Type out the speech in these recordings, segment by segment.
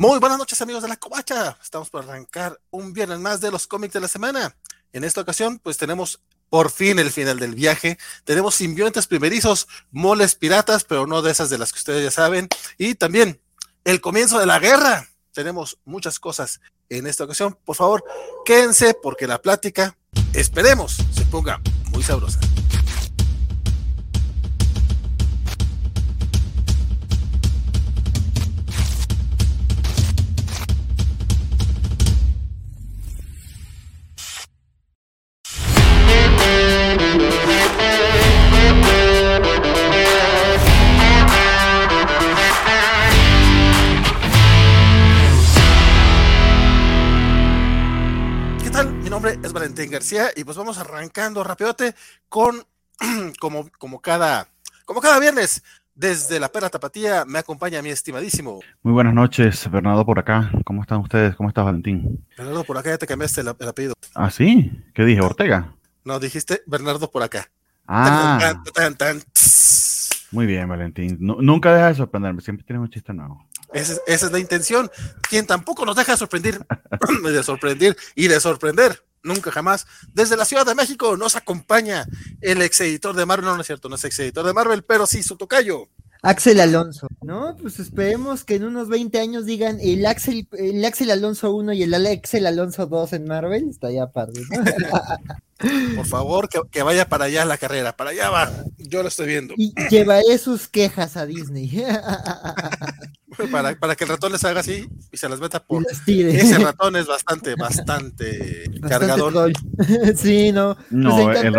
Muy buenas noches amigos de la Covacha. Estamos por arrancar un viernes más de los cómics de la semana. En esta ocasión pues tenemos por fin el final del viaje. Tenemos simbiontes primerizos, moles piratas, pero no de esas de las que ustedes ya saben. Y también el comienzo de la guerra. Tenemos muchas cosas en esta ocasión. Por favor, quédense porque la plática, esperemos, se ponga muy sabrosa. Valentín García y pues vamos arrancando rapidote con, como, como, cada, como cada viernes, desde la Pera Tapatía me acompaña mi estimadísimo. Muy buenas noches, Bernardo por acá. ¿Cómo están ustedes? ¿Cómo estás, Valentín? Bernardo por acá, ya te cambiaste el, apellido. ¿Ah, sí? ¿Qué dije? ¿Ortega? No, dijiste Bernardo por acá. Ah. Muy bien, Valentín. nunca deja de sorprenderme, siempre tienes un chiste nuevo. Esa, es la intención. Quien tampoco nos deja de sorprender, de sorprender y de sorprender nunca jamás. Desde la Ciudad de México nos acompaña el ex editor de Marvel, no, no es cierto, no es ex editor de Marvel, pero sí su tocayo. Axel Alonso, ¿no? Pues esperemos que en unos 20 años digan el Axel, el Axel Alonso 1 y el Axel Alonso 2 en Marvel, está ya padre, Por favor, que, vaya para allá la carrera, para allá va, yo lo estoy viendo. Y llevaré sus quejas a Disney. para, para que el ratón les haga así y se las meta por. Ese ratón es bastante, bastante, cargador. sí, no. No, pues el,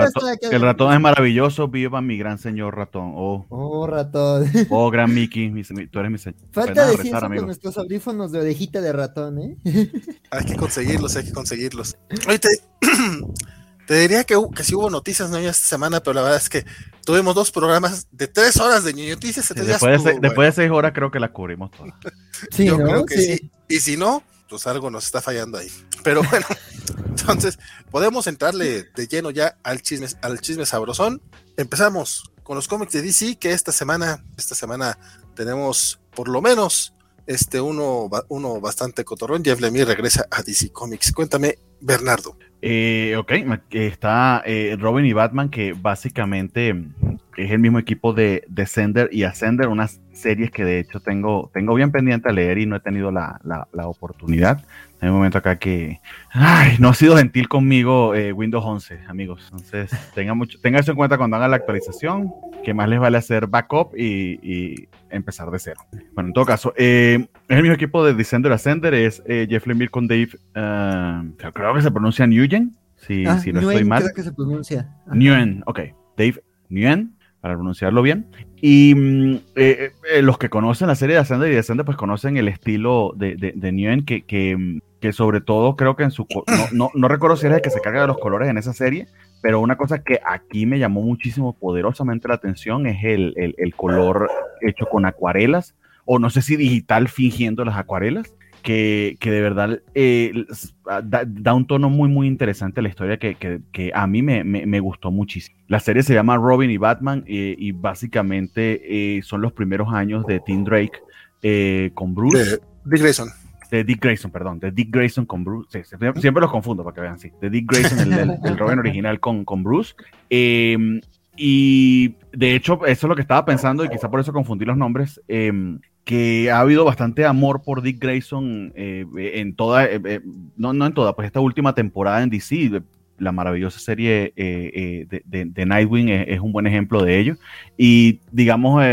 ratón, es maravilloso. Viva mi gran señor ratón. Oh, oh ratón. Oh, gran Mickey. tú eres mi señor. Falta de ciencia con nuestros audífonos de orejita de ratón, ¿eh? hay que conseguirlos, hay que conseguirlos. Ahorita. Te diría que, que sí hubo noticias ¿no? esta semana, pero la verdad es que tuvimos dos programas de tres horas de noticias. después, de, después de seis horas creo que la cubrimos todas. sí, Yo creo que sí. Y si no, pues algo nos está fallando ahí. Pero bueno, entonces podemos entrarle de lleno ya al chisme, al chisme sabrosón. Empezamos con los cómics de DC, que esta semana, esta semana tenemos por lo menos este uno, uno bastante cotorrón. Jeff Lemire regresa a DC Comics. Cuéntame, Bernardo. Eh, ok, está eh, Robin y Batman, que básicamente es el mismo equipo de Descender y Ascender, unas series que de hecho tengo, tengo bien pendiente a leer y no he tenido la, la, oportunidad. Hay un momento acá que ay, no ha sido gentil conmigo eh, Windows 11, amigos. Entonces, tengan, mucho, tengan eso en cuenta cuando hagan la actualización, que más les vale hacer backup y, empezar de cero. Bueno, en todo caso, eh, es el mismo equipo de Descender Ascender, es eh, Jeff Lemire con Dave, creo que se pronuncia Nguyen, si, ah, si no estoy mal. Creo que se pronuncia. Nguyen, ok, Dave Nguyen para pronunciarlo bien. Y mm, eh, eh, los que conocen la serie de Ascender y Descender, pues conocen el estilo de, de, de que, que, mm, que, sobre todo creo que en su... No, no, no recuerdo si era el que se carga de los colores en esa serie, pero una cosa que aquí me llamó muchísimo poderosamente la atención es el, el, el color hecho con acuarelas, o no sé si digital fingiendo las acuarelas que, de verdad eh, da, un tono muy, muy interesante a la historia que, a mí me, gustó muchísimo. La serie se llama Robin y Batman eh, y básicamente eh, son los primeros años de Tim Drake con Bruce. De Dick Grayson. De Dick Grayson, perdón, de Dick Grayson con Bruce. siempre, los confundo para que vean, sí. De Dick Grayson, el, Robin original con, con Bruce. Em, y de hecho, eso es lo que estaba pensando y quizá por eso confundí los nombres. Em, que ha habido bastante amor por Dick Grayson eh, en toda, eh, eh, no, no en toda, pues esta última temporada en DC, la maravillosa serie de, Nightwing es, un buen ejemplo de ello. Y digamos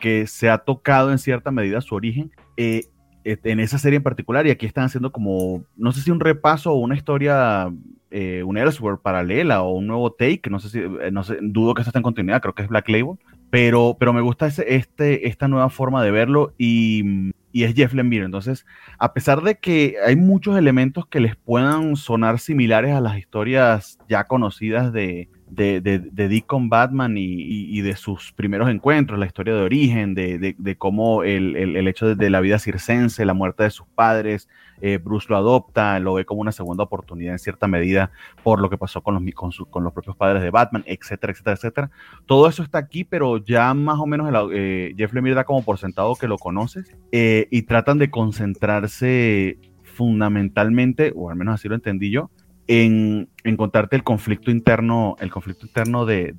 que se ha tocado en cierta medida su origen en esa serie en particular. Y aquí están haciendo como, no sé si un repaso o una historia, un Elseworld paralela o un nuevo take. No sé si, no sé, dudo que eso esté en continuidad, creo que es Black Label. Pero, pero me gusta este, esta nueva forma de verlo y, es Jeff Lemire. Entonces, a pesar de que hay muchos elementos que les puedan sonar similares a las historias ya conocidas de, de, de, Dick con Batman y, de sus primeros encuentros, la historia de origen, de, cómo el, el, hecho de, la vida circense, la muerte de sus padres, eh, Bruce lo adopta, lo ve como una segunda oportunidad en cierta medida por lo que pasó con los, con, con los propios padres de Batman, etcétera, etcétera, etcétera. Todo eso está aquí, pero ya más o menos eh, Jeff Lemire da como por sentado que lo conoces eh, y tratan de concentrarse fundamentalmente, o al menos así lo entendí yo, en, contarte el conflicto interno, el conflicto interno de,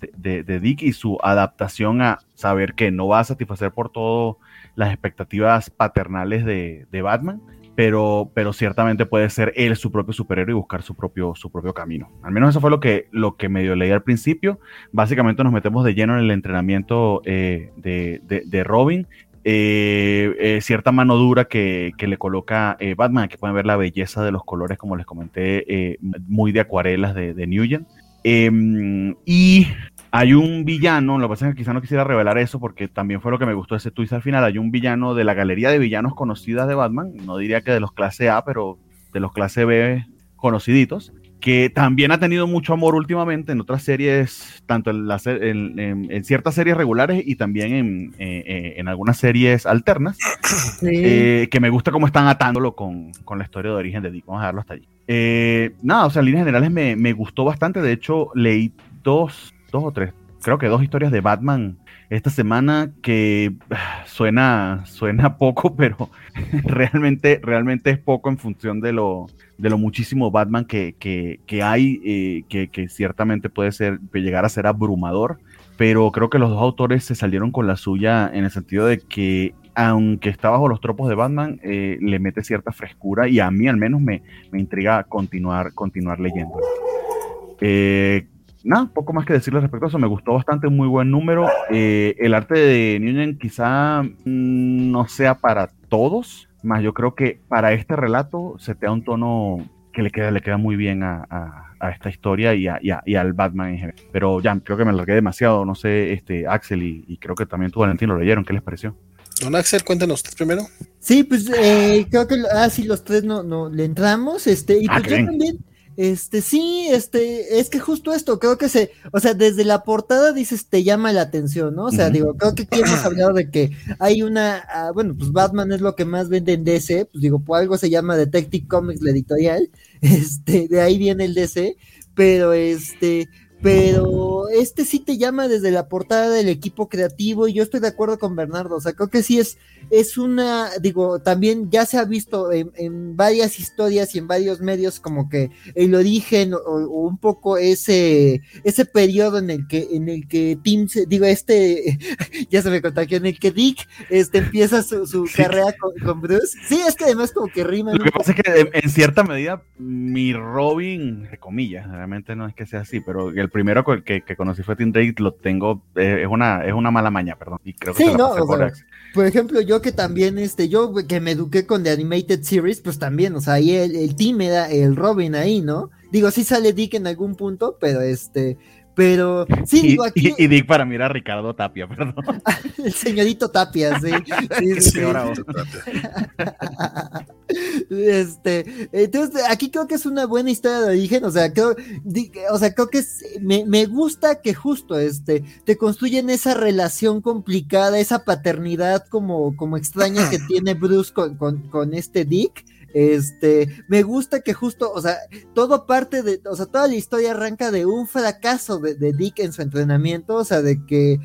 Dick y su adaptación a saber que no va a satisfacer por todo las expectativas paternales de, Batman, pero, pero ciertamente puede ser él su propio superhéroe y buscar su propio, su propio camino. Al menos eso fue lo que, lo que medio leí al principio. Básicamente nos metemos de lleno en el entrenamiento eh, de, Robin eh, eh, cierta mano dura que, le coloca eh, Batman. Aquí pueden ver la belleza de los colores, como les comenté, muy de acuarelas de, de. Em, y hay un villano, lo que pasa es que quizá no quisiera revelar eso porque también fue lo que me gustó ese twist al final. Hay un villano de la galería de villanos conocidas de Batman, no diría que de los clase A, pero de los clase B conociditos, que también ha tenido mucho amor últimamente en otras series, tanto en, ciertas series regulares y también en, eh, eh, algunas series alternas, eh, que me gusta cómo están atándolo con, la historia de origen de Dick. Vamos a dejarlo hasta allí. nada, o sea, en líneas generales me, me, gustó bastante. De hecho, leí dos, dos o tres, creo que dos historias de Batman esta semana que ah, suena, suena poco, pero realmente, realmente es poco en función de lo, de lo muchísimo Batman que, hay, eh, que, ciertamente puede ser, llegar a ser abrumador, pero creo que los dos autores se salieron con la suya en el sentido de que aunque está bajo los tropos de Batman, eh, le mete cierta frescura y a mí al menos me, me intriga continuar, continuar leyendo. Eh, nada, poco más que decirle respecto a eso. Me gustó bastante, muy buen número. el arte de Nguyen quizá mm, no sea para todos, más yo creo que para este relato se te da un tono que le queda, le queda muy bien a, esta historia y, y, al Batman en general. Pero ya, creo que me largué demasiado. No sé, este Axel y, creo que también tú, Valentín, lo leyeron. ¿Qué les pareció? Don Axel, cuéntanos usted primero. Sí, pues eh, creo que ah, sí, los tres no, no le entramos. Este, y ah, pues yo también este, sí, este, es que justo esto, creo que se, o sea, desde la portada dices, te llama la atención, ¿no? O sea, digo, creo que aquí hemos hablado de que hay una, ah, bueno, pues Batman es lo que más vende en DC, pues digo, por algo se llama Detective Comics la editorial, este, de ahí viene el DC, pero este, pero este sí te llama desde la portada del equipo creativo y yo estoy de acuerdo con Bernardo, o sea, creo que sí es, es una, digo, también ya se ha visto en, varias historias y en varios medios como que el origen o, un poco ese, ese periodo en el que, en el que Tim, digo, este, ya se me contagió, en el que Dick este, empieza su, carrera con, Bruce. Sí, es que además como que rima. Lo que pasa es que en cierta medida mi Robin, entre comillas, realmente no es que sea así, pero el primero que, que conocí fue Tim Drake, lo tengo, eh, es, una, es una mala maña, perdón. Y creo que sí, no, por, ejemplo, yo que también, este, yo que me eduqué con The Animated Series, pues también, o sea, ahí el, el team era el Robin ahí, ¿no? Digo, sí sale Dick en algún punto, pero este, pero sí, digo aquí. Y, Dick para mirar a Ricardo Tapia, perdón. el señorito Tapia, sí. sí, sí, este, entonces, aquí creo que es una buena historia de origen. O sea, creo, o sea, creo que me, me, gusta que justo este te construyen esa relación complicada, esa paternidad como, como extraña que tiene Bruce con, con, con este Dick este, me gusta que justo, o sea, todo parte de, o sea, toda la historia arranca de un fracaso de, Dick en su entrenamiento, o sea, de que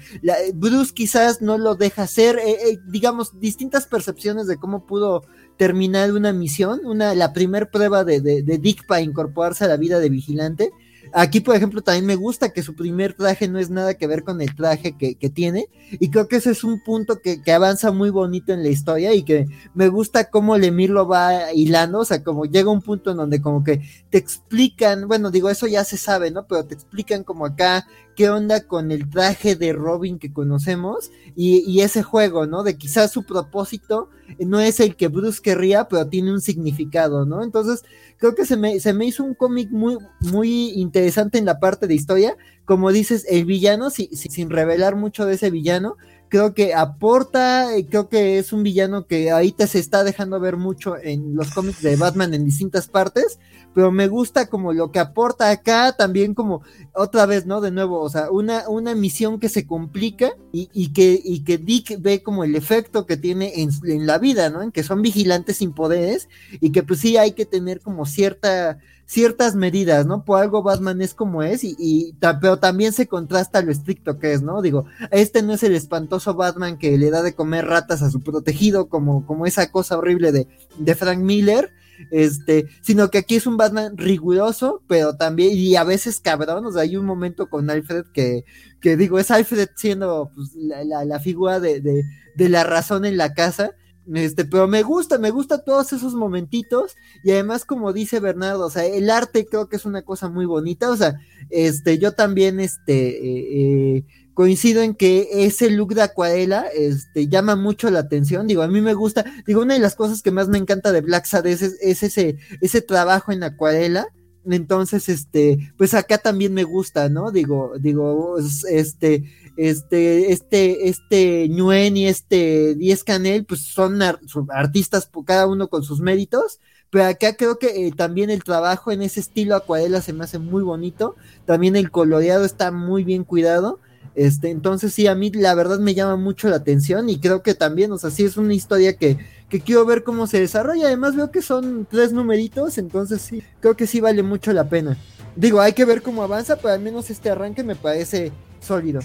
Bruce quizás no lo deja hacer, eh, eh, digamos, distintas percepciones de cómo pudo terminar una misión, una, la primer prueba de, de, de Dick para incorporarse a la vida de vigilante, Aquí, por ejemplo, también me gusta que su primer traje no es nada que ver con el traje que, tiene. Y creo que ese es un punto que, avanza muy bonito en la historia y que me gusta cómo Lemir lo va hilando. O sea, como llega un punto en donde como que te explican, bueno, digo, eso ya se sabe, ¿no? Pero te explican como acá qué onda con el traje de Robin que conocemos y, ese juego, ¿no? De quizás su propósito no es el que Bruce querría, pero tiene un significado, ¿no? Entonces, creo que se me, hizo un cómic muy, muy interesante en la parte de historia. Como dices, el villano, sin revelar mucho de ese villano, creo que aporta, eh, creo que es un villano que ahorita se está dejando ver mucho en los cómics de Batman en distintas partes, pero me gusta como lo que aporta acá, también como otra vez, ¿no? De nuevo, o sea, una, una misión que se complica y, y que, y que Dick ve como el efecto que tiene en, en, la vida, ¿no? En que son vigilantes sin poderes y que pues sí hay que tener como cierta ciertas medidas, ¿no? Por algo Batman es como es y, y pero también se contrasta lo estricto que es, ¿no? Digo, este no es el espantoso Batman que le da de comer ratas a su protegido como, como esa cosa horrible de, de Frank Miller, este, sino que aquí es un Batman riguroso, pero también, y a veces cabrón, o sea, hay un momento con Alfred que, que digo, es Alfred siendo pues, la, la, figura de, de, de, la razón en la casa, este, pero me gusta, me gusta todos esos momentitos, y además, como dice Bernardo, o sea, el arte creo que es una cosa muy bonita, o sea, este, yo también, este, eh, eh, coincido en que ese look de acuarela este, llama mucho la atención. Digo, a mí me gusta, digo, una de las cosas que más me encanta de Black Sad es, es, ese, ese trabajo en acuarela. Entonces, este, pues acá también me gusta, ¿no? Digo, digo, este, este, este, este Ñuen y este Diez Canel, pues son ar artistas, cada uno con sus méritos. Pero acá creo que eh, también el trabajo en ese estilo acuarela se me hace muy bonito. También el coloreado está muy bien cuidado. Este, entonces sí, a mí la verdad me llama mucho la atención y creo que también, o sea, sí es una historia que, que quiero ver cómo se desarrolla. Además veo que son tres numeritos, entonces sí, creo que sí vale mucho la pena. Digo, hay que ver cómo avanza, pero al menos este arranque me parece sólido.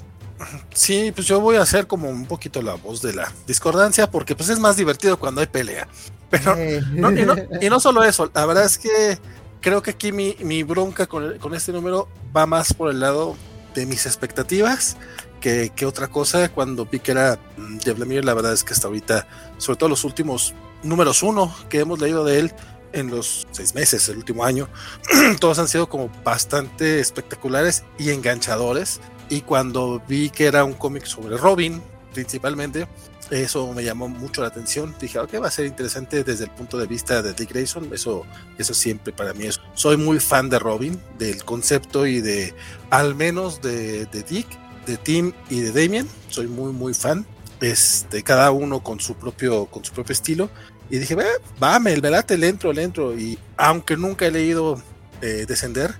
Sí, pues yo voy a hacer como un poquito la voz de la discordancia, porque pues es más divertido cuando hay pelea. Pero, eh. no, y, no, y, no, solo eso, la verdad es que creo que aquí mi, mi bronca con, con este número va más por el lado de mis expectativas que, que, otra cosa. Cuando vi que era de Vladimir, la verdad es que hasta ahorita, sobre todo los últimos números uno que hemos leído de él en los seis meses, el último año, todos han sido como bastante espectaculares y enganchadores. Y cuando vi que era un cómic sobre Robin, principalmente, eso me llamó mucho la atención. Dije, ok, va a ser interesante desde el punto de vista de Dick Grayson. Eso, eso siempre para mí es. Soy muy fan de Robin, del concepto y de, al menos de, de Dick, de Tim y de Damien. Soy muy, muy fan. Este, cada uno con su propio, con su propio estilo. Y dije, va, el velate, le entro, le entro. Y aunque nunca he leído eh, Descender,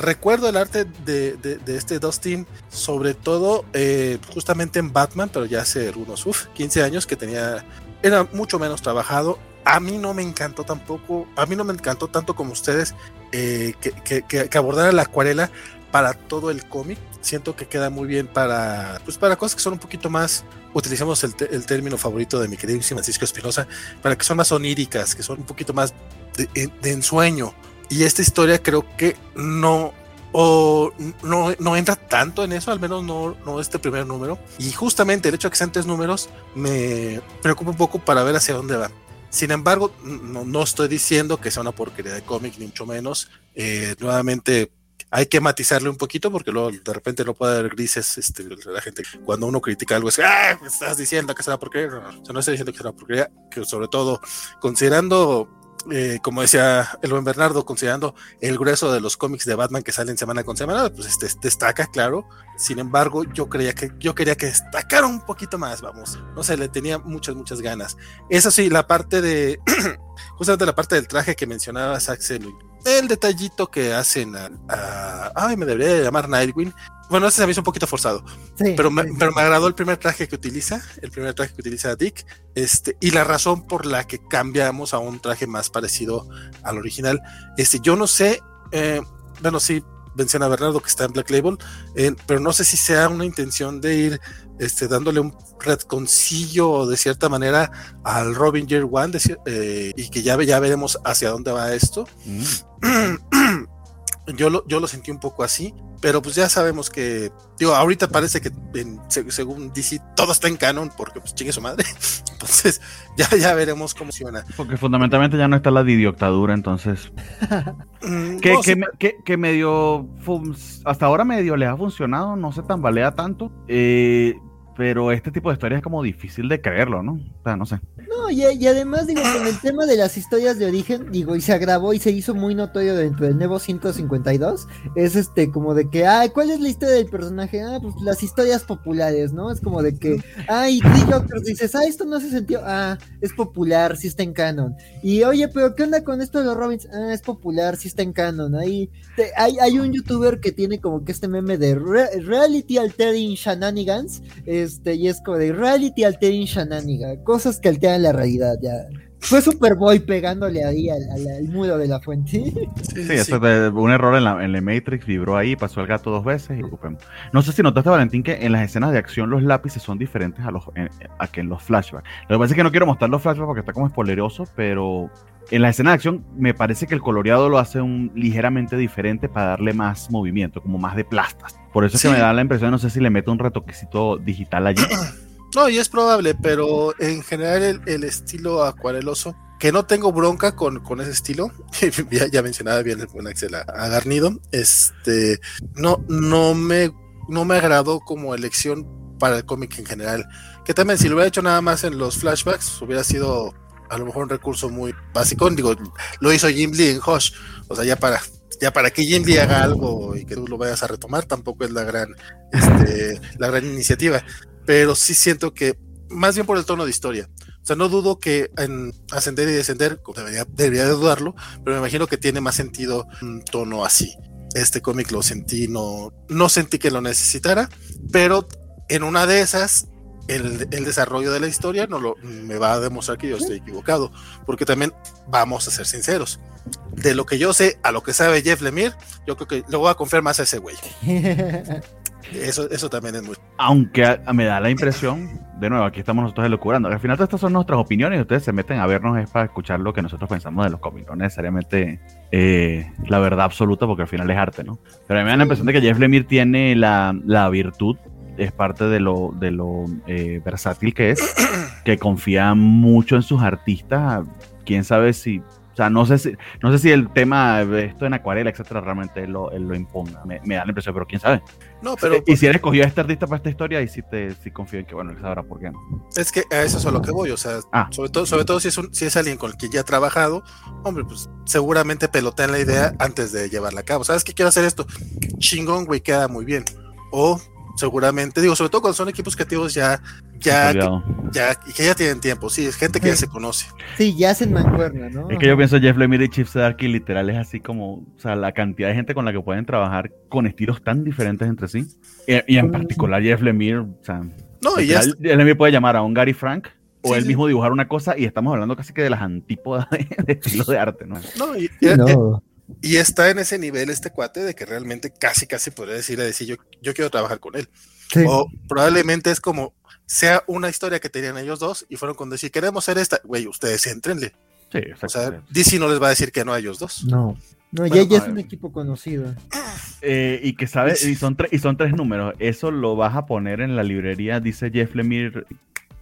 recuerdo el arte de, de, de este Dustin, sobre todo eh, justamente en Batman, pero ya hace unos uf, 15 años que tenía, era mucho menos trabajado. A mí no me encantó tampoco, a mí no me encantó tanto como ustedes eh, que, que, abordara la acuarela para todo el cómic. Siento que queda muy bien para, pues para cosas que son un poquito más, utilizamos el, el término favorito de mi queridísimo Francisco Espinosa, para que son más oníricas, que son un poquito más de, de ensueño. Y esta historia creo que no, o no, no entra tanto en eso, al menos no, no este primer número. Y justamente el hecho de que sean tres números me preocupa un poco para ver hacia dónde va. Sin embargo, no, no estoy diciendo que sea una porquería de cómic, ni mucho menos. Eh, nuevamente, hay que matizarle un poquito porque luego de repente no puede haber grises. Este, la gente, cuando uno critica algo, es ¡Ah! Estás diciendo que será porquería. O sea, no estoy diciendo que será porquería, que sobre todo considerando eh, como decía el buen Bernardo, considerando el grueso de los cómics de Batman que salen semana con semana, pues este destaca, claro. Sin embargo, yo creía que yo quería que destacara un poquito más, vamos. No sé, le tenía muchas, muchas ganas. Eso sí, la parte de, justamente la parte del traje que mencionaba Axel, el detallito que hacen a, a ay, me debería llamar Nightwing, bueno, ese se me hizo un poquito forzado. Sí, pero, me, sí. pero me agradó el primer traje que utiliza, el primer traje que utiliza Dick, este, y la razón por la que cambiamos a un traje más parecido al original. Este, yo no sé, eh, bueno, sí menciona Bernardo que está en Black Label, eh, pero no sé si sea una intención de ir este, dándole un retconcillo de cierta manera al Robin Year One de, eh, y que ya, ya veremos hacia dónde va esto. Mm. yo, lo, yo lo sentí un poco así, pero pues ya sabemos que, digo, ahorita parece que en, según DC todo está en canon porque pues chingue su madre. Entonces, ya, ya veremos cómo funciona. Porque fundamentalmente ya no está la didioctadura, entonces. que, no, que, sí. que, que, medio, hasta ahora medio le ha funcionado, no se tambalea tanto. Eh, pero este tipo de historias es como difícil de creerlo, ¿no? O sea, no sé. No, y, y además, digo, con el tema de las historias de origen, digo, y se agravó y se hizo muy notorio dentro del nuevo 152, es este, como de que, ay, ¿cuál es la historia del personaje? Ah, pues las historias populares, ¿no? Es como de que, ay, Joker dices, ah, esto no hace sentido, ah, es popular, sí está en canon. Y oye, pero ¿qué onda con esto de los Robins? Ah, es popular, sí está en canon. Ahí te- hay, hay un youtuber que tiene como que este meme de re- reality altering shenanigans, este, y es como de reality altering shenanigans, cosas que alteran la realidad, ya. Fue Superboy pegándole ahí al, al- al muro de la fuente. Sí, Sí, eso de- un error en la, en la Matrix, vibró ahí, pasó el gato dos veces y ocupemos. No sé si notaste, Valentín, que en las escenas de acción los lápices son diferentes a, los, en- a que en los flashbacks. Lo que pasa es que no quiero mostrar los flashbacks porque está como spoileroso, pero en las escenas de acción me parece que el coloreado lo hace un, ligeramente diferente para darle más movimiento, como más de plastas. Por eso es Sí. que me da la impresión, no sé si le meto un retoquecito digital allí. No, y es probable, pero en general el, el estilo acuareloso, que no tengo bronca con, con ese estilo, ya, ya mencionaba bien el buen Axel a, a Garnido, este, no, no, me, no me agradó como elección para el cómic en general, que también si lo hubiera hecho nada más en los flashbacks, hubiera sido a lo mejor un recurso muy básico, digo, lo hizo Jim Lee en Hush, o sea, ya para... Ya para que Jim Lee haga algo y que tú lo vayas a retomar, tampoco es la gran, este, la gran iniciativa pero sí siento que más bien por el tono de historia. O sea, no dudo que en ascender y descender, debería, debería de dudarlo, pero me imagino que tiene más sentido un tono así. Este cómic lo sentí, no, no sentí que lo necesitara, pero en una de esas, el, el desarrollo de la historia no lo, me va a demostrar que yo estoy equivocado, porque también vamos a ser sinceros. De lo que yo sé a lo que sabe Jeff Lemire, yo creo que lo voy a confiar más a ese güey. Eso, eso también es muy Aunque a- a me da la impresión, de nuevo, aquí estamos nosotros elucubrando. Al final, todas estas son nuestras opiniones y ustedes se meten a vernos es para escuchar lo que nosotros pensamos de los cómics, no necesariamente eh, la verdad absoluta, porque al final es arte, ¿no? Pero a mí me da la impresión de que Jeff Lemire tiene la, la virtud, es parte de lo, de lo eh, versátil que es, que confía mucho en sus artistas. Quién sabe si. O sea, no sé si, no sé si el tema, de esto en acuarela, etcétera, realmente lo, lo imponga. Me, me da la impresión, pero quién sabe. No, pero y si él escogió a este artista para esta historia, y si te si confío en que, bueno, él sabrá por qué no. Es que a eso es a lo que voy, o sea, Ah. sobre todo, sobre todo si es un, si es alguien con el que ya ha trabajado, hombre, pues seguramente pelotean la idea antes de llevarla a cabo. ¿Sabes qué quiero hacer esto? Chingón, güey, queda muy bien. O seguramente, digo, sobre todo cuando son equipos creativos ya, ya, que, ya, y que ya tienen tiempo, sí, es gente que ya se conoce. sí, ya hacen mancuerna, ¿no? Es que yo pienso Jeff Lemire y Chip Zdarsky literal es así como, o sea, la cantidad de gente con la que pueden trabajar con estilos tan diferentes entre sí. Y, y en particular Jeff Lemire, o sea, No, y ya, Lemire puede llamar a un Gary Frank o Sí, él mismo dibujar una cosa y estamos hablando casi que de las antípodas de, de estilo de arte, ¿no? no, y, y- no. Y está en ese nivel este cuate de que realmente casi, casi podría decir, decir yo, yo quiero trabajar con él. Sí. O probablemente es como sea una historia que tenían ellos dos y fueron con decir, queremos hacer esta, güey, ustedes entrenle. Sí, O exacto. sea, DC no les va a decir que no a ellos dos. No. No, ya, Bueno, ya es un equipo conocido. Eh, y que sabe, y son, tres y son tres números. Eso lo vas a poner en la librería, dice Jeff Lemire.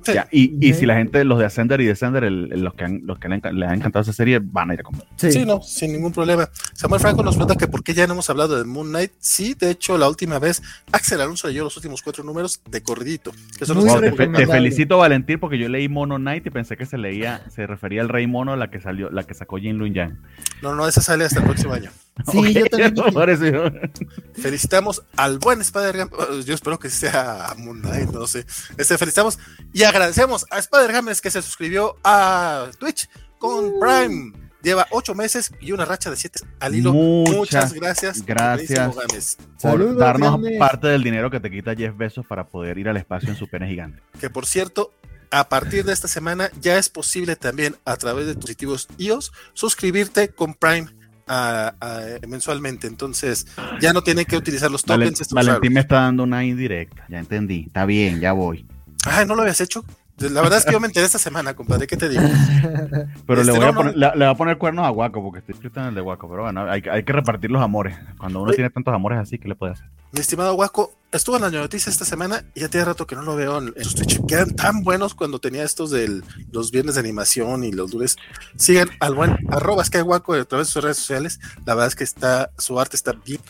Sí. Ya, y, y si la gente, los de Ascender y Descender, el- el- los que, han- los que le, han, le ha encantado esa serie, van a ir a comprar. Sí. Sí, no, sin ningún problema. Samuel Franco nos pregunta que por qué ya no hemos hablado de Moon Knight. Sí, de hecho, la última vez Axel Alonso leyó los últimos cuatro números de corridito. Que son los te, fe- te felicito, Valentín, porque yo leí Mono Knight y pensé que se leía, se refería al Rey Mono, la que salió, la que sacó Jin Lun Yang. No, no, esa sale hasta el próximo año. Sí, yo también dije- Felicitamos al buen Spider-Man. Yo espero que sea Moon Knight, no sé. Este, felicitamos y agradecemos a Spider-Games que se suscribió a Twitch con Prime. Lleva ocho meses y una racha de siete al hilo. Muchas Muchas gracias. gracias. Gámez. por Saludos, darnos Gámez. parte del dinero que te quita Jeff Bezos para poder ir al espacio en su pene gigante. que por cierto, a partir de esta semana ya es posible también a través de dispositivos iOS suscribirte con Prime a- a- mensualmente. Entonces ya no tienen que utilizar los tokens. Valentín me está dando una indirecta, ya entendí. Está bien, ya voy. Ay, no lo habías hecho. La verdad es que yo me enteré esta semana, compadre. ¿Qué te digo? Pero le, Este, voy a no, no. poner, le, le voy a poner cuernos a Guaco porque estoy inscrito en el de Guaco. Pero bueno, hay, que- hay que repartir los amores. Cuando uno Oye. tiene tantos amores así, ¿qué le puede hacer? Mi estimado Guaco, estuvo en la noticia esta semana y ya tiene rato que no lo veo en, sus Twitch. Quedan tan buenos cuando tenía estos de los viernes de animación y los lunes. Sigan al buen arroba Skyguaco a través de sus redes sociales. La verdad es que está, su arte está bien.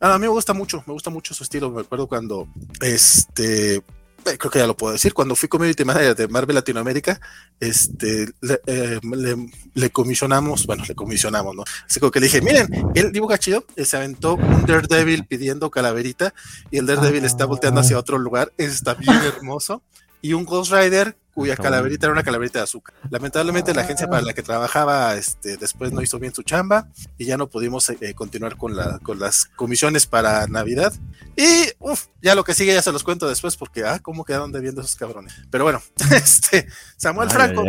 Ah, a mí me gusta mucho, me gusta mucho su estilo. Me acuerdo cuando este creo que ya lo puedo decir, cuando fui community manager de Marvel Latinoamérica, este, le, eh, le, le comisionamos, bueno, le comisionamos, ¿no? Así como que le dije, miren, él dibuja chido, se aventó un Daredevil pidiendo calaverita y el Daredevil está volteando hacia otro lugar, está bien hermoso, y un Ghost Rider cuya Está calaverita era una calaverita de azúcar. Lamentablemente la agencia para la que trabajaba este, después no hizo bien su chamba y ya no pudimos eh, continuar con, la, con las comisiones para Navidad. Y uf, ya lo que sigue ya se los cuento después porque, ah, cómo quedaron debiendo esos cabrones. Pero bueno, este, Samuel Franco.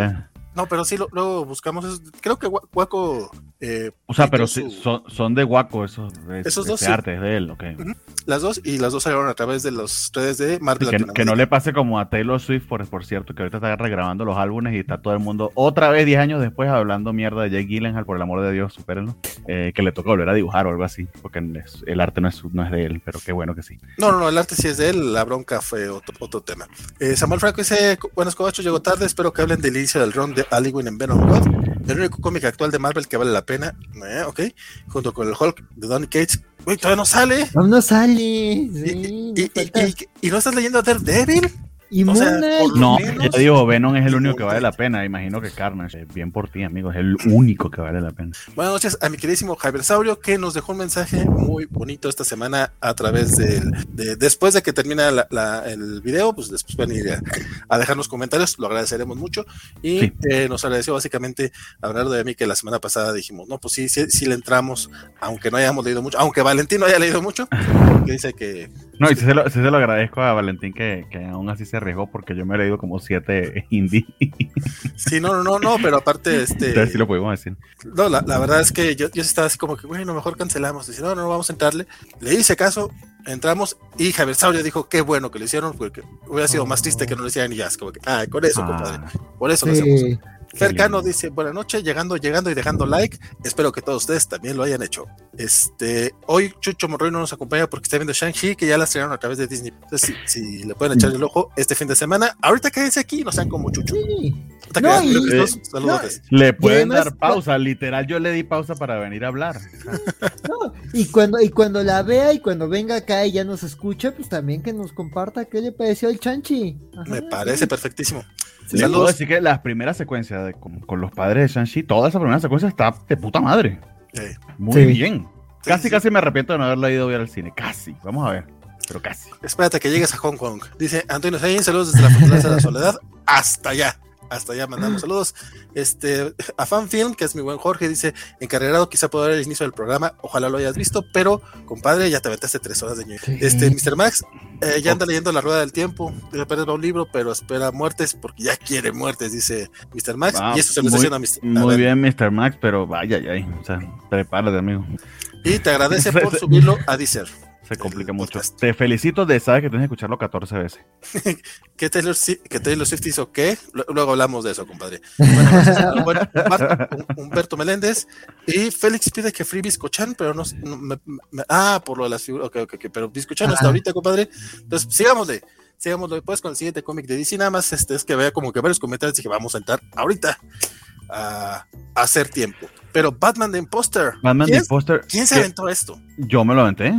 No, pero sí, lo- luego buscamos. Creo que Gua- Guaco. Eh, O sea, pero su- sí, son, son de Waco esos, Esos dos, ese sí. arte es de él, ok. las dos y las dos salieron a través de los redes de Marvel Que, que no le pase como a Taylor Swift, por, por cierto, que ahorita está regrabando los álbumes y está todo el mundo otra vez 10 años después hablando mierda de Jake Gyllenhaal, por el amor de Dios, supérenlo. Eh, que le toca volver a dibujar o algo así, porque el arte no es, no es de él, pero qué bueno que sí. No, no, no, el arte sí es de él, la bronca fue otro, otro tema. Eh, Samuel Franco dice, buenos cobachos, llegó tarde, espero que hablen del inicio del run de Aliwin en Venom God, el único cómic actual de Marvel que vale la pena, eh, ok, junto con el Hulk de Donny Cates, uy, todavía no sale, Aún no sale. y, Sí, y- y- y- y no estás leyendo Daredevil, y o sea, No, menos- ya digo, Venom es el único que vale la pena. Imagino que Carnage, eh, bien por ti, amigo, es el único que vale la pena. Buenas noches a mi queridísimo Javier Saurio, que nos dejó un mensaje muy bonito esta semana a través del. De, después de que termina la- la- el video, pues después van a ir a, a dejarnos comentarios, lo agradeceremos mucho. Y Sí. eh, nos agradeció básicamente Bernardo de mí que la semana pasada dijimos, no, pues sí, sí, sí le entramos, aunque no hayamos leído mucho, aunque Valentino haya leído mucho, que dice que. No, y sí se lo, sí se lo agradezco a Valentín que, que aún así se arriesgó porque yo me he leído como siete indie. Sí, no, no, no, no, pero aparte, este. Entonces sí lo pudimos decir. No, la, la verdad es que yo, yo estaba así como que, bueno, mejor cancelamos. Dice, no, no, no, vamos a entrarle. Le hice caso, entramos y Javier Saurio dijo, qué bueno que lo hicieron, porque hubiera sido más triste que no lo hicieran y ya, es como que, ah, con eso, compadre, Ah, por eso lo hacemos. Lindo. dice, buenas noches, llegando, llegando y dejando like. Espero que todos ustedes también lo hayan hecho. Este, hoy Chucho Morroy no nos acompaña porque está viendo Shang-Chi, que ya la estrenaron a través de Disney. Entonces, si, si le pueden echar el ojo este fin de semana, ahorita quédense aquí, no sean como Chucho. Sí. No, y- saludos. Le pueden además- dar pausa, literal, yo le di pausa para venir a hablar. No, y cuando, y cuando la vea y cuando venga acá y ya nos escuche, pues también que nos comparta qué le pareció el chanchi. Ajá, Me parece perfectísimo. Sí. Puedo Saludos. decir que las primeras secuencias de- con, con los padres de Shang-Chi, toda esa primera secuencia está de puta madre. Eh, Muy Sí. bien. Sí, casi, sí. casi me arrepiento de no haberla ido a ver al cine. Casi. Vamos a ver. Pero casi. Espérate que llegues a Hong Kong. Dice Antonio Sain, saludos desde la Fortaleza de la Soledad. Hasta allá. Hasta allá mandamos saludos. Este, a Fanfilm, que es mi buen Jorge, dice, encarregado quizá puedo ver el inicio del programa, ojalá lo hayas visto, pero compadre, ya te aventaste tres horas de ñoño. Sí. Este, Mr. Max, eh, ya anda leyendo La Rueda del Tiempo, repente va un libro, pero espera muertes porque ya quiere muertes, dice Mr. Max, y eso se lo está muy- a Mr. Muy bien, Mr. Max, pero vaya, ya. O sea, prepárate, amigo. Y te agradece por subirlo a Deezer. Se complica mucho. podcast. Te felicito de, sabes que tienes que escucharlo 14 veces. que Taylor, que Taylor Swift hizo qué, Lu- luego hablamos de eso, compadre. Bueno, a- bueno, Humberto Meléndez y Félix pide que Free Biscochan, pero no, me- me- ah, por lo de las figuras, ok, ok, ok, pero Biscochan hasta ahorita, compadre. Entonces, sigámosle, sigámosle después con el siguiente cómic de DC, nada más este, es que vea como que varios comentarios dije, vamos a entrar ahorita a, a hacer tiempo. Pero Batman de Imposter, Batman ¿quién, de Poster. ¿quién se aventó esto? Yo me lo aventé.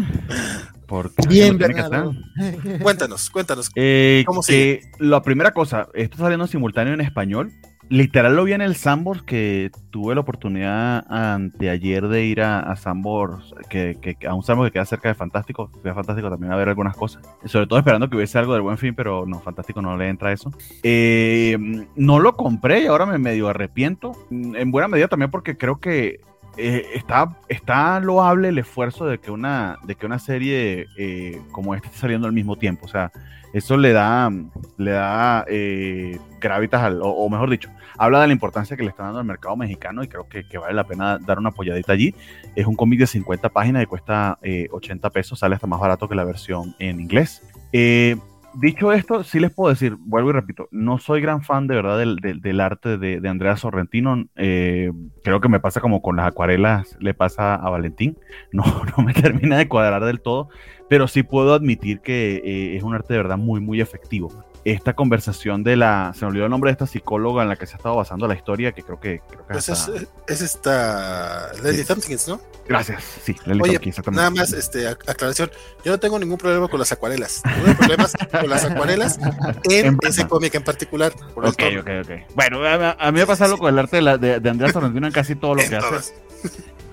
Porque Bien, hacer. Cuéntanos, cuéntanos. Eh, ¿Cómo que la primera cosa, esto está saliendo simultáneo en español. Literal lo vi en el Sambors que tuve la oportunidad anteayer de ir a, a Sambors, que, a un Sambors que queda cerca de Fantástico. Fui Fantástico también a ver algunas cosas. Sobre todo esperando que hubiese algo del buen fin, pero no, Fantástico no le entra eso. Eh, no lo compré y ahora me medio arrepiento. En buena medida también porque creo que eh, está, está loable el esfuerzo de que una, de que una serie eh, como esta esté saliendo al mismo tiempo. O sea, eso le da, le da eh, gravitas al, o mejor dicho, habla de la importancia que le están dando al mercado mexicano y creo que, vale la pena dar una apoyadita allí. Es un cómic de 50 páginas que cuesta eh, 80 pesos, sale hasta más barato que la versión en inglés. Eh, dicho esto, sí les puedo decir, vuelvo y repito, no soy gran fan de verdad del, arte de, de Andrea Sorrentino. eh, creo que me pasa como con las acuarelas, le pasa a Valentín. No, no me termina de cuadrar del todo, pero sí puedo admitir que eh, es un arte de verdad muy, muy efectivo. Esta conversación de la, se me olvidó el nombre de esta psicóloga en la que se ha estado basando la historia, que creo que... Creo que pues es, es, esta Lady Tompkins, ¿no? Gracias, sí, Lely Oye, nada más, este, aclaración, yo no tengo ningún problema con las acuarelas, tengo problemas con las acuarelas en, ese cómic en particular. ok, ok, ok. Bueno, a, mí me pasa algo con el arte de, la, de, de Andrea Sorrentino en casi todo lo que hace.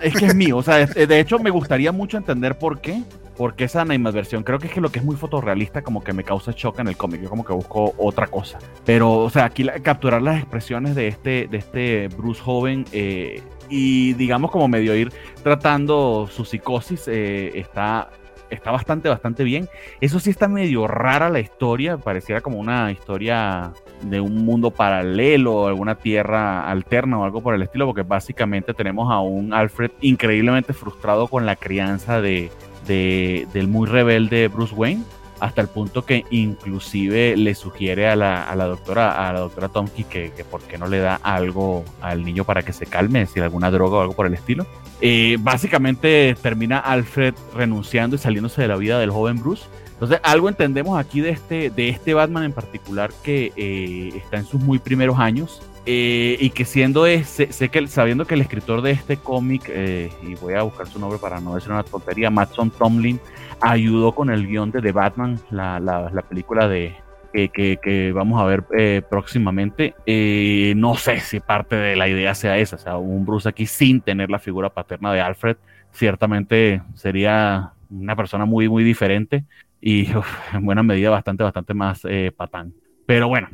Es que es mío, o sea, de hecho me gustaría mucho entender por qué, porque esa animadversión, creo que es que lo que es muy fotorrealista como que me causa shock en el cómic, yo como que busco otra cosa. Pero, o sea, aquí capturar las expresiones de este, de este Bruce joven eh, y digamos como medio ir tratando su psicosis eh, está está bastante, bastante bien. Eso sí está medio rara la historia, pareciera como una historia de un mundo paralelo, alguna tierra alterna o algo por el estilo, porque básicamente tenemos a un Alfred increíblemente frustrado con la crianza de, del muy rebelde Bruce Wayne hasta el punto que inclusive le sugiere a la, a la doctora, a la doctora Tomky que, que por qué no le da algo al niño para que se calme, es decir, alguna droga o algo por el estilo. Eh, básicamente termina Alfred renunciando y saliéndose de la vida del joven Bruce. Entonces, algo entendemos aquí de este, de este Batman en particular que eh, está en sus muy primeros años eh, y que siendo ese, sé, que sabiendo que el escritor de este cómic, y voy a buscar su nombre para no decir una tontería, Matson Tomlin, ayudó con el guion de The Batman, la, la, la película de, que, que, vamos a ver eh, próximamente. Eh, no sé si parte de la idea sea esa, o sea, un Bruce aquí sin tener la figura paterna de Alfred, ciertamente sería una persona muy, muy diferente y en buena medida bastante, bastante más eh, patán. Pero bueno,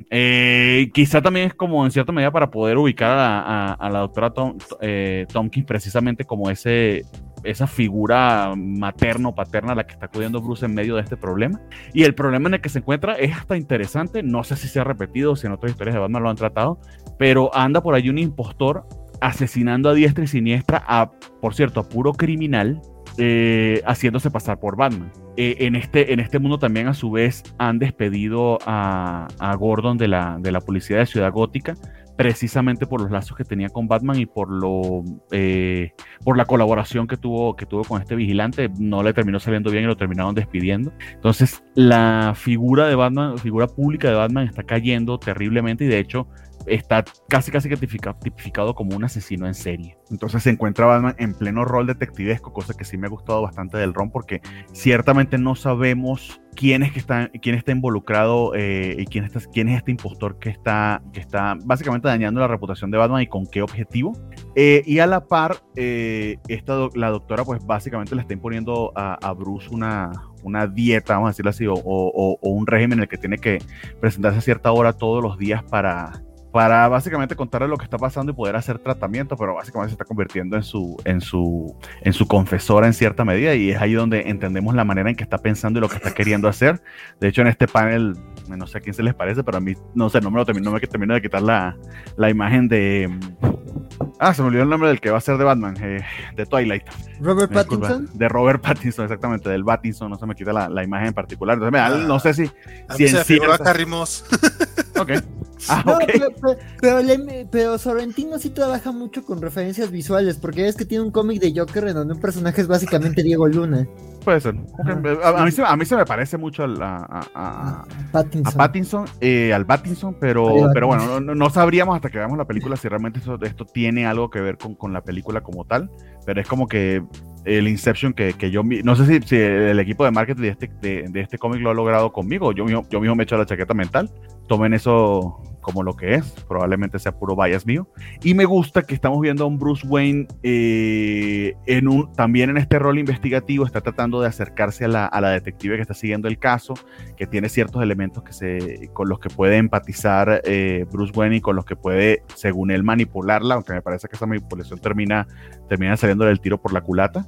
quizá también es como en cierta medida para poder ubicar a, la doctora Tom, Tompkins precisamente como ese, esa figura materno-paterna a la que está acudiendo Bruce en medio de este problema. Y el problema en el que se encuentra es hasta interesante, no sé si se ha repetido, si en otras historias de Batman lo han tratado, pero anda por ahí un impostor asesinando a diestra y siniestra a, por cierto, a puro criminal eh, haciéndose pasar por Batman. Eh, en, este, en este mundo también a su vez han despedido a, Gordon de la, de la policía de Ciudad Gótica precisamente por los lazos que tenía con Batman y por lo eh, por la colaboración que tuvo que tuvo con este vigilante no le terminó saliendo bien y lo terminaron despidiendo. Entonces la figura de Batman figura pública de Batman está cayendo terriblemente y de hecho está casi casi tipificado como un asesino en serie. Entonces se encuentra Batman en pleno rol detectivesco, cosa que sí me ha gustado bastante del Ron, porque ciertamente no sabemos quién es que está, quién está involucrado eh, y quién, está, quién es este impostor que está, que está básicamente dañando la reputación de Batman y con qué objetivo. Eh, y a la par, eh, esta, la doctora pues básicamente le está imponiendo a, Bruce una, una dieta, vamos a decirlo así, o, un régimen en el que tiene que presentarse a cierta hora todos los días para, para básicamente contarle lo que está pasando y poder hacer tratamiento, pero básicamente se está convirtiendo en su, en su, en su confesora en cierta medida y es ahí donde entendemos la manera en que está pensando y lo que está queriendo hacer. De hecho, en este panel, no sé a quién se les parece, pero a mí, no sé, no me lo termino, no me termino de quitar la, la imagen de... Ah, se me olvidó el nombre del que va a ser de Batman, eh, de Twilight. Robert Pattinson. De Robert Pattinson, exactamente, del Pattinson, no se me quita la, la imagen en particular. Entonces, ah, no sé si... A si se en Ok. Ah, pero, Sorrentino sí trabaja mucho con referencias visuales, porque es que tiene un cómic de Joker en donde un personaje es básicamente Diego Luna. Puede ser. A, mí, se, me parece mucho a, a, Pattinson, eh, al Pattinson, pero, pero bueno, no, sabríamos hasta que veamos la película si realmente esto, tiene algo que ver con, con la película como tal, pero es como que el Inception que, que yo, no sé si, si, el equipo de marketing de este, de, este cómic lo ha logrado conmigo, yo, yo, yo mismo me he hecho la chaqueta mental, tomen eso como lo que es, probablemente sea puro bias mío. Y me gusta que estamos viendo a un Bruce Wayne eh, en un, también en este rol investigativo, está tratando de acercarse a la, a la, detective que está siguiendo el caso, que tiene ciertos elementos que se, con los que puede empatizar eh, Bruce Wayne y con los que puede, según él, manipularla, aunque me parece que esa manipulación termina, termina saliendo del tiro por la culata.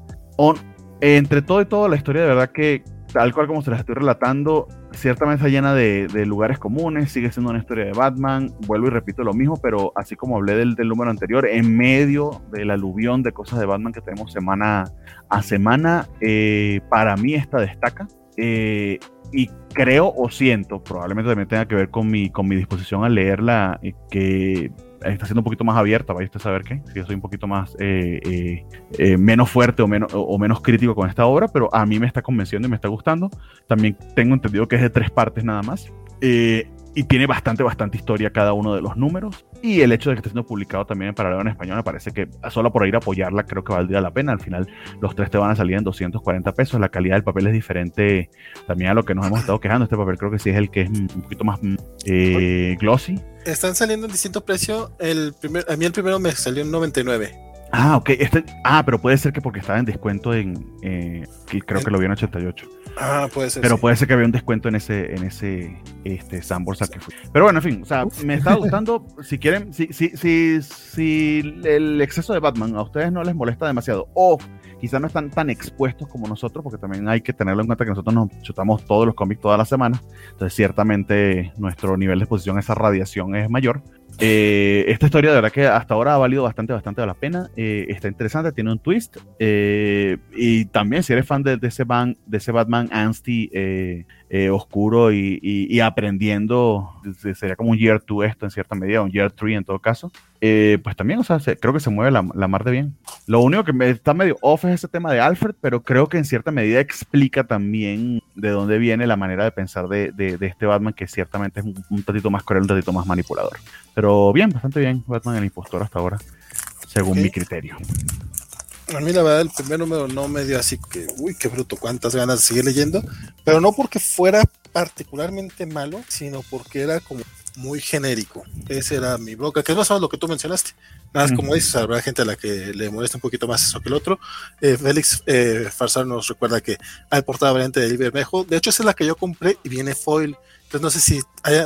entre todo y todo, la historia de verdad que, tal cual como se las estoy relatando, ciertamente está llena de, lugares comunes, sigue siendo una historia de Batman, vuelvo y repito lo mismo, pero así como hablé del, número anterior, en medio del aluvión de cosas de Batman que tenemos semana a semana, eh, para mí esta destaca. Eh, y creo o siento, probablemente también tenga que ver con mi, con mi disposición a leerla, eh, que está siendo un poquito más abierta, vaya usted a saber qué, si yo soy un poquito más eh, eh, eh, menos fuerte o menos, o menos crítico con esta obra, pero a mí me está convenciendo y me está gustando. También tengo entendido que es de tres partes nada más. Y tiene bastante, bastante historia cada uno de los números. Y el hecho de que esté siendo publicado también en paralelo en español me parece que solo por ir a apoyarla creo que valdría la pena. Al final los tres te van a salir en 240 pesos. La calidad del papel es diferente también a lo que nos hemos estado quejando. Este papel creo que sí es el que es un poquito más eh, glossy. Están saliendo en distinto precio. El primer, a mí el primero me salió en 99. Ah, ok. Este, ah, pero puede ser que porque estaba en descuento en... Eh, creo que lo vi en 88. Ah, puede ser. Pero puede ser que había un descuento en ese, en ese este, Sandbox que fui. Pero bueno, en fin, o sea, me está gustando. si quieren, si, si, si, si el exceso de Batman a ustedes no les molesta demasiado, o quizás no están tan expuestos como nosotros, porque también hay que tenerlo en cuenta que nosotros nos chutamos todos los cómics toda la semana. Entonces, ciertamente, nuestro nivel de exposición a esa radiación es mayor. Eh, esta historia de verdad que hasta ahora ha valido bastante, bastante la pena. Eh, está interesante, tiene un twist. Eh, y también si eres fan de, ese, van, de ese Batman Ansty oscuro y, aprendiendo, sería como un Year 2 esto en cierta medida, un Year 3 en todo caso. pues también, o sea, creo que se mueve la, la, mar de bien. Lo único que me está medio off es ese tema de Alfred, pero creo que en cierta medida explica también de dónde viene la manera de pensar de, de, este Batman, que ciertamente es un, un tatito más cruel, un tatito más manipulador. Pero bien, bastante bien Batman el impostor hasta ahora, según mi criterio. A mí la verdad el primer número no me dio así que, uy, qué bruto, cuántas ganas de seguir leyendo, pero no porque fuera particularmente malo, sino porque era como muy genérico. Ese era mi broca, que es más o menos lo que tú mencionaste. Nada más como dices, habrá gente a la que le molesta un poquito más eso que el otro. Eh, Félix eh, Farsar nos recuerda que hay portada variante de Bermejo. De hecho, esa es la que yo compré y viene foil. Entonces no sé si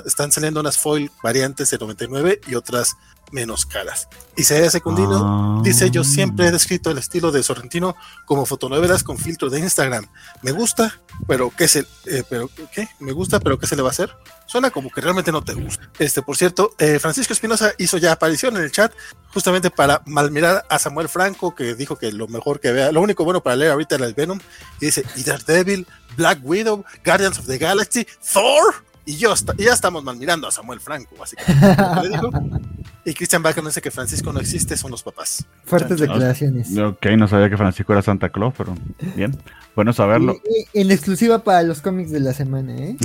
están saliendo unas foil variantes de 99 y otras menos caras. Y Isaiah Secundino ah. dice: Yo siempre he descrito el estilo de Sorrentino como fotonovelas con filtro de Instagram. Me gusta, pero ¿qué se, eh, pero qué? Me gusta, pero ¿qué se le va a hacer? Suena como que realmente no te gusta. Este, por cierto, eh, Francisco Espinosa hizo ya aparición en el chat justamente para malmirar a Samuel Franco, que dijo que lo mejor que vea, lo único bueno para leer ahorita era el Venom. Y dice: y Daredevil, Black Widow, Guardians of the Galaxy, Thor. Y yo ya estamos mal mirando a Samuel Franco, básicamente. Y Christian Bacon dice que Francisco no existe, son los papás. Fuertes declaraciones. Ok, no sabía que Francisco era Santa Claus, pero bien. Bueno saberlo. en exclusiva para los cómics de la semana, ¿eh?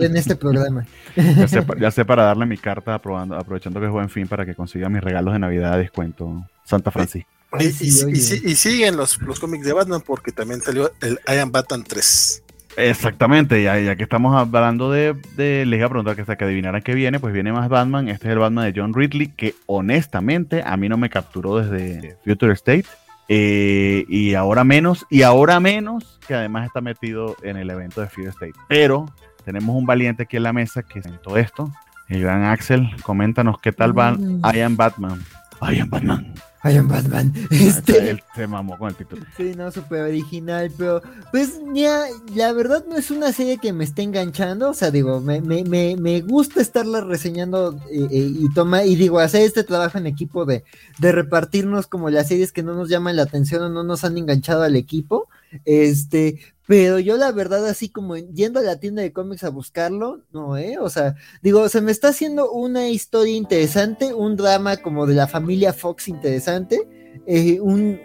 en este programa. Ya sé, para darle mi carta aprovechando que es buen fin para que consiga mis regalos de Navidad a descuento. Santa Francisco. Y, y, siguen los, los cómics de Batman porque también salió el I Am Batman 3. Exactamente, ya, ya que estamos hablando de, les iba a preguntar que hasta que adivinaran qué viene, pues viene más Batman, este es el Batman de John Ridley, que honestamente a mí no me capturó desde Future State, eh, y ahora menos, y ahora menos, que además está metido en el evento de Future State. Pero tenemos un valiente aquí en la mesa que en todo esto, el gran Axel, coméntanos qué tal va mm. I Am Batman. I Am Batman. I am Batman. Este... Él se mamó con el título. Sí, no, súper original, pero pues ya, la verdad no es una serie que me esté enganchando, o sea, digo, me, me, me, me gusta estarla reseñando eh, eh, y toma, y digo, hacer este trabajo en equipo de, de repartirnos como las series que no nos llaman la atención o no nos han enganchado al equipo, este, pero yo la verdad así como yendo a la tienda de cómics a buscarlo, no, ¿eh? O sea, digo, se me está haciendo una historia interesante, un drama como de la familia Fox interesante, eh, un,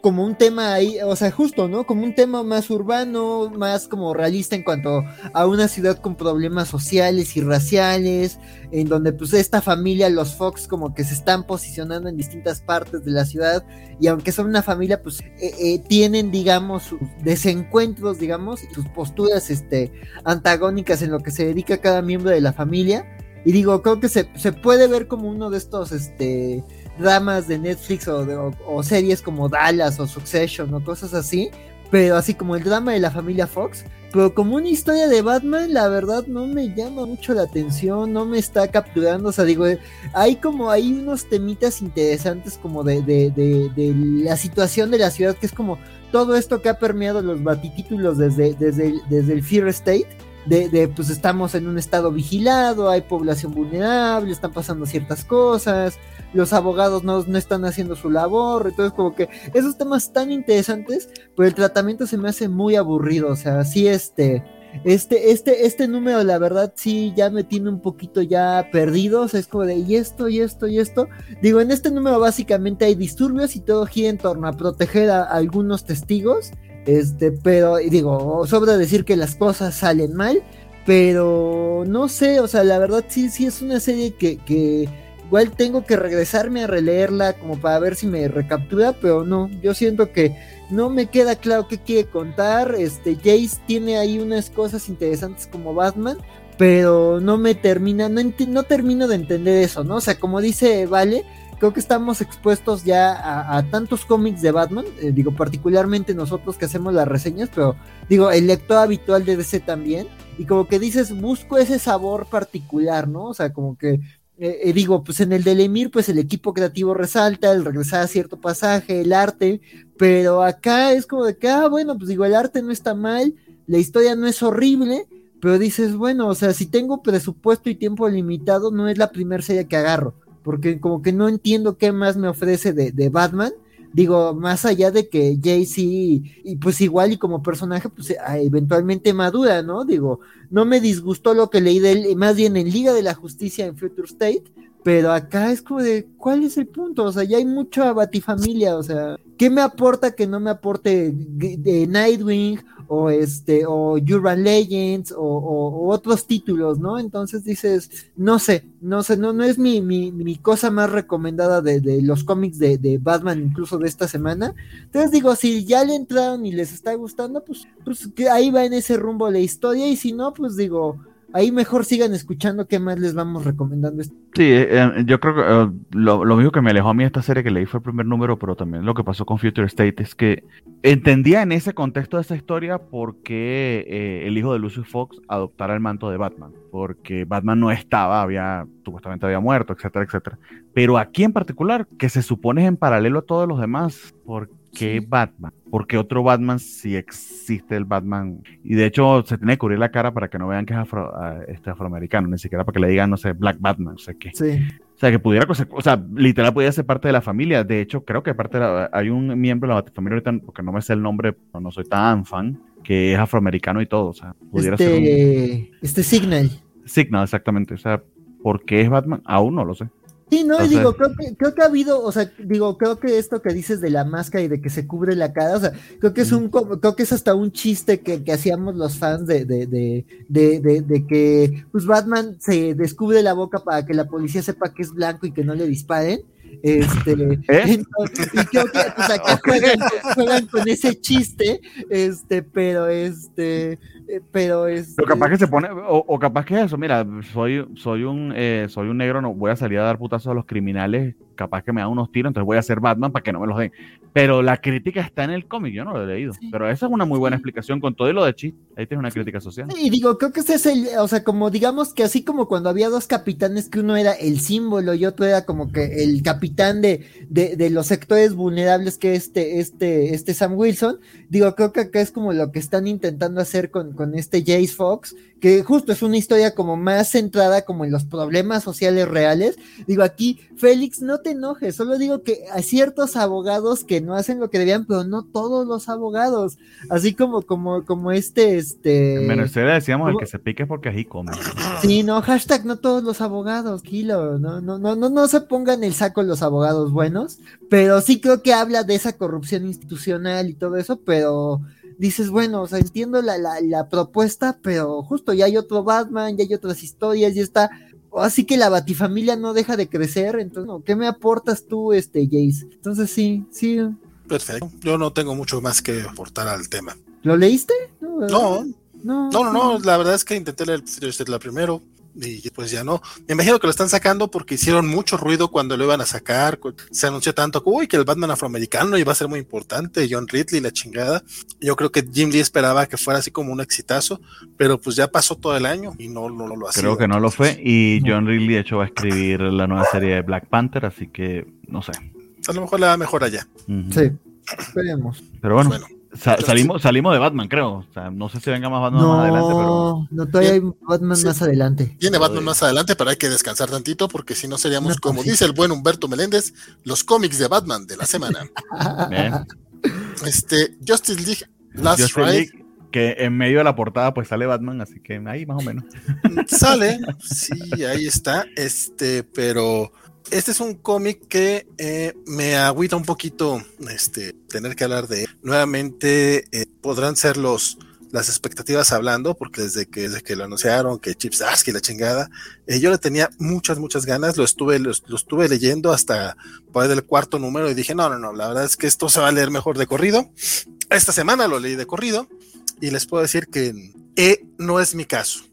como un tema ahí, o sea, justo, ¿no? Como un tema más urbano, más como realista en cuanto a una ciudad con problemas sociales y raciales, en donde pues esta familia, los Fox, como que se están posicionando en distintas partes de la ciudad, y aunque son una familia, pues eh, eh, tienen, digamos, sus desencuentros, digamos, y sus posturas este, antagónicas en lo que se dedica cada miembro de la familia. Y digo, creo que se, se puede ver como uno de estos, este, dramas de Netflix o, series como Dallas o Succession o cosas así, pero así como el drama de la familia Fox, pero como una historia de Batman, la verdad no me llama mucho la atención, no me está capturando, o sea, digo, hay como, hay unos temitas interesantes como de, de, de, la situación de la ciudad, que es como todo esto que ha permeado los batitítulos desde, desde, desde el Fear State, de, de, pues estamos en un estado vigilado, hay población vulnerable, están pasando ciertas cosas, los abogados no, no, están haciendo su labor, entonces como que esos temas tan interesantes, pero el tratamiento se me hace muy aburrido, o sea, sí este, este, este, este número la verdad sí ya me tiene un poquito ya perdido, o sea, es como de y esto, y esto, y esto, digo, en este número básicamente hay disturbios y todo gira en torno a proteger a, algunos testigos, este, pero digo, sobra decir que las cosas salen mal, pero no sé, o sea, la verdad sí, sí es una serie que, que igual tengo que regresarme a releerla como para ver si me recaptura, pero no, yo siento que no me queda claro qué quiere contar. Este Jace tiene ahí unas cosas interesantes como Batman, pero no me termina, no, no termino de entender eso, ¿no? O sea, como dice Vale, creo que estamos expuestos ya a, tantos cómics de Batman, eh, digo, particularmente nosotros que hacemos las reseñas, pero digo, el lector habitual de DC también, y como que dices, busco ese sabor particular, ¿no? O sea, como que eh, eh, digo, pues en el del Emir, pues el equipo creativo resalta, el regresar a cierto pasaje, el arte, pero acá es como de que, ah, bueno, pues digo, el arte no está mal, la historia no es horrible, pero dices, bueno, o sea, si tengo presupuesto y tiempo limitado, no es la primera serie que agarro porque como que no entiendo qué más me ofrece de, Batman. Digo, más allá de que Jay-Z, y pues igual y como personaje, pues ah, eventualmente madura, ¿no? Digo, no me disgustó lo que leí de él, más bien en Liga de la Justicia en Future State, pero acá es como de, ¿cuál es el punto? O sea, ya hay mucha batifamilia, o sea, ¿qué me aporta que no me aporte de Nightwing o este, o Urban Legends, o, otros títulos, ¿no? Entonces dices, no sé, no sé, no, no es mi, mi, mi cosa más recomendada de, los cómics de, de, Batman, incluso de esta semana. Entonces digo, si ya le entraron y les está gustando, pues, pues que ahí va en ese rumbo la historia, y si no, pues digo, ahí mejor sigan escuchando qué más les vamos recomendando. Sí, eh, eh, yo creo que eh, lo, lo, mismo que me alejó a mí esta serie que leí fue el primer número, pero también lo que pasó con Future State es que entendía en ese contexto de esa historia por qué el hijo de Lucius Fox adoptara el manto de Batman, porque Batman no estaba, había supuestamente había muerto, etcétera, etcétera. Pero aquí en particular, que se supone es en paralelo a todos los demás, porque qué Batman? Porque otro Batman si existe el Batman. Y de hecho se tiene que cubrir la cara para que no vean que es ah, este afroamericano, ni siquiera para que le digan, no sé, Black Batman, o sea qué. Sí. O sea, que pudiera, o sea, literal podría ser parte de la familia. De hecho, creo que parte hay un miembro de la familia ahorita, porque no me sé el nombre, no soy tan fan, que es afroamericano y todo. O sea, pudiera este, ser Este Signal. Signal, exactamente. O sea, ¿por qué es Batman? Aún no lo sé. Sí, no, digo, creo que, creo que ha habido, o sea, digo, creo que esto que dices de la máscara y de que se cubre la cara, o sea, creo que es un, creo que es hasta un chiste que, que hacíamos los fans de, de, de, de, de que pues Batman se descubre la boca para que la policía sepa que es blanco y que no le disparen. Este, ¿Eh? y creo que pues acá juegan, con ese chiste, este, pero este, pero es. Pero capaz que se pone, o, capaz que es eso, mira, soy, soy un eh, soy un negro, no voy a salir a dar putazos a los criminales capaz que me da unos tiros, entonces voy a hacer Batman para que no me los den. Pero la crítica está en el cómic, yo no lo he leído. Pero esa es una muy buena explicación con todo lo de chiste. Ahí tienes una crítica social. Y digo, creo que ese es el, o sea, como digamos que así como cuando había dos capitanes, que uno era el símbolo y otro era como que el capitán de, de, los sectores vulnerables que este, este, este Sam Wilson, digo, creo que acá es como lo que están intentando hacer con, con este Jace Fox, que justo es una historia como más centrada como en los problemas sociales reales. Digo, aquí, Félix, no te enojes, solo digo que hay ciertos abogados que no hacen lo que debían, pero no todos los abogados. Así como, como, como este, este. En Venezuela decíamos el que se pique porque ahí come. Sí, no, hashtag no todos los abogados, kilo, no, no, no, no, no se pongan el saco los abogados buenos, pero sí creo que habla de esa corrupción institucional y todo eso, pero dices, bueno, o sea, entiendo la, la, la, propuesta, pero justo ya hay otro Batman, ya hay otras historias, ya está. Así que la Batifamilia no deja de crecer, entonces, ¿qué me aportas tú, este, Jace? Entonces, sí, sí. Perfecto. Yo no tengo mucho más que aportar al tema. ¿Lo leíste? No, no, no, no, no, la verdad es que intenté leer la primero, y pues ya no. Me imagino que lo están sacando porque hicieron mucho ruido cuando lo iban a sacar. Se anunció tanto, uy, que el Batman afroamericano iba a ser muy importante, John Ridley, la chingada. Yo creo que Jim Lee esperaba que fuera así como un exitazo, pero pues ya pasó todo el año y no, no, lo ha Creo que no lo fue y John Ridley de hecho va a escribir la nueva serie de Black Panther, así que no sé. A lo mejor le va mejor allá. Sí, esperemos. Pero bueno. bueno salimos, salimos de Batman, creo. O sea, no sé si venga más Batman más adelante, pero. No, todavía hay Batman más adelante. Viene Batman más adelante, pero hay que descansar tantito porque si no seríamos, como dice el buen Humberto Meléndez, los cómics de Batman de la semana. este, Justice League Last Ride. que en medio de la portada pues sale Batman, así que ahí más o menos. Sale, sí, ahí está. Este, pero este es un cómic que eh, me agüita un poquito este, tener que hablar de él. Nuevamente eh, podrán ser los, las expectativas hablando, porque desde que, desde que lo anunciaron, que Chips Darsky la chingada, eh, yo le tenía muchas, muchas ganas, lo estuve, lo, estuve leyendo hasta por del cuarto número y dije, no, no, no, la verdad es que esto se va a leer mejor de corrido. Esta semana lo leí de corrido y les puedo decir que E no es mi caso.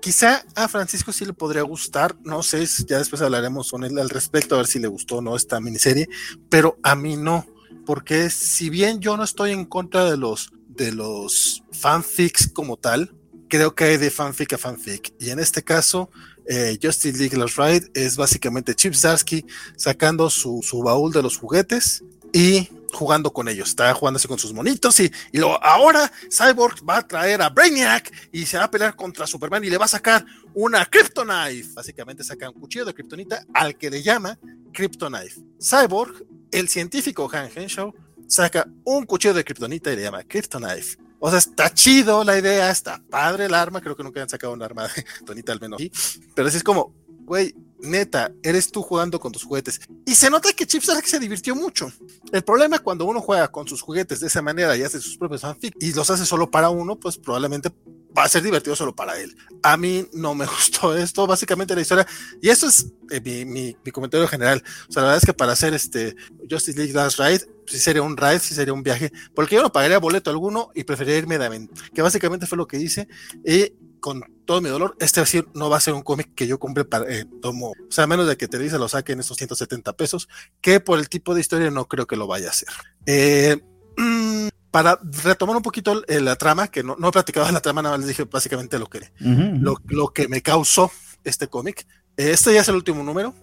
Quizá a Francisco sí le podría gustar, no sé, ya después hablaremos con él al respecto, a ver si le gustó o no esta miniserie, pero a mí no, porque si bien yo no estoy en contra de los de los fanfics como tal, creo que hay de fanfic a fanfic. Y en este caso, eh, Justice League Lost Ride es básicamente Chip Zarsky sacando su, su, baúl de los juguetes y jugando con ellos. Está jugándose con sus monitos y, y lo, ahora Cyborg va a traer a Brainiac y se va a pelear contra Superman y le va a sacar una Kryptonite. Básicamente saca un cuchillo de Kryptonita al que le llama Kryptonite. Cyborg, el científico Han Henshaw, saca un cuchillo de kriptonita y le llama Kryptonite. O sea, está chido la idea, está padre el arma, creo que nunca han sacado un arma de Tonita al menos. Pero así es como, güey, neta, eres tú jugando con tus juguetes. Y se nota que Chip que se divirtió mucho. El problema cuando uno juega con sus juguetes de esa manera y hace sus propios fanfic y los hace solo para uno, pues probablemente va a ser divertido solo para él. A mí no me gustó esto, básicamente la historia. Y eso es eh, mi, mi, comentario general. O sea, la verdad es que para hacer este Justice League Last Ride, sí sería un ride, sí sería un viaje, porque yo no pagaría boleto alguno y preferiría irme de aventura, que básicamente fue lo que hice. Y con todo mi dolor, este decir, no va a ser un cómic que yo compre para, eh, tomo, o sea, menos de que te dice lo saque en esos 170 pesos, que por el tipo de historia no creo que lo vaya a hacer. Eh, para retomar un poquito la trama, que no, no, he platicado de la trama, nada más les dije básicamente lo que, lo, lo, que me causó este cómic. Este ya es el último número,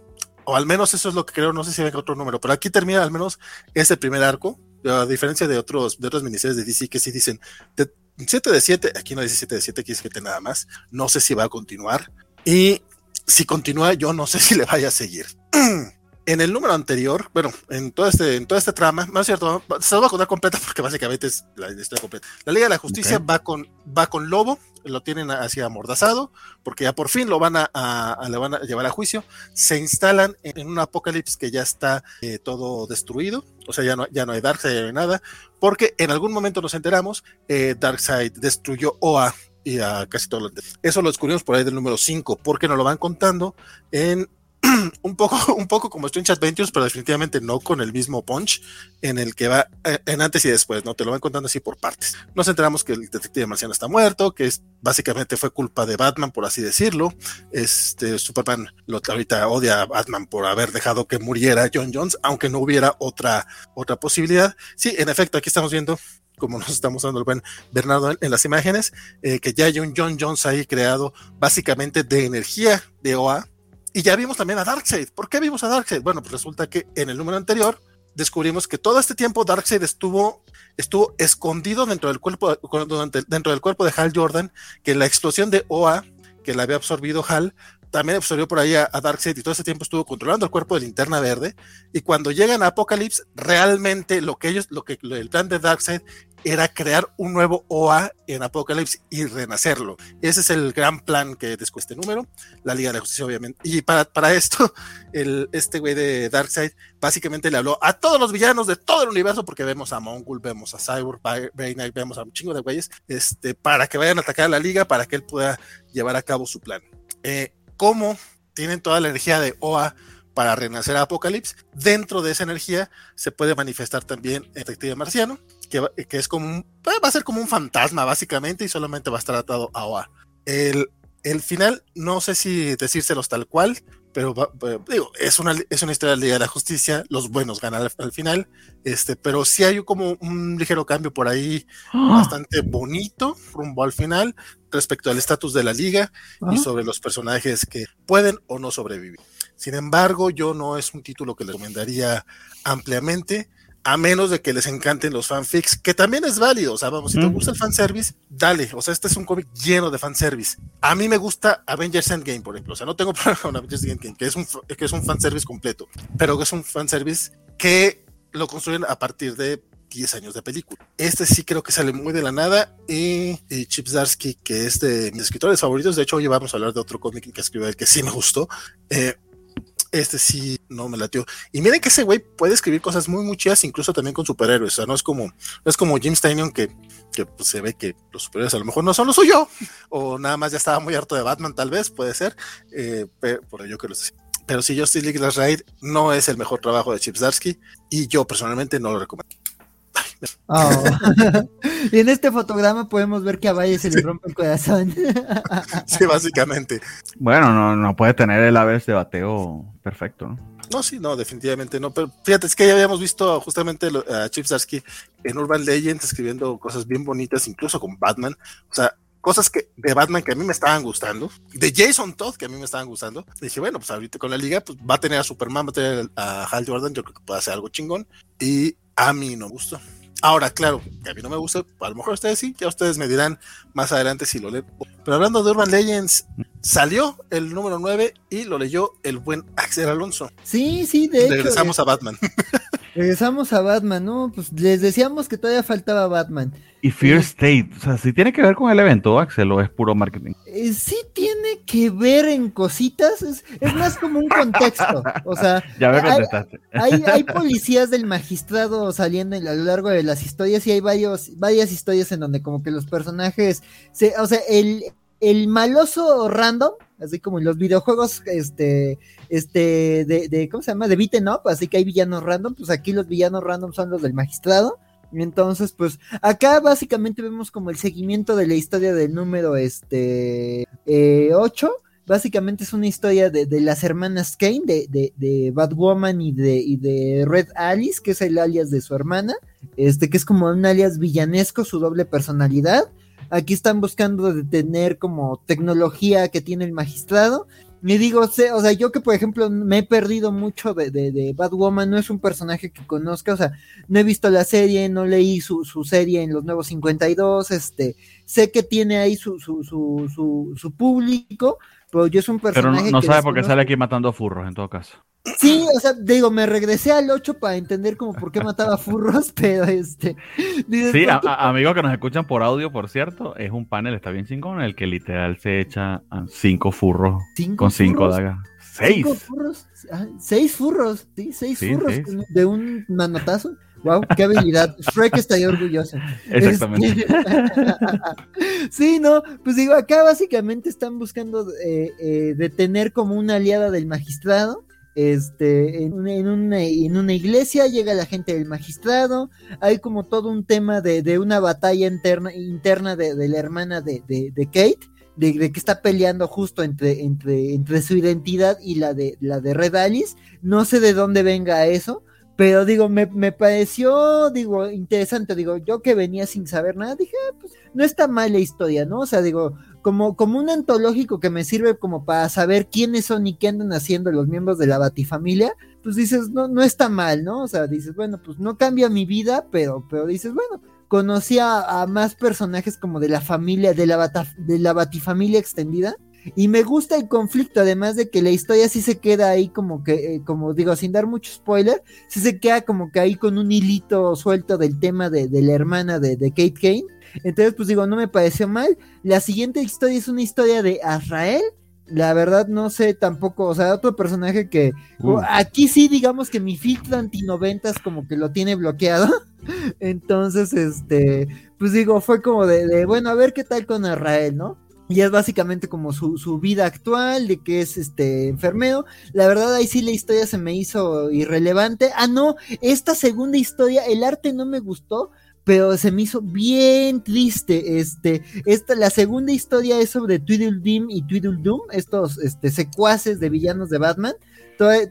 o al menos eso es lo que creo, no sé si hay otro número, pero aquí termina al menos este primer arco, a diferencia de otros de otras miniseries de DC que sí dicen de 7 de 7, aquí no dice 7 de 7, aquí dice 7 nada más, no sé si va a continuar y si continúa yo no sé si le vaya a seguir. en el número anterior, bueno, en todo este, en toda esta trama, no es cierto, se lo voy a contar completa porque básicamente es la historia completa. La Liga de la Justicia okay. va con, va con Lobo, lo tienen así amordazado, porque ya por fin lo van a, a, le van a llevar a juicio. Se instalan en un apocalipsis que ya está eh, todo destruido, o sea, ya no, ya no hay Darkseid, ya no hay nada, porque en algún momento nos enteramos, eh, Darkseid destruyó OA y a casi todo lo Eso lo descubrimos por ahí del número 5, porque nos lo van contando en un poco, un poco como Strange Adventures, pero definitivamente no con el mismo punch en el que va eh, en antes y después, ¿no? Te lo van contando así por partes. Nos enteramos que el detective marciano está muerto, que es, básicamente fue culpa de Batman, por así decirlo. Este, Superman lo, ahorita odia a Batman por haber dejado que muriera John Jones, aunque no hubiera otra, otra posibilidad. Sí, en efecto, aquí estamos viendo como nos estamos dando el buen Bernardo en, en las imágenes, eh, que ya hay un John Jones ahí creado básicamente de energía de OA, y ya vimos también a Darkseid. ¿Por qué vimos a Darkseid? Bueno, pues resulta que en el número anterior descubrimos que todo este tiempo Darkseid estuvo, estuvo escondido dentro del cuerpo, dentro del cuerpo de Hal Jordan, que la explosión de OA que la había absorbido Hal también absorbió por ahí a, Darkseid y todo ese tiempo estuvo controlando el cuerpo de Linterna Verde. Y cuando llegan a Apocalypse, realmente lo que ellos, lo que el plan de Darkseid era crear un nuevo OA en Apocalypse y renacerlo. Ese es el gran plan que después este número, la Liga de Justicia, obviamente. Y para, para esto, el, este güey de Darkseid básicamente le habló a todos los villanos de todo el universo, porque vemos a Mongul, vemos a Cyborg, Brainiac, vemos a un chingo de güeyes, este, para que vayan a atacar a la Liga, para que él pueda llevar a cabo su plan. Eh, ¿Cómo tienen toda la energía de OA para renacer a Apocalipsis. Dentro de esa energía se puede manifestar también el detective marciano, que, que, es como un, va a ser como un fantasma básicamente y solamente va a estar atado a OA. El, el final, no sé si decírselos tal cual, pero digo, es una, es una historia de la Liga de la Justicia, los buenos ganan al, al, final, este, pero sí hay como un ligero cambio por ahí oh. bastante bonito rumbo al final respecto al estatus de la liga oh. y sobre los personajes que pueden o no sobrevivir. Sin embargo, yo no es un título que le recomendaría ampliamente, a menos de que les encanten los fanfics, que también es válido. O sea, vamos, si te gusta el fanservice, dale. O sea, este es un cómic lleno de fanservice. A mí me gusta Avengers Endgame, por ejemplo. O sea, no tengo problema con Avengers Endgame, que es un, que es un fanservice completo, pero que es un fanservice que lo construyen a partir de 10 años de película. Este sí creo que sale muy de la nada y, y Chip Zarsky, que es de mis escritores favoritos, de hecho hoy vamos a hablar de otro cómic que escribió él que sí me gustó, eh, este sí no me latió. Y miren que ese güey puede escribir cosas muy, muy chidas, incluso también con superhéroes. O sea, no es como, no es como Jim Steinion que, que pues, se ve que los superhéroes a lo mejor no son lo suyo, o nada más ya estaba muy harto de Batman, tal vez, puede ser, eh, por ello que lo sé. Pero si Justice League Last Raid no es el mejor trabajo de Chip Zdarsky, y yo personalmente no lo recomiendo. Oh. y en este fotograma podemos ver que a Valle se le rompe el corazón. sí, básicamente. Bueno, no, no puede tener el Aves de bateo perfecto, ¿no? Sí, no, definitivamente no. Pero fíjate, es que ya habíamos visto justamente a Chip Zarsky en Urban Legends escribiendo cosas bien bonitas, incluso con Batman. O sea, cosas que de Batman que a mí me estaban gustando, de Jason Todd que a mí me estaban gustando. dije, bueno, pues ahorita con la liga pues va a tener a Superman, va a tener a Hal Jordan, yo creo que puede hacer algo chingón. Y a mí no gustó. Ahora, claro, que a mí no me gusta, a lo mejor ustedes sí, ya ustedes me dirán más adelante si lo leen. Pero hablando de Urban Legends, salió el número 9 y lo leyó el buen Axel Alonso. Sí, sí, de hecho. Regresamos a Batman. Regresamos a Batman, ¿no? Pues les decíamos que todavía faltaba Batman. Y Fear State, o sea, si tiene que ver con el evento, Axel, o es puro marketing. Eh, sí tiene que ver en cositas, es, más como un contexto. O sea, ya me hay, hay, policías del magistrado saliendo a lo largo de las historias y hay varios, varias historias en donde como que los personajes, se, o sea, el, el maloso random, así como en los videojuegos, este, este, de, de, ¿cómo se llama? De beaten up, así que hay villanos random, pues aquí los villanos random son los del magistrado. Entonces, pues, acá básicamente vemos como el seguimiento de la historia del número este 8. Eh, básicamente es una historia de, las hermanas Kane, de, de, de Batwoman y de, y de Red Alice, que es el alias de su hermana, este, que es como un alias villanesco, su doble personalidad. Aquí están buscando detener como tecnología que tiene el magistrado. Me digo, o sea, yo que por ejemplo me he perdido mucho de, de, de, Batwoman, no es un personaje que conozca, o sea, no he visto la serie, no leí su, su serie en los nuevos 52, este, sé que tiene ahí su, su, su, su, su público, pero yo es un personaje. Pero no, sabe por qué sale aquí matando furros en todo caso. Sí, o sea, digo, me regresé al 8 para entender como por qué mataba furros, pero este. sí, amigos que nos escuchan por audio, por cierto, es un panel, está bien chingón, en el que literal se echa cinco furros con cinco dagas. Seis. furros? Ah, seis furros, sí, seis furros de un manotazo. Wow, qué habilidad. Shrek estaría orgulloso. Exactamente. Este, sí, no, pues digo, acá básicamente están buscando eh, eh, detener como una aliada del magistrado este, en, una, en, una, iglesia llega la gente del magistrado, hay como todo un tema de, una batalla interna, interna de, la hermana de, Kate, de, que está peleando justo entre, entre, entre su identidad y la de, la de Red Alice, no sé de dónde venga eso, pero digo, me, me, pareció, digo, interesante, digo, yo que venía sin saber nada, dije, ah, pues no está mal la historia, ¿no? O sea, digo, como, como un antológico que me sirve como para saber quiénes son y qué andan haciendo los miembros de la Batifamilia, pues dices, no, no está mal, ¿no? O sea, dices, bueno, pues no cambia mi vida, pero, pero dices, bueno, conocí a, más personajes como de la familia, de la, de la Batifamilia extendida. Y me gusta el conflicto, además de que la historia sí se queda ahí como que, eh, como digo, sin dar mucho spoiler, sí se queda como que ahí con un hilito suelto del tema de, de la hermana de, de Kate Kane entonces, pues digo, no me pareció mal. La siguiente historia es una historia de Azrael. La verdad no sé tampoco, o sea, otro personaje que uh. aquí sí digamos que mi filtro anti noventas como que lo tiene bloqueado. Entonces, este, pues digo, fue como de, bueno, a ver qué tal con Azrael, ¿no? Y es básicamente como su, su, vida actual, de que es este enfermero. La verdad, ahí sí la historia se me hizo irrelevante. Ah, no, esta segunda historia, el arte no me gustó, pero se me hizo bien triste. Este, esta, la segunda historia es sobre Tweedledum y Tweedledum, estos este, secuaces de villanos de Batman.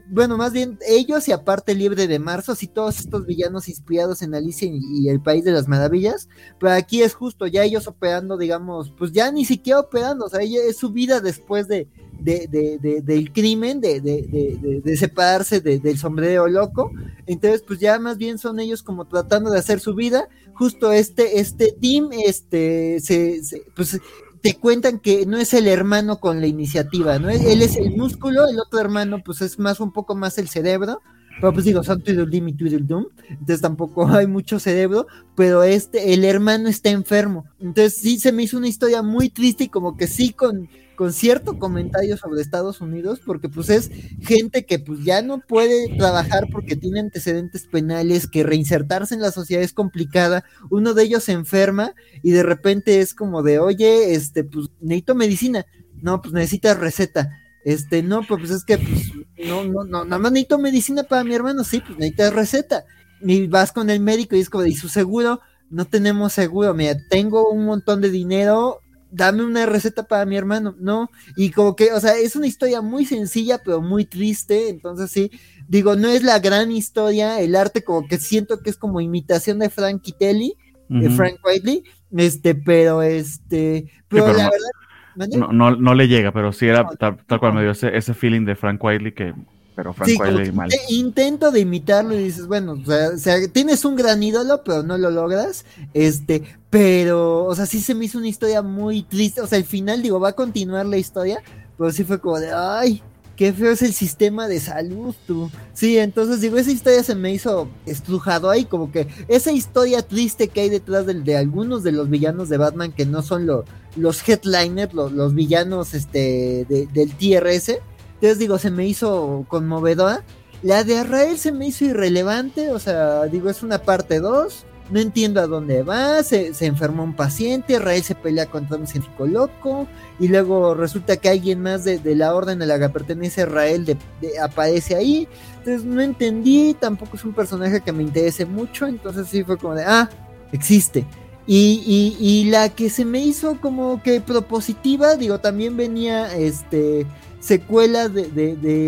Bueno, más bien ellos y aparte Libre de Marzo, así todos estos villanos inspirados en Alicia y, el País de las Maravillas. Pero aquí es justo, ya ellos operando, digamos, pues ya ni siquiera operando, o sea, es su vida después de, de, de, del crimen, de, de separarse del sombrero loco. Entonces, pues ya más bien son ellos como tratando de hacer su vida. Justo este, este team, este, se, pues te cuentan que no es el hermano con la iniciativa, ¿no? Él es el músculo, el otro hermano, pues es más un poco más el cerebro. Pero pues digo, son Tweedledum y Tweedledum, entonces tampoco hay mucho cerebro, pero este, el hermano está enfermo. Entonces sí se me hizo una historia muy triste y como que sí con, con cierto comentario sobre Estados Unidos, porque pues es gente que pues ya no puede trabajar porque tiene antecedentes penales, que reinsertarse en la sociedad es complicada, uno de ellos se enferma y de repente es como de, oye, este, pues necesito medicina, no, pues necesitas receta, este, no, pues es que, pues, no, no, no, nada más necesito medicina para mi hermano, sí, pues necesitas receta, y vas con el médico y es como, ¿y su seguro? No tenemos seguro, mira, tengo un montón de dinero, dame una receta para mi hermano, ¿no? Y como que, o sea, es una historia muy sencilla, pero muy triste, entonces sí, digo, no es la gran historia, el arte como que siento que es como imitación de Frank Telly, de Frank Whiteley, este, pero este, pero la verdad... No, no, no, le llega, pero sí era tal, cual me dio ese, ese feeling de Frank Whiteley que pero Frank sí, mal. Intento de imitarlo y dices, bueno, o sea, tienes un gran ídolo, pero no lo logras. Este, pero, o sea, sí se me hizo una historia muy triste. O sea, el final, digo, va a continuar la historia, pero sí fue como de, ay, qué feo es el sistema de salud, tú. Sí, entonces digo, esa historia se me hizo estrujado ahí, como que esa historia triste que hay detrás de, de algunos de los villanos de Batman que no son los headliners, los, villanos este, del TRS entonces digo, se me hizo conmovedora. La de Arrael se me hizo irrelevante, o sea, digo, es una parte 2. No entiendo a dónde va, se, enfermó un paciente, Arrael se pelea contra un científico loco, y luego resulta que alguien más de, la orden a la que pertenece Arrael de, aparece ahí. Entonces no entendí, tampoco es un personaje que me interese mucho, entonces sí fue como de, ah, existe. Y, y la que se me hizo como que propositiva, digo, también venía este secuela de,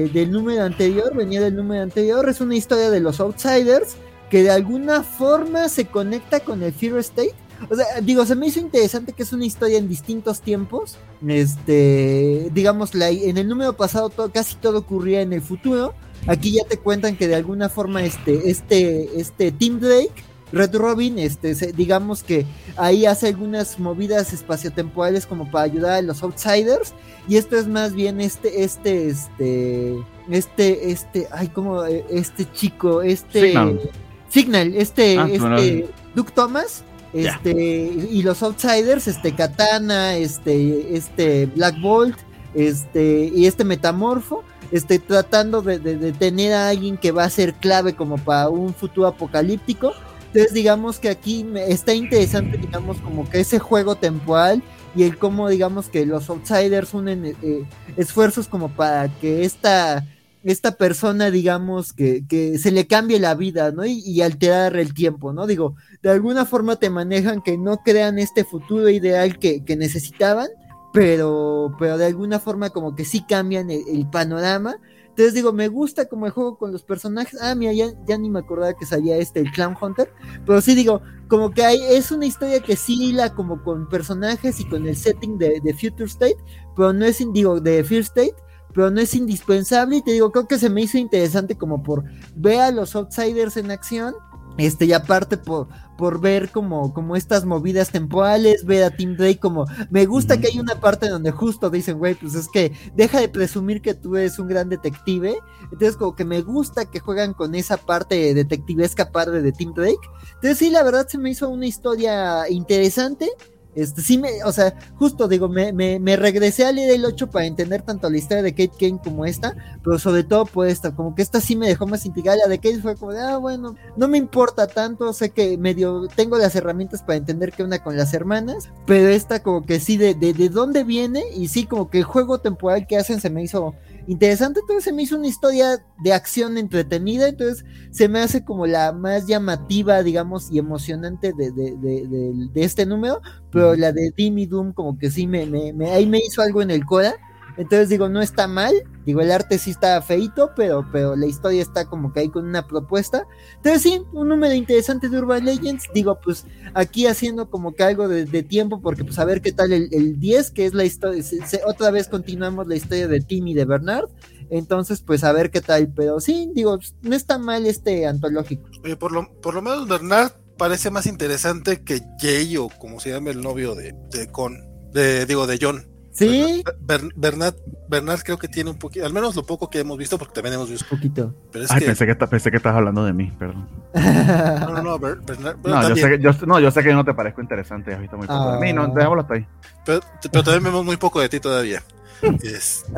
del número anterior, venía del número anterior, es una historia de los outsiders que de alguna forma se conecta con el Fear State. O sea, digo, se me hizo interesante que es una historia en distintos tiempos. Este, digamos, la, en el número pasado todo, casi todo ocurría en el futuro. Aquí ya te cuentan que de alguna forma este, este, este Tim Drake Red Robin, este, digamos que ahí hace algunas movidas espaciotemporales como para ayudar a los outsiders. Y esto es más bien este, este, este, este, este, ay, como este chico, este Signal, este, ah, este, Duke Thomas, este, y los outsiders, este, Katana, este, este, Black Bolt, este, y este Metamorfo este, tratando de, de, tener a alguien que va a ser clave como para un futuro apocalíptico. Entonces, digamos que aquí está interesante, digamos, como que ese juego temporal y el cómo, digamos, que los outsiders unen eh, eh, esfuerzos como para que esta, esta persona, digamos, que, que se le cambie la vida, ¿no? Y, alterar el tiempo, ¿no? Digo, de alguna forma te manejan que no crean este futuro ideal que, que necesitaban, pero, pero de alguna forma como que sí cambian el panorama entonces digo, me gusta como el juego con los personajes. Ah, mira, ya, ni me acordaba que salía este, el Clown Hunter. Pero sí digo, como que hay, es una historia que sí hila como con personajes y con el setting de, Future State. Pero no es, digo, de Fear State. Pero no es indispensable. Y te digo, creo que se me hizo interesante como por ver a los outsiders en acción este, y aparte por, por ver como, como estas movidas temporales, ver a Tim Drake como, me gusta que hay una parte donde justo dicen, güey, pues es que deja de presumir que tú eres un gran detective, entonces como que me gusta que juegan con esa parte detectivesca parte de Tim Drake, entonces sí, la verdad se me hizo una historia interesante, este, sí me, o sea, justo digo, me, me, regresé a leer el 8 para entender tanto la historia de Kate Kane como esta, pero sobre todo por esta, como que esta sí me dejó más intrigada, la de Kate fue como de, ah, bueno, no me importa tanto, sé que medio tengo las herramientas para entender que una con las hermanas, pero esta como que sí, de, de, de dónde viene, y sí, como que el juego temporal que hacen se me hizo interesante, entonces se me hizo una historia de acción entretenida, entonces se me hace como la más llamativa, digamos, y emocionante de, de, de, de este número, pero la de Dimmy Doom como que sí me, me, ahí me hizo algo en el Cora, entonces digo, no está mal, digo, el arte sí está feito, pero, pero la historia está como que ahí con una propuesta. Entonces sí, un número interesante de Urban Legends, digo, pues aquí haciendo como que algo de, tiempo, porque pues a ver qué tal el, el 10, que es la historia, otra vez continuamos la historia de Tim y de Bernard. Entonces, pues a ver qué tal, pero sí, digo, no está mal este antológico. Por lo, por lo menos Bernard parece más interesante que Jay o como se llama el novio de Con, de, digo, de John. Sí. Bernard, Bernard creo que tiene un poquito, al menos lo poco que hemos visto, porque también hemos visto. Un poquito. Ay, pensé, que, pensé que estabas hablando de mí, perdón. No, no, no, Bernard. No yo, sé que, yo, no, yo sé que no te parezco interesante, has visto muy poco de mí, no, ah. dejámoslo hasta ahí. Pero, pero también vemos muy poco de ti todavía. Este,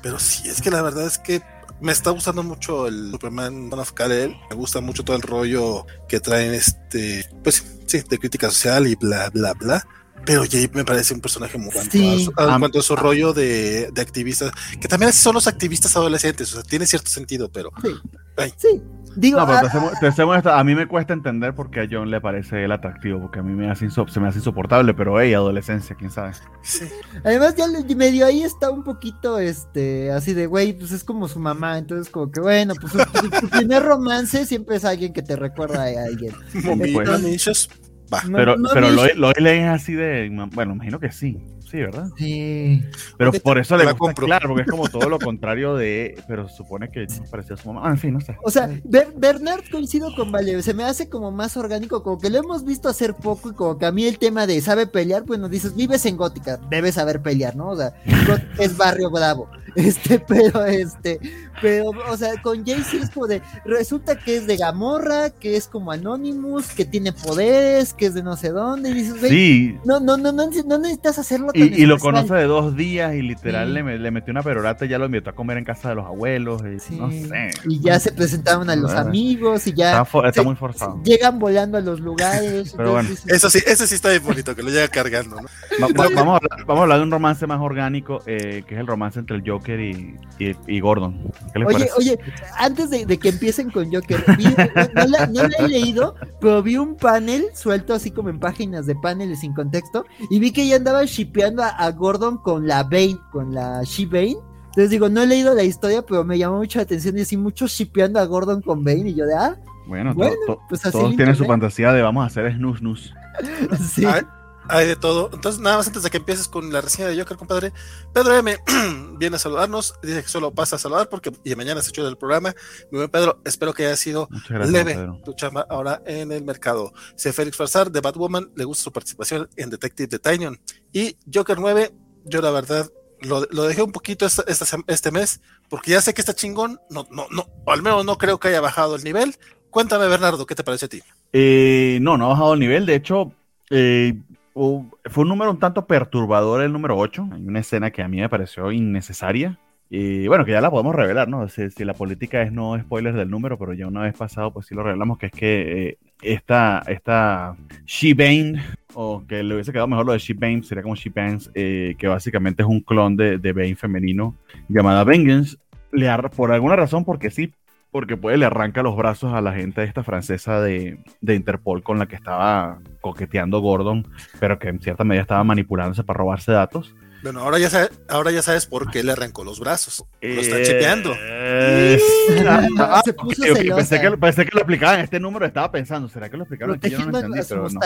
pero sí, es que la verdad es que me está gustando mucho el Superman Son of Kal-El. Me gusta mucho todo el rollo que traen este, pues sí, de crítica social y bla, bla, bla. Pero Jay me parece un personaje muy bueno. Sí. En cuanto a su rollo de, de activistas, que también son los activistas adolescentes, o sea, tiene cierto sentido, pero Sí. Ay. Sí. Digo, No, pero ah, te hacemos- te hacemos esta- a mí me cuesta entender por qué a John le parece él atractivo, porque a mí me hace se me hace insoportable, pero hey, adolescencia, quién sabe. sí. además ya le- medio ahí está un poquito, este, así de, güey, pues es como su mamá, entonces como que, bueno, pues su, su- su primer romance siempre es alguien que te recuerda a alguien. Pues. mamichos, va. Pero, no pero Lois Lois Lane es así de. Bueno, imagino que sí. Sí, ¿verdad? Sí. Pero por eso le gusta, compro. claro, porque es como todo lo contrario de. Pero supone que no parecía su mamá. Ah, en fin, no sé. O sea, Ber- Bernard coincido con Vale, se me hace como más orgánico, como que lo hemos visto hacer poco y como que a mí el tema de sabe pelear, bueno, dices, vives en Gótica, debes saber pelear, ¿no? O sea, es barrio bravo, este, pero este, pero, o sea, con Jay sí es como de, resulta que es de Gamorra, que es como Anonymous, que tiene poderes, que es de no sé dónde, y dices, Sí. no, no, no, no, no necesitas hacerlo Y, y lo conoce de dos días y literal Sí. le, le metió una perorata y ya lo invitó a comer en casa de los abuelos. y Sí. No sé. Y ya se presentaron a los amigos y ya Está, fo- está sí, muy forzado. llegan volando a los lugares. Pero bueno. Eso sí, ese sí está bien bonito, que lo llega cargando, ¿no? Va- va- vamos, a hablar, vamos a hablar de un romance más orgánico, eh, que es el romance entre el Joker y, y, y Gordon. ¿Qué les Oye, parece? oye, antes de, de que empiecen con Joker, vi- no, la, no la he leído, pero vi un panel suelto así como en páginas de paneles sin contexto, y vi que ya andaban shipeando a, a Gordon con la Bane, con la She-Bane. Entonces digo, no he leído la historia, pero me llamó mucho la atención y así mucho shipeando a Gordon con Bane, y yo de, ah, bueno, bueno, to- pues así todos tienen su fantasía de vamos a hacer snus snus. sí. Hay, hay de todo. Entonces, nada más antes de que empieces con la reseña de Joker, compadre, Pedro M viene a saludarnos. Dice que solo pasa a saludar porque y mañana se echó del programa. Mi buen Pedro, espero que haya sido gracias, leve Pedro. tu chamba ahora en el mercado. Si Félix Farsar de Batwoman le gusta su participación en Detective de Tinyon. Y Joker 9, yo la verdad lo, lo dejé un poquito esta- este mes porque ya sé que está chingón. No, no, no, o al menos no creo que haya bajado el nivel. Cuéntame, Bernardo, ¿qué te parece a ti? Eh, no, no ha bajado el nivel. De hecho, eh, fue un número un tanto perturbador el número 8. Hay una escena que a mí me pareció innecesaria. Y bueno, que ya la podemos revelar, ¿no? Si, si la política es no spoilers del número, pero ya una vez pasado, pues sí lo revelamos, que es que eh, esta, esta She-Bane, o que le hubiese quedado mejor lo de She-Bane, sería como She-Bangs, eh, que básicamente es un clon de, de Bane femenino llamada Vengeance, le por alguna razón, porque sí, porque puede le arranca los brazos a la gente esta francesa de, de Interpol con la que estaba coqueteando Gordon, pero que en cierta medida estaba manipulándose para robarse datos. Bueno, ahora ya, sabes, ahora ya sabes por qué le arrancó los brazos. Lo está chipeando. eh, ah, Se puso pensé, que, pensé que lo explicaban en este número, estaba pensando, ¿será que lo explicaron aquí? Yo no lo entendí, a su pero no.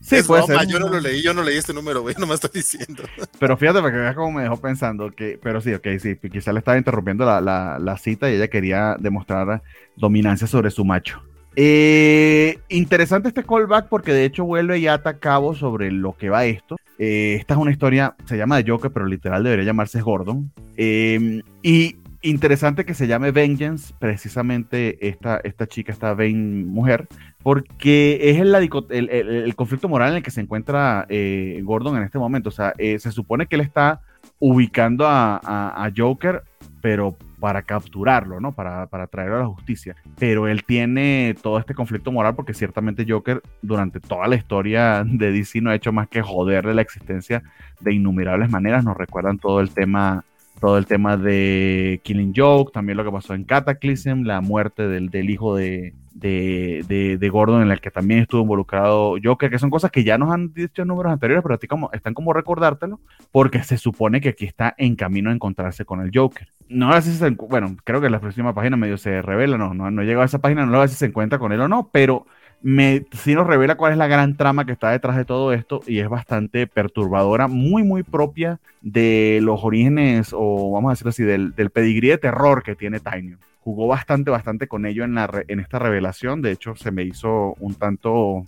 Sí, es puede broma, ser. yo no lo leí, yo no leí este número, güey, no me estoy diciendo. Pero fíjate, porque veas cómo me dejó pensando que, pero sí, ok, sí, quizá le estaba interrumpiendo la, la- la cita y ella quería demostrar dominancia sobre su macho. Eh, interesante este callback porque de hecho vuelve y ata cabo sobre lo que va esto. Eh, esta es una historia, se llama de Joker, pero literal debería llamarse Gordon. Eh, y interesante que se llame Vengeance, precisamente esta, esta chica, esta Vane mujer, porque es el, conflicto moral en el que se encuentra eh, Gordon en este momento. O sea, se supone que él está ubicando a Joker, pero para capturarlo, ¿no? Para, para traerlo a la justicia. Pero él tiene todo este conflicto moral porque ciertamente Joker durante toda la historia de DC no ha hecho más que joderle la existencia de innumerables maneras. Nos recuerdan todo el tema todo el tema de Killing Joke, también lo que pasó en Cataclysm, la muerte del, del hijo de, de, de- Gordon en el que también estuvo involucrado Joker, que son cosas que ya nos han dicho en números anteriores, pero a como, están como recordártelo, porque se supone que aquí está en camino a encontrarse con el Joker. No sé si se, bueno, creo que en la próxima página medio se revela, no, no, no he llegado a esa página, no sé si se encuentra con él o no, pero me, sí nos revela cuál es la gran trama que está detrás de todo esto y es bastante perturbadora, muy, muy propia de los orígenes, o vamos a decirlo así, del, del pedigrí de terror que tiene Tinio. Jugó bastante, bastante con ello en, la re- en esta revelación, de hecho se me hizo un tanto,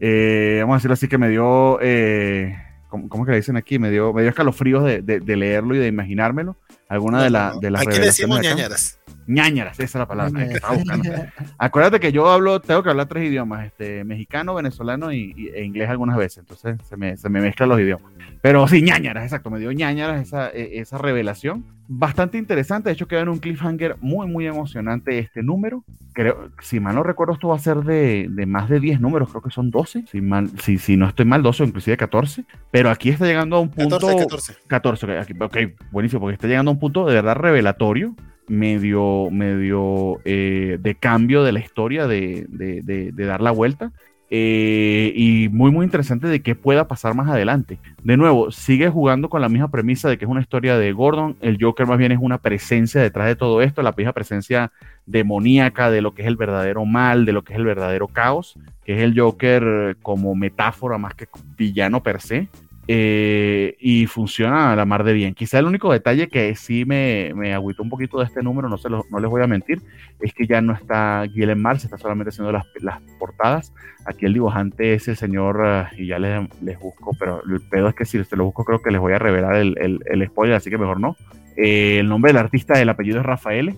eh, vamos a decirlo así, que me dio, eh, ¿cómo, cómo que le dicen aquí? Me dio, me dio escalofríos de, de- de leerlo y de imaginármelo. Alguna de, la- de las Aquí revelaciones decimos ñañaras. Ñañaras, esa es la palabra que estaba buscando. Acuérdate que yo hablo, tengo que hablar tres idiomas, este, mexicano, venezolano y, e inglés algunas veces, entonces se me, se me mezclan los idiomas. Pero sí, ñañaras, exacto, me dio ñañaras esa, e, esa revelación. Bastante interesante, de hecho queda en un cliffhanger muy, muy emocionante este número. Creo, si mal no recuerdo, esto va a ser de, de más de 10 números, creo que son 12, si, mal, si, si no estoy mal, 12 o inclusive 14, pero aquí está llegando a un punto... 14, 14. 14, aquí, ok, buenísimo, porque está llegando a un punto de verdad revelatorio medio, medio eh, de cambio de la historia, de, de, de, dar la vuelta. Eh, y muy muy interesante de qué pueda pasar más adelante. De nuevo, sigue jugando con la misma premisa de que es una historia de Gordon, el Joker más bien es una presencia detrás de todo esto, la misma presencia demoníaca de lo que es el verdadero mal, de lo que es el verdadero caos, que es el Joker como metáfora más que villano per se. Eh, y funciona a la mar de bien. Quizá el único detalle que sí me, me agüitó un poquito de este número, no, se no les voy a mentir, es que ya no está Guillermo Mars, está solamente haciendo las, las, portadas. Aquí el dibujante es el señor, uh, y ya les, les, busco, pero el pedo es que si se lo busco creo que les voy a revelar el, el, el spoiler, así que mejor no. Eh, el nombre del artista, el apellido es Rafael.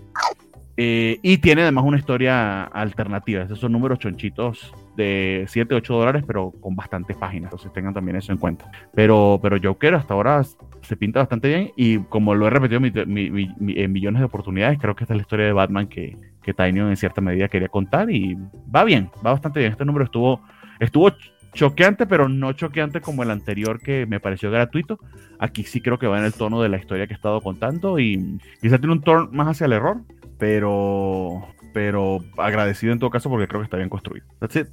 Eh, y tiene además una historia alternativa. Esos son números chonchitos de 7, 8 dólares, pero con bastantes páginas. Entonces tengan también eso en cuenta. Pero, pero Joker hasta ahora se pinta bastante bien. Y como lo he repetido en millones de oportunidades, creo que esta es la historia de Batman que, que en cierta medida quería contar. Y va bien, va bastante bien. Este número estuvo, estuvo choqueante, pero no choqueante como el anterior que me pareció gratuito. Aquí sí creo que va en el tono de la historia que he estado contando. Y quizá tiene un tono más hacia el error pero pero agradecido en todo caso porque creo que está bien construido. That's it.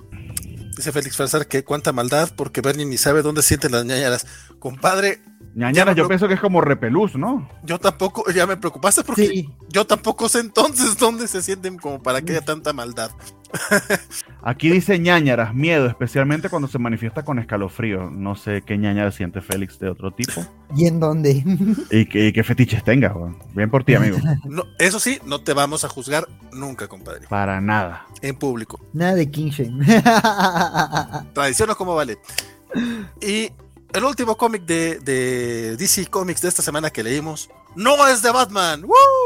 Dice Félix Farsar que cuánta maldad porque Bernie ni sabe dónde sienten las ñañaras. Compadre. Ñañaras yo pienso que es como repelús, ¿no? Yo tampoco, ya me preocupaste porque yo tampoco sé entonces dónde se sienten como para que haya tanta maldad. Aquí dice ñañaras, miedo, especialmente cuando se manifiesta con escalofrío. No sé qué ñañara siente Félix de otro tipo. ¿Y en dónde? y, qué, fetiches tenga, bien por ti, amigo. No, eso sí, no te vamos a juzgar nunca, compadre. Para nada. En público. Nada de Shame. Tradición o como vale. Y el último cómic de, de, DC Comics de esta semana que leímos no es de Batman. ¡Woo!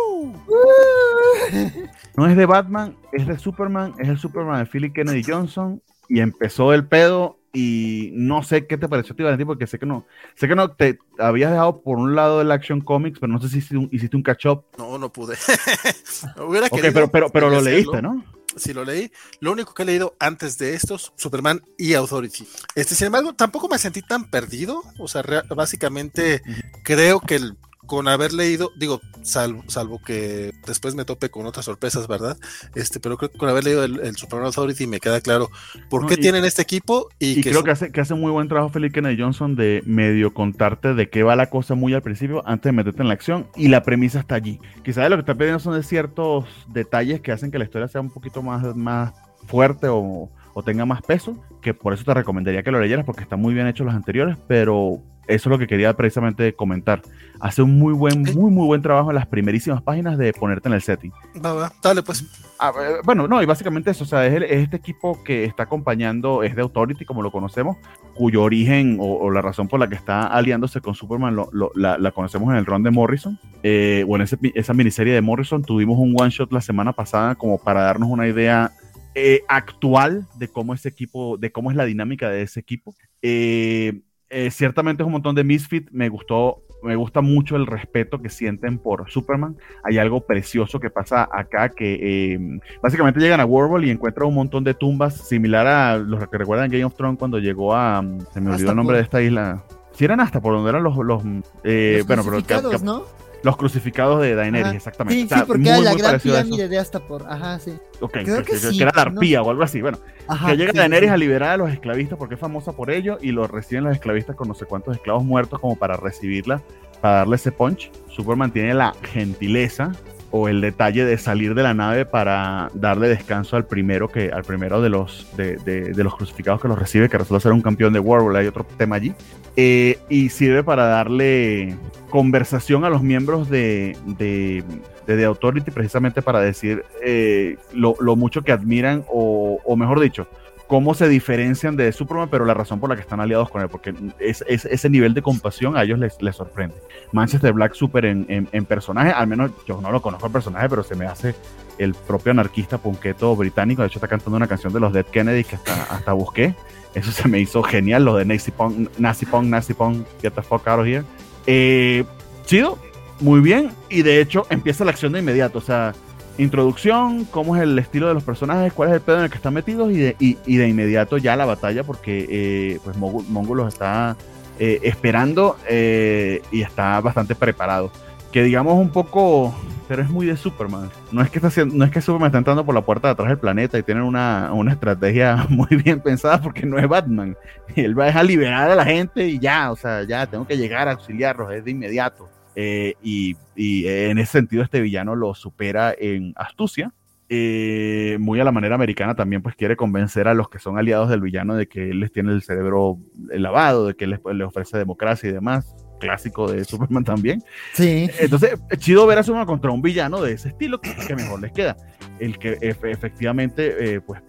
No es de Batman, es de Superman, es el Superman de Philip Kennedy Johnson y empezó el pedo y no sé qué te pareció a ti, porque sé que no, sé que no te habías dejado por un lado el Action Comics, pero no sé si hiciste un, hiciste un catch up. No, no pude. pero, pero, pero lo leíste, ¿no? Sí, lo leí. Lo único que he leído antes de estos, Superman y Authority. Este, sin embargo, tampoco me sentí tan perdido. O sea, básicamente creo que el con haber leído, digo, salvo, salvo que después me tope con otras sorpresas, ¿verdad? Este, pero creo que con haber leído el, Superman Authority me queda claro por qué tienen este equipo y, creo que hace, que hace muy buen trabajo Felipe Kennedy Johnson de medio contarte de qué va la cosa muy al principio antes de meterte en la acción y la premisa está allí. Quizás lo que está pidiendo son de ciertos detalles que hacen que la historia sea un poquito más, más fuerte o, o tenga más peso, que por eso te recomendaría que lo leyeras porque están muy bien hechos los anteriores, pero eso es lo que quería precisamente comentar. Hace un muy buen, muy, muy buen trabajo en las primerísimas páginas de ponerte en el setting. Va, va, dale pues. Ah, eh, bueno, no, y básicamente eso, o sea, es, este equipo que está acompañando, es de Authority, como lo conocemos, cuyo origen o, la razón por la que está aliándose con Superman la, conocemos en el run de Morrison. Eh, bueno, esa miniserie de Morrison tuvimos un one shot la semana pasada como para darnos una idea eh, actual de cómo ese equipo, de cómo es la dinámica de ese equipo. Eh, eh, ciertamente es un montón de misfit. Me gustó, me gusta mucho el respeto que sienten por Superman. Hay algo precioso que pasa acá que em, básicamente llegan a Warhol y encuentran un montón de tumbas similar a los que recuerdan Game of Thrones cuando llegó a mm, se me olvidó el nombre de esta isla. Si eran hasta por donde eran los, los, eh, bueno, pero ¿no? Los crucificados de Daenerys, exactamente. Sí, sí, porque era la gran pirámide de hasta por. Ajá, sí. Ok, Creo que, que, era la arpía o algo así. Bueno, que llega Daenerys a liberar a los esclavistas porque es famosa por ello y lo reciben los esclavistas con no sé cuántos esclavos muertos como para recibirla, para darle ese punch. Superman tiene la gentileza o el detalle de salir de la nave para darle descanso al primero que al primero de los de, de, los crucificados que los recibe que resulta ser un campeón de World hay otro tema allí. Eh, y sirve para darle conversación a los miembros de, de, de The Authority precisamente para decir eh, lo, lo, mucho que admiran o, o, mejor dicho cómo se diferencian de Superman, pero la razón por la que están aliados con él, porque es, ese nivel de compasión a ellos les, les sorprende. Manchester Black Super en, en, personaje, al menos yo no lo conozco el personaje, pero se me hace el propio anarquista punqueto británico, de hecho está cantando una canción de los Dead Kennedy que hasta, hasta busqué, eso se me hizo genial, lo de Nazi Punk, Nazi Punk, Nazi Punk, get the fuck out of here. Eh, chido, muy bien, y de hecho empieza la acción de inmediato, o sea, introducción, cómo es el estilo de los personajes, cuál es el pedo en el que están metidos y de, y, de inmediato ya la batalla porque eh, pues Mongo los está eh, esperando eh, y está bastante preparado. Que digamos un poco, pero es muy de Superman. No es que, está, no es que Superman está entrando por la puerta de atrás del planeta y tienen una, una estrategia muy bien pensada porque no es Batman. Él va a liberar a la gente y ya, o sea, ya tengo que llegar a auxiliarlos, es de inmediato. Eh, y, en ese sentido este villano lo supera en astucia. Eh, muy a la manera americana también pues quiere convencer a los que son aliados del villano de que él les tiene el cerebro lavado, de que él les, ofrece democracia y demás clásico de Superman también. Sí. Entonces, es chido ver a Superman contra un villano de ese estilo que, que mejor les queda. El que efectivamente eh, pues,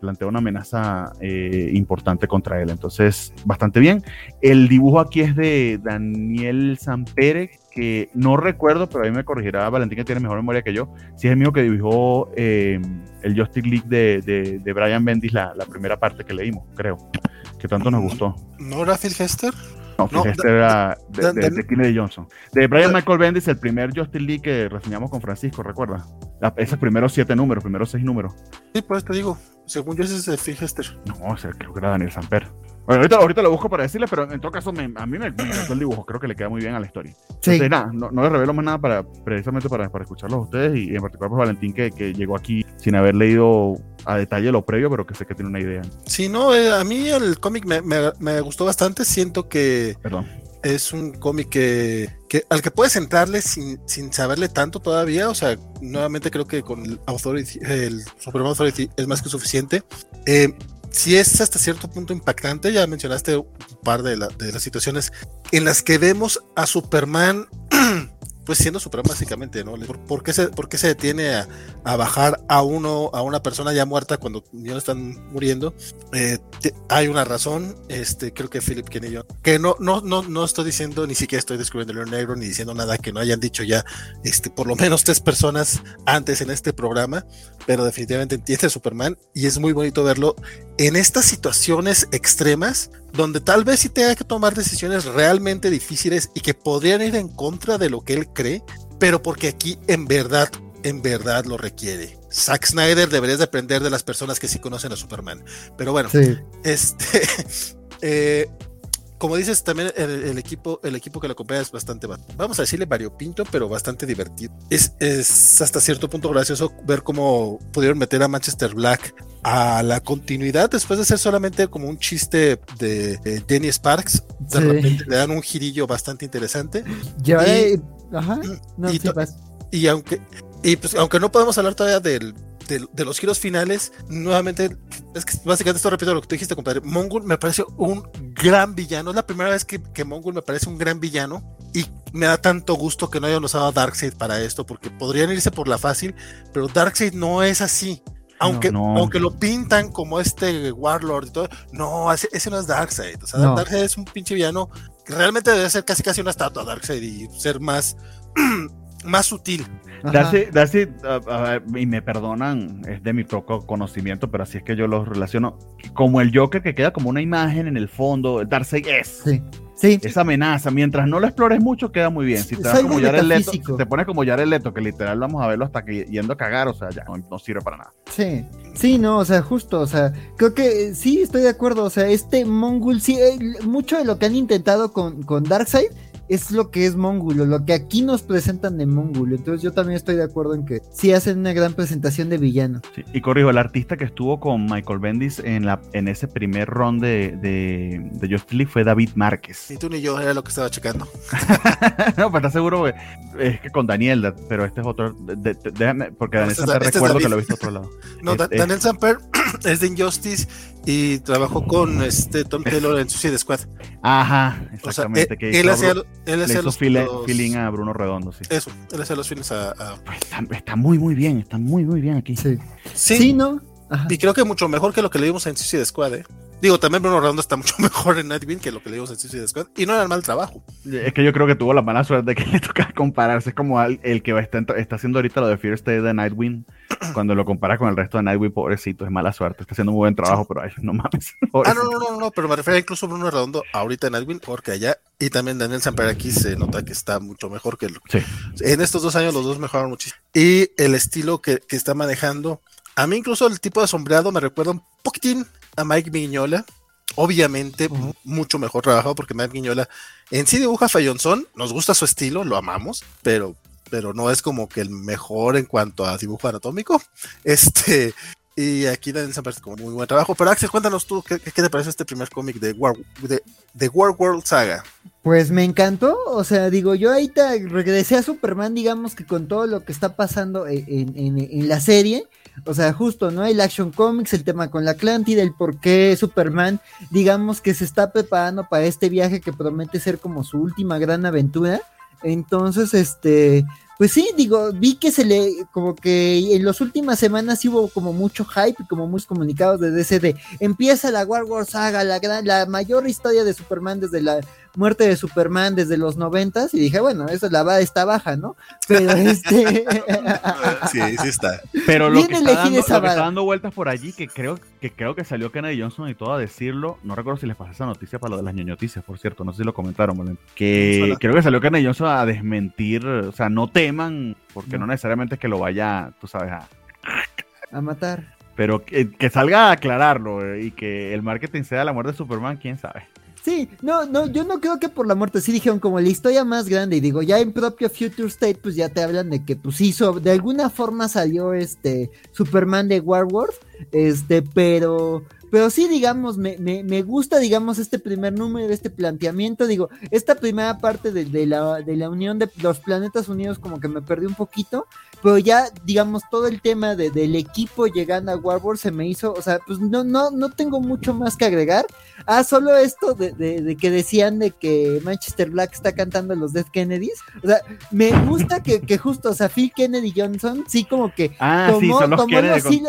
plantea una amenaza importante contra él. Entonces, bastante bien. El dibujo aquí es de Daniel Sampere, que no recuerdo, pero ahí me corregirá Valentín que tiene mejor memoria que yo, si es el mismo que dibujó eh, el Justice League de, de, Brian Bendis, la, la, primera parte que leímos, creo, que tanto nos gustó. ¿No era Phil Hester? No, Hester era de, de, Kennedy Johnson. De Brian Michael Bendis, el primer Justice League que reseñamos con Francisco, ¿recuerda? esos primeros siete números, primeros seis números. Sí, pues te digo, según yo ese es de Phil Hester. No, o sea, creo que era Daniel Samper. Bueno, ahorita, lo busco para decirle, pero en todo caso a mí me, encantó el dibujo, creo que le queda muy bien a la historia. Sí. Entonces, nada, no, no, le revelo más nada para, precisamente para, para escucharlos a ustedes y en particular pues Valentín que, que, llegó aquí sin haber leído a detalle lo previo, pero que sé que tiene una idea. Sí, no, eh, a mí el cómic me, me, gustó bastante, siento que Perdón. es un cómic que, que, al que puedes entrarle sin, sin saberle tanto todavía, o sea, nuevamente creo que con el Authority, el Supreme Authority es más que suficiente. Eh, si es hasta cierto punto impactante. Ya mencionaste un par de, de las situaciones en las que vemos a Superman pues siendo Superman básicamente, ¿no? ¿Por, qué, se, por qué se detiene a, a, bajar a uno, a una persona ya muerta cuando ya están muriendo? Eh, hay una razón, este, creo que Philip Kennedy, que no, no, no, no estoy diciendo, ni siquiera estoy descubriendo el negro, ni diciendo nada que no hayan dicho ya, este, por lo menos tres personas antes en este programa, pero definitivamente entiende Superman y es muy bonito verlo en estas situaciones extremas donde tal vez sí tenga que tomar decisiones realmente difíciles y que podrían ir en contra de lo que él cree, pero porque aquí en verdad, en verdad lo requiere. Zack Snyder debería de aprender de las personas que sí conocen a Superman. Pero bueno, este, eh, como dices, también el, equipo, el equipo que lo acompaña es bastante, vamos a decirle variopinto, pero bastante divertido. Es, es hasta cierto punto gracioso ver cómo pudieron meter a Manchester Black a la continuidad después de ser solamente como un chiste de, Denny Sparks. De repente le dan un girillo bastante interesante. Ya, y, ajá, y, aunque, y pues, aunque no podemos hablar todavía del, de, los giros finales, nuevamente, es que básicamente esto repito lo que tú dijiste, compadre. Mongul me parece un gran villano. Es la primera vez que, que Mongul me parece un gran villano y me da tanto gusto que no hayan usado a Darkseid para esto, porque podrían irse por la fácil, pero Darkseid no es así. Aunque, aunque lo pintan como este Warlord y todo, no, ese, no es Darkseid. O sea, Darkseid es un pinche villano que realmente debe ser casi casi una estatua Darkseid y ser más, más sutil. Darcy, Darcy y me perdonan, es de mi poco conocimiento, pero así es que yo los relaciono como el Joker que queda como una imagen en el fondo, Darcy es. Sí. Sí. Esa amenaza, mientras no lo explores mucho, queda muy bien. Si te, como Leto, te pones como el Leto, que literal vamos a verlo hasta que yendo a cagar, o sea, ya no, sirve para nada. Sí, sí, no, o sea, justo, o sea, creo que sí, estoy de acuerdo, o sea, este Mongul, sí, eh, mucho de lo que han intentado con, con Darkseid es lo que es Mongulo, lo que aquí nos presentan de Mongulo. Entonces yo también estoy de acuerdo en que sí hacen una gran presentación de villano. y corrijo, el artista que estuvo con Michael Bendis en, la, en ese primer ron de, de, de League fue David Márquez. Ni tú ni yo, era lo que estaba checando. no, pues está seguro, es que con Daniel, pero este es otro, déjame, porque Daniel este Samper este recuerdo que lo he visto otro lado. No, Daniel Samper es de Injustice y trabajó con este Tom Taylor en Suicide Squad. Ajá, exactamente. que él hacía él hacía los, feeling a Bruno Redondo, sí. Eso, él hacía los feelings a. Pues está, muy, muy bien, está muy, muy bien aquí. Sí. Sí, ¿no? Y creo que mucho mejor que lo que le dimos en Suicide Squad, ¿eh? Digo, también Bruno Redondo está mucho mejor en Nightwing que lo que le dimos en Suicide Squad. Y no era mal trabajo. Es que yo creo que tuvo la mala suerte de que le toca compararse. Es como el, que está, está haciendo ahorita lo de Fear State de Nightwing. Cuando lo comparas con el resto de Nightwing, pobrecito, es mala suerte. Está haciendo un buen trabajo, pero ay, no mames. Ah, no, no, no, no, pero me refiero incluso a Bruno Redondo ahorita en Nightwing, porque allá. Y también Daniel Samper aquí se nota que está mucho mejor que lo. Sí. En estos dos años los dos mejoraron muchísimo. Y el estilo que, que está manejando. A mí incluso el tipo de sombreado me recuerda un poquitín a Mike Miñola Obviamente, mucho mejor trabajado porque Mike Guiñola en sí dibuja Fayonzón, nos gusta su estilo, lo amamos, pero, pero no es como que el mejor en cuanto a dibujo anatómico. Este, y aquí Dan parece como muy buen trabajo. Pero Axel, cuéntanos tú, ¿qué, te parece este primer cómic de War, de, War World Saga? Pues me encantó, o sea, digo, yo ahorita regresé a Superman, digamos que con todo lo que está pasando en, en, en la serie, o sea, justo, ¿no? El Action Comics, el tema con la Atlántida, el por qué Superman, digamos que se está preparando para este viaje que promete ser como su última gran aventura. Entonces, este, pues sí, digo, vi que se le, como que en las últimas semanas hubo como mucho hype y como muchos comunicados de DC de empieza la War War Saga, la, gran, la mayor historia de Superman desde la muerte de Superman desde los noventas y dije, bueno, eso la va está baja, ¿no? Pero este Sí, sí está. Pero lo, que está, dando, vueltas por allí, que creo que creo que salió Kennedy Johnson y todo a decirlo, no recuerdo si les pasé esa noticia para lo de las ñoñoticias, por cierto, no sé si lo comentaron, que creo que salió Kennedy Johnson a desmentir, o sea, no teman, porque no, necesariamente es que lo vaya, tú sabes, a, a matar. Pero que, que, salga a aclararlo y que el marketing sea la muerte de Superman, quién sabe. Sí, no, no, yo no creo que por la muerte, sí dijeron como la historia más grande, y digo, ya en propio Future State, pues ya te hablan de que pues hizo, de alguna forma salió este Superman de Warworld, este, pero pero sí, digamos, me, me, me, gusta, digamos, este primer número, este planteamiento. Digo, esta primera parte de, la, de la unión de los planetas unidos como que me perdí un poquito. Pero ya, digamos, todo el tema de, del equipo llegando a Warworld se me hizo, o sea, pues no, no, no tengo mucho más que agregar. Ah, solo esto de, de, que decían de que Manchester Black está cantando los Death Kennedys. O sea, me gusta que, que justo, o sea, Phil Kennedy Johnson, sí como que ah, sí, son los Kennedy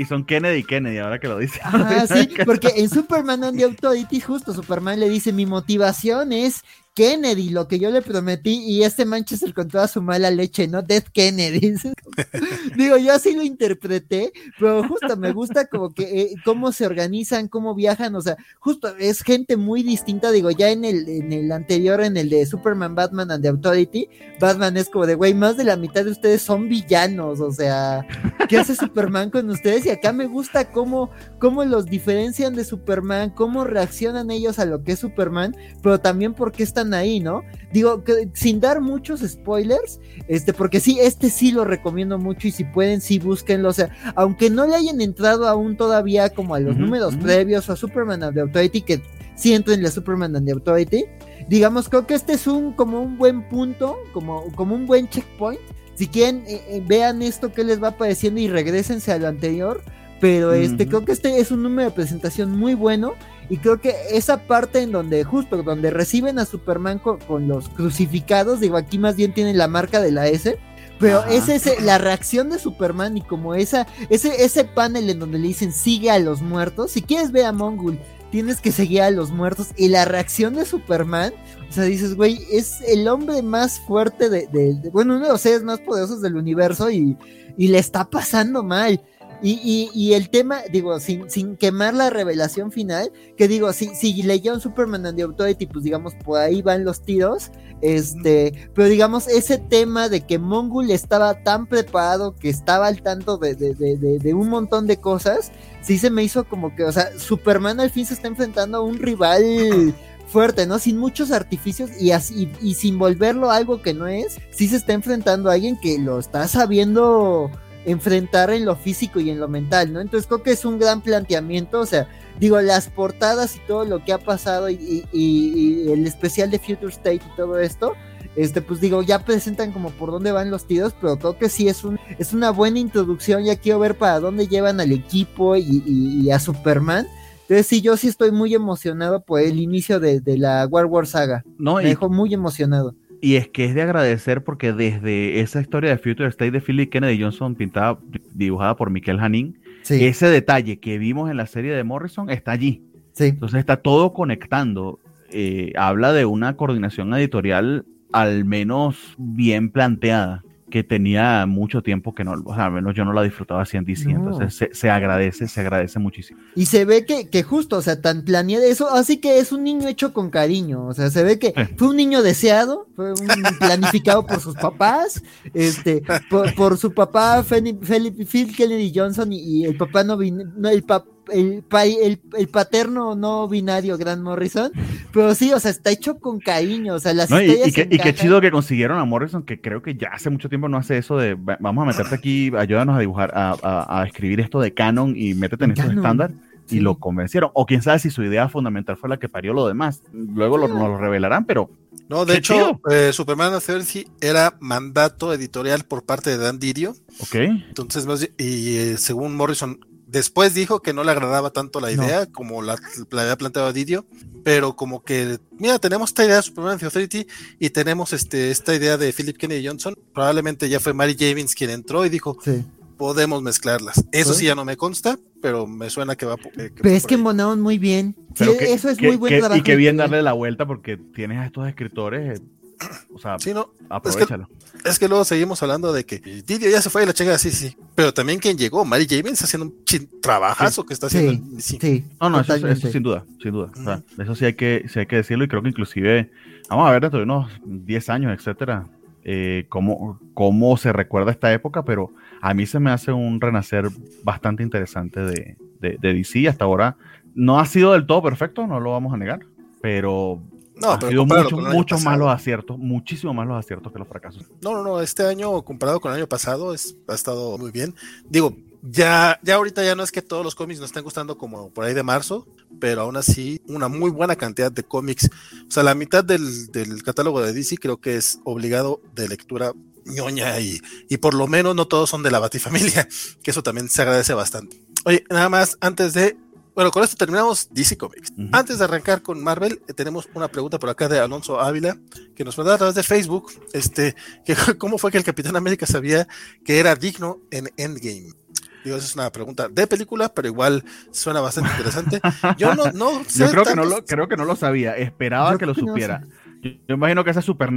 y son Kennedy y Kennedy, ahora que lo dice. Ah, sí, porque en Superman on the Authority, justo Superman le dice: Mi motivación es Kennedy, lo que yo le prometí, y este Manchester con toda su mala leche, ¿no? Death Kennedy. Digo, yo así lo interpreté, pero justo me gusta como que eh, cómo se organizan, cómo viajan, o sea, justo es gente muy distinta, digo, ya en el, en el anterior, en el de Superman, Batman and the Authority, Batman es como de, güey, más de la mitad de ustedes son villanos, o sea, ¿qué hace Superman con ustedes? Y acá me gusta cómo, cómo los diferencian de Superman, cómo reaccionan ellos a lo que es Superman, pero también porque ahí, ¿no? Digo, que, sin dar muchos spoilers, este, porque sí, este sí lo recomiendo mucho y si pueden, sí búsquenlo, o sea, aunque no le hayan entrado aún todavía como a los números previos o a Superman and the Authority, que sí entren la Superman and the Authority, digamos, creo que este es un, como un buen punto, como, como un buen checkpoint. Si quieren, eh, eh, vean esto que les va apareciendo y regresense a lo anterior. Pero este, creo que este es un número de presentación muy bueno. Y creo que esa parte en donde, justo donde reciben a Superman con, los crucificados, digo, aquí más bien tienen la marca de la S. Pero es ese, la reacción de Superman y como esa, ese, ese panel en donde le dicen sigue a los muertos. Si quieres ver a Mongul, tienes que seguir a los muertos. Y la reacción de Superman, o sea, dices, güey, es el hombre más fuerte de, bueno, uno de los seres más poderosos del universo y, y le está pasando mal. Y, y, el tema, digo, sin, sin quemar la revelación final, que digo, si, si un Superman and the Authority, pues digamos, por ahí van los tiros, este, pero digamos, ese tema de que Mongul estaba tan preparado, que estaba al tanto de, de, de, de, un montón de cosas, sí se me hizo como que, o sea, Superman al fin se está enfrentando a un rival fuerte, ¿no? Sin muchos artificios y así, y sin volverlo algo que no es, sí se está enfrentando a alguien que lo está sabiendo enfrentar en lo físico y en lo mental, ¿no? Entonces creo que es un gran planteamiento, o sea, digo, las portadas y todo lo que ha pasado y, el especial de Future State y todo esto, este, pues digo, ya presentan como por dónde van los tiros, pero creo que sí es un, es una buena introducción, ya quiero ver para dónde llevan al equipo y, a Superman. Entonces sí, yo sí estoy muy emocionado por el inicio de, la War War Saga. No, Me dejo muy emocionado. Y es que es de agradecer porque desde esa historia de Future State de Philly Kennedy Johnson, pintada, dibujada por Miquel Hanin, Sí, ese detalle que vimos en la serie de Morrison está allí. sí. Entonces está todo conectando. Eh, habla de una coordinación editorial al menos bien planteada, que tenía mucho tiempo que no, o sea, al menos yo no la disfrutaba así en DC. No. Entonces se, se agradece, se agradece muchísimo. Y se ve que, que justo, o sea, tan planeado eso, así que es un niño hecho con cariño, o sea, se ve que fue un niño deseado, fue un planificado por sus papás, este, por, por su papá, Philip- Phil Kennedy Johnson, y, y el papá no, bin- no el, pap- el, el, el paterno no binario, Grant Morrison, pero sí, o sea, está hecho con cariño, o sea, las No, y, que, y qué chido que consiguieron a Morrison, que creo que ya hace mucho tiempo no hace eso de "Va- vamos a meterte aquí, ayúdanos a dibujar, a, a- a escribir esto de canon y métete en estos estándares. Y sí. lo convencieron. O quién sabe si su idea fundamental fue la que parió lo demás. Luego lo, nos lo revelarán, pero No, de hecho, eh, Superman Authority era mandato editorial por parte de Dan Didio. ok. Entonces, más bien- y eh, según Morrison, después dijo que no le agradaba tanto la No. idea como la, la había planteado Didio, pero como que, mira, tenemos esta idea de Superman Authority y tenemos este, esta idea de Philip Kennedy Johnson. Probablemente ya fue Mary Javins quien entró y dijo, Sí. podemos mezclarlas. Eso sí ya no me consta, pero me suena que va eh, que Pero va es que embonaron muy bien. Sí, que- eso es que- muy buen que- trabajo. Y que bien darle la vuelta porque tienes a estos escritores. O sea, Sí, no, aprovechalo. es que luego seguimos hablando de que Didio ya se fue y la chingada, sí, sí. Pero también quien llegó, Mary Javins, haciendo un chin- trabajazo que está haciendo. Sí, sí. sí. No, no, eso, eso sin duda, sin duda. O sea, eso sí hay, que, sí hay que decirlo y creo que inclusive, vamos a ver dentro de unos 10 años, etcétera, eh, cómo, cómo se recuerda esta época, pero a mí se me hace un renacer bastante interesante de, de, de DC. Hasta ahora no ha sido del todo perfecto, no lo vamos a negar, pero No, ha pero sido mucho- muchos más los aciertos, muchísimo más los aciertos que los fracasos. No, no, no, este año comparado con el año pasado es, ha estado muy bien. Digo, ya, ya ahorita ya no es que todos los cómics nos estén gustando como por ahí de marzo, pero aún así una muy buena cantidad de cómics. O sea, la mitad del, del catálogo de DC creo que es obligado de lectura ñoña y, y por lo menos no todos son de la Batifamilia, que eso también se agradece bastante. Oye, nada más antes de... Bueno, con esto terminamos DC Comics. Ujú. Antes de arrancar con Marvel, eh, tenemos una pregunta por acá de Alonso Ávila, que nos mandó a través de Facebook, este, que cómo fue que el Capitán América sabía que era digno en Endgame. Digo, esa es una pregunta de película, pero igual suena bastante interesante. Yo no, no sé Yo creo que, no tantos- lo, creo que no lo sabía, esperaba Yo que lo que no supiera. Yo, imagino que ese super...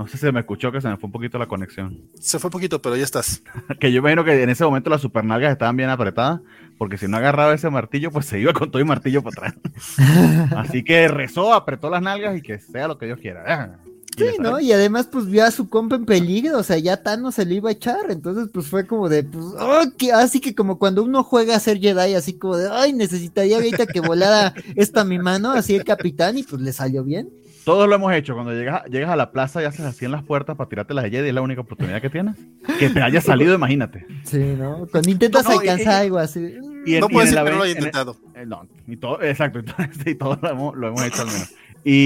No sé si se me escuchó que se me fue un poquito la conexión. Se fue poquito, pero ya estás. Que yo imagino que en ese momento las supernalgas estaban bien apretadas, porque si no agarraba ese martillo, pues se iba con todo y martillo para atrás. Así que rezó, apretó las nalgas y que sea lo que Dios quiera. Ah, y Sí, ¿no? Y además, pues vio a su compa en peligro, o sea, ya Thanos se le iba a echar, entonces, pues fue como de, pues, oh, que- así que como cuando uno juega a ser Jedi, así como de, ay, necesitaría ahorita que volara esta mi mano, así el capitán, y pues le salió bien. Todos lo hemos hecho. Cuando llegas, llegas a la plaza y haces así en las puertas para tirarte las de Jedi, es la única oportunidad que tienes. Que te haya salido, imagínate. Sí, ¿no? Cuando intentas No, no, y- alcanzar y- algo así. Y no en decir que no lo he en el- intentado. Eh, no, y todo, exacto, entonces, y todos lo hemos, lo hemos hecho al menos.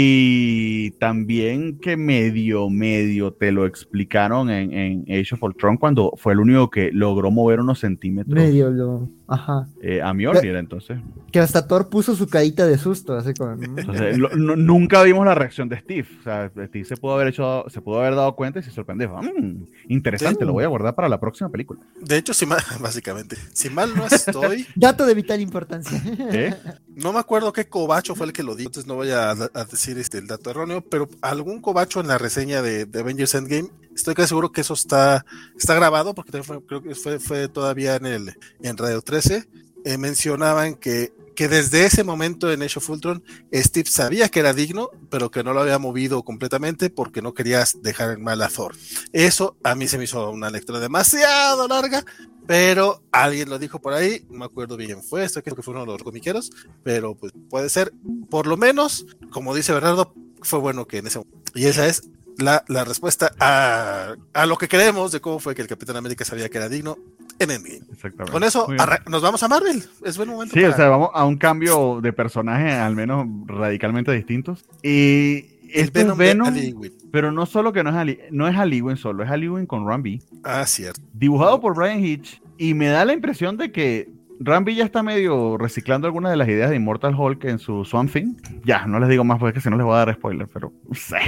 Y también que medio, medio te lo explicaron en, en Age of Ultron cuando fue el único que logró mover unos centímetros Medio lo. Ajá. eh, a Mjolnir, entonces. Que hasta Thor puso su carita de susto, así como. mm. Entonces, lo- no- nunca vimos la reacción de Steve. O sea, Steve se pudo haber hecho, se pudo haber dado cuenta y se sorprendió. "Mm, interesante, Sí. lo voy a guardar para la próxima película. De hecho, si mal, básicamente, si mal no estoy, Dato de vital importancia. ¿Eh? no me acuerdo qué cobacho fue el que lo dijo, entonces no voy a, a decir este, el dato erróneo, pero algún cobacho en la reseña de, de Avengers Endgame, estoy casi seguro que eso está, está grabado, porque fue- creo que fue, fue todavía en, el, en Radio 13, eh, mencionaban que, que desde ese momento en Age of Ultron, Steve sabía que era digno, pero que no lo había movido completamente porque no querías dejar en mal a Thor. Eso a mí se me hizo una lectura demasiado larga, pero alguien lo dijo por ahí, no me acuerdo bien fue, esto creo que fue uno de los comiqueros, pero pues puede ser, por lo menos, como dice Bernardo, fue bueno que en ese momento. Y esa es la, la respuesta a, a lo que creemos de cómo fue que el Capitán América sabía que era digno en Endgame. Exactamente. Con eso nos vamos a Marvel. Es buen momento. Sí, para- o sea, vamos a un cambio de personaje al menos radicalmente distintos. Y el este es Venom, de pero no solo que no es Ali, no es Ali Wynn solo, es Ali Wynn con Rambi, Ah, cierto. dibujado por Brian Hitch, y me da la impresión de que Rambi ya está medio reciclando algunas de las ideas de Immortal Hulk en su Swamp Thing. Ya, no les digo más porque si no les voy a dar spoiler, pero sé.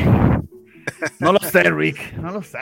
No lo sé, Rick, no lo sé.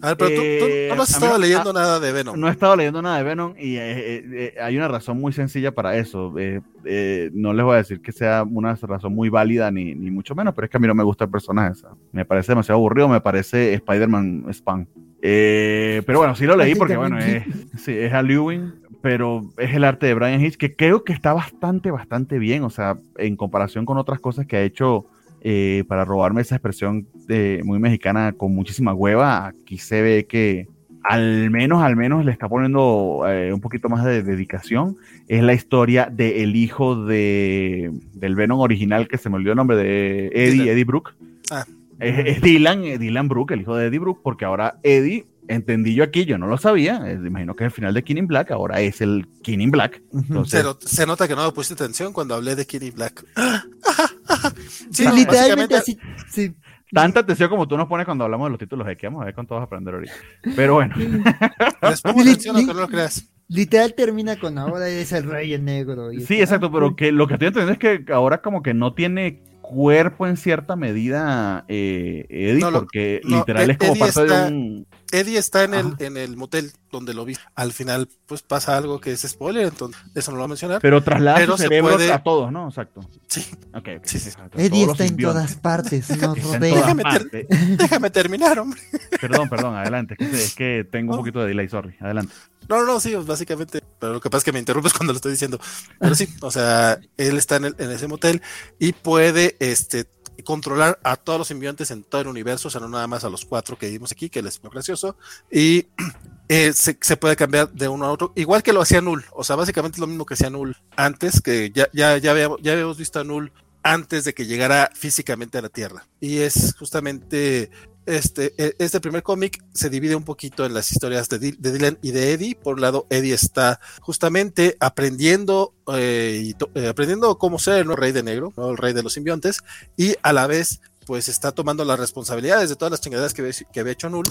A ver, pero tú, tú Eh, no has mí estado leyendo a- nada de Venom. No he estado leyendo nada de Venom y eh, eh, eh, hay una razón muy sencilla para eso. Eh, eh, no les voy a decir que sea una razón muy válida ni, ni mucho menos, pero es que a mí no me gusta el personaje. me parece demasiado aburrido, me parece Spider-Man Spam. Eh, pero bueno, sí lo leí porque bueno, es, sí, es a Lewin, pero es el arte de Brian Hitch que creo que está bastante, bastante bien. O sea, en comparación con otras cosas que ha hecho eh, para robarme esa expresión de, muy mexicana con muchísima hueva, aquí se ve que al menos, al menos le está poniendo eh, un poquito más de dedicación. Es la historia del hijo de, del Venom original, que se me olvidó el nombre de Eddie, Dylan. Eddie Brooke. Ah. Es, es Dylan, eh, Dylan Brooke, el hijo de Eddie Brooke, porque ahora Eddie, entendí yo aquí, yo no lo sabía, eh, imagino que es el final de King in Black, ahora es el King in Black. Entonces, Se, se nota que no me pusiste atención cuando hablé de Kitty Black. Sí, no, literalmente así. Sí. tanta atención como tú nos pones cuando hablamos de los títulos de que vamos a ver con todos aprender ahorita. Pero bueno, Les pongo atención aunque no lo creas. Literal termina con ahora es el rey en negro. y sí, exacto, ah, pero que lo que estoy entendiendo es que ahora como que no tiene cuerpo en cierta medida eh, Eddie, No, lo- porque no, literal Ed- es como Eddie parte está- de un... Eddie está en el, en el motel donde lo vi. Al final, pues pasa algo que es spoiler, entonces eso no lo voy a mencionar. Pero traslada Pero su se cerebro puede- a todos, ¿no? Exacto. Sí. Ok, ok, Sí, sí. Eddie está en todas partes, todas Déjame ter-. Déjame terminar, hombre. Perdón, perdón, adelante. Es que, tengo un No. poquito de delay, sorry. Adelante. No, no, no, sí, básicamente. Pero lo que pasa es que me interrumpes cuando lo estoy diciendo. Pero sí, o sea, él está en, el- en ese motel y puede este, controlar a todos los simbiontes en todo el universo, o sea, no nada más a los cuatro que vimos aquí, que les es muy gracioso. Y eh, se, puede cambiar de uno a otro, igual que lo hacía Null. O sea, básicamente es lo mismo que hacía Null antes, que ya, ya, ya habíamos visto a Null antes de que llegara físicamente a la Tierra. Y es justamente este, e- este primer cómic se divide un poquito en las historias de, Dylan y de Eddie. Por un lado, Eddie está justamente aprendiendo, eh, eh, aprendiendo cómo ser el nuevo rey de negro, el rey de los simbiontes, y a la vez, pues está tomando las responsabilidades de todas las chingaderas que había hecho Null.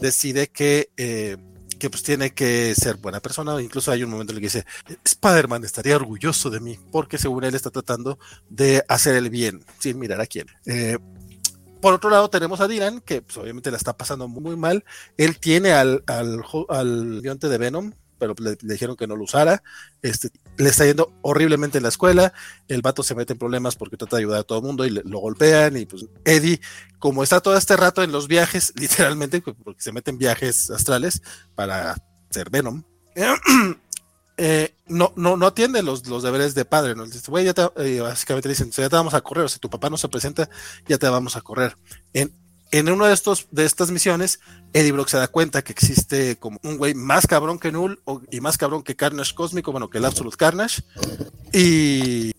Decide que, eh, que pues tiene que ser buena persona. Incluso hay un momento en el que dice, Spider-Man estaría orgulloso de mí, porque según él está tratando de hacer el bien, sin mirar a quién. Eh, por otro lado, tenemos a Dylan, que pues, obviamente la está pasando muy, mal. Él tiene al, al, al guionte de Venom, pero le, le dijeron que no lo usara. Este, le está yendo horriblemente en la escuela. El vato se mete en problemas porque trata de ayudar a todo el mundo y le- lo golpean. Y pues Eddie, como está todo este rato en los viajes, literalmente, pues, porque se mete en viajes astrales para ser Venom. eh, no, no, no atiende los, los deberes de padre, ¿no? Dice, güey, eh, básicamente dicen, ya te vamos a correr, o si tu papá no se presenta, ya te vamos a correr. En, en una de, estos, de estas misiones, Eddie Brock se da cuenta que existe como un güey más cabrón que Null y más cabrón que Carnage Cósmico, bueno, que el Absolute Carnage, y,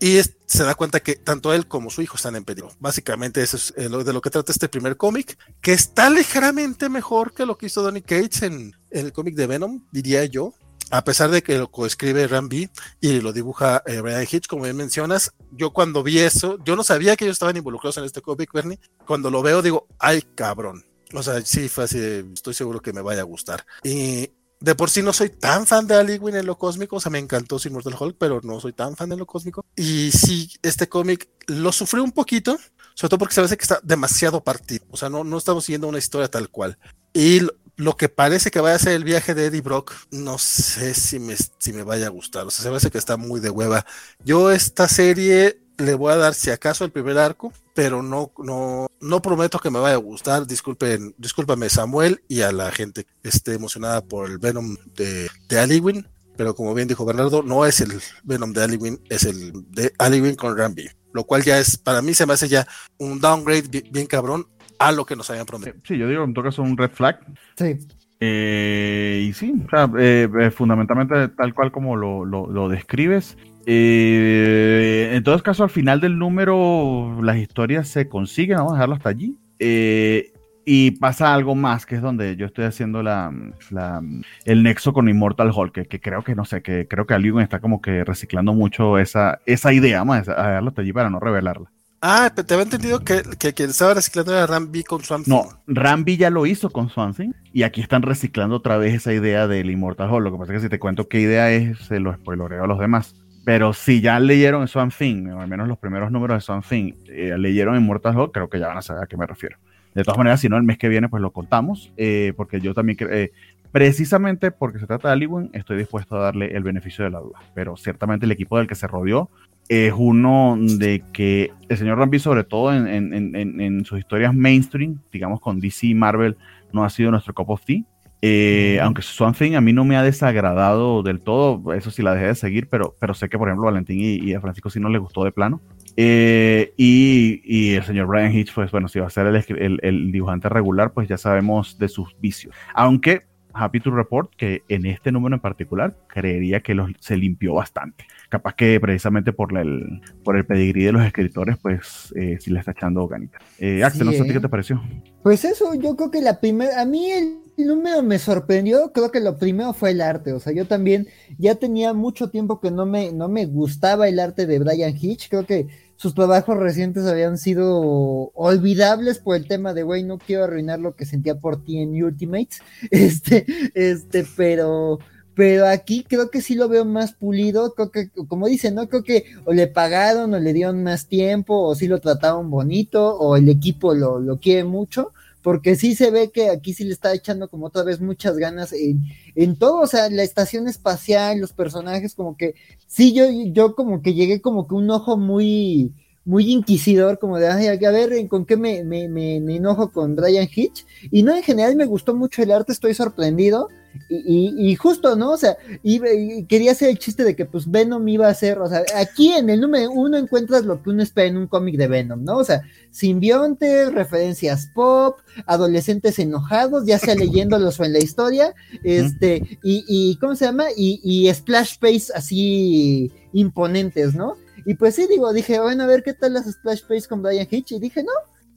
y se da cuenta que tanto él como su hijo están en peligro. Básicamente eso es eh, de lo que trata este primer cómic, que está ligeramente mejor que lo que hizo Donny Cates en, en el cómic de Venom, diría yo. A pesar de que lo coescribe Ram B y lo dibuja eh, Brian Hitch, como bien mencionas, yo cuando vi eso, yo no sabía que ellos estaban involucrados en este cómic, Bernie. Cuando lo veo, digo, ay, cabrón. O sea, sí, fue así, estoy seguro que me vaya a gustar. Y de por sí no soy tan fan de Aliwin en lo cósmico, o sea, me encantó Sin Mortal Hulk, pero no soy tan fan de lo cósmico. Y sí, este cómic lo sufrí un poquito, sobre todo porque se me hace que está demasiado partido. O sea, no, no estamos siguiendo una historia tal cual. Y lo, que parece que vaya a ser el viaje de Eddie Brock, no sé si me, si me vaya a gustar. O sea, se me hace que está muy de hueva. Yo esta serie le voy a dar si acaso el primer arco, pero no, no, no prometo que me vaya a gustar. Disculpen, discúlpame Samuel y a la gente que esté emocionada por el Venom de, de Aliwin. Pero como bien dijo Bernardo, no es el Venom de Aliwin, es el de Aliwin con Rambi. Lo cual ya es, para mí se me hace ya un downgrade bien, bien cabrón a lo que nos habían prometido. Sí, yo digo, en todo caso, un red flag. Sí. Eh, y sí, o sea, eh, eh, fundamentalmente tal cual como lo, lo- lo describes. Eh, en todo caso, al final del número, las historias se consiguen, vamos a dejarlo hasta allí. Eh, y pasa algo más, que es donde yo estoy haciendo la, la- el nexo con Immortal Hulk, que, que creo que, no sé, que creo que Aligon está como que reciclando mucho esa, esa idea, vamos a dejarlo hasta allí para no revelarla. Ah, pero te había entendido que, que estaba reciclando era Rambi con Swamp No. Rambi ya lo hizo con Swansea y aquí están reciclando otra vez esa idea del Immortal Hulk. Lo que pasa es que si te cuento qué idea es, se lo spoilereo a los demás. Pero si ya leyeron Swamp Thing, o al menos los primeros números de Swamp Thing, eh, leyeron Immortal Hulk, creo que ya van a saber a qué me refiero. De todas maneras, si no, el mes que viene, pues lo contamos, eh, porque yo también, eh, precisamente porque se trata de Aliwen, estoy dispuesto a darle el beneficio de la duda. Pero ciertamente el equipo del que se rodeó es uno de que el señor Rambi, sobre todo en, en, en, en, sus historias mainstream, digamos con DC y Marvel, no ha sido nuestro cup of tea. Eh, aunque Swan Thing a mí no me ha desagradado del todo, eso sí la dejé de seguir, pero, pero sé que, por ejemplo, Valentín y, y a Francisco sí no le gustó de plano. Eh, y, y, el señor Brian Hitch, pues bueno, si va a ser el, el, el, dibujante regular, pues ya sabemos de sus vicios. Aunque, happy to report que en este número en particular, creería que los, se limpió bastante. Capaz que precisamente por, la, el, por el pedigrí de los escritores, pues eh, sí le está echando ganita. Eh, Axel, sí, no sé eh. qué te pareció. Pues eso, yo creo que la primera, a mí el número me sorprendió, creo que lo primero fue el arte, o sea, yo también ya tenía mucho tiempo que no me, no me gustaba el arte de Brian Hitch, creo que sus trabajos recientes habían sido olvidables por el tema de, güey, no quiero arruinar lo que sentía por ti en Ultimates, este, este, pero pero aquí creo que sí lo veo más pulido, creo que, como dicen, ¿no? Creo que o le pagaron o le dieron más tiempo, o sí lo trataron bonito, o el equipo lo, lo quiere mucho, porque sí se ve que aquí sí le está echando como otra vez muchas ganas en, en todo, o sea, la estación espacial, los personajes, como que, sí, yo, yo como que llegué como que un ojo muy, muy inquisidor, como de, ay, a ver, ¿con qué me, me, me, me, enojo con Brian Hitch? Y no, en general me gustó mucho el arte, estoy sorprendido. Y, y, y justo, ¿no? O sea, y, y, quería hacer el chiste de que pues Venom iba a ser, o sea, aquí en el número uno encuentras lo que uno espera en un cómic de Venom, ¿no? O sea, simbiontes, referencias pop, adolescentes enojados, ya sea leyéndolos o en la historia, este, y, y ¿cómo se llama? Y, y splash page así imponentes, ¿no? Y pues sí, digo, dije, bueno, a ver qué tal las splash pages con Brian Hitch. Y dije, no,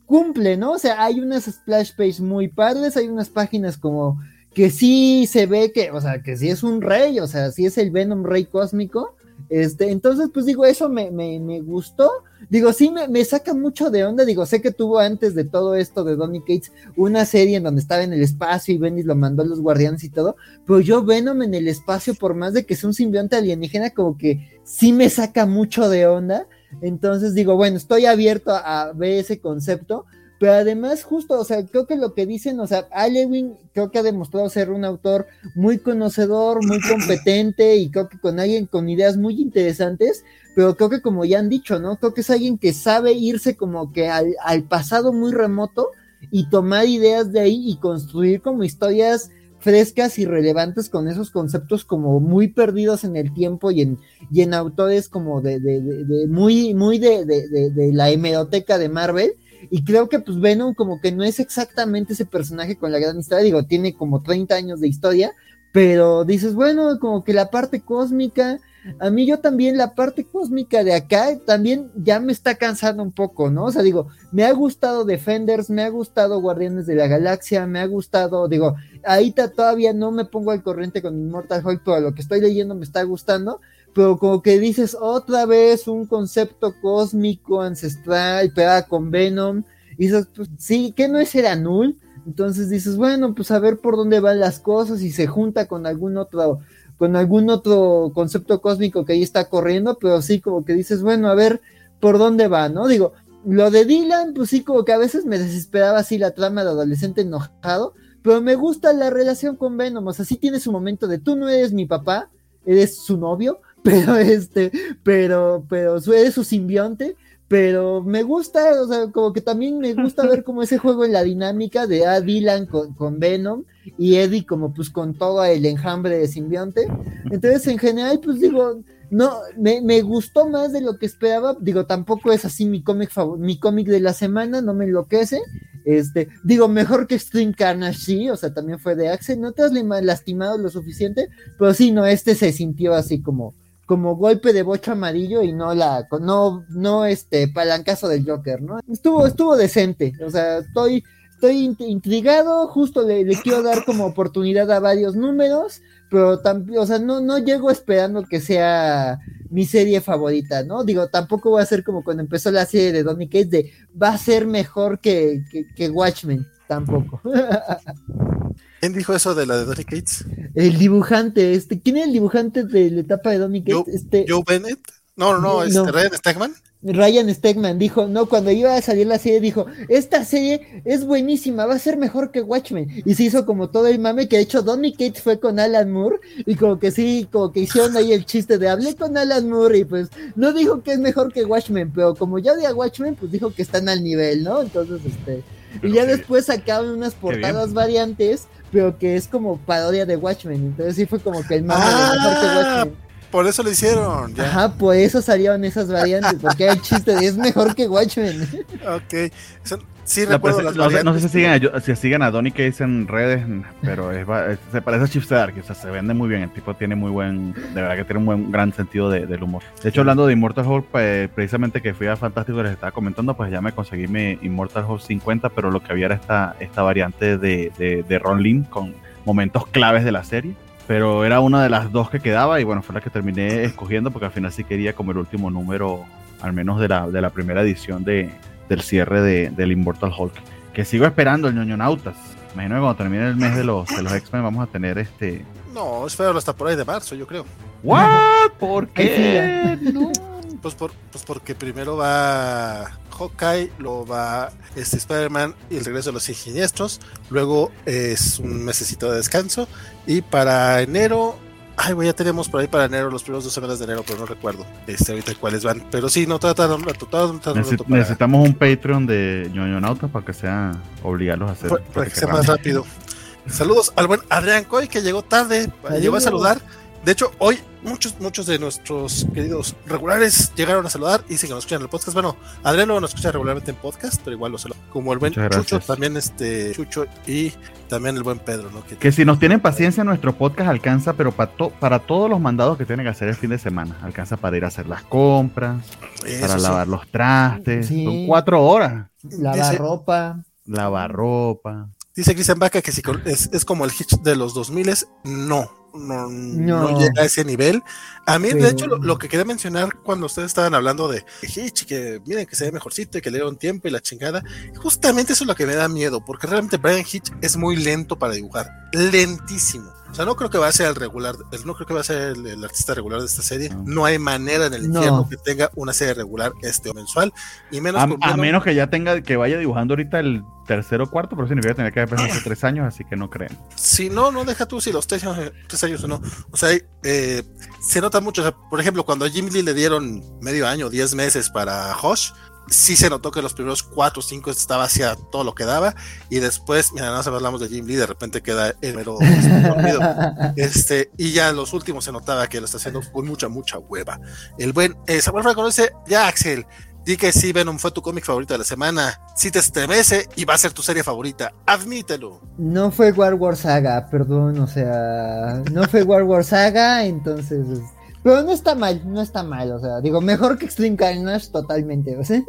cumple, ¿no? O sea, hay unas splash pages muy padres, hay unas páginas como que sí se ve que, o sea, que sí es un rey, o sea, sí es el Venom rey cósmico. Este, entonces, pues digo, eso me, me, me gustó. Digo, sí, me, me, saca mucho de onda. Digo, sé que tuvo antes de todo esto de Donny Cates una serie en donde estaba en el espacio y Bendis lo mandó a los guardianes y todo. Pero yo Venom en el espacio, por más de que sea un simbionte alienígena, como que sí me saca mucho de onda. Entonces digo, bueno, estoy abierto a ver ese concepto. Pero además, justo, o sea, creo que lo que dicen, o sea, Alewin creo que ha demostrado ser un autor muy conocedor, muy competente y creo que con alguien con ideas muy interesantes, pero creo que como ya han dicho, ¿no? Creo que es alguien que sabe irse como que al, al pasado muy remoto y tomar ideas de ahí y construir como historias frescas y relevantes con esos conceptos como muy perdidos en el tiempo y en, y en autores como de, de, de, de muy, muy de, de, la hemeroteca de Marvel y creo que pues Venom como que no es exactamente ese personaje con la gran historia, digo, tiene como 30 años de historia, pero dices, bueno, como que la parte cósmica, a mí yo también la parte cósmica de acá también ya me está cansando un poco, ¿no? O sea, digo, me ha gustado Defenders, me ha gustado Guardianes de la Galaxia, me ha gustado, digo, ahí todavía no me pongo al corriente con Immortal Hulk, pero lo que estoy leyendo me está gustando, pero como que dices otra vez un concepto cósmico ancestral pegada con Venom, y dices, pues sí, que no es el Anul, entonces dices, bueno, pues a ver por dónde van las cosas y se junta con algún otro, con algún otro concepto cósmico que ahí está corriendo, pero sí como que dices, bueno, a ver por dónde va, ¿no? Digo, lo de Dylan, pues sí, como que a veces me desesperaba así la trama de adolescente enojado, pero me gusta la relación con Venom, o sea, sí tiene su momento de tú no eres mi papá, eres su novio, pero este, pero, pero eres su simbionte, pero me gusta, o sea, como que también me gusta ver como ese juego en la dinámica de a Dylan con, con, Venom y Eddie como pues con todo el enjambre de simbionte. Entonces, en general, pues digo, no, me, me gustó más de lo que esperaba. Digo, tampoco es así mi cómic mi cómic de la semana, no me enloquece. Este, digo, mejor que Stream Carnage, sí, o sea, también fue de Axel, no te has lastimado lo suficiente, pero sí, no, este se sintió así como, como golpe de bocho amarillo y no la, no, no este palancazo del Joker, ¿no? Estuvo, estuvo decente, o sea, estoy, estoy intrigado, justo le, le quiero dar como oportunidad a varios números, pero también, o sea, no, no llego esperando que sea mi serie favorita, ¿no? Digo, tampoco va a ser como cuando empezó la serie de Donny Cates de va a ser mejor que, que, que Watchmen, tampoco. ¿Quién dijo eso de la de Donny Cates? El dibujante, este, ¿quién es el dibujante de la etapa de Donny Cates? Joe, este, Joe Bennett. No, no, no, este, No. Red Stegman. Ryan Stegman dijo, no, cuando iba a salir la serie dijo, esta serie es buenísima, va a ser mejor que Watchmen. Y se hizo como todo el mame, que de hecho Donny Cates fue con Alan Moore y como que sí, como que hicieron ahí el chiste de hablé con Alan Moore y pues no dijo que es mejor que Watchmen, pero como ya de Watchmen, pues dijo que están al nivel, ¿no? Entonces, este... y ya después sacaron unas portadas variantes, pero que es como parodia de Watchmen. Entonces sí fue como que el mame de mejor que Ah, Watchmen. por eso lo hicieron. ya. Ajá, por eso salieron esas variantes, porque el chiste de es mejor que Watchmen. Ok. Son- sí, La recuerdo prese- las no, sé, no sé variantes. si siguen, a, si siguen a Donny Cates en redes, pero es, se parece a Chip Zdarsky, o sea, se vende muy bien. El tipo tiene muy buen, de verdad que tiene un buen gran sentido de- del humor. De hecho, hablando de Immortal Hulk, pues, precisamente que fui a Fantástico les estaba comentando, pues ya me conseguí mi Immortal Hulk 50, pero lo que había era esta, esta variante de, de, de Ron Lim con momentos claves de la serie. Pero era una de las dos que quedaba y bueno, fue la que terminé escogiendo porque al final sí quería como el último número, al menos de la, de la primera edición de, del cierre de, del Immortal Hulk. Que sigo esperando el ñoñonautas. Imagino que cuando termine el mes de los, de los X-Men vamos a tener este. No, es feo hasta por ahí de marzo, yo creo. ¿What? ¿Por qué? No. Pues, por, pues porque primero va Hawkeye, luego va este Spider-Man y el regreso de los siniestros. Luego es un mesecito de descanso. Y para enero. Ay, güey, ya tenemos por ahí para enero, los primeros dos semanas de enero, pero no recuerdo este, ahorita cuáles van. Pero sí, no tratan un rato, tratan un rato Necesi- para- necesitamos un Patreon de ñoñonautas para que sea obligarlos a hacer. para, para que sea más rápido. Saludos al buen Adrián Coy que llegó tarde, llegó a saludar. De hecho, hoy muchos, muchos de nuestros queridos regulares llegaron a saludar y sí que nos escuchan en el podcast. Bueno, Adrián no nos escucha regularmente en podcast, pero igual lo saludo. Como el buen Muchas Chucho, gracias. también este Chucho y también el buen Pedro, ¿no? Que, Que si nos tienen paciencia, nuestro podcast alcanza, pero para, to- para todos los mandados que tienen que hacer el fin de semana. Alcanza para ir a hacer las compras, eso para sí. lavar los trastes. Sí. Son cuatro horas. Lavar Dice- ropa. Lavar ropa. Dice Cristian Vaca que si es, es como el Hitch de los 2000 no. No, no. No. llega a ese nivel. A mí, de hecho, lo, lo que quería mencionar cuando ustedes estaban hablando de Hitch, que miren que se ve mejorcito y que le dieron tiempo y la chingada, justamente eso es lo que me da miedo, porque realmente Brian Hitch es muy lento para dibujar, lentísimo. O sea, no creo que va a ser el regular, el- no creo que va a ser el, el artista regular de esta serie. No. No hay manera en el No. infierno que tenga una serie regular este o mensual, y menos A, menos que ya tenga, que vaya dibujando ahorita el tercero o cuarto, pero significa tener que haber hace tres años, así que no creen. Si no, no deja tú si los tres años, tres años o no. O sea, eh, se nota mucho. O sea, por ejemplo, cuando a Jim Lee le dieron medio año, diez meses para Hosh, sí se notó que los primeros cuatro o cinco estaba hacia todo lo que daba. Y después, mira, nada más hablamos de Jim Lee, de repente queda el mero dormido. Este, y ya en los últimos se notaba que lo está haciendo con mucha, mucha hueva. El buen eh, Samuel Franco dice: Ya, Axel, di que sí, Venom fue tu cómic favorito de la semana. Sí te estremece y va a ser tu serie favorita. Admítelo. No fue War War Saga, perdón, o sea, no fue War War Saga, entonces... Pero no está mal, no está mal, o sea, digo, mejor que Extreme Carnage totalmente, o sea.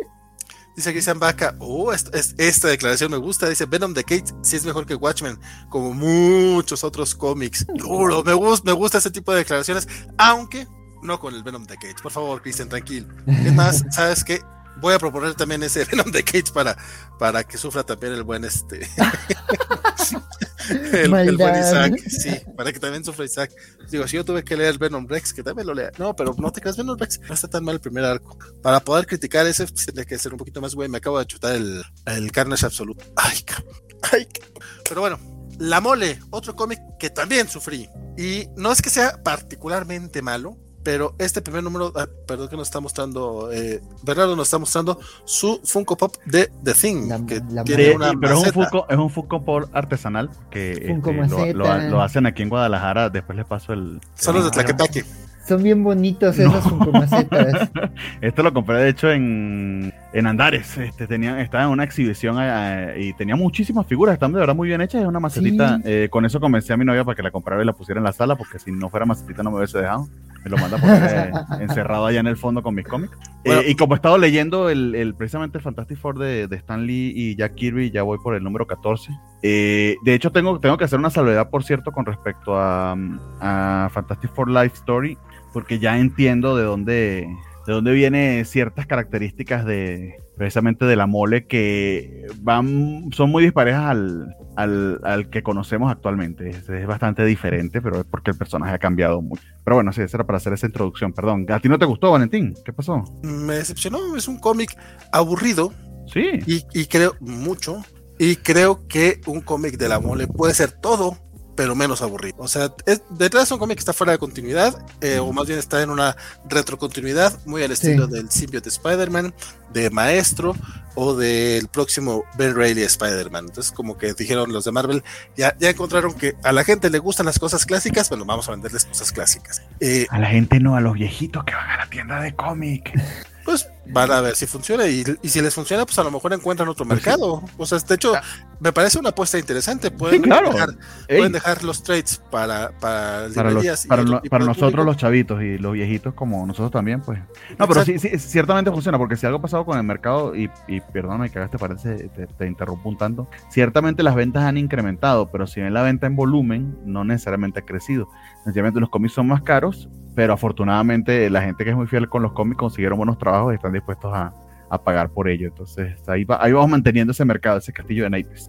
Dice Cristian Vaca, oh, esta, es- esta declaración me gusta. Dice Venom the Cage sí es mejor que Watchmen, como muchos otros cómics. Duro, me, gus- me gusta ese tipo de declaraciones, aunque no con el Venom the Cage. Por favor, Cristian, tranquilo. Es más, ¿sabes qué? Voy a proponer también ese Venom the Cage para, para que sufra también el buen este. el, el buen. Isaac, sí, para que también sufra Isaac. Digo, si yo tuve que leer Venom Rex, que también lo lea. No, pero no te creas, Venom Rex no está tan mal el primer arco. Para poder criticar ese, tendría que ser un poquito más güey. Me acabo de chutar el, el Carnage absoluto. Ay, cabrón. Ay, cabrón. Pero bueno, La Mole, otro cómic que también sufrí. Y no es que sea particularmente malo, pero este primer número, ah, perdón que nos está mostrando, eh, Bernardo nos está mostrando su Funko Pop de The Thing, La- que la tiene De- una pero es un, maceta. Funko, es un Funko Pop artesanal que Funko este, lo, lo- maceta. lo hacen aquí en Guadalajara. Después les paso el. Son los de Tlaquepaque. Son bien bonitos esos funkomacetas. Esto lo compré de hecho en, en Andares. Este, tenía, estaba en una exhibición eh, y tenía muchísimas figuras. Están de verdad muy bien hechas. Es una macetita. Sí. eh, con eso convencí a mi novia para que la comprara y la pusiera en la sala. Porque si no fuera macetita no me hubiese dejado. Me lo manda eh, encerrado allá en el fondo con mis cómics. Eh, y como he estado leyendo el, el- precisamente el Fantastic Four de, de Stan Lee y Jack Kirby, ya voy por el número 14. Eh, de hecho, tengo, tengo que hacer una salvedad, por cierto, con respecto a, a Fantastic Four Life Story, porque ya entiendo de dónde, de dónde vienen ciertas características de, precisamente de la mole que van, son muy disparejas al, al, al que conocemos actualmente. Es, es, bastante diferente, pero es porque el personaje ha cambiado mucho. Pero bueno, sí, eso era para hacer esa introducción, perdón. ¿A ti no te gustó, Valentín? ¿Qué pasó? Me decepcionó, es un cómic aburrido. Sí. Y, y creo mucho. Y creo que un cómic de la mole puede ser todo pero menos aburrido. O sea, es, detrás de un cómic que está fuera de continuidad, eh, o más bien está en una retrocontinuidad, muy al estilo sí. del symbiote Spider-Man, de Maestro, o del próximo Ben Reilly Spider-Man. Entonces, como que dijeron los de Marvel, ya, ya encontraron que a la gente le gustan las cosas clásicas, bueno, vamos a venderles cosas clásicas. Eh, a la gente no, a los viejitos que van a la tienda de cómic. Pues van a ver si funciona y, y, si les funciona, pues a lo mejor encuentran otro pues mercado. O sea, de hecho, me parece una apuesta interesante. Pueden, sí, claro. dejar, pueden dejar, los trades para, para, para, los, para, lo, para nosotros público. los chavitos y los viejitos como nosotros también, pues. No, pero sí, sí, ciertamente funciona, porque si algo ha pasado con el mercado, y, y perdóname que te parece, te, te, interrumpo un tanto, ciertamente las ventas han incrementado, pero si bien la venta en volumen no necesariamente ha crecido. Sencillamente los cómics son más caros, pero afortunadamente la gente que es muy fiel con los cómics consiguieron buenos trabajos y están dispuestos a, a pagar por ello. Entonces ahí, va, ahí, vamos manteniendo ese mercado, ese castillo de naipes.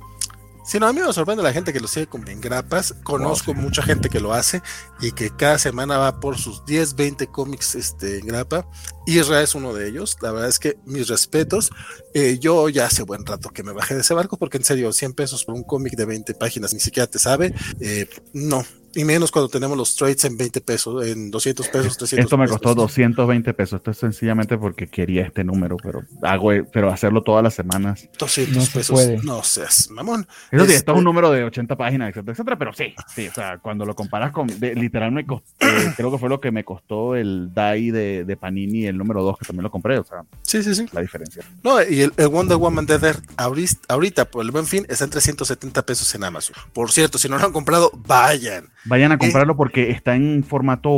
Sí, no, a mí me sorprende la gente que lo sigue en grapas. Conozco oh, sí. mucha gente que lo hace y que cada semana va por sus 10, 20 cómics este, en grapa. Isra es uno de ellos. La verdad es que mis respetos. Eh, yo ya hace buen rato que me bajé de ese barco porque en serio, 100 pesos por un cómic de 20 páginas ni siquiera te sabe. Eh, no, y menos cuando tenemos los trades en 20 pesos, en 200 pesos, 300 Esto me costó pesos. 220 pesos. Esto es sencillamente porque quería este número, pero hago, pero hacerlo todas las semanas. 200 no pesos. Puede. No seas, mamón. Eso sí, esto es un número de 80 páginas, etcétera, etcétera, pero sí, sí, o sea, cuando lo comparas con, de, literal me costó, eh, creo que fue lo que me costó el DAI de, de, Panini, el número 2, que también lo compré, o sea, sí, sí, sí. la diferencia. No, y el, el Wonder Woman Dead ahorita, ahorita, por el buen fin, está en 370 pesos en Amazon. Por cierto, si no lo han comprado, vayan. Vayan a comprarlo eh, porque está en formato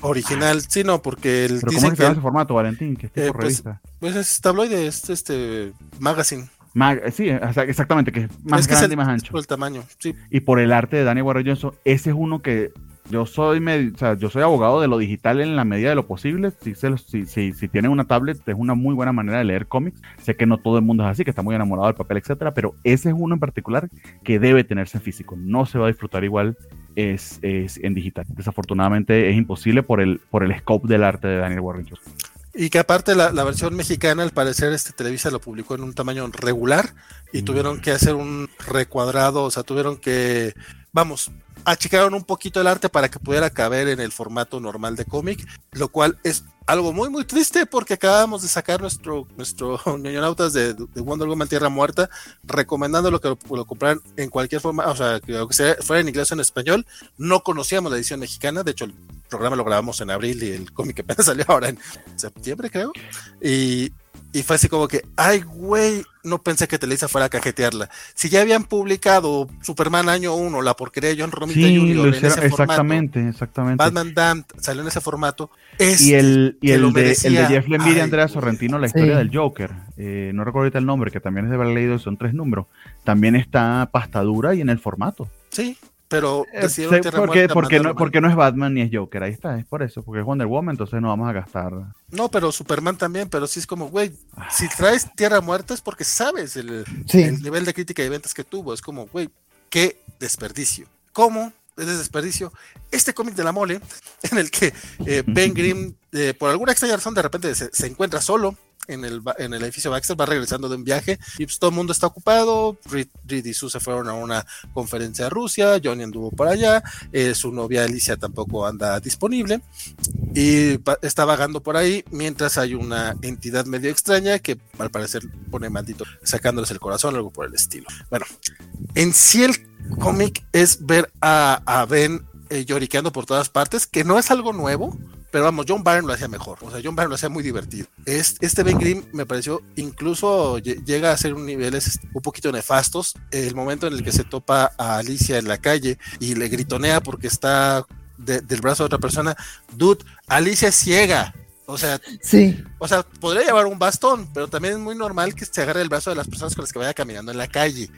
original, sí, no, porque el ¿Pero ¿Cómo es que llama ese formato, Valentín? Que es tipo eh, pues, revista. Pues es tabloide, es este magazine. Mag sí, exactamente, que es más es que grande es el, y más ancho. Por el tamaño, sí. Y por el arte de Daniel Warren Johnson, ese es uno que yo soy medio, o sea, yo soy abogado de lo digital en la medida de lo posible. Si, se, si, si, si, tienen una tablet, es una muy buena manera de leer cómics. Sé que no todo el mundo es así, que está muy enamorado del papel, etcétera, pero ese es uno en particular que debe tenerse en físico. No se va a disfrutar igual es, es en digital. Desafortunadamente es imposible por el, por el scope del arte de Daniel Warren Johnson. Y que aparte la, la, versión mexicana, al parecer, este Televisa lo publicó en un tamaño regular y mm. tuvieron que hacer un recuadrado, o sea, tuvieron que, vamos, achicaron un poquito el arte para que pudiera caber en el formato normal de cómic, lo cual es algo muy muy triste porque acabamos de sacar nuestro nuestro ñoñonautas de, de, Wonder Woman Tierra Muerta recomendando lo que lo, lo compraran en cualquier forma, o sea, que sea fuera en inglés o en español. No conocíamos la edición mexicana, de hecho el programa lo grabamos en abril y el cómic apenas salió ahora en septiembre, creo. Y, y fue así como que, ay, güey, no pensé que Televisa fuera a cajetearla. Si ya habían publicado Superman año 1, la porquería de John Romita sí, Jr. en ese exactamente, formato, exactamente. Batman Damned salió en ese formato. Este, y el, y el, de, el de Jeff Lemire y Andrea Sorrentino, la historia sí. del Joker, eh, no recuerdo ahorita el nombre, que también es de haber leído, son tres números, también está pastadura y en el formato. Sí, pero eh, porque, porque, no, porque no es Batman ni es Joker, ahí está, es por eso, porque es Wonder Woman, entonces no vamos a gastar. No, pero Superman también, pero sí es como, güey, si traes Tierra Muerta es porque sabes el, sí. el nivel de crítica y ventas que tuvo, es como, güey, qué desperdicio. ¿Cómo? Es desperdicio. Este cómic de la mole, en el que eh, Ben Grimm, eh, por alguna extraña razón, de repente se, se encuentra solo, en el, en el edificio Baxter, va regresando de un viaje y pues todo el mundo está ocupado. Reed, Reed y Sue se fueron a una conferencia a Rusia, Johnny anduvo por allá, eh, su novia Alicia tampoco anda disponible y está vagando por ahí mientras hay una entidad medio extraña que al parecer pone maldito sacándoles el corazón, algo por el estilo. Bueno, en sí el cómic es ver a, a Ben eh, lloriqueando por todas partes, que no es algo nuevo, pero vamos, John Byrne lo hacía mejor. O sea, John Byrne lo hacía muy divertido. Este, este Ben Grimm me pareció incluso llega a ser un niveles un poquito nefastos. El momento en el que se topa a Alicia en la calle y le gritonea porque está de, del brazo de otra persona. Dude, Alicia es ciega. O sea, sí. o sea, podría llevar un bastón, pero también es muy normal que se agarre el brazo de las personas con las que vaya caminando en la calle.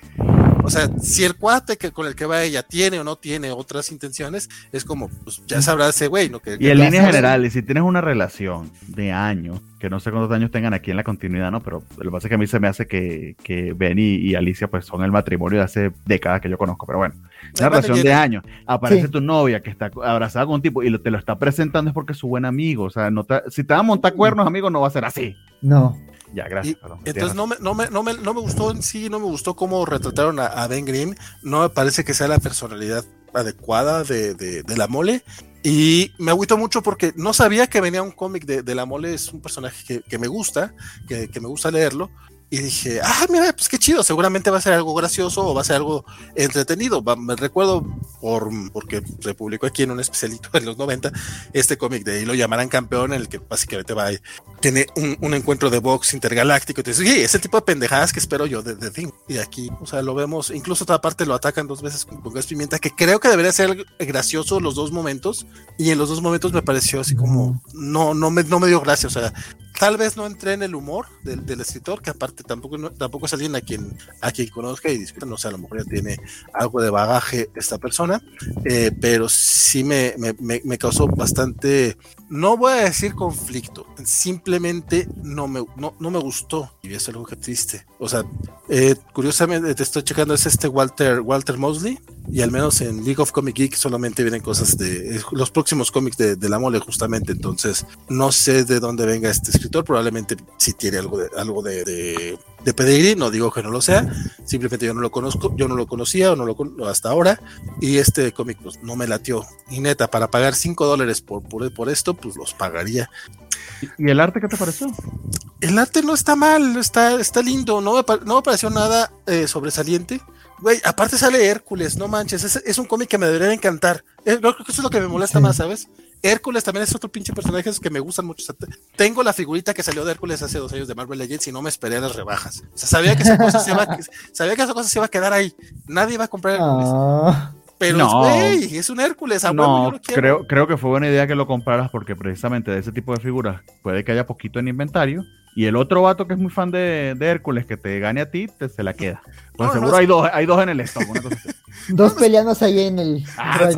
O sea, si el cuate que con el que va ella tiene o no tiene otras intenciones, es como, pues ya sabrá ese güey, ¿no? Que, y en líneas generales, si tienes una relación de años, que no sé cuántos años tengan aquí en la continuidad, ¿no? Pero lo que pasa es que a mí se me hace que, que Ben y, Alicia pues son el matrimonio de hace décadas que yo conozco, pero bueno, una relación de años, aparece tu novia que está abrazada con un tipo y te lo está presentando es porque es su buen amigo, o sea, no si te va a montar cuernos, amigo, no va a ser así. No. Ya, gracias. entonces no me, no, me, no, me, no me gustó en sí, no me gustó cómo retrataron a, Ben Green. No me parece que sea la personalidad adecuada de, de, de la mole. Y me agüito mucho porque no sabía que venía un cómic de, de, la mole. Es un personaje que, que me gusta, que, que, me gusta leerlo y dije, ah, mira, pues qué chido, seguramente va a ser algo gracioso o va a ser algo entretenido. me recuerdo por, porque se publicó aquí en un especialito en los 90 este cómic de ahí lo llamarán campeón, en el que básicamente va tiene un, un, encuentro de box intergaláctico. Y te dice, ese tipo de pendejadas que espero yo de, de Y aquí, o sea, lo vemos, incluso otra parte lo atacan dos veces con, con gas pimienta, que creo que debería ser gracioso los dos momentos. Y en los dos momentos me pareció así como, no, no me, no me dio gracia, o sea, tal vez no entré en el humor del, escritor, que aparte tampoco, tampoco es alguien a quien, a quien conozca y discuta, no sé, a lo mejor ya tiene algo de bagaje esta persona, eh, pero sí me, me, causó bastante, no voy a decir conflicto, simplemente no me, no, no me gustó. Y es algo que triste. O sea, eh, curiosamente te estoy checando, es este Walter, Walter Mosley, y al menos en League of Comic Geek solamente vienen cosas de los próximos cómics de, de, la mole justamente. Entonces no sé de dónde venga este escritor. Probablemente si tiene algo de algo de, de, de no digo que no lo sea. Simplemente yo no lo conozco yo no lo conocía o no lo hasta ahora. Y este cómic pues no me latió. Y neta para pagar 5 dólares por, por esto pues los pagaría ¿Y el arte qué te pareció? El arte no está mal, está, está lindo, no me, no me pareció nada eh, sobresaliente. Güey, aparte sale Hércules, no manches, es, es un cómic que me debería encantar. Eh, creo que eso es lo que me molesta sí. más, ¿sabes? Hércules también es otro pinche personaje que me gustan mucho. O sea, tengo la figurita que salió de Hércules hace dos años de Marvel Legends y no me esperé a las rebajas. O sea, sabía que esa cosa se iba, sabía que esa cosa se iba a quedar ahí. Nadie iba a comprar Hércules. Oh. Pero no, es un Hércules. no, huevo, creo, creo que fue buena idea que lo compraras porque precisamente de ese tipo de figuras puede que haya poquito en inventario y el otro vato que es muy fan de, de Hércules que te gane a ti, te, se la queda. Pues no, seguro no, hay, dos, hay dos en el stock. dos peleanos ahí en el. Ah,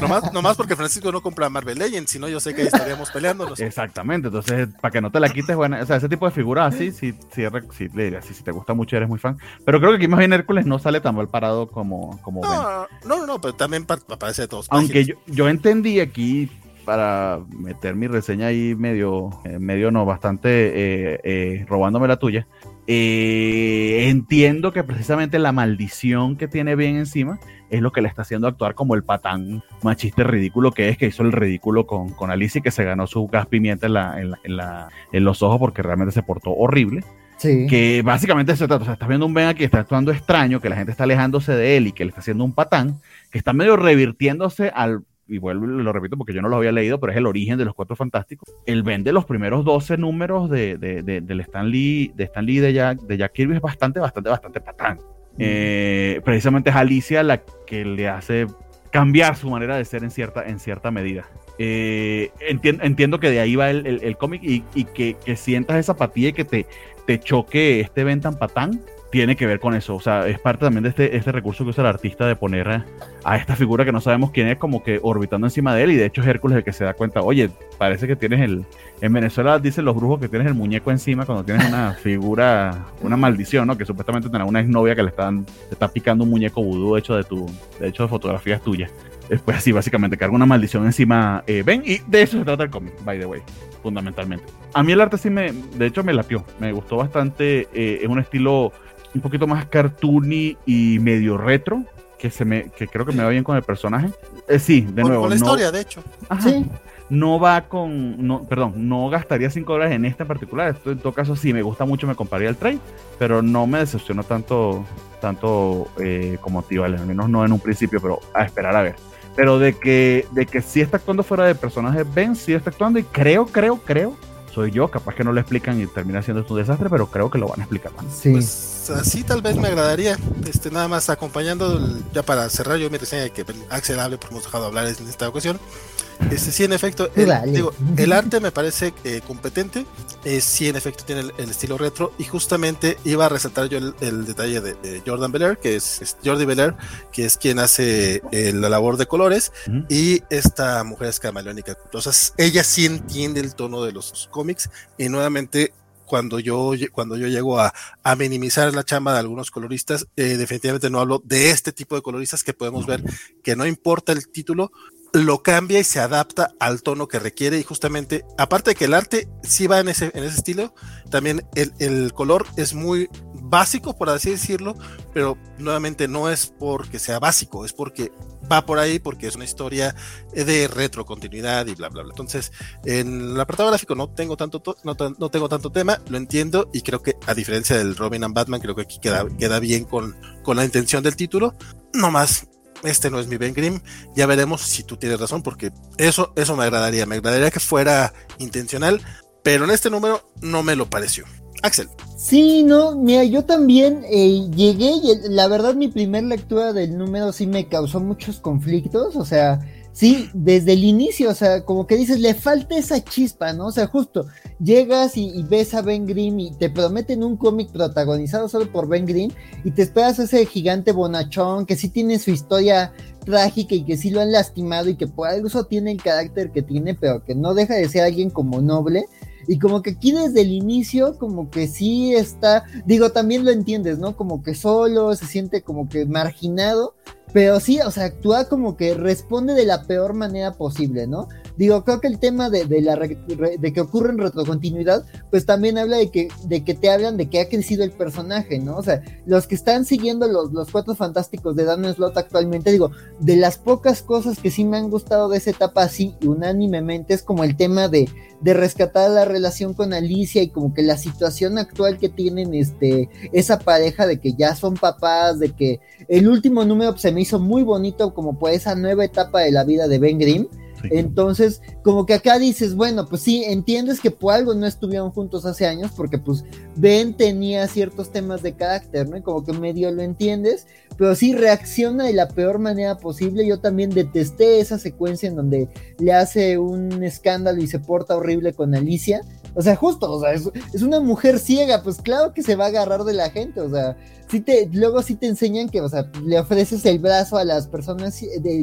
nomás, nomás, porque Francisco no compra Marvel Legends, si no, yo sé que ahí estaríamos peleándonos. Exactamente, entonces, para que no te la quites, bueno, o sea, ese tipo de figuras así, si, si, si, si, si, te gusta mucho, eres muy fan. Pero creo que aquí más bien Hércules no sale tan mal parado como. como no, no, no, pero también aparece de todos. Aunque yo, yo entendí aquí para meter mi reseña ahí medio, eh, medio no, bastante eh, eh, robándome la tuya. Eh, entiendo que precisamente la maldición que tiene bien encima es lo que le está haciendo actuar como el patán machista ridículo que es, que hizo el ridículo con, con Alicia y que se ganó su gas pimienta en, la, en, la, en, la, en los ojos porque realmente se portó horrible. Sí. Que básicamente se trata, o sea, estás viendo un Ben aquí que está actuando extraño, que la gente está alejándose de él y que le está haciendo un patán, que está medio revirtiéndose al y vuelvo y lo repito porque yo no lo había leído, pero es el origen de los Cuatro Fantásticos. Él vende los primeros 12 números de, de, de, del Stan Lee, de Stan Lee de Jack, de Jack Kirby, es bastante, bastante, bastante patán. Eh, precisamente es Alicia la que le hace cambiar su manera de ser en cierta, en cierta medida. Eh, entiendo, entiendo, que de ahí va el, el, el cómic y, y que, que, sientas esa apatía y que te, te choque este Ben tan patán tiene que ver con eso. O sea, es parte también de este, este recurso que usa el artista de poner a, esta figura que no sabemos quién es, como que orbitando encima de él. Y de hecho, es Hércules el que se da cuenta, oye, parece que tienes el. En Venezuela dicen los brujos que tienes el muñeco encima cuando tienes una figura, una maldición, ¿no? Que supuestamente tenés una exnovia que le, están, te está picando un muñeco vudú hecho de tu, de hecho de fotografías tuyas. Después así, básicamente, carga una maldición encima. Eh, ven, y de eso se trata el cómic, by the way, fundamentalmente. A mí el arte sí me, de hecho, me latió. Me gustó bastante. Eh, es un estilo un poquito más cartoony y medio retro, que se me que creo que me va bien con el personaje. Eh, sí, de con, nuevo. Con la no, historia, de hecho. Ajá, sí. No va con, no, perdón, no gastaría 5 dólares en este en particular. Esto en todo caso, sí me gusta mucho, me compraría el trade, pero no me decepcionó tanto, tanto eh, como tío, al menos no en un principio, pero a esperar a ver. Pero de que, de que sí está actuando fuera de personaje, Ben sí está actuando y creo, creo, creo soy yo, capaz que no lo explican y termina siendo esto un desastre, pero creo que lo van a explicar. Sí. Pues así tal vez me agradaría, este nada más acompañando, el, ya para cerrar yo mi reseña que Axel hable, porque hemos dejado hablar en esta ocasión. Este, sí, en efecto, el, digo, el arte me parece eh, competente, eh, sí, en efecto tiene el, estilo retro y justamente iba a resaltar yo el, detalle de, Jordan Belair, que es, Jordi Belair, que es quien hace eh, la labor de colores y esta mujer es camaleónica. Entonces, ella sí entiende el tono de los cómics y nuevamente cuando yo, cuando yo llego a, a minimizar la chamba de algunos coloristas, eh, definitivamente no hablo de este tipo de coloristas que podemos ver que no importa el título, lo cambia y se adapta al tono que requiere y justamente, aparte de que el arte sí va en ese, en ese estilo, también el, el, color es muy básico, por así decirlo, pero nuevamente no es porque sea básico, es porque va por ahí, porque es una historia de retrocontinuidad y bla, bla, bla. Entonces, en el apartado gráfico no tengo tanto, no, no, tengo tanto tema, lo entiendo y creo que a diferencia del Robin and Batman, creo que aquí queda, queda bien con, con la intención del título. No más, este no es mi Ben Grimm, ya veremos si tú tienes razón, porque eso, eso me agradaría, me agradaría que fuera intencional, pero en este número no me lo pareció. Axel. Sí, no, mira, yo también eh, llegué y la verdad mi primera lectura del número sí me causó muchos conflictos, o sea, Sí, desde el inicio, o sea, como que dices, le falta esa chispa, ¿no? O sea, justo llegas y, ves a Ben Grimm y te prometen un cómic protagonizado solo por Ben Grimm y te esperas a ese gigante bonachón que sí tiene su historia trágica y que sí lo han lastimado y que por eso tiene el carácter que tiene, pero que no deja de ser alguien como noble. Y como que aquí desde el inicio, como que sí está, digo, también lo entiendes, ¿no? Como que solo, se siente como que marginado, pero sí, o sea, actúa como que responde de la peor manera posible, ¿no? Digo, creo que el tema de, la de que ocurre en retrocontinuidad, pues también habla de que, de que te hablan de que ha crecido el personaje, ¿no? O sea, los que están siguiendo los, los cuatro fantásticos de Dan Slot actualmente, digo, de las pocas cosas que sí me han gustado de esa etapa así, unánimemente, es como el tema de, de rescatar la relación con Alicia y como que la situación actual que tienen este, esa pareja de que ya son papás, de que el último número se me hizo muy bonito como pues esa nueva etapa de la vida de Ben Grimm entonces, como que acá dices, bueno, pues sí, entiendes que por algo no estuvieron juntos hace años, porque pues Ben tenía ciertos temas de carácter, ¿no? Y como que medio lo entiendes, pero sí reacciona de la peor manera posible. Yo también detesté esa secuencia en donde le hace un escándalo y se porta horrible con Alicia. O sea, justo, o sea, es, una mujer ciega, pues claro que se va a agarrar de la gente, o sea, sí te, luego sí te enseñan que, o sea, le ofreces el brazo a las personas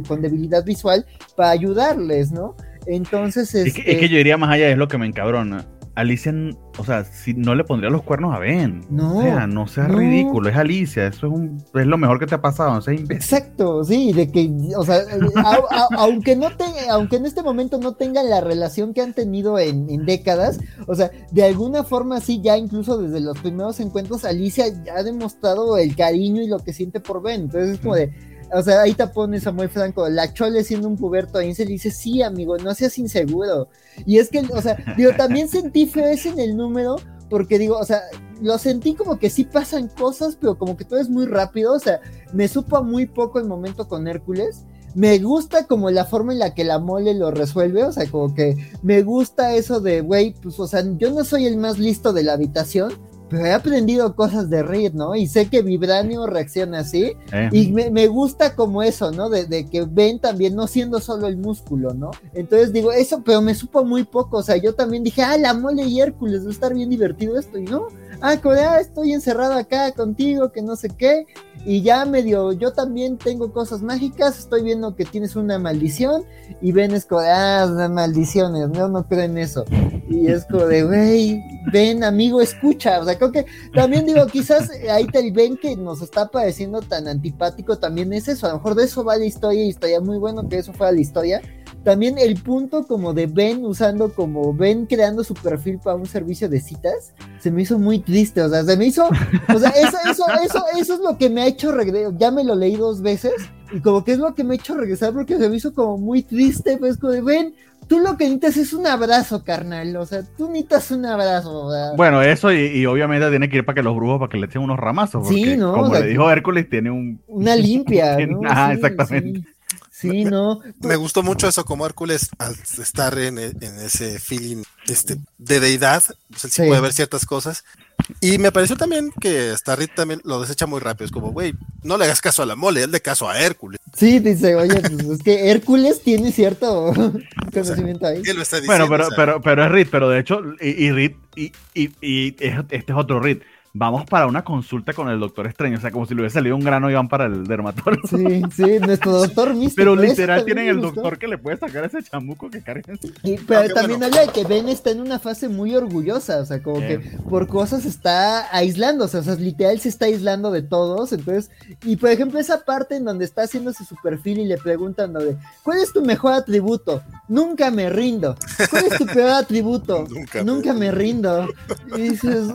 con debilidad visual para ayudarles, ¿no? Entonces, es, que, es que yo diría más allá, es lo que me encabrona. Alicia, o sea, si no le pondría los cuernos a Ben. No. O sea, no sea ridículo, es Alicia, eso es, un, es lo mejor que te ha pasado, no sea Exacto, sí, de que, o sea, aunque no te, aunque en este momento no tengan la relación que han tenido en, en, décadas, o sea, de alguna forma sí, ya incluso desde los primeros encuentros, Alicia ya ha demostrado el cariño y lo que siente por Ben. Entonces es como de o sea, ahí te pone Samuel Franco, la Chole siendo un puberto, ahí se le dice, sí, amigo, no seas inseguro. Y es que, o sea, digo, también sentí feo ese en el número, porque digo, o sea, lo sentí como que sí pasan cosas, pero como que todo es muy rápido, o sea, me supo muy poco el momento con Hércules. Me gusta como la forma en la que la mole lo resuelve, o sea, como que me gusta eso de, güey, pues, o sea, yo no soy el más listo de la habitación, pero he aprendido cosas de Reed, ¿no? Y sé que Vibranio reacciona así. Eh. Y me, gusta como eso, ¿no? De, que ven también, no siendo solo el músculo, ¿no? Entonces digo, eso, pero me supo muy poco. O sea, yo también dije, ah, la mole y Hércules, va a estar bien divertido esto. Y no, ah, ah, estoy encerrado acá contigo, que no sé qué. Y ya medio, yo también tengo cosas mágicas, estoy viendo que tienes una maldición. Y ven, es como, ah, maldiciones, no, no creo en eso. Y es como de, güey, ven, amigo, escucha. O sea, creo que también digo, quizás ahí te ven que nos está pareciendo tan antipático, también es eso. A lo mejor de eso va la historia y estaría muy bueno que eso fuera la historia. También el punto como de Ben usando como Ben creando su perfil para un servicio de citas, se me hizo muy triste, o sea, se me hizo, o sea, eso, eso, eso, eso es lo que me ha hecho regresar, ya me lo leí dos veces, y como que es lo que me ha hecho regresar porque se me hizo como muy triste, pues como de Ben, tú lo que necesitas es un abrazo, carnal. O sea, tú necesitas un abrazo. Bueno, eso y, obviamente tiene que ir para que los brujos, para que le echen unos ramazos. sí, ¿no? Como le dijo Hércules, tiene un... Una limpia. ¿no? exactamente. Sí. No. Me gustó mucho eso como Hércules al estar en, ese feeling este, de deidad, o sea, sí, puede ver ciertas cosas, Y me pareció también que Reed también lo desecha muy rápido. Es como, güey, no le hagas caso a la mole, él de caso a Hércules. Sí, dice, oye, pues es que Hércules tiene cierto conocimiento ahí. Él lo está diciendo. Bueno, pero, o sea, pero, pero es Reed, pero de hecho, y, y Reed, y, y, y es- este es otro Reed. Vamos para una consulta con el doctor Extraño, o sea, como si le hubiese salido un grano y van para el dermatólogo. Sí, sí, nuestro doctor místico. Pero literal tienen el gustó. doctor que le puede sacar ese chamuco que carga en su- Y- pero Aunque también bueno. habla de que Ben está en una fase muy orgullosa, o sea, como Eh. que por cosas está aislándose, o sea, literal se está aislando de todos, entonces, y por ejemplo esa parte en donde está haciéndose su perfil y le preguntan de, ¿cuál es tu mejor atributo? Nunca me rindo. ¿Cuál es tu peor atributo? Nunca Nunca, me- me rindo. Y dices,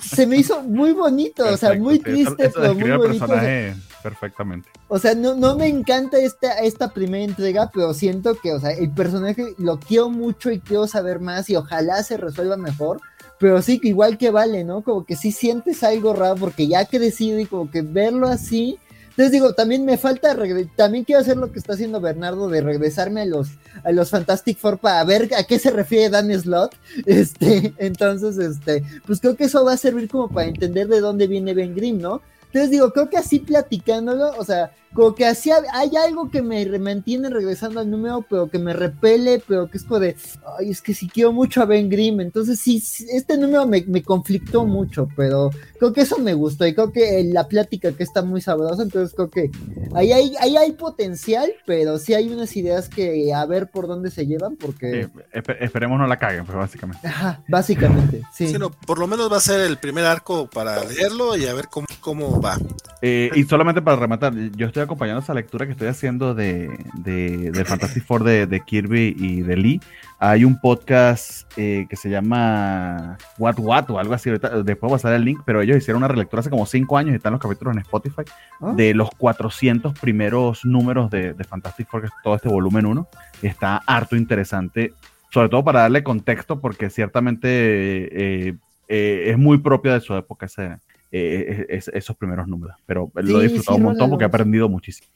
se me hizo muy bonito, o sea, muy eso- triste, eso pero muy bonito. personaje perfectamente. o sea, no, no me encanta esta, esta primera entrega, pero siento que, o sea, el personaje lo quiero mucho y quiero saber más y ojalá se resuelva mejor. Pero sí, que igual que vale, ¿no? Como que sí sientes algo raro porque ya ha crecido y como que verlo así. Entonces digo, también me falta, también quiero hacer lo que está haciendo Bernardo de regresarme a los, a los Fantastic Four para ver a qué se refiere Dan Slot. Este, entonces, este, pues creo que eso va a servir como para entender de dónde viene Ben Grimm, ¿no? Entonces digo, creo que así platicándolo, o sea, como que así ha- hay algo que me mantiene regresando al número, pero que me repele, pero que es como de, ay, es que sí quiero mucho a Ben Grimm, entonces sí, sí, este número me, me conflictó mucho, pero creo que eso me gustó y creo que la plática que está muy sabrosa, entonces creo que ahí hay, ahí hay potencial, pero sí hay unas ideas que a ver por dónde se llevan, porque, espe- esperemos no la caguen, pues básicamente. ajá, básicamente, sí. Sí, no, por lo menos va a ser el primer arco para leerlo y a ver cómo, cómo va. Eh, y solamente para rematar, yo estoy acompañando esa lectura que estoy haciendo de, de, Four de, de Kirby y de Lee. Hay un podcast eh, que se llama What What o algo así. Ahorita, después voy a pasar el link, pero ellos hicieron una relectura hace como 5 años y están los capítulos en Spotify Ah. de los 400 primeros números de, de Fantastic Four, que es todo este volumen 1. Está harto interesante, sobre todo para darle contexto, porque ciertamente eh, eh, es muy propia de su época ese, eh, es- esos primeros números. Pero lo Sí, he disfrutado sí, un montón porque he aprendido muchísimo.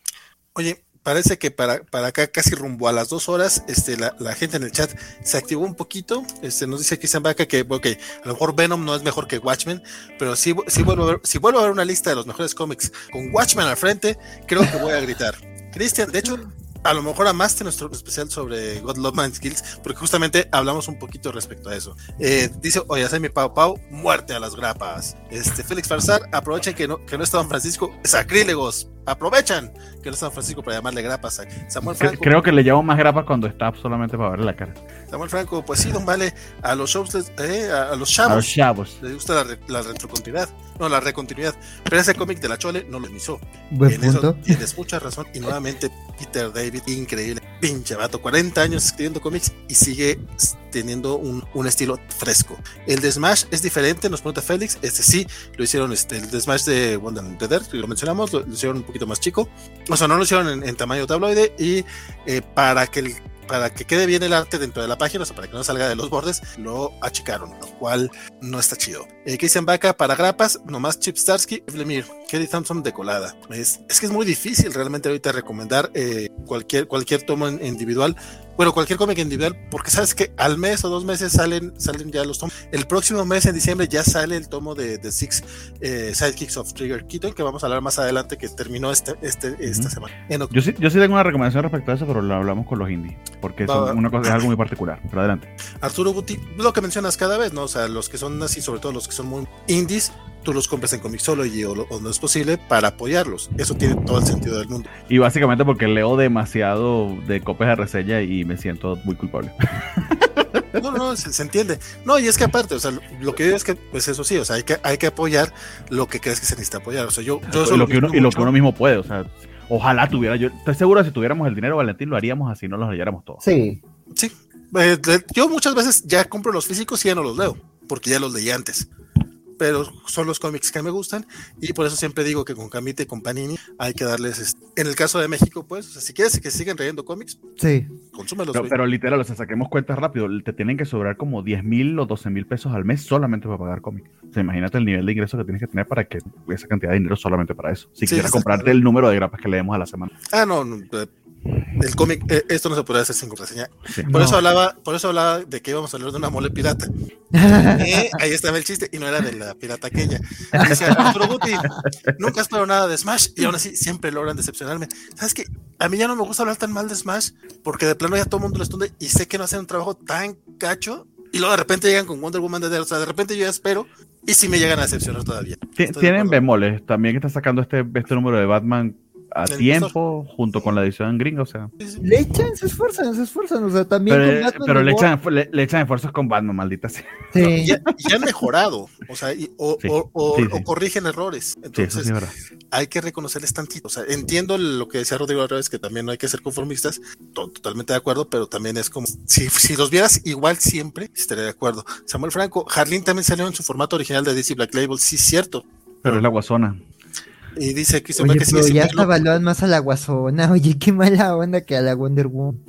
Oye, parece que para, para acá casi rumbo a las dos horas, este, la, la gente en el chat se activó un poquito. Este, nos dice Cristian Vaca que, ok, a lo mejor Venom no es mejor que Watchmen, pero sí, sí vuelvo a ver, si vuelvo a ver una lista de los mejores cómics con Watchmen al frente, creo que voy a gritar. Cristian, de hecho, a lo mejor amaste nuestro especial sobre God Love Man Skills, porque justamente hablamos un poquito respecto a eso. Eh, dice, oye, hace mi Pau Pau, muerte a las grapas. Este, Félix Farsar, aprovechen que no, que no está Don Francisco, sacrílegos, aprovechan que no está Don Francisco para llamarle grapas. a Samuel Franco, Creo que le llamo más grapas cuando está solamente para verle la cara. Samuel Franco, pues sí, don Vale, a los shows, eh, a, a los A los chavos chavos. les gusta la, re- la retrocontinuidad, no, la recontinuidad, pero ese cómic de la Chole no lo inició. Buen En eso tienes mucha razón. Y nuevamente, Peter David, increíble. Pinche vato, 40 años escribiendo cómics y sigue teniendo un, un estilo fresco. El de Smash es diferente, nos pregunta Félix. Este sí, lo hicieron, este, el de Smash de Wonder the Dirt, lo mencionamos, lo, lo hicieron un poquito más chico. O sea, no lo hicieron en, en tamaño tabloide y eh, para que el para que quede bien el arte dentro de la página, o sea, para que no salga de los bordes, lo achicaron, lo cual no está chido. Eh, Vaca para grapas, nomás Chip Starsky, Vladimir, Kelly Thompson de colada. Es, es que es muy difícil realmente ahorita recomendar eh, cualquier, cualquier tomo individual. Bueno, cualquier cómic individual, porque sabes que al mes o dos meses salen, salen ya los tomos. El próximo mes, en diciembre, ya sale el tomo de, de Six eh, Sidekicks of Trigger Keaton, que vamos a hablar más adelante, que terminó este, este, esta Ujú. semana. En. Yo sí, yo sí tengo una recomendación respecto a eso, pero lo hablamos con los indies. Porque Va, son va. una cosa, es algo muy particular. Pero adelante. Arturo Guti, lo que mencionas cada vez, ¿no? O sea, los que son así, sobre todo los que son muy indies, tú los compras en Comixology o, lo- o no es posible para apoyarlos. Eso tiene todo el sentido del mundo. Y básicamente porque leo demasiado de copias de reseña y me siento muy culpable. No, no, no, se, se entiende. No, y es que aparte, o sea, lo, lo que digo es que, pues eso sí, o sea, hay que, hay que apoyar lo que crees que se necesita apoyar. O sea, yo, yo eso y, lo que uno, y lo que uno mismo puede. O sea, ojalá tuviera. Yo estoy seguro que si tuviéramos el dinero, Valentín, lo haríamos así, no los leyéramos todos. Sí. Sí. Eh, yo muchas veces ya compro los físicos y ya no los leo, porque ya los leí antes. Pero son los cómics que me gustan y por eso siempre digo que con Camite y con Panini hay que darles, este, en el caso de México, pues, o sea, si quieres que sigan leyendo cómics, Sí. consúmelos. Pero, pero literal, o sea, saquemos cuentas rápido. Te tienen que sobrar como 10 mil o 12 mil pesos al mes solamente para pagar cómics. O sea, imagínate el nivel de ingreso que tienes que tener para que esa cantidad de dinero solamente para eso. Si Sí, quieres comprarte el número de grapas que leemos a la semana. Ah, no, no, eh, el cómic, eh, esto no se puede hacer sin contraseña. Sí. Por No. eso hablaba, por eso hablaba de que íbamos a hablar de una mole pirata. Eh, ahí estaba el chiste, y no era de la pirata aquella. Decía, Arturo Guti, nunca espero nada de Smash, y aún así siempre logran decepcionarme. ¿Sabes qué? A mí ya no me gusta hablar tan mal de Smash, porque de plano ya todo el mundo lo estunde, y sé que no hacen un trabajo tan cacho, y luego de repente llegan con Wonder Woman de Dead, o sea, de repente yo ya espero, y si me llegan a decepcionar todavía. Estoy Tienen bemoles. También está sacando este, este número de Batman a tiempo, junto con la edición en gringo, o sea. Le echan, se esfuerzan, se esfuerzan, o sea, también Pero, con Batman pero le, echan, le, le echan esfuerzos con Batman, maldita sea. Sí. Y ya, han mejorado, o sea, y- o, Sí, o- o- sí, o sí. corrigen errores. Sí, eso Entonces, hay que reconocerles tantito. O sea, entiendo lo que decía Rodrigo otra vez, que también no hay que ser conformistas, to- totalmente de acuerdo, pero también es como, si, si los vieras igual siempre, estaría de acuerdo. Samuel Franco, Harleen también salió en su formato original de DC Black Label, sí, cierto. Pero es la guasona. Y dice Oye, que pero sigue, ya sin hasta verlo, evalúan más a la guasona. Oye, qué mala onda que a la Wonder Woman.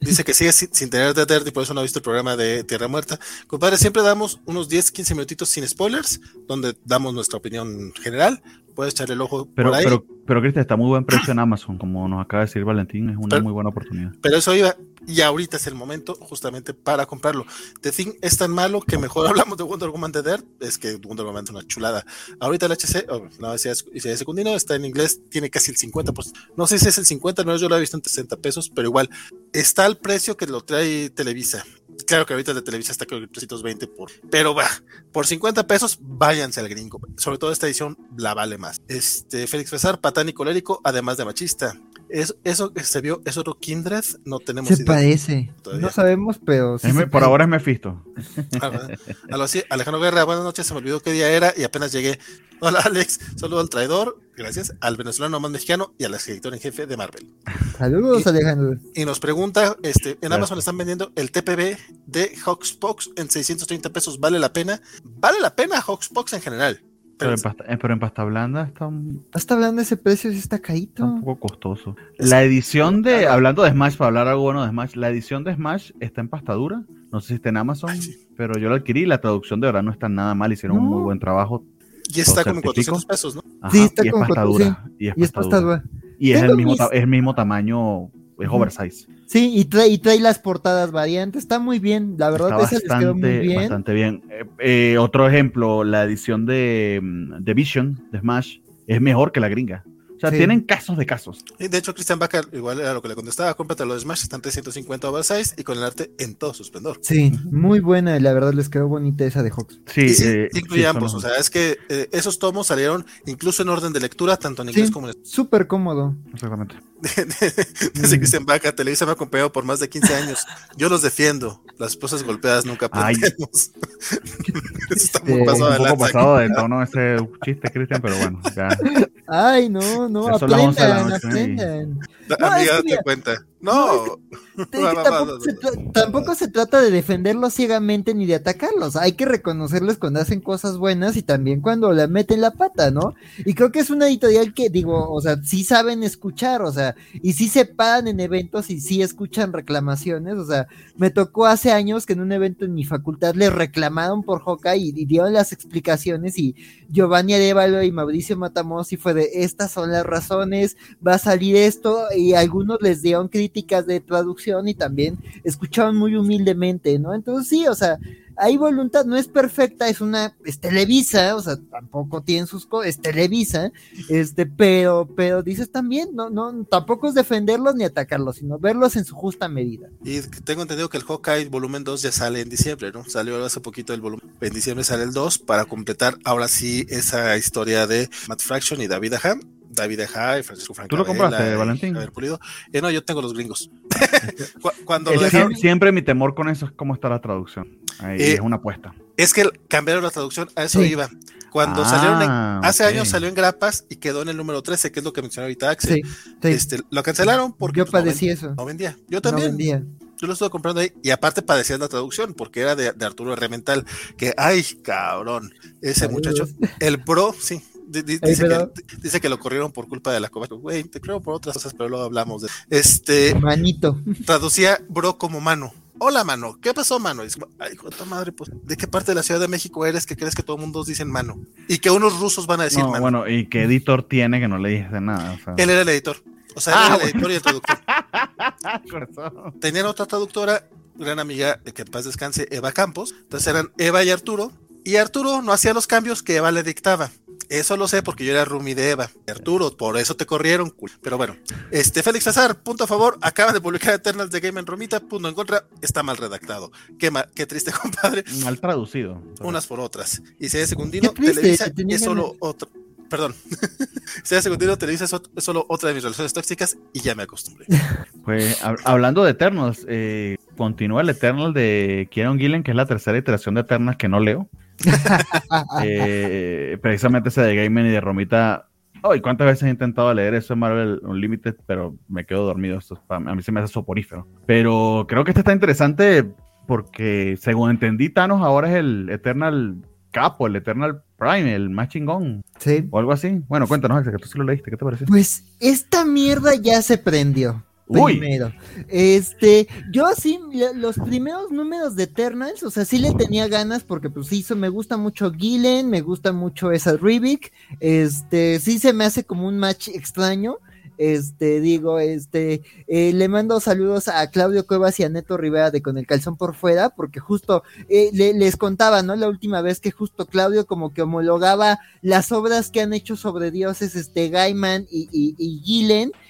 dice que sigue sin, sin tener de Dirt y por eso no ha visto el programa de Tierra Muerta. Compadre, siempre damos unos 10, 15 minutitos sin spoilers, donde damos nuestra opinión general. Puedes echarle el ojo Pero, por ahí. pero, pero Cristian, está muy buen precio en Amazon, como nos acaba de decir Valentín, es una Pero- muy buena oportunidad. Pero eso iba, y ahorita es el momento justamente para comprarlo. The Thing es tan malo que mejor hablamos de Wonder Woman de Dirt, es que Wonder Woman es una chulada. Ahorita el HC, oh, no, decía, decía secundino, está en inglés, tiene casi el 50%. No sé si es el 50, no, yo lo he visto en 60 pesos, pero igual, está al precio que lo trae Televisa. Claro que ahorita de Televisa está que 320 por, pero va, por 50 pesos váyanse al gringo. Sobre todo esta edición la vale más. Este, Félix Fesar, patán y colérico, además de machista. Es, eso que se vio es otro Kindred, no tenemos Se idea. parece. Todavía. No sabemos, pero sí por parece. ahora es Mephisto. ¿verdad? Algo así. Alejandro Guerra, buenas noches, se me olvidó qué día era y apenas llegué. Hola Alex, saludo al traidor, gracias, al venezolano más mexicano y al escritor en jefe de Marvel. Saludos, Y- Alejandro. Y nos pregunta, este, en Gracias. Amazon están vendiendo el TPB de Hawksbox en 630 pesos, ¿vale la pena? ¿Vale la pena Hawksbox en general? Pero Pero en, pasta, eh, pero en pasta blanda está un, Hasta hablando de ese precio, sí está está carito. un poco costoso. Es- La edición de, hablando de Smash, para hablar algo bueno de Smash, la edición de Smash está en pasta dura. No sé si está en Amazon, Ay, sí. pero yo la adquirí y la traducción de verdad no está nada mal. Hicieron un muy buen trabajo. y está ¿Lo como en certifico? 400 pesos, ¿no? Ajá, Sí, está y es como pasta cuatro- dura. Y es Y pasta pasta dura. dura. Y el, mismo, es el mismo tamaño, es oversize. Sí, y trae, y trae las portadas variantes. Está muy bien. La verdad, Está esa les quedó muy bastante, bien. bastante bien. Eh, eh, otro ejemplo, la edición de, mm, de Vision, de Smash, es mejor que la gringa. O sea, Sí. tienen casos de casos. Y de hecho, Christian Baca, igual era lo que le contestaba, cómprate los Smash, están 350 oversize y con el arte en todo su esplendor. Sí, muy buena. La verdad, les quedó bonita esa de Hawks. Sí, sí, eh, incluye sí, ambos, son- o sea, es que eh, esos tomos salieron incluso en orden de lectura, tanto en inglés Sí. como en Súper cómodo. Exactamente. Dice Mm. Cristian Vaca, Televisa me ha acompañado por más de 15 años. Yo los defiendo. Las esposas golpeadas nunca Ay. aprendemos. Está muy Este, pasado un de poco pasado de tono ese chiste, Cristian, pero bueno, ya. Ay, no, no, Ya son las 11 de la aprendan, aprendan. No, Amiga, es que cuenta. No. Que va, tampoco, va, se va. tra- tampoco se trata de defenderlos ciegamente ni de atacarlos. Hay que reconocerles cuando hacen cosas buenas y también cuando la meten la pata, ¿no? Y creo que es una editorial que, digo, o sea, sí saben escuchar, o sea, y sí se paran en eventos y sí escuchan reclamaciones. O sea, me tocó hace años que en un evento en mi facultad le reclamaron por Hawkeye y, y dieron las explicaciones y Giovanni Arevalo y Mauricio Matamoros y fue de estas son las razones, va a salir esto y algunos les dieron críticas de traducción y también escucharon muy humildemente, ¿no? Entonces sí, o sea, hay voluntad, no es perfecta, es una, es Televisa, o sea, tampoco tienen sus cosas, es Televisa, este, pero, pero dices también, no, no, tampoco es defenderlos ni atacarlos, sino verlos en su justa medida. Y tengo entendido que el Hawkeye volumen 2 ya sale en diciembre, ¿no? Salió hace poquito el volumen. En diciembre sale el 2 para completar ahora sí esa historia de Matt Fraction y David Aham. David Aja y Francisco Franco. ¿Tú lo compraste, Valentín? Pulido. Eh, no, yo tengo los gringos. Cu- Cuando Es- dejaron- siempre mi temor con eso es cómo está la traducción. Ahí Eh, es una apuesta. Es que cambiaron la traducción, a eso Sí. iba. Cuando Ah, salieron en- hace años salió en grapas y quedó en el número 13, que es lo que mencionó ahorita Axel. Sí, sí. Este, lo cancelaron porque yo pues, no padecí eso. no vendía. Yo No también. vendía. yo lo estuve comprando ahí y aparte padecías la traducción porque era de, de Arturo Remental. Que, ay, cabrón, ese Saludos. muchacho, el pro, sí. Dice, que, dice que lo corrieron por culpa de la covacha. Güey, te creo por otras cosas, pero luego hablamos de. Este, Manito. traducía bro como mano. Hola, mano. ¿Qué pasó, mano? Y dice, Ay, hijo de tu madre, pues, ¿de qué parte de la Ciudad de México eres que crees que todo el mundo dicen mano? Y que unos rusos van a decir No, mano. bueno, y qué editor tiene que no le dices nada. o sea. Él era el editor. O sea, Ah, él era el editor y el traductor. Tenían otra traductora, gran amiga de que en paz descanse, Eva Campos. Entonces eran Eva y Arturo. Y Arturo no hacía los cambios que Eva le dictaba. Eso lo sé porque yo era roomie de Eva. Arturo, por eso te corrieron. Pero bueno, este Félix Azar, punto a favor. Acaban de publicar Eternals de Game en Romita, punto en contra. Está mal redactado. Qué, qué triste, compadre. Mal traducido. Unas por otras. Y si es Segundino, Televisa es solo otro. Perdón. si es Segundino, Televisa es solo otra de mis relaciones tóxicas y ya me acostumbré. Pues hablando de Eternals, eh, continúa el Eternal de Kieron Gillen, que es la tercera iteración de Eternals que no leo. Eh, precisamente ese de Gaiman y de Romita. Ay, ¿cuántas veces he intentado leer eso en Marvel Unlimited? Pero me quedo dormido. Esto, a mí se me hace soporífero. Pero creo que este está interesante porque, según entendí, Thanos ahora es el Eternal Capo, el Eternal Prime, el más chingón. Sí. O algo así. Bueno, cuéntanos, que tú sí lo leíste. ¿Qué te parece? Pues esta mierda ya se prendió. Primero. Este, yo así, los primeros números de Eternals, o sea, sí le tenía ganas porque pues sí, me gusta mucho Gillen, me gusta mucho esa Rivik, este, sí se me hace como un match extraño, este, digo, este, eh, le mando saludos a Claudio Cuevas y a Neto Rivera de Con el Calzón por Fuera, porque justo eh, les contaba, ¿no? La última vez que justo Claudio como que homologaba las obras que han hecho sobre dioses, este, Gaiman y, y,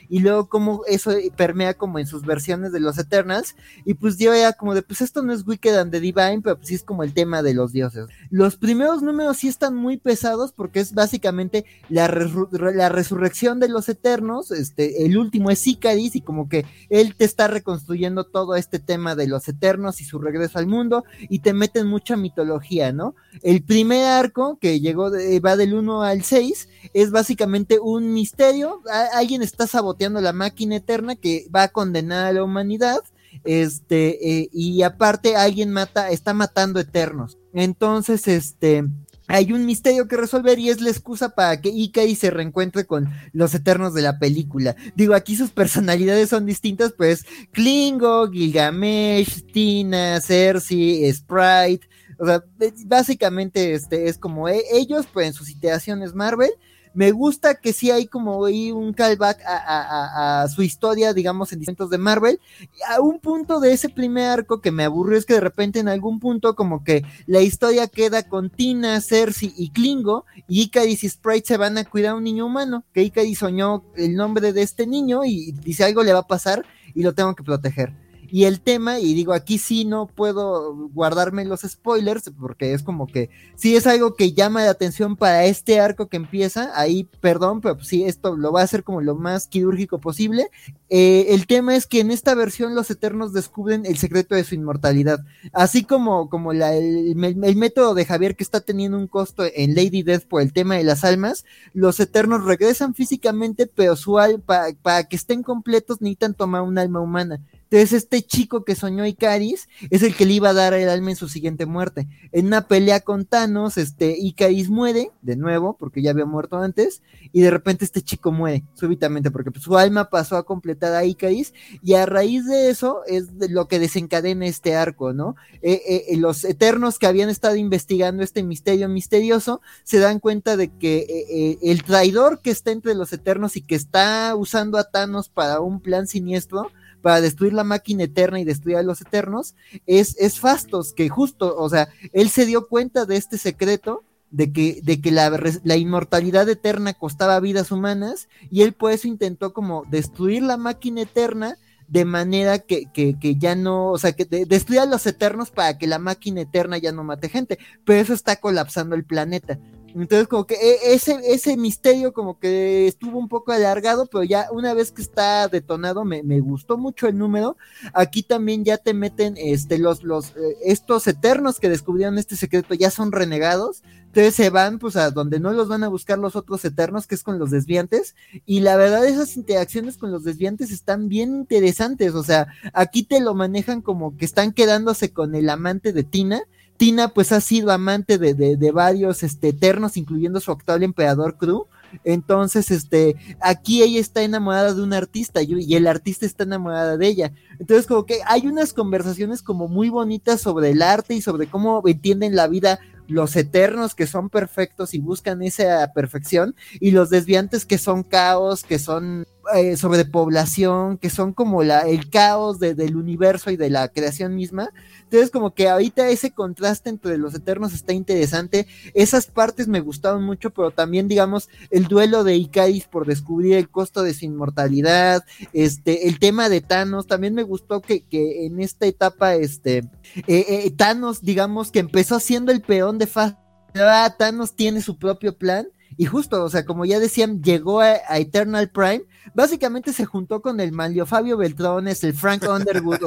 y luego como eso permea como en sus versiones de los Eternals, y pues yo era como de, pues esto no es Wicked and the Divine, pero pues sí es como el tema de los dioses. Los primeros números sí están muy pesados porque es básicamente la, resurrección de los Eternos, este, el último es Icaris y como que él te está reconstruyendo todo este tema de los Eternos y su regreso al mundo, y te meten mucha mitología, ¿no? El primer arco que llegó, va del 1 al 6, es básicamente un misterio, alguien está saboteando la máquina eterna que va a condenar a la humanidad. Este, eh, y aparte alguien mata, está matando eternos. Entonces, este, hay un misterio que resolver y es la excusa para que Ikai se reencuentre con los eternos de la película. Digo, aquí sus personalidades son distintas, pues Klingo, Gilgamesh, Tina, Cersei, Sprite. O sea, básicamente este es como e, ellos, pues en sus iteraciones Marvel, me gusta que sí hay como un callback a, su historia, digamos, en distintos de Marvel. A un punto de ese primer arco que me aburrió es que de repente en algún punto como que la historia queda con Tina, Cersei y Klingo y Icaris y Sprite se van a cuidar a un niño humano, que Icaris soñó el nombre de este niño y dice algo le va a pasar y lo tengo que proteger. Y el tema, y digo, aquí sí no puedo guardarme los spoilers, porque es como que sí es algo que llama la atención para este arco que empieza, ahí, perdón, pero sí, esto lo va a hacer como lo más quirúrgico posible. Eh, el tema es que en esta versión los Eternos descubren el secreto de su inmortalidad, así como, como el, método de Javier que está teniendo un costo en Lady Death por el tema de las almas, los Eternos regresan físicamente, pero su para que estén completos necesitan tomar un alma humana. Entonces, este chico que soñó Icaris es el que le iba a dar el alma en su siguiente muerte. En una pelea con Thanos, este Icaris muere, de nuevo, porque ya había muerto antes, y de repente este chico muere súbitamente, porque pues, su alma pasó a completar a Icaris, y a raíz de eso es lo que desencadena este arco, ¿no? Eh, eh, eh, los eternos que habían estado investigando este misterio misterioso se dan cuenta de que el traidor que está entre los eternos y que está usando a Thanos para un plan siniestro, para destruir la máquina eterna y destruir a los eternos, es, es Fastos, que justo, o sea, él se dio cuenta de este secreto de que, de que la, la, inmortalidad eterna costaba vidas humanas y él por eso intentó como destruir la máquina eterna de manera que, que, que ya no, o sea, que destruir a los eternos para que la máquina eterna ya no mate gente, pero eso está colapsando el planeta. Entonces, como que e, ese, ese misterio como que estuvo un poco alargado, pero ya una vez que está detonado, me, me gustó mucho el número. Aquí también ya te meten este, los, los, eh, estos eternos que descubrieron este secreto, ya son renegados. Entonces se van pues a donde no los van a buscar los otros eternos, que es con los desviantes. Y la verdad, esas interacciones con los desviantes están bien interesantes. O sea, aquí te lo manejan como que están quedándose con el amante de Tina Tina pues ha sido amante de, de, varios este, eternos, incluyendo su actual emperador Cru. Entonces, este, aquí ella está enamorada de un artista y, el artista está enamorada de ella. Entonces, como que hay unas conversaciones como muy bonitas sobre el arte y sobre cómo entienden la vida los eternos que son perfectos y buscan esa perfección y los desviantes que son caos, que son eh, sobrepoblación, que son como la, el caos del universo y de la creación misma. Entonces, como que ahorita ese contraste entre los eternos está interesante. Esas partes me gustaron mucho, pero también, digamos, el duelo de Icaris por descubrir el costo de su inmortalidad, este, el tema de Thanos, también me gustó que, que en esta etapa, este, eh, eh, Thanos, digamos, que empezó siendo el peón de fase. Thanos tiene su propio plan y justo, o sea, como ya decían, llegó a, Eternal Prime, básicamente se juntó con el Manlio Fabio Beltrones, el Frank Underwood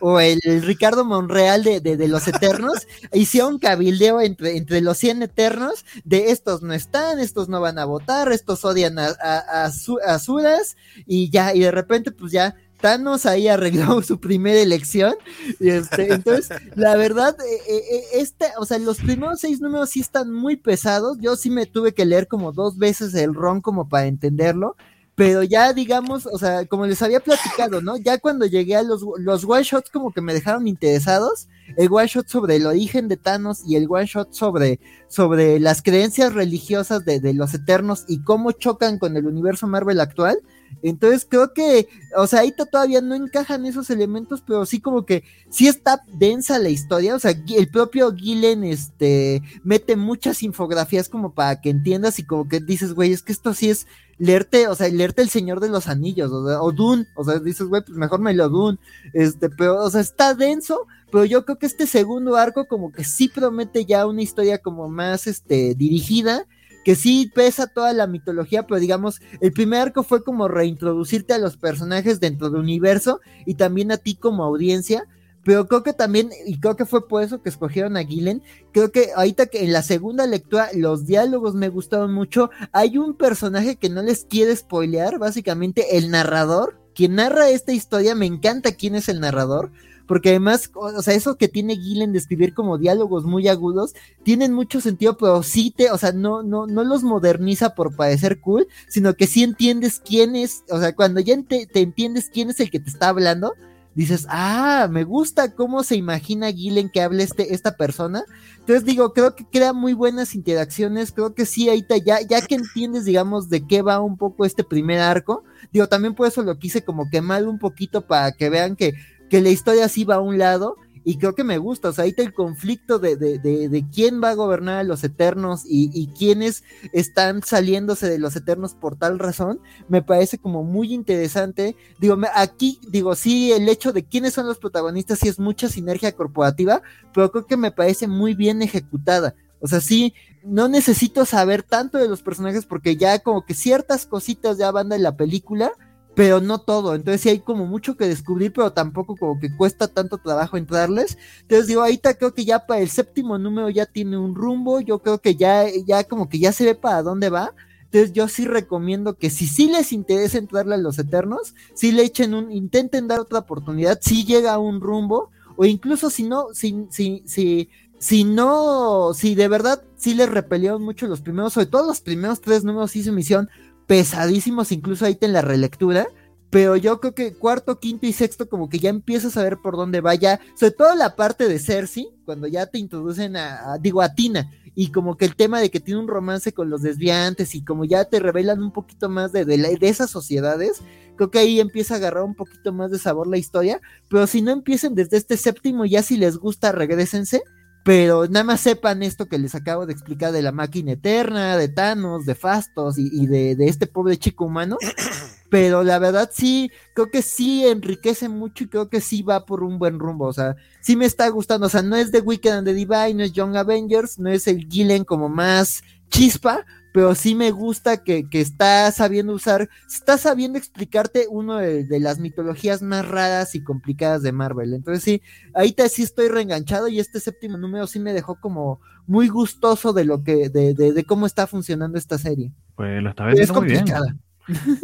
o, el Ricardo Monreal de, de, los Eternos, hicieron cabildeo entre, entre los 100 Eternos de estos no están, estos no van a votar, estos odian a, a, a, Suras, y ya, y de repente pues ya Thanos ahí arregló su primera elección. Y este, entonces, la verdad, eh, eh, eh, este, o sea, los primeros seis números sí están muy pesados. Yo sí me tuve que leer como dos veces el ron como para entenderlo. Pero ya, digamos, o sea, como les había platicado, ¿no? Ya cuando llegué a los, los one shots como que me dejaron interesados. El one shot sobre el origen de Thanos y el one shot sobre, sobre las creencias religiosas de, de los eternos y cómo chocan con el universo Marvel actual entonces creo que, o sea, ahí todavía no encajan esos elementos, pero sí como que sí está densa la historia. O sea, el propio Gillen este, mete muchas infografías como para que entiendas y como que dices, güey, es que esto sí es leerte, o sea, leerte El Señor de los Anillos, o, o Dune, o sea, dices, güey, pues mejor me lo Dune, este, pero, o sea, está denso, pero yo creo que este segundo arco como que sí promete ya una historia como más, este, dirigida, que sí pesa toda la mitología, pero digamos, el primer arco fue como reintroducirte a los personajes dentro del universo y también a ti como audiencia. Pero creo que también, y creo que fue por eso que escogieron a Gillen, creo que ahorita que en la segunda lectura los diálogos me gustaron mucho. Hay un personaje que no les quiere spoilear, básicamente el narrador, quien narra esta historia, me encanta quién es el narrador, porque además, o sea, eso que tiene Gillen de escribir como diálogos muy agudos, tienen mucho sentido, pero sí te, o sea, no, no, no los moderniza por parecer cool, sino que sí entiendes quién es, o sea, cuando ya te, entiendes quién es el que te está hablando, dices, ah, me gusta cómo se imagina Gillen que hable este, esta persona. Entonces digo, creo que crea muy buenas interacciones, creo que sí, ahí ya, ya que entiendes, digamos, de qué va un poco este primer arco, digo, también por eso lo quise como quemar un poquito para que vean que que la historia sí va a un lado y creo que me gusta, o sea, ahí está el conflicto de, de, de, quién va a gobernar a los eternos y, y, quiénes están saliéndose de los eternos por tal razón, me parece como muy interesante. Digo, aquí, digo, sí, el hecho de quiénes son los protagonistas sí es mucha sinergia corporativa, pero creo que me parece muy bien ejecutada. O sea, sí, no necesito saber tanto de los personajes porque ya como que ciertas cositas ya van de la película pero no todo. Entonces sí hay como mucho que descubrir, pero tampoco como que cuesta tanto trabajo entrarles. Entonces digo, ahorita creo que ya para el séptimo número ya tiene un rumbo, yo creo que ya, ya como que ya se ve para dónde va. Entonces yo sí recomiendo que si sí les interesa entrarle a los Eternos, si le echen un, intenten dar otra oportunidad, si llega a un rumbo, o incluso si no, si, si, si, si no, si de verdad sí les repelieron mucho los primeros, sobre todo los primeros tres números hizo misión, pesadísimos, incluso ahí en la relectura. Pero yo creo que cuarto, quinto y sexto, como que ya empiezas a ver por dónde vaya. Sobre todo la parte de Cersei, cuando ya te introducen a, digo, a Tina. Y como que el tema de que tiene un romance con los desviantes y como ya te revelan un poquito más de, de, esas sociedades, creo que ahí empieza a agarrar un poquito más de sabor la historia. Pero si no empiecen desde este séptimo, ya si les gusta, regresense pero nada más sepan esto que les acabo de explicar de la máquina eterna, de Thanos, de Fastos y, de, este pobre chico humano. Pero la verdad sí, creo que sí enriquece mucho y creo que sí va por un buen rumbo. O sea, sí me está gustando. O sea, no es The Wicked and the Divine, no es Young Avengers, no es el Gillen como más chispa, pero sí me gusta que, que, está sabiendo usar, está sabiendo explicarte uno de, las mitologías más raras y complicadas de Marvel. Entonces sí, ahorita sí estoy reenganchado y este séptimo número sí me dejó como muy gustoso de lo que, de, de, cómo está funcionando esta serie. Pues lo está vendiendo muy bien.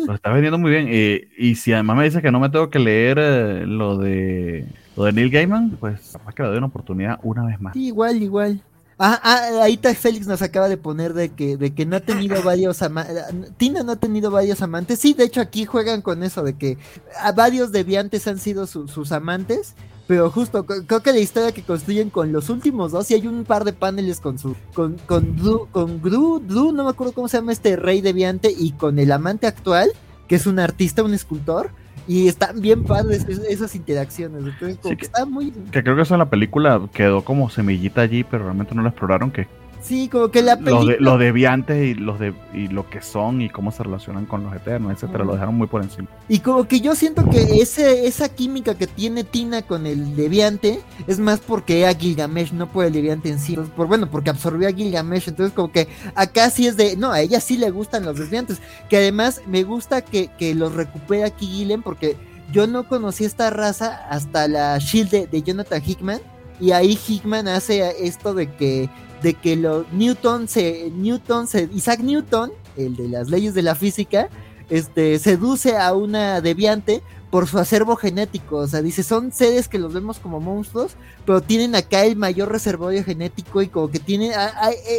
Lo está vendiendo muy bien. y si además me dices que no me tengo que leer eh, lo de lo de Neil Gaiman, pues capaz que le doy una oportunidad una vez más. Sí, igual, igual. Ah, ah, ahí está Félix nos acaba de poner de que, de que no ha tenido varios amantes. Tina no ha tenido varios amantes. Sí, de hecho aquí juegan con eso, de que a varios deviantes han sido sus amantes. Pero justo, creo que la historia que construyen con los últimos dos, y hay un par de paneles con su, con, con Drew, con Gru, no me acuerdo cómo se llama este rey deviante, y con el amante actual, que es un artista, un escultor, y están bien padres esas interacciones. Entonces, como que, está muy. Que creo que eso en la película quedó como semillita allí, pero realmente no lo exploraron. Que Sí, como que la película... Los, deviantes y los de y lo que son y cómo se relacionan con los eternos, etcétera, lo dejaron muy por encima. Y como que yo siento que ese, esa química que tiene Tina con el deviante es más porque era Gilgamesh, no por el deviante en sí. por, bueno, porque absorbió a Gilgamesh. Entonces, como que acá sí es de. No, a ella sí le gustan los deviantes. Que además me gusta que, que los recupera aquí Gillen porque yo no conocí esta raza hasta la Shield de, de Jonathan Hickman. Y ahí Hickman hace esto de que de que los Newton se, Newton se, Isaac Newton, el de las leyes de la física, este, seduce a una deviante por su acervo genético. O sea, dice, son seres que los vemos como monstruos, pero tienen acá el mayor reservorio genético y como que tiene,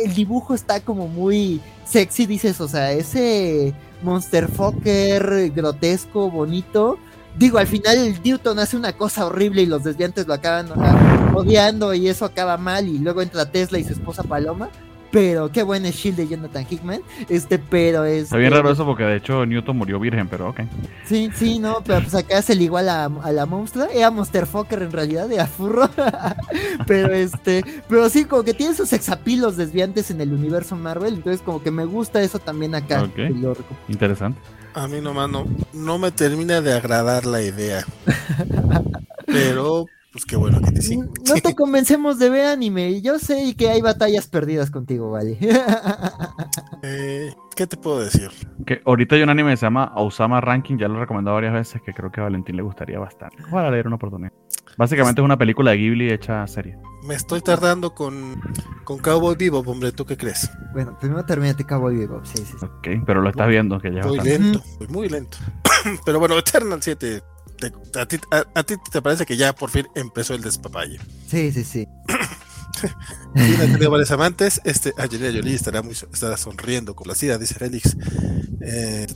el dibujo está como muy sexy, dices, o sea, ese monster fucker grotesco, bonito, Digo, al final el Newton hace una cosa horrible y los desviantes lo acaban odiando y eso acaba mal y luego entra Tesla y su esposa Paloma. Pero qué buen es Shield de Jonathan Hickman. Este, pero es. Está bien raro eso porque de hecho Newton murió virgen, pero ok. Sí, sí, no, pero pues acá es el igual a, a la monstrua. Era Monster Fucker en realidad, de furro. pero este, pero sí, como que tiene sus exapilos desviantes en el universo Marvel. Entonces, como que me gusta eso también acá. Ok. Interesante. A mí nomás no, no me termina de agradar la idea. Pero, pues qué bueno que te sí. No te convencemos de ver anime. Yo sé que hay batallas perdidas contigo, vale. Eh, ¿Qué te puedo decir? Que ahorita hay un anime que se llama Osama Ranking, ya lo he recomendado varias veces, que creo que a Valentín le gustaría bastante. Voy a leer una oportunidad. Básicamente es una película de Ghibli hecha serie. Me estoy tardando con, con Cowboy Vivo, hombre, ¿tú qué crees? Bueno, primero terminate Cowboy Vivo, sí, sí, Ok, pero lo estás viendo, que ya Muy lento, muy lento. pero bueno, Eternal 7, a, ti, a, ti, te parece que ya por fin empezó el despapalle? Sí, sí, sí. Tiene varios amantes. Este, Angelina Jolie estará, muy, estará sonriendo con la sida, dice Félix. Eh,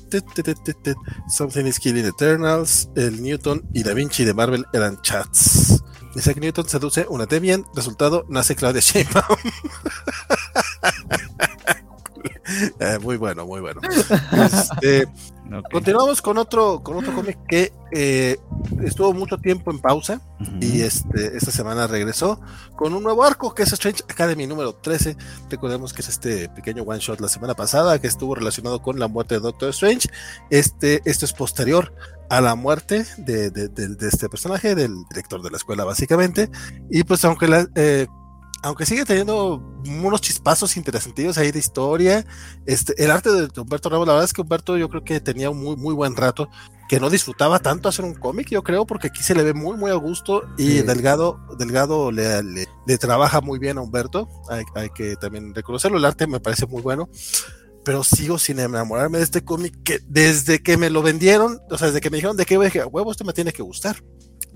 Something is Killing Eternals. El Newton y Da Vinci de Marvel eran chats. Isaac Newton seduce una Debian. Resultado, nace Claudia Sheinbaum. Eh, muy bueno, muy bueno. Este, Continuamos con otro, con otro cómic que eh, estuvo mucho tiempo en pausa y este, esta semana regresó con un nuevo arco que es Strange Academy número 13. Recordemos que es este pequeño one shot la semana pasada que estuvo relacionado con la muerte de Doctor Strange. Este, esto es posterior a la muerte de, este personaje, del director de la escuela básicamente. Y pues aunque la, eh, aunque sigue teniendo unos chispazos interesantes ahí de historia, este, el arte de Humberto Ramos, la verdad es que Humberto yo creo que tenía un muy, muy buen rato, que no disfrutaba tanto hacer un cómic, yo creo, porque aquí se le ve muy, muy a gusto y Delgado, Delgado le, le, trabaja muy bien a Humberto, hay, hay, que también reconocerlo, el arte me parece muy bueno. Pero sigo sin enamorarme de este cómic que desde que me lo vendieron, o sea, desde que me dijeron de qué huevo, esto me tiene que gustar.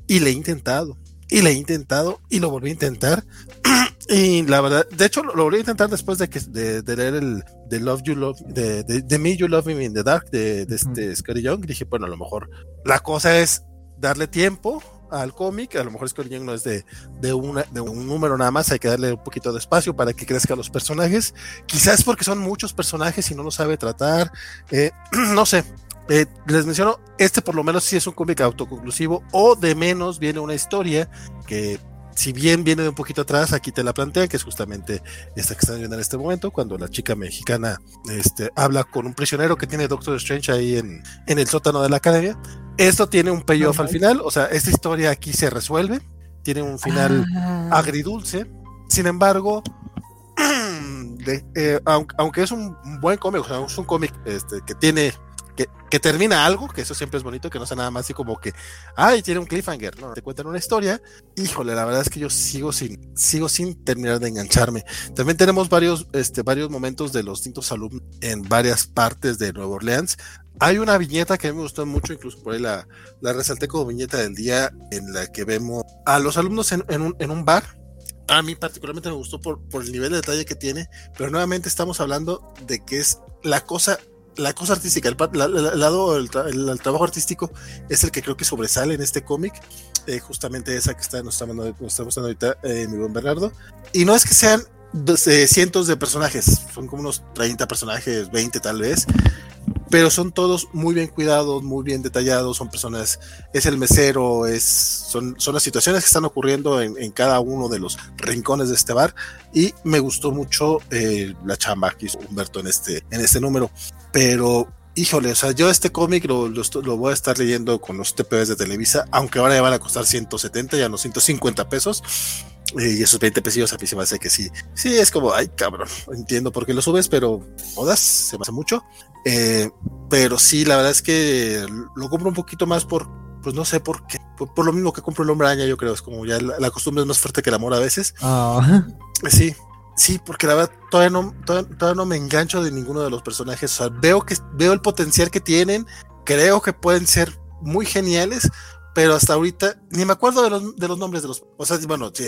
Y le he intentado, y le he intentado, y lo volví a intentar, y la verdad, de hecho, lo, voy a intentar después de que de, leer el de Love You Love, de, de, Me You Love Me in the Dark de, de este Scotty Young. Dije, bueno, a lo mejor la cosa es darle tiempo al cómic. A lo mejor Scotty Young no es de, de, una, de un número nada más, hay que darle un poquito de espacio para que crezcan los personajes. Quizás porque son muchos personajes y no lo sabe tratar. Eh, no sé. Eh, les menciono, este por lo menos sí es un cómic autoconclusivo o de menos viene una historia que si bien viene de un poquito atrás, aquí te la plantean, que es justamente esta que están viendo en este momento, cuando la chica mexicana este, habla con un prisionero que tiene Doctor Strange ahí en, en el sótano de la academia. Esto tiene un payoff al final, o sea, esta historia aquí se resuelve, tiene un final ah. agridulce, sin embargo, eh, aunque, es un buen cómic, o sea, es un cómic este, que tiene que, termina algo, que eso siempre es bonito, que no sea nada más así como que, ay, tiene un cliffhanger, no, te cuentan una historia, híjole, la verdad es que yo sigo sin, sigo sin terminar de engancharme. También tenemos varios, este, varios momentos de los distintos alumnos en varias partes de Nueva Orleans. Hay una viñeta que a mí me gustó mucho, incluso por ahí la, la resalté como viñeta del día, en la que vemos a los alumnos en, en, un, en un bar, a mí particularmente me gustó por, por, el nivel de detalle que tiene, pero nuevamente estamos hablando de que es la cosa la cosa artística, el, lado, el, trabajo artístico es el que creo que sobresale en este cómic. Eh, justamente esa que está, nos, está, nos mostrando ahorita eh, mi buen Bernardo. Y no es que sean cientos de personajes, son como unos 30 personajes, 20 tal vez. Pero son todos muy bien cuidados, muy bien detallados, son personas, es el mesero, es, son, son las situaciones que están ocurriendo en, en cada uno de los rincones de este bar y me gustó mucho eh, la chamba que hizo Humberto en este, en este número, pero híjole, o sea, yo este cómic lo, lo, lo, voy a estar leyendo con los TPBs de Televisa, aunque ahora ya van a costar 170, ya no 150 pesos. Eh, y esos 20 pesos a mí se me hace que sí. Sí, es como, ay, cabrón, entiendo por qué lo subes, pero todas se me hace mucho. Eh, pero sí, la verdad es que lo compro un poquito más por, pues no sé por qué. Por, por lo mismo que compro el hombre araña, yo creo. Es como ya la, la, costumbre es más fuerte que el amor a veces. Oh. Sí, sí, porque la verdad todavía no, todavía, todavía, no me engancho de ninguno de los personajes. O sea, veo que veo el potencial que tienen. Creo que pueden ser muy geniales, pero hasta ahorita ni me acuerdo de los, de los nombres de los. O sea, bueno, sí,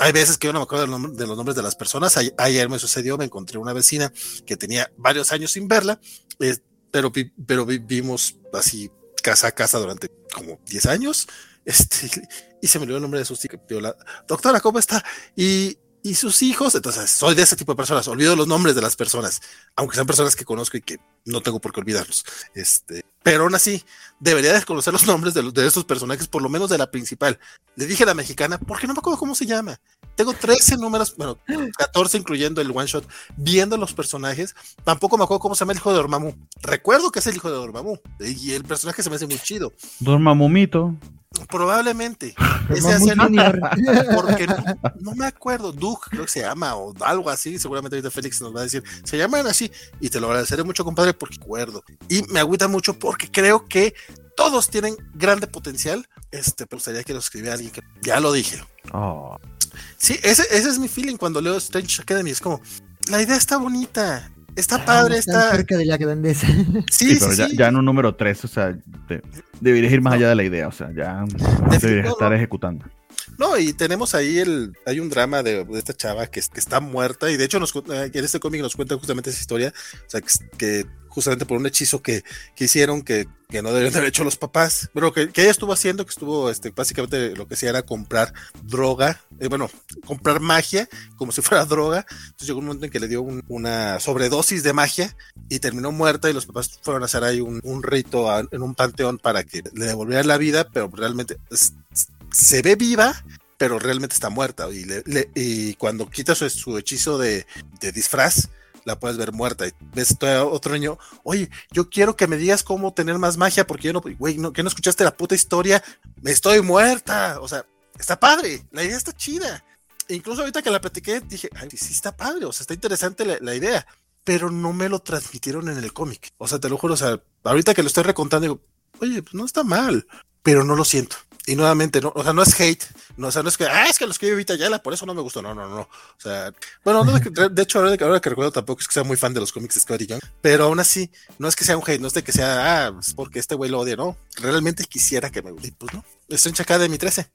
hay veces que yo no me acuerdo de los, nombres de las personas. Ayer me sucedió, me encontré una vecina que tenía varios años sin verla, eh, pero, pero vivimos así casa a casa durante como 10 años. Este, y se me olvidó el nombre de sus hijos. Doctora, ¿cómo está? Y, y sus hijos, entonces soy de ese tipo de personas, olvido los nombres de las personas, aunque sean personas que conozco y que no tengo por qué olvidarlos. Este, pero aún así, debería desconocer los nombres de, los, de estos personajes, por lo menos de la principal. Le dije a la mexicana, porque no me acuerdo cómo se llama. Tengo 13 números, bueno, 14 incluyendo el one shot, viendo los personajes. Tampoco me acuerdo cómo se llama el hijo de Dormammu. Recuerdo que es el hijo de Dormammu y el personaje se me hace muy chido. Dormamumito. Probablemente. Ese hace porque no, no, me acuerdo. Duke, creo que se llama, o algo así. Seguramente ahorita Félix nos va a decir, se llaman así. Y te lo agradeceré mucho, compadre, porque acuerdo. Y me agüita mucho porque creo que todos tienen grande potencial. Este, pero gustaría que lo escribiera alguien que ya lo dije. Oh. Sí, ese, ese es mi feeling cuando leo Strange Academy. Es como, la idea está bonita. Está padre, está. cerca de la grandeza. Sí, sí pero sí, ya, sí. ya, en un número 3, o sea, te, deberías ir más allá de la idea, o sea, ya deberías estar ejecutando. No, y tenemos ahí el, hay un drama de, esta chava que, está muerta, y de hecho nos, en este cómic nos cuenta justamente esa historia, o sea, que, justamente por un hechizo que, que hicieron que, que, no debían haber hecho los papás, pero que, ella estuvo haciendo, que estuvo este, básicamente lo que hacía era comprar droga, eh, bueno, comprar magia como si fuera droga. Entonces llegó un momento en que le dio un, una sobredosis de magia y terminó muerta y los papás fueron a hacer ahí un, rito en un panteón para que le devolvieran la vida, pero realmente se ve viva, pero realmente está muerta. Y, cuando quita su, hechizo de, disfraz, la puedes ver muerta y ves otro niño, oye, yo quiero que me digas cómo tener más magia porque yo no, güey, no, que no escuchaste la puta historia, me estoy muerta, o sea, está padre, la idea está chida. E incluso ahorita que la platiqué, dije, ay, sí está padre, o sea, está interesante la, la idea, pero no me lo transmitieron en el cómic. O sea, te lo juro, o sea, ahorita que lo estoy recontando, digo, oye, pues no está mal, pero no lo siento. Y nuevamente, no, o sea, no es hate, no, o sea, no es que, ah, es que lo escribe Vita Yala, por eso no me gustó, no, no, no. O sea, bueno, no de, de, hecho, ahora, ahora, que recuerdo tampoco es que sea muy fan de los cómics de Scotty Young, pero aún así, no es que sea un hate, no es de que sea, ah, es porque este güey lo odia, no. Realmente quisiera que me guste, pues no. Estoy enchacada de mi 13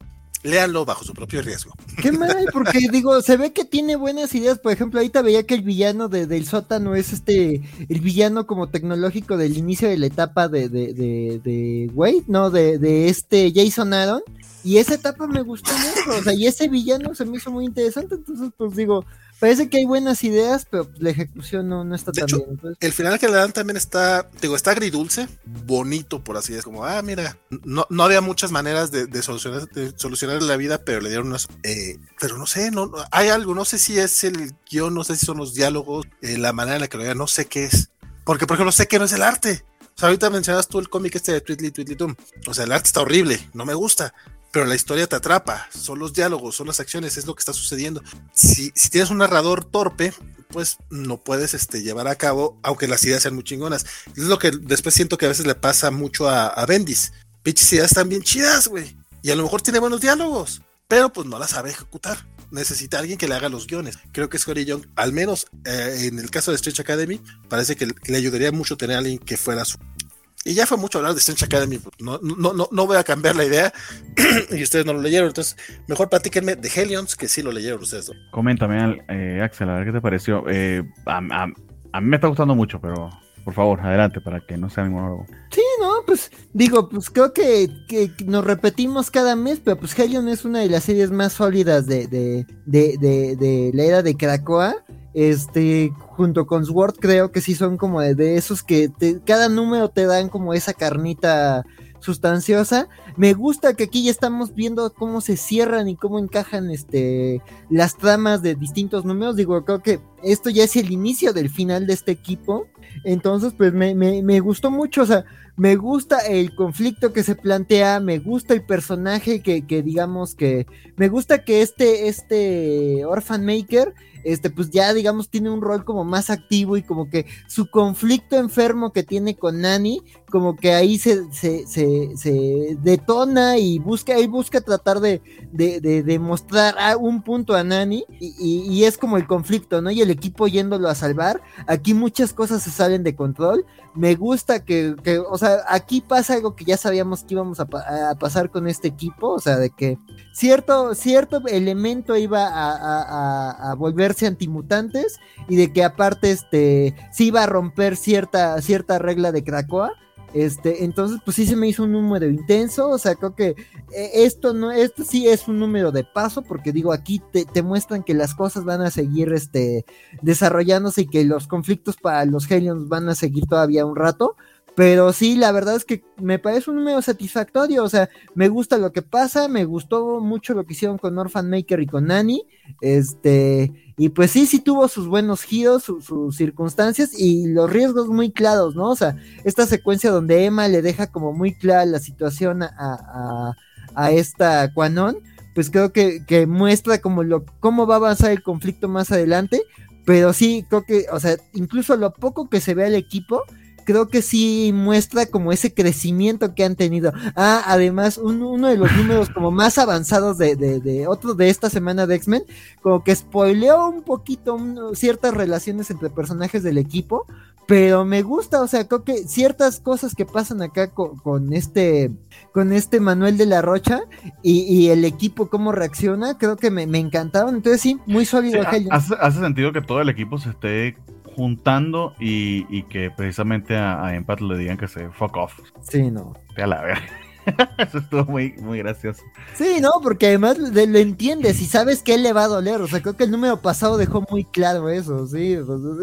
léanlo bajo su propio riesgo. Qué mal, porque digo, se ve que tiene buenas ideas. Por ejemplo, ahorita veía que el villano de, del sótano es este, el villano como tecnológico del inicio de la etapa de, de, de, de Wade, no, de, de este Jason Aaron. Y esa etapa me gustó mucho, o sea, y ese villano se me hizo muy interesante. Entonces, pues digo, parece que hay buenas ideas, pero la ejecución no, no está de tan hecho, bien. Entonces... El final que le dan también está, digo, está agridulce, bonito, por así decirlo. Como, ah, mira, no, no había muchas maneras de, de, solucionar, de solucionar la vida, pero le dieron unas. Eh, pero no sé, no, hay algo, no sé si es el guion, no sé si son los diálogos, eh, la manera en la que lo digan, no sé qué es. Porque, por ejemplo, sé que no es el arte. O sea, ahorita mencionas tú el cómic este de Tweetly Tweetly Toom. O sea, el arte está horrible, no me gusta pero la historia te atrapa, son los diálogos, son las acciones, es lo que está sucediendo. Si, tienes un narrador torpe, pues no puedes este, llevar a cabo, aunque las ideas sean muy chingonas. Es lo que después siento que a veces le pasa mucho a, a Bendis. Pinches ideas están bien chidas, güey. Y a lo mejor tiene buenos diálogos, pero pues no las sabe ejecutar. Necesita alguien que le haga los guiones. Creo que Scotty Young, al menos eh, en el caso de Stretch Academy, parece que le ayudaría mucho tener a alguien que fuera su y ya fue mucho hablar de Strange Academy. No, no, no, no voy a cambiar la idea. y ustedes no lo leyeron. Entonces, mejor platíquenme de Helions, que sí lo leyeron ustedes. ¿no? Coméntame, eh, Axel, a ver qué te pareció. Eh, a, a, a, mí me está gustando mucho, pero por favor, adelante, para que no sea mi monólogo. Sí, no, pues digo, pues creo que, que, nos repetimos cada mes, pero pues Helion es una de las series más sólidas de, de, de, de, de la era de Krakoa. Este, junto con Sword, creo que sí son como de, esos que cada número te dan como esa carnita sustanciosa. Me gusta que aquí ya estamos viendo cómo se cierran y cómo encajan este, las tramas de distintos números. Digo, creo que esto ya es el inicio del final de este equipo. Entonces, pues me, me gustó mucho. O sea, me gusta el conflicto que se plantea, me gusta el personaje que, que digamos que, me gusta que este, este Orphan Maker este, pues ya digamos tiene un rol como más activo y como que su conflicto enfermo que tiene con Nani, como que ahí se, se, se, detona y busca, y busca tratar de, de, de, mostrar un punto a Nani y, y, es como el conflicto, ¿no? Y el equipo yéndolo a salvar, aquí muchas cosas se salen de control, me gusta que, que o sea, aquí pasa algo que ya sabíamos que íbamos a, a pasar con este equipo, o sea, de que cierto, cierto elemento iba a, a, a volver antimutantes y de que aparte este sí iba a romper cierta, cierta regla de Krakoa. Este, entonces, pues sí se me hizo un número intenso. O sea, creo que eh, esto no, esto sí es un número de paso, porque digo, aquí te, te, muestran que las cosas van a seguir este, desarrollándose y que los conflictos para los Helions van a seguir todavía un rato. Pero sí, la verdad es que me parece un número satisfactorio. O sea, me gusta lo que pasa, me gustó mucho lo que hicieron con Orphan Maker y con Nani. Este, y pues sí, sí tuvo sus buenos giros, sus circunstancias y los riesgos muy claros, ¿no? O sea, esta secuencia donde Emma le deja como muy clara la situación a, a, a esta Quanon, pues creo que, que muestra como lo, cómo va a avanzar el conflicto más adelante. Pero sí, creo que, o sea, incluso lo poco que se ve al equipo, creo que sí muestra como ese crecimiento que han tenido. Ah, además, uno de los números como más avanzados de, de, otro de esta semana de X-Men, como que spoileó un poquito ciertas relaciones entre personajes del equipo, pero me gusta, o sea, creo que ciertas cosas que pasan acá con, este con este Manuel de la Rocha y, el equipo cómo reacciona, creo que me, encantaron. Entonces sí, muy sólido. hace, sentido que todo el equipo se esté juntando y, que precisamente a, Empath le digan que se fuck off. Sí, no. A la ver. Eso estuvo muy, muy gracioso. Sí, no, porque además lo entiendes y sabes que él le va a doler. O sea, creo que el número pasado dejó muy claro eso, sí.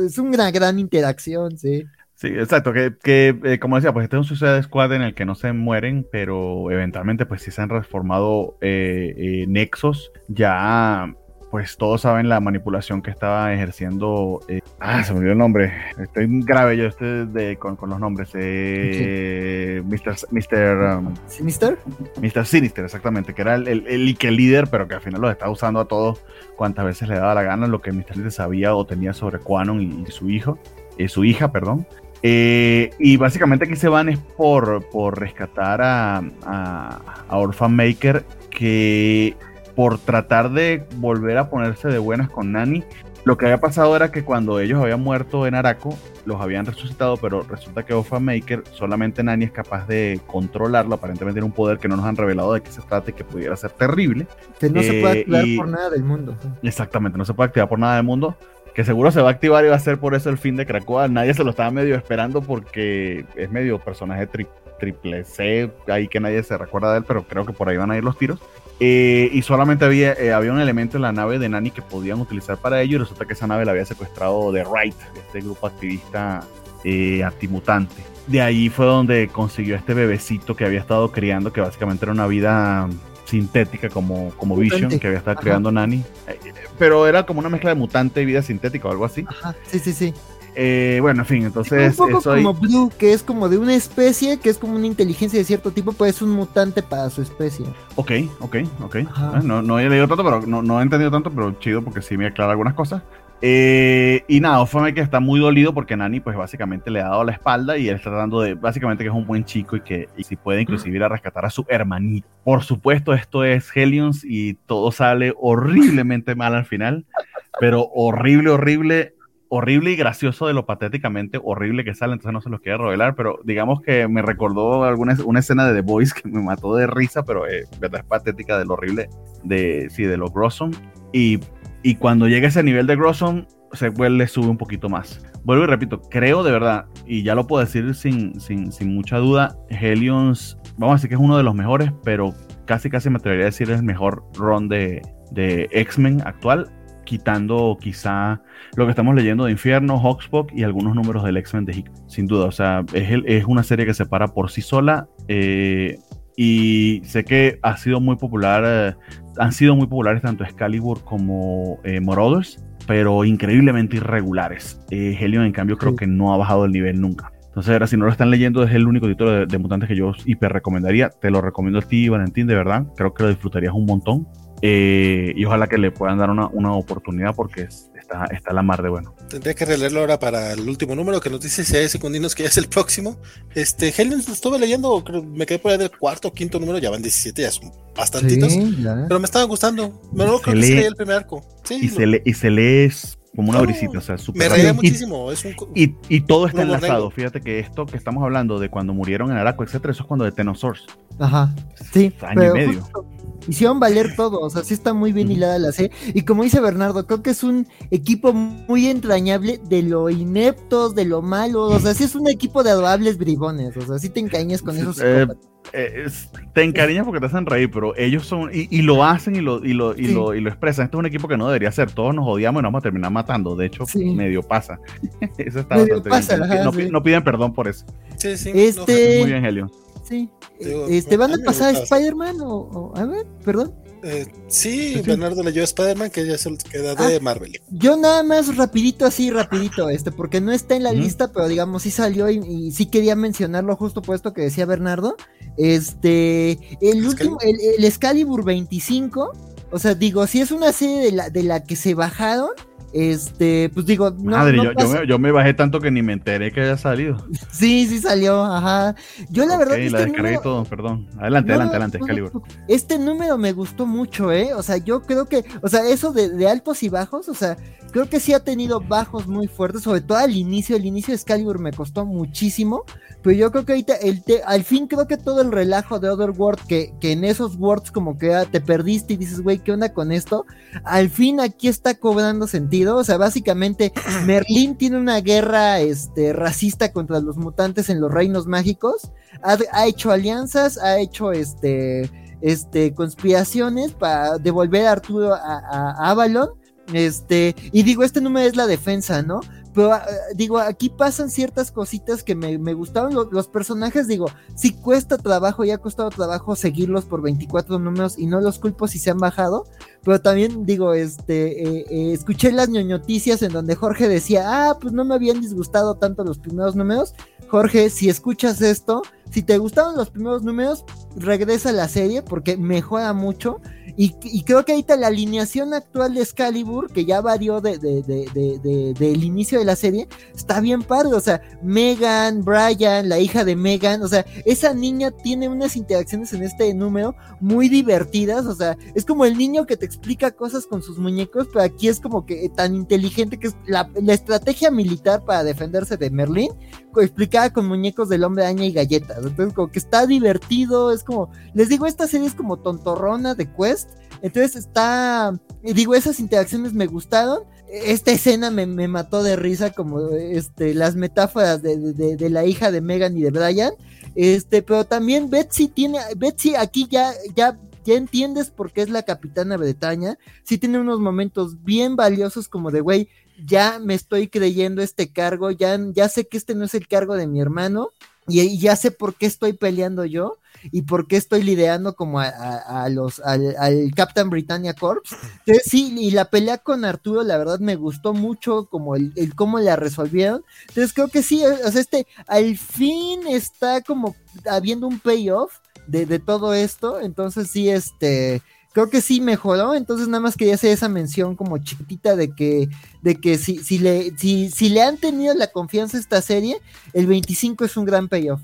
Es una gran interacción, sí. Sí, exacto, que, que eh, como decía, pues este es un Suicide Squad en el que no se mueren, pero eventualmente pues sí se han reformado eh, eh, nexos ya pues todos saben la manipulación que estaba ejerciendo. Eh, ah, se me olvidó el nombre. Estoy grave yo este de, con, los nombres. Eh, Mr. Mr. Um, ¿Sinister? Mr. Sinister, exactamente. Que era el, el, el, líder, pero que al final los estaba usando a todos cuantas veces le daba la gana. Lo que Mr. Sinister sabía o tenía sobre Quanon y, su hijo. Eh, su hija, perdón. Eh, y básicamente aquí se van es por, por rescatar a, a, a Orphan Maker que por tratar de volver a ponerse de buenas con Nani. Lo que había pasado era que cuando ellos habían muerto en Araco, los habían resucitado, pero resulta que Ofa Maker, solamente Nani es capaz de controlarlo. Aparentemente tiene un poder que no nos han revelado de qué se trata y que pudiera ser terrible. Que no se puede eh, activar por nada del mundo. Exactamente, no se puede activar por nada del mundo. Que seguro se va a activar y va a ser por eso el fin de Krakoa. Nadie se lo estaba medio esperando porque es medio personaje triple C, ahí que nadie se recuerda de él, pero creo que por ahí van a ir los tiros. Eh, y solamente había, eh, había un elemento en la nave de Nani que podían utilizar para ello. Y resulta que esa nave la había secuestrado de Wright, este grupo activista eh, antimutante. De ahí fue donde consiguió este bebecito que había estado criando, que básicamente era una vida sintética como, como Vision, que había estado creando Nani. Pero era como una mezcla de mutante y vida sintética o algo así. Ajá, sí, sí, sí. Eh, bueno, en fin, entonces. Un poco como Blue, que es como de una especie, que es como una inteligencia de cierto tipo, pues es un mutante para su especie. Ok, ok, ok. Ah, no, no he leído tanto, pero no, no, he entendido tanto, pero chido porque sí me aclara algunas cosas. Eh, y nada, Ofame que está muy dolido porque Nani, pues básicamente le ha dado la espalda y él está tratando de, básicamente que es un buen chico y que y si puede inclusive ir a rescatar a su hermanito. Por supuesto, esto es Helions y todo sale horriblemente mal al final, pero horrible, horrible horrible y gracioso de lo patéticamente horrible que sale, entonces no se los quiero revelar, pero digamos que me recordó alguna una escena de The Boys que me mató de risa, pero eh, verdad es patética de lo horrible de sí, de los Grossom y, y cuando llega a ese nivel de Grossom se le sube un poquito más. Vuelvo y repito, creo de verdad, y ya lo puedo decir sin, sin, sin mucha duda, Helions, vamos a decir que es uno de los mejores, pero casi casi me atrevería a decir el mejor run de, de X-Men actual quitando quizá lo que estamos leyendo de Infierno, Hawkspock y algunos números del X-Men de Hickman, sin duda. O sea, es, el- es una serie que se para por sí sola eh, y sé que ha sido muy popular, eh, han sido muy populares tanto Excalibur como eh, Marauders, pero increíblemente irregulares. Eh, Helion, en cambio, creo Sí. que no ha bajado el nivel nunca. Entonces, ahora, si no lo están leyendo, es el único título de, de mutantes que yo hiper recomendaría. Te lo recomiendo a ti, Valentín, de verdad. Creo que lo disfrutarías un montón. Eh, y ojalá que le puedan dar una, una oportunidad porque es- está, está a la mar de bueno. Tendría que releerlo ahora para el último número que nos dice si hay secundinos que ya es el próximo. Este, Helen lo estuve leyendo, creo- me quedé por ahí del cuarto o quinto número, ya van 17, ya son bastantitos. Sí, ya. Pero me estaban gustando. Me lo Se creo que lee- leí el primer arco. Sí, Y lo- se, le, y se lee como una brisita, o sea, súper me Y- muchísimo. Es un, Y, y todo está enlazado. negro. Fíjate que esto que estamos hablando de cuando murieron en Araco, etcétera, eso es cuando de Tenosaurs. Ajá, sí. Año y pero medio. justo hicieron valer todo, o sea, sí está muy bien hilada la serie. Y como dice Bernardo, creo que es un equipo muy entrañable de lo ineptos, de lo malo, o sea, sí es un equipo de adorables bribones, o sea, sí te engañas con esos eh. Eh, es- te encariñas porque te hacen reír, pero ellos son, y, y lo hacen y lo, y, lo, y, Sí. lo, y lo expresan. Este es un equipo que no debería ser. Todos nos odiamos y nos vamos a terminar matando. De hecho, Sí. medio pasa. eso está Medio bastante pasa, bien. ajá, no, sí. no piden perdón por eso. sí, sí, Este- Muy bien, Helio. Sí. Digo, Este, ¿van a pasar a Spider-Man o, o- a ver, perdón? Eh, sí. Bernardo leyó Spider-Man, que ya se queda de Marvel. Yo nada más rapidito así, rapidito, este, porque no está en la lista, pero digamos sí salió y, y sí quería mencionarlo justo por esto que decía Bernardo. Este, el último, el, el Excalibur 25, o sea, digo, si es una serie de la, de la que se bajaron, este, pues digo, no, Madre, no yo, me, yo me bajé tanto que ni me enteré que haya salido. sí, sí salió, ajá. Yo la verdad la este descargué número- todo, perdón. Adelante, No, adelante, adelante, Excalibur. Este número me gustó mucho, ¿eh? O sea, yo creo que, o sea, eso de, de altos y bajos, o sea, creo que sí ha tenido bajos muy fuertes, sobre todo al inicio, el inicio de Excalibur me costó muchísimo, pero yo creo que ahorita, el te- al fin creo que todo el relajo de Otherworld, que, que en esos words como que te perdiste y dices, güey, ¿qué onda con esto? Al fin aquí está cobrando sentido, o sea, básicamente Merlín tiene una guerra este, racista contra los mutantes en los reinos mágicos, ha, ha hecho alianzas, ha hecho este, este, conspiraciones para devolver a Arturo a, a- a Avalon. Este, y digo, este número es la defensa, ¿no? Pero ah, digo, aquí pasan ciertas cositas que me, me gustaron. Lo- Los, personajes, digo, sí cuesta trabajo, ya ha costado trabajo seguirlos por 24 números y no los culpo si se han bajado. Pero también digo, este, eh, eh, escuché las ñoñoticias en donde Jorge decía, ah, pues no me habían disgustado tanto los primeros números. Jorge, si escuchas esto, si te gustaron los primeros números, regresa a la serie porque mejora mucho. Y, creo que ahorita la alineación actual de Excalibur, que ya varió de, de- de- de- de- del inicio de la serie, está bien padre. O sea, Megan, Brian, la hija de Megan, o sea, esa niña tiene unas interacciones en este número muy divertidas. O sea, es como el niño que te explica cosas con sus muñecos, pero aquí es como que tan inteligente que es la, la estrategia militar para defenderse de Merlín co- explicada con muñecos del hombre araña y galletas. Entonces, como que está divertido, es como, les digo, esta serie es como tontorrona de Quest. Entonces está, digo, esas interacciones me gustaron. Esta escena me, me mató de risa, como este, las metáforas de, de- de- la hija de Megan y de Brian. Este, pero también Betsy tiene, Betsy aquí ya, ya, ya entiendes por qué es la capitana Bretaña. Sí tiene unos momentos bien valiosos como de, güey, ya me estoy creyendo este cargo, ya, ya sé que este no es el cargo de mi hermano y ya sé por qué estoy peleando yo y por qué estoy liderando como a, los al, al Captain Britannia Corps. Entonces, sí, y la pelea con Arturo, la verdad me gustó mucho como el, el cómo la resolvieron. Entonces creo que sí, o sea, este al fin está como habiendo un payoff de, de todo esto. Entonces sí, este creo que sí mejoró, entonces nada más quería hacer esa mención como chiquitita de que, de que si, si, le, si, si le han tenido la confianza a esta serie, el 25 es un gran payoff.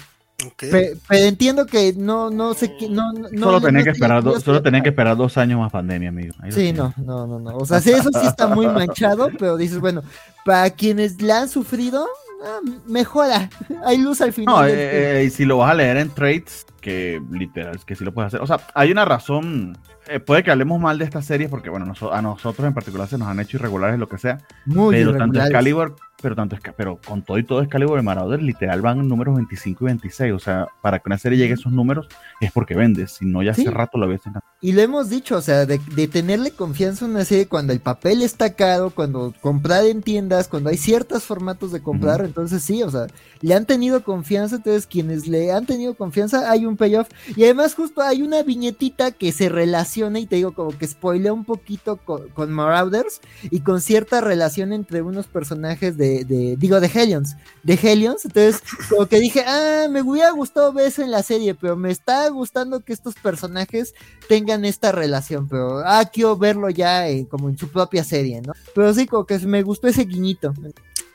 Pero, entiendo que no, no sé qué, no, no, solo no- tenía no que esperar, do- solo tenía que esperar dos años más pandemia, amigo. Ahí Sí, no, no, no, no. O sea, sí, eso sí está muy manchado, pero dices, bueno, para quienes la han sufrido, ah, mejora. Hay luz al final. No, del eh, eh, y si lo vas a leer en trades, que literal, que sí lo puedes hacer. O sea, hay una razón eh, puede que hablemos mal de esta serie porque, bueno, a nosotros en particular se nos han hecho irregulares, lo que sea. Muy pero tanto Excalibur, pero tanto pero con todo y todo Excalibur y Marauder literal van en números 25 y 26. O sea, para que una serie llegue a esos números es porque vendes. Si no, ya hace Sí. rato lo habías. Y lo hemos dicho, o sea, de, de tenerle confianza a una serie cuando el papel está caro, cuando comprar en tiendas, cuando hay ciertos formatos de comprar, entonces sí, o sea, le han tenido confianza, entonces quienes le han tenido confianza hay un payoff. Y además justo hay una viñetita que se relaciona y te digo como que spoilea un poquito con, con Marauders y con cierta relación entre unos personajes de, digo, de Hellions, de Hellions, entonces como que dije, ah, me hubiera gustado ver eso en la serie, pero me está gustando que estos personajes tengan esta relación, pero ah, quiero verlo ya eh, como en su propia serie, ¿no? Pero sí, como que me gustó ese guiñito.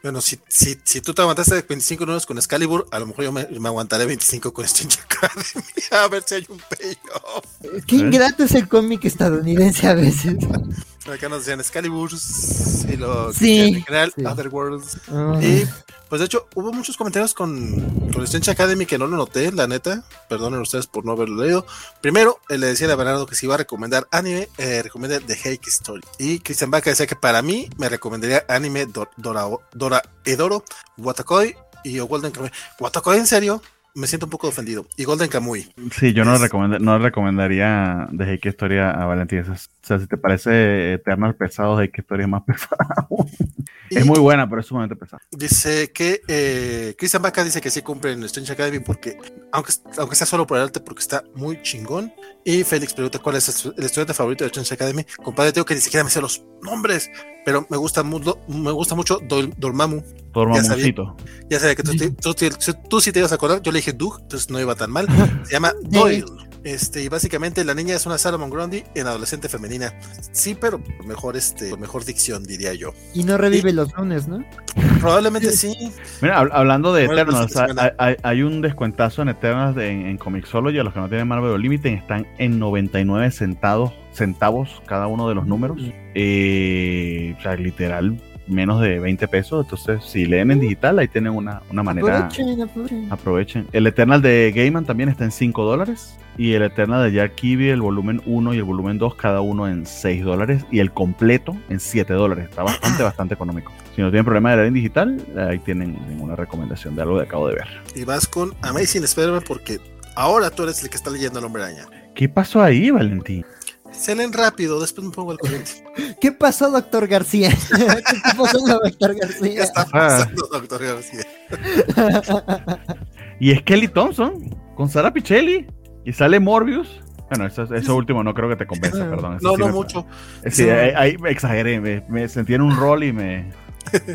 Bueno, si, si, si tú te aguantaste 25 números con Excalibur, a lo mejor yo me, me aguantaré 25 con Strange Academy. A ver si hay un payoff. Qué ingrato es el cómic estadounidense a veces. Acá nos decían Excalibur y lo Sí, en general, sí. Otherworlds. Ah, Y pues de hecho hubo muchos comentarios con, con Strange Academy que no lo noté, la neta. Perdonen ustedes por no haberlo leído. Primero, eh, le decía a Bernardo que si iba a recomendar anime, eh, recomiende The Hake Story. Y Christian Baca decía que para mí me recomendaría anime Do- Dora, Dora Edoro, Watakoi y o Golden Kamuy. Watakoi, en serio, me siento un poco ofendido. Y Golden Kamuy. Sí, yo no, Es- recomend- no recomendaría de qué historia a Valentín. O sea, si te parece Eternal pesado, de qué historia más pesada. Y es muy buena, pero es sumamente pesada. Dice que eh, Christian Baca dice que sí cumple en Strange Academy porque, aunque, aunque sea solo por el arte, porque está muy chingón. Y Félix pregunta cuál es el estudiante favorito de Strange Academy. Compadre, tengo que ni siquiera me sé los nombres, pero me gusta mucho, me gusta mucho Dol- Dormammu. Dormamucito. Ya sabía que tú, te- tú, te- tú sí te ibas a acordar. Yo le dije Doug, entonces no iba tan mal. Se llama Doyle. Este, y básicamente la niña es una Salomon Grundy en adolescente femenina. Sí, pero mejor, este, mejor dicción, diría yo. y no revive los lunes, ¿no? Probablemente sí. Mira, hab- hablando de Eternals, hay, hay- hay un descuentazo en Eternals de- en, en Comixology. A los que no tienen Marvel Limited están en 99 centavos, centavos cada uno de los números. Eh, o sea, literal, menos de 20 pesos. Entonces, si leen en digital, ahí tienen una, una manera. Aprovechen, aprovechen. Aprovechen. El Eternal de Gaiman también está en 5 dólares. Y el Eternal de Jack Kirby, el volumen 1 y el volumen 2, cada uno en 6 dólares. Y el completo en 7 dólares. Está bastante, bastante económico. Si no tienen problema de leer en digital, ahí tienen una recomendación de algo que acabo de ver. Y vas con Amazing Spider-Man porque ahora tú eres el que está leyendo el hombre araña. ¿Qué pasó ahí, Valentín? Se leen rápido, después me pongo al corriente. ¿Qué pasó, doctor García? ¿Qué pasó, doctor ¿Qué García? está pasando, doctor García? Y es Kelly Thompson con Sara Pichelli. Y sale Morbius. Bueno, eso, eso último no creo que te convenza, perdón. Eso No, sí no me- mucho. Eh, Sí, ahí, ahí me exageré. Me, me sentí en un rol y me,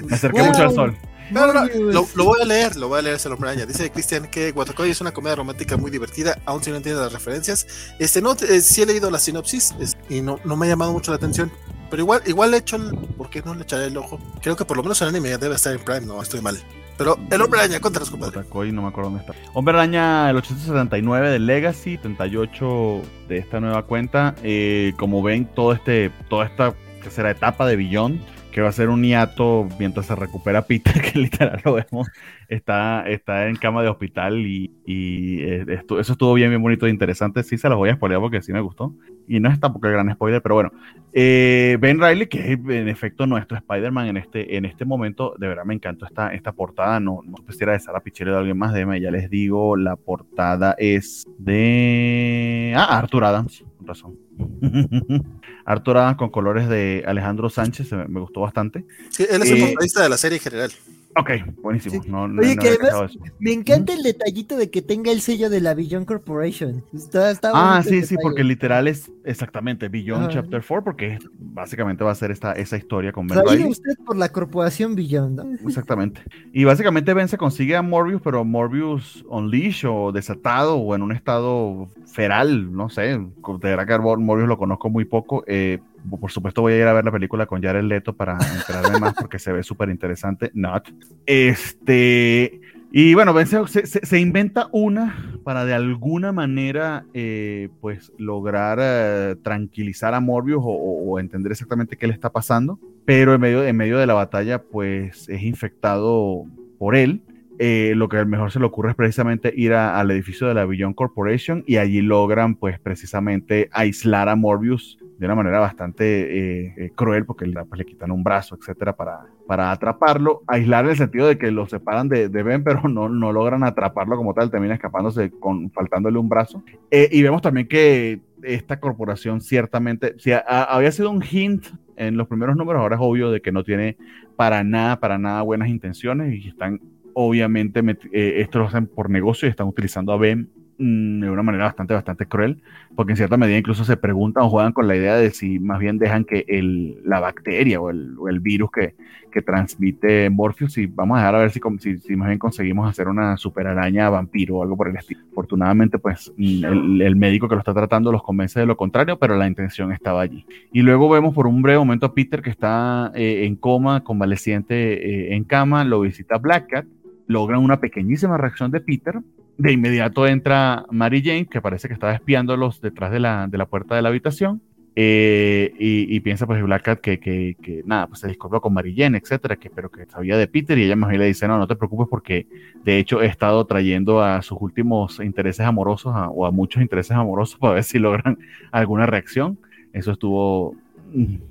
me acerqué mucho al Wow. sol. No, no, no, lo, lo voy a leer, lo voy a leer ese hombre araña. Dice Cristian que Guatacoy es una comedia romántica muy divertida, aun si no entiende las referencias. Este, no, eh, sí he leído la sinopsis es- y no, no me ha llamado mucho la atención. Pero igual, igual le he hecho el. ¿Por qué no le echaré el ojo? Creo que por lo menos el anime debe estar en Prime, no, estoy mal. Pero el hombre araña, cuéntanos, compadre. Otakoy, no me acuerdo dónde está. Hombre Araña, el 879 de Legacy, 38 de esta nueva cuenta. Eh, como ven, todo este, toda esta tercera etapa de Beyond, que va a ser un hiato mientras se recupera Peter, que literal lo vemos, está, está en cama de hospital y, y, eh, estu- eso estuvo bien, bien bonito e interesante. Sí se los voy a spoilear porque sí me gustó. Y no es tampoco el gran spoiler, pero bueno. Eh, ben Riley, que es en efecto nuestro Spider-Man en este, en este momento, de verdad me encantó esta, esta portada. No, no sé si era de Sara Pichelli o de alguien más, déjame, ya les digo, la portada es de. Ah, Arthur Adams, con razón. Arthur Adams con colores de Alejandro Sánchez, me, me gustó bastante. Sí, él es el Eh, portadista de la serie en general. Ok, buenísimo. Sí. No, no- Oye, no que además-. Me encanta el detallito de que tenga el sello de la Beyond Corporation. Está, está Ah, sí, sí, porque literal es exactamente Ajá. Chapter 4, porque básicamente va a ser esta, esa historia con Ben Riley. usted por la corporación Beyond, ¿no? Exactamente. Y básicamente Ben se consigue a Morbius, pero Morbius unleash o desatado o en un estado feral, no sé. De verdad que Morbius lo conozco muy poco. Eh, por supuesto voy a ir a ver la película con Jared Leto para enterarme más porque se ve súper interesante. Not. Este... Y bueno, se, se- se inventa una para de alguna manera eh, pues lograr eh, tranquilizar a Morbius o, entender exactamente qué le está pasando pero en medio, en medio de la batalla, pues es infectado por él eh, lo que mejor se le ocurre es precisamente ir al edificio de la Beyond Corporation y allí logran pues precisamente aislar a Morbius de una manera bastante eh, eh, cruel porque le, pues, le quitan un brazo, etcétera, para, para atraparlo. Aislar en el sentido de que lo separan de, Ben, pero no, no logran atraparlo como tal, termina escapándose con, faltándole un brazo. y vemos también que esta corporación ciertamente, si había sido un hint en los primeros números, ahora es obvio de que no tiene para nada, para nada buenas intenciones y están obviamente, eh, esto lo hacen por negocio y están utilizando a Ben Mm, de una manera bastante, bastante cruel, porque en cierta medida incluso se preguntan o juegan con la idea de si más bien dejan que el, la bacteria o el, o el virus que, que, transmite Morpheus, y vamos a dejar a ver si, si, si, más bien conseguimos hacer una super araña vampiro o algo por el estilo. Afortunadamente, pues mm, el, médico que lo está tratando los convence de lo contrario, pero la intención estaba allí. Y luego vemos por un breve momento a Peter que está eh, en coma, convaleciente eh, en cama, lo visita Black Cat, logran una pequeñísima reacción de Peter, de inmediato entra Mary Jane, que parece que estaba espiándolos detrás de la, de la puerta de la habitación. Eh, y, piensa pues Black Cat que, que, que, nada, pues se disculpa con Mary Jane, etcétera, que, pero que sabía de Peter y ella más bien le dice, no, no te preocupes porque de hecho he estado trayendo a sus últimos intereses amorosos o a muchos intereses amorosos para ver si logran alguna reacción. Eso estuvo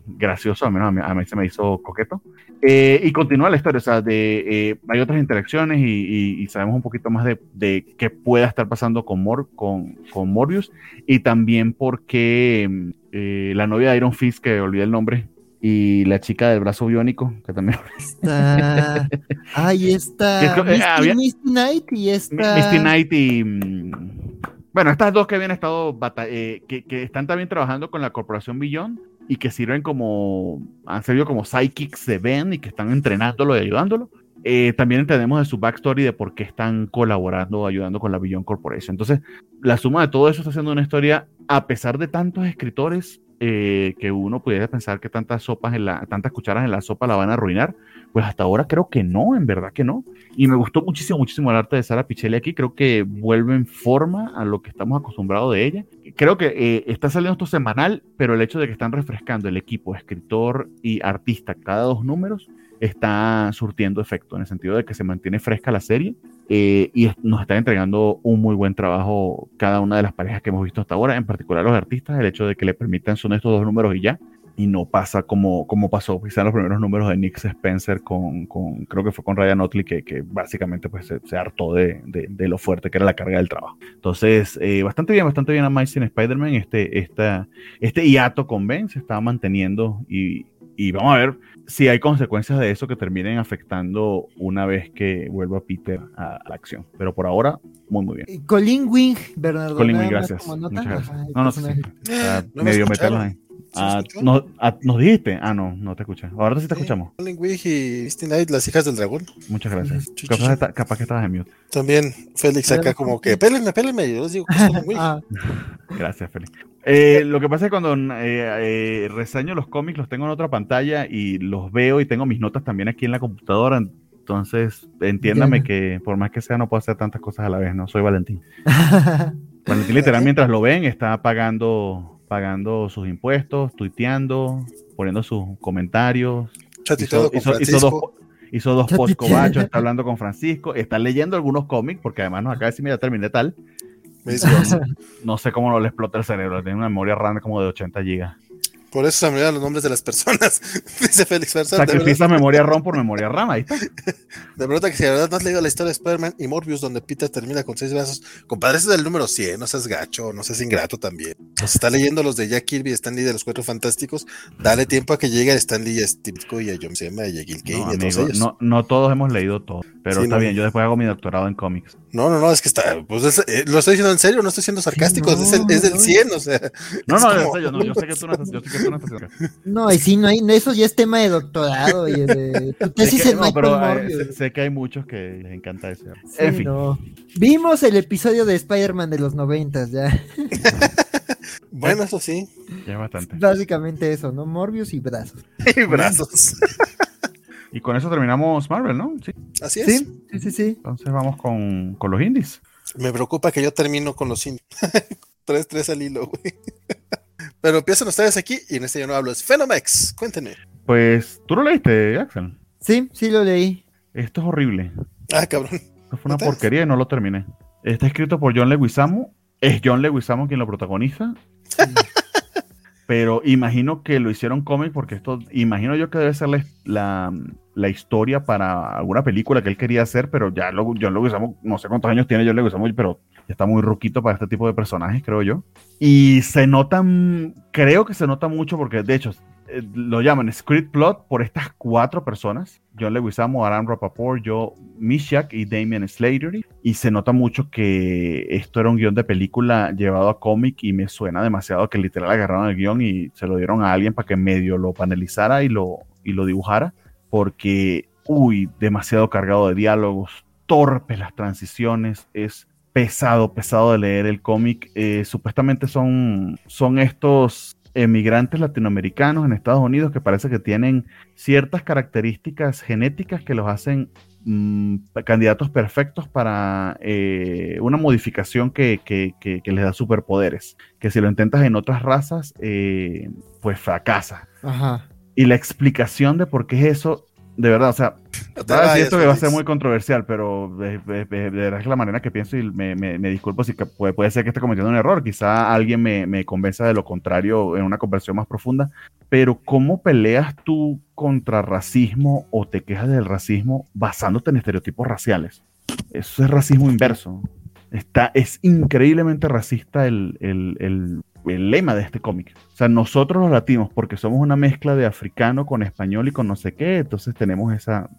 gracioso, al menos a mí, se me hizo coqueto. Eh, y continúa la historia, o sea, de, eh, hay otras interacciones y, sabemos un poquito más de, de, qué pueda estar pasando con, Mor, con, con Morbius y también porque eh, la novia de Iron Fist, que olvidé el nombre, y la chica del brazo biónico, que también. Está... Ahí está. Misty, Knight y esta. Misty Knight y. Mm, bueno, estas dos que habían estado. que, que, están también trabajando con la corporación Billón y que sirven como, han servido como psychics de Ben y que están entrenándolo y ayudándolo. Eh, también entendemos de su backstory de por qué están colaborando, ayudando con la Billion Corporation. Entonces, la suma de todo eso está haciendo una historia, a pesar de tantos escritores, eh, que uno pudiera pensar que tantas sopas, en la, tantas cucharas en la sopa la van a arruinar, pues hasta ahora creo que no, en verdad que no. Y me gustó muchísimo, muchísimo el arte de Sara Pichelli aquí. Creo que vuelve en forma a lo que estamos acostumbrados de ella. Creo que eh, está saliendo esto semanal, pero el hecho de que están refrescando el equipo, escritor y artista, cada dos números, está surtiendo efecto en el sentido de que se mantiene fresca la serie eh, y nos está entregando un muy buen trabajo cada una de las parejas que hemos visto hasta ahora, en particular los artistas, el hecho de que le permitan son estos dos números y ya, y no pasa como, como pasó quizá en los primeros números de Nick Spencer con, con creo que fue con Ryan Otley, que, que básicamente pues se, hartó de, de, lo fuerte que era la carga del trabajo. Entonces, eh, bastante bien, bastante bien a Miles en Spider-Man, este, esta, este hiato con Ben se estaba manteniendo y, y vamos a ver si hay consecuencias de eso que terminen afectando una vez que vuelva Peter a, la acción. Pero por ahora, muy, muy bien. Colin Wing, Bernardo. Colin Wing, gracias. Muchas gracias. no, no, sí, medio meterlo ahí. Ah, no, ah, ¿Nos dijiste? Ah, no, no te escuché. Ahora sí te escuchamos. Wing y Misty Knight, las hijas del dragón. Muchas gracias. Capaz, capaz, que estabas en mute. También Félix acá como que, pélenme, pélenme. Yo les digo que son ah. Gracias, Félix. Eh, lo que pasa es que cuando eh, eh, reseño los cómics, los tengo en otra pantalla y los veo y tengo mis notas también aquí en la computadora. Entonces, entiéndame que por más que sea, no puedo hacer tantas cosas a la vez, ¿no? Soy Valentín. Valentín literal, mientras lo ven, está pagando, pagando sus impuestos, tuiteando, poniendo sus comentarios. Hizo, hizo, hizo, dos, hizo dos post está hablando con Francisco, está leyendo algunos cómics, porque además nos acaba de decir, mira, terminé tal. no sé cómo no le explota el cerebro, tiene una memoria RAM como de 80 gigas. Por eso se me olvidan los nombres de las personas, dice Félix Versal. Sacrifica memoria ROM por memoria RAM, ahí está. De verdad que si de verdad no has leído la historia de Spider-Man y Morbius, donde Peter termina con seis brazos, compadre, ese es el número 100, no seas gacho, no seas ingrato también. Está leyendo los de Jack Kirby, Stan Lee de los Cuatro Fantásticos, dale tiempo a que llegue a Stan Lee, a Steve y a John Sema y a Gil Kane no, y a todos ellos. No, no todos hemos leído todo, pero está bien, yo después hago mi doctorado en cómics. No, no, no, es que está, pues eh, lo estoy diciendo en serio, no estoy siendo sarcástico, es, el, es, del 100, o sea. No, no, como... yo, no, yo sé que tú no estás, yo sé que no y sí, no hay, eso ya es tema de doctorado y de tu tesis que, no, pero eh, sé, que hay muchos que les encanta eso. en fin. Vimos el episodio de Spider-Man de los noventas ya. bueno, eso sí. Ya bastante. Básicamente eso, ¿no? Morbius y brazos. y brazos. Y con eso terminamos Marvel, ¿no? Sí. Así es. Sí, sí, sí. Entonces vamos con, con los indies. Me preocupa que yo termino con los indies. tres, tres al hilo, güey. Pero empiezan ustedes aquí y en este yo no hablo. Es Phenomex. Cuéntenme. Pues, ¿tú lo leíste, Axel? Sí, sí lo leí. Esto es horrible. Ah, cabrón. Fue una porquería y no lo terminé. Está escrito por John Leguizamo. Es John Leguizamo quien lo protagoniza. Pero imagino que lo hicieron cómic porque esto, imagino yo que debe ser la, la, historia para alguna película que él quería hacer, pero ya lo, John Leguizamo, no sé cuántos años tiene John Leguizamo, pero ya está muy ruquito para este tipo de personajes, creo yo. Y se notan, creo que se nota mucho porque de hecho eh, lo llaman script plot por estas cuatro personas, John Leguizamo, Aram Rapaport, Joe Mishak y Damian Slatery, y se nota mucho que esto era un guion de película llevado a cómic y me suena demasiado que literal agarraron el guion y se lo dieron a alguien para que medio lo panelizara y lo, y lo dibujara, porque, uy, demasiado cargado de diálogos, torpes las transiciones, es pesado, pesado de leer el cómic. Eh, supuestamente son, son estos emigrantes latinoamericanos en Estados Unidos que parece que tienen ciertas características genéticas que los hacen mm, candidatos perfectos para eh, una modificación que, les da superpoderes, que si lo intentas en otras razas, eh, pues fracasa. Y la explicación de por qué es eso de verdad, o sea, esto que va a ser muy controversial, pero de, verdad es la manera que pienso y me, disculpo si puede, puede, ser que esté cometiendo un error, quizá alguien me, me convenza de lo contrario en una conversión más profunda, pero ¿cómo peleas tú contra racismo o te quejas del racismo basándote en estereotipos raciales? Eso es racismo inverso. Está, es increíblemente racista el, el el lema de este cómic. O sea, nosotros los latinos, porque somos una mezcla de africano con español y con no sé qué, entonces tenemos esa...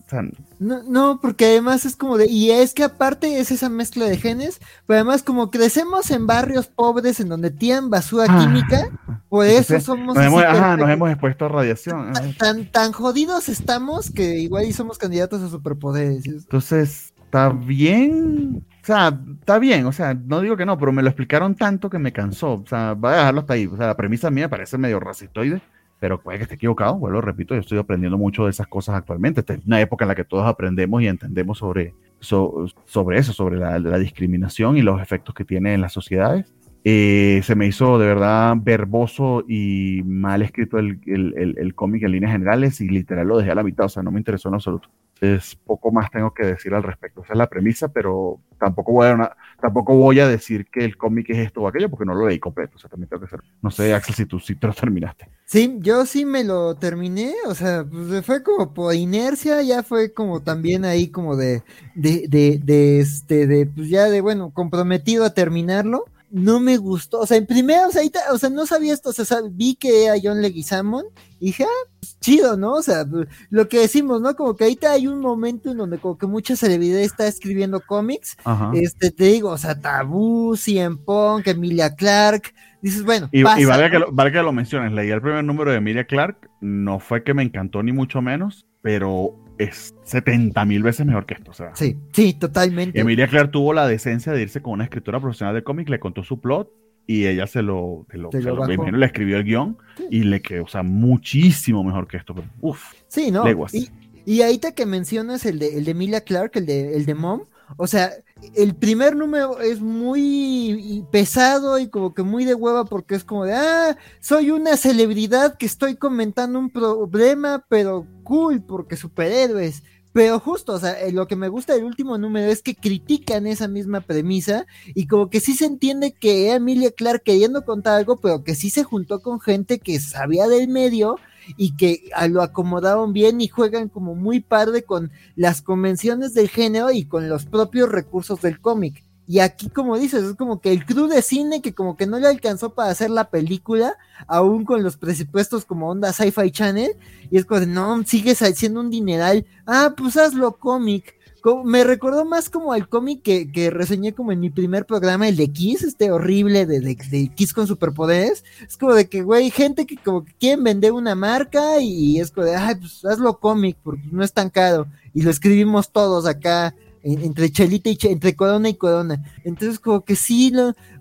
no, no, porque además es como de... Y es que aparte es esa mezcla de genes, pero además como crecemos en barrios pobres en donde tienen basura ah, química, por eso somos... Nos hemos, ajá, nos hemos expuesto a radiación. Tan, tan, jodidos estamos que igual y somos candidatos a superpoderes. Entonces, está bien sea, está bien, o sea, no digo que no, pero me lo explicaron tanto que me cansó. O sea, voy a dejarlo hasta ahí. O sea, la premisa mía parece medio racistoide, pero puede que esté equivocado. Vuelvo, repito, yo estoy aprendiendo mucho de esas cosas actualmente. Esta es una época en la que todos aprendemos y entendemos sobre, sobre eso, sobre la, discriminación y los efectos que tiene en las sociedades. Eh, se me hizo de verdad verboso y mal escrito el, el, el cómic en líneas generales y literal lo dejé a la mitad, o sea, no me interesó en absoluto es poco más tengo que decir al respecto. Esa es la premisa, pero tampoco voy a, tampoco voy a decir que el cómic es esto o aquello porque no lo leí completo. O sea, también tengo que ser. No sé, Axel, si tú sí te lo terminaste. Sí, yo sí me lo terminé. O sea, pues fue como por inercia, ya fue como también ahí como de, de, de, de este, de, pues ya de, bueno, comprometido a terminarlo no me gustó. O sea, en primera, o sea, o sea no sabía esto, o sea, vi que era John Leguizamon y dije, ah, pues, chido, ¿no? O sea, lo que decimos, ¿no? Como que ahorita hay un momento en donde como que mucha celebridad está escribiendo cómics. Este, te digo, o sea, Tabú, Cien Punk, Emilia Clark. Dices, bueno, y, y vale, que lo, vale que lo menciones, leí el primer número de Emilia Clark, no fue que me encantó ni mucho menos, pero es 70 mil veces mejor que esto. O sea, sí, sí, totalmente. Emilia Clark tuvo la decencia de irse con una escritora profesional de cómic, le contó su plot y ella se lo, se lo, le escribió el guion y le quedó, o sea, muchísimo mejor que esto. Pero, uf, sí, ¿no? Y, y ahorita que mencionas el de, el de Emilia Clark, el de, el de Mom, o sea, el primer número es muy pesado y como que muy de hueva porque es como de, ah, soy una celebridad que estoy comentando un problema, pero cool porque superhéroes. Pero justo, o sea, eh, lo que me gusta del último número es que critican esa misma premisa y como que sí se entiende que Emilia Clark queriendo contar algo, pero que sí se juntó con gente que sabía del medio y que lo acomodaron bien y juegan como muy padre con las convenciones del género y con los propios recursos del cómic. Y aquí, como dices, es como que el crew de cine que como que no le alcanzó para hacer la película, aún con los presupuestos como onda Sci-Fi Channel, y es como de, no, sigues haciendo un dineral, ah, pues hazlo cómic, me recordó más como el cómic que, que, reseñé como en mi primer programa, el de Kiss, este horrible de, de, Kiss con superpoderes. Es como de que, güey, gente que como que quieren vender una marca y es como de, ay, pues hazlo cómic porque no es tan caro. Y lo escribimos todos acá, entre chelita y entre corona y corona. Entonces como que sí,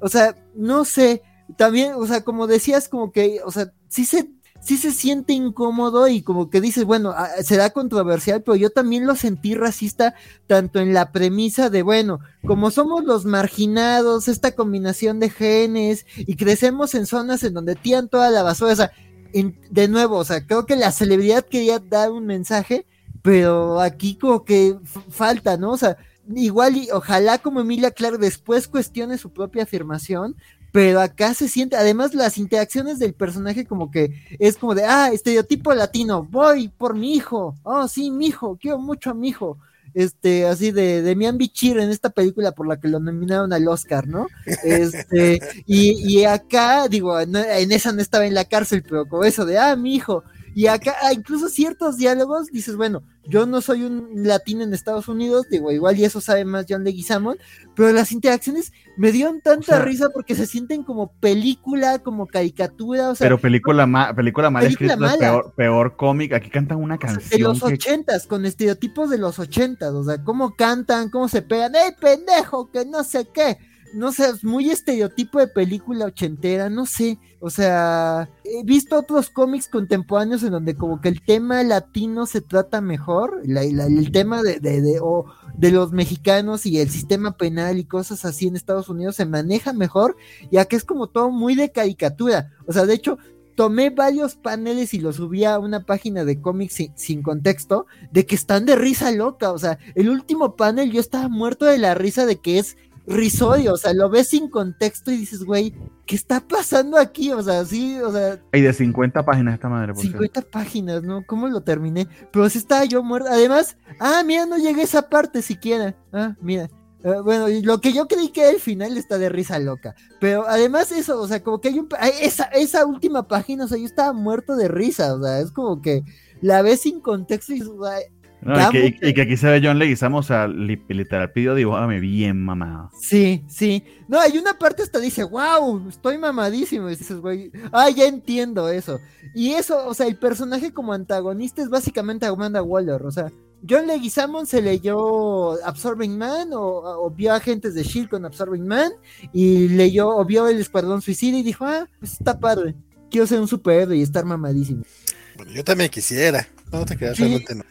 o sea, no sé, también, o sea, como decías, como que, o sea, sí se sí se siente incómodo y como que dices, bueno, ah, será controversial, pero yo también lo sentí racista tanto en la premisa de, bueno, como somos los marginados, esta combinación de genes y crecemos en zonas en donde tiran toda la basura, o sea, de nuevo, o sea, creo que la celebridad quería dar un mensaje, pero aquí como que falta, ¿no? O sea, igual y ojalá como Emilia Clark después cuestione su propia afirmación, pero acá se siente, además las interacciones del personaje como que es como de, ah, estereotipo latino, voy por mi hijo, oh sí, mi hijo, quiero mucho a mi hijo, este, así de, de Mian Bichir en esta película por la que lo nominaron al Oscar, ¿no? Este, y, y acá, digo, en esa no estaba en la cárcel, pero como eso de, ah, mi hijo, y acá, ah, incluso ciertos diálogos, dices, bueno, yo no soy un latino en Estados Unidos, digo, igual y eso sabe más John Leguizamon, pero las interacciones me dieron tanta risa porque se sienten como película, como caricatura, o sea. Pero película, ma película mal escrita, Peor, peor cómic, aquí cantan una canción. De los ochentas, con estereotipos de los ochentas, o sea, cómo cantan, cómo se pegan, ¡eh, pendejo! Que no sé qué no sé, es muy estereotipo de película ochentera, no sé, o sea, he visto otros cómics contemporáneos en donde como que el tema latino se trata mejor, el tema de, de, de, los mexicanos y el sistema penal y cosas así en Estados Unidos se maneja mejor, ya que es como todo muy de caricatura, o sea, de hecho, tomé varios paneles y los subí a una página de cómics sin, sin, contexto, de que están de risa loca. O sea, el último panel yo estaba muerto de la risa de que es risorio, o sea, lo ves sin contexto y dices, güey, ¿qué está pasando aquí? O sea, sí, o sea. Hay de 50 páginas esta madre, por 50 páginas, ¿no? ¿Cómo lo terminé? Pero sí estaba yo muerto. Además, ah, mira, no llegué a esa parte siquiera. Ah, mira. Uh, bueno, lo que yo creí que era el final está de risa loca. Pero además eso, o sea, como que hay un... Esa, esa última página, o sea, yo estaba muerto de risa, o sea, es como que la ves sin contexto y y, que, aquí se ve John Leguizamo, o sea, literal pidió dibújame bien mamado. Sí, sí. No, hay una parte hasta dice, wow, estoy mamadísimo. Y dices, güey, ah, ya entiendo eso. Y eso, o sea, el personaje como antagonista es básicamente Amanda Waller, o sea, John Leguizamon se leyó Absorbing Man o, vio Agentes de Shield con Absorbing Man y leyó o vio el Escuadrón Suicida y dijo, ah, pues está padre, quiero ser un superhéroe y estar mamadísimo. Bueno, yo también quisiera. No te creas, realmente no.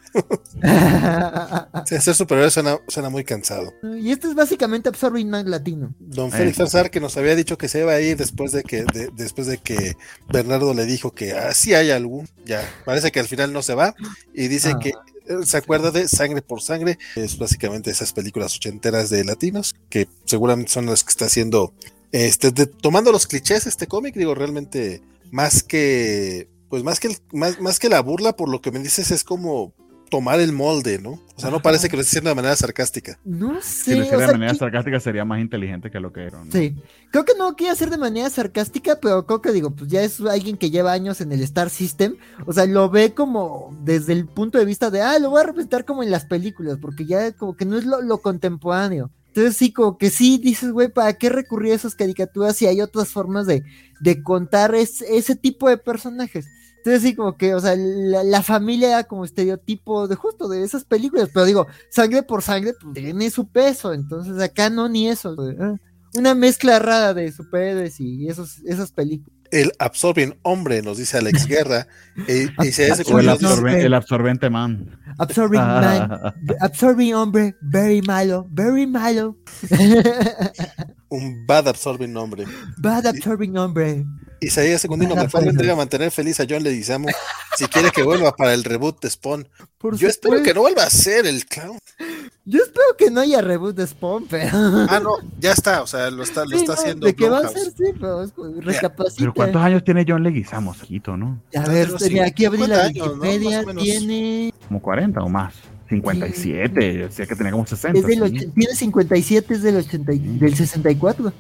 ser superhéroe suena, suena, muy cansado. Y este es básicamente Absorbing Man latino. Don Félix Azar, que nos había dicho que se iba a ir después de que, después de que Bernardo le dijo que así hay algún, ya, parece que al final no se va, y dice que eh, se acuerda de Sangre por Sangre, es básicamente esas películas ochenteras de latinos, que seguramente son las que está haciendo, este, tomando los clichés este cómic, digo, realmente más que pues más que, más, más que la burla, por lo que me dices, es como tomar el molde, ¿no? O sea, no parece que lo esté haciendo de manera sarcástica. No sé. Si lo hiciera de manera sarcástica sería más inteligente que lo que era. ¿no? Sí. Creo que no quiere hacer de manera sarcástica, pero creo que digo, pues ya es alguien que lleva años en el Star System. O sea, lo ve como desde el punto de vista de, ah, lo voy a representar como en las películas, porque ya como que no es lo, contemporáneo. Entonces sí, como que sí, dices, güey, ¿para qué recurrir a esas caricaturas si hay otras formas de, de contar ese tipo de personajes? Entonces sí, como que, o sea, la, familia era como estereotipo de justo de esas películas, pero digo, sangre por sangre pues, tiene su peso, entonces acá no ni eso. Una mezcla rara de superhéroes y esos, esas películas. El absorbing hombre, nos dice Alex Guerra. el, el, absorbente man. Absorbing man. absorbing hombre, very malo, very malo. Un bad absorbing hombre. Bad absorbing hombre. Isaías Segundino, mejor vendría a mantener feliz a John le Leguizamo si quiere que vuelva para el reboot de Spawn. Yo espero que no vuelva a ser el clown. Yo espero que no haya reboot de Spawn, pero. Ah, no, ya está, o sea, lo está, lo está haciendo. De qué va a ser, sí, pero recapacita. Pero ¿cuántos años tiene John Leguizamo, Quito, no? A ver, aquí abrí la Wikipedia, tiene. Como 40 o más. 57, decía que tenía como 60. Es del tiene 57, es del, 80, del 64.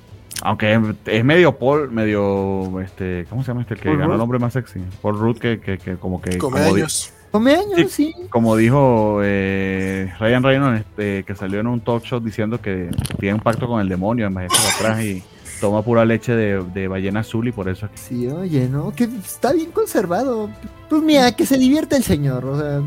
Aunque es medio Paul, medio, este, ¿cómo se llama este? El que ganó el hombre más sexy. Paul Rudd, que, que, que como que... Come como años. Come años, sí, Como dijo eh, Ryan Reynolds, este, que salió en un talk show diciendo que tiene un pacto con el demonio, envejece atrás y toma pura leche de, de, ballena azul y por eso... Sí, oye, ¿no? Que está bien conservado. Pues mira, que se divierte el señor, o sea...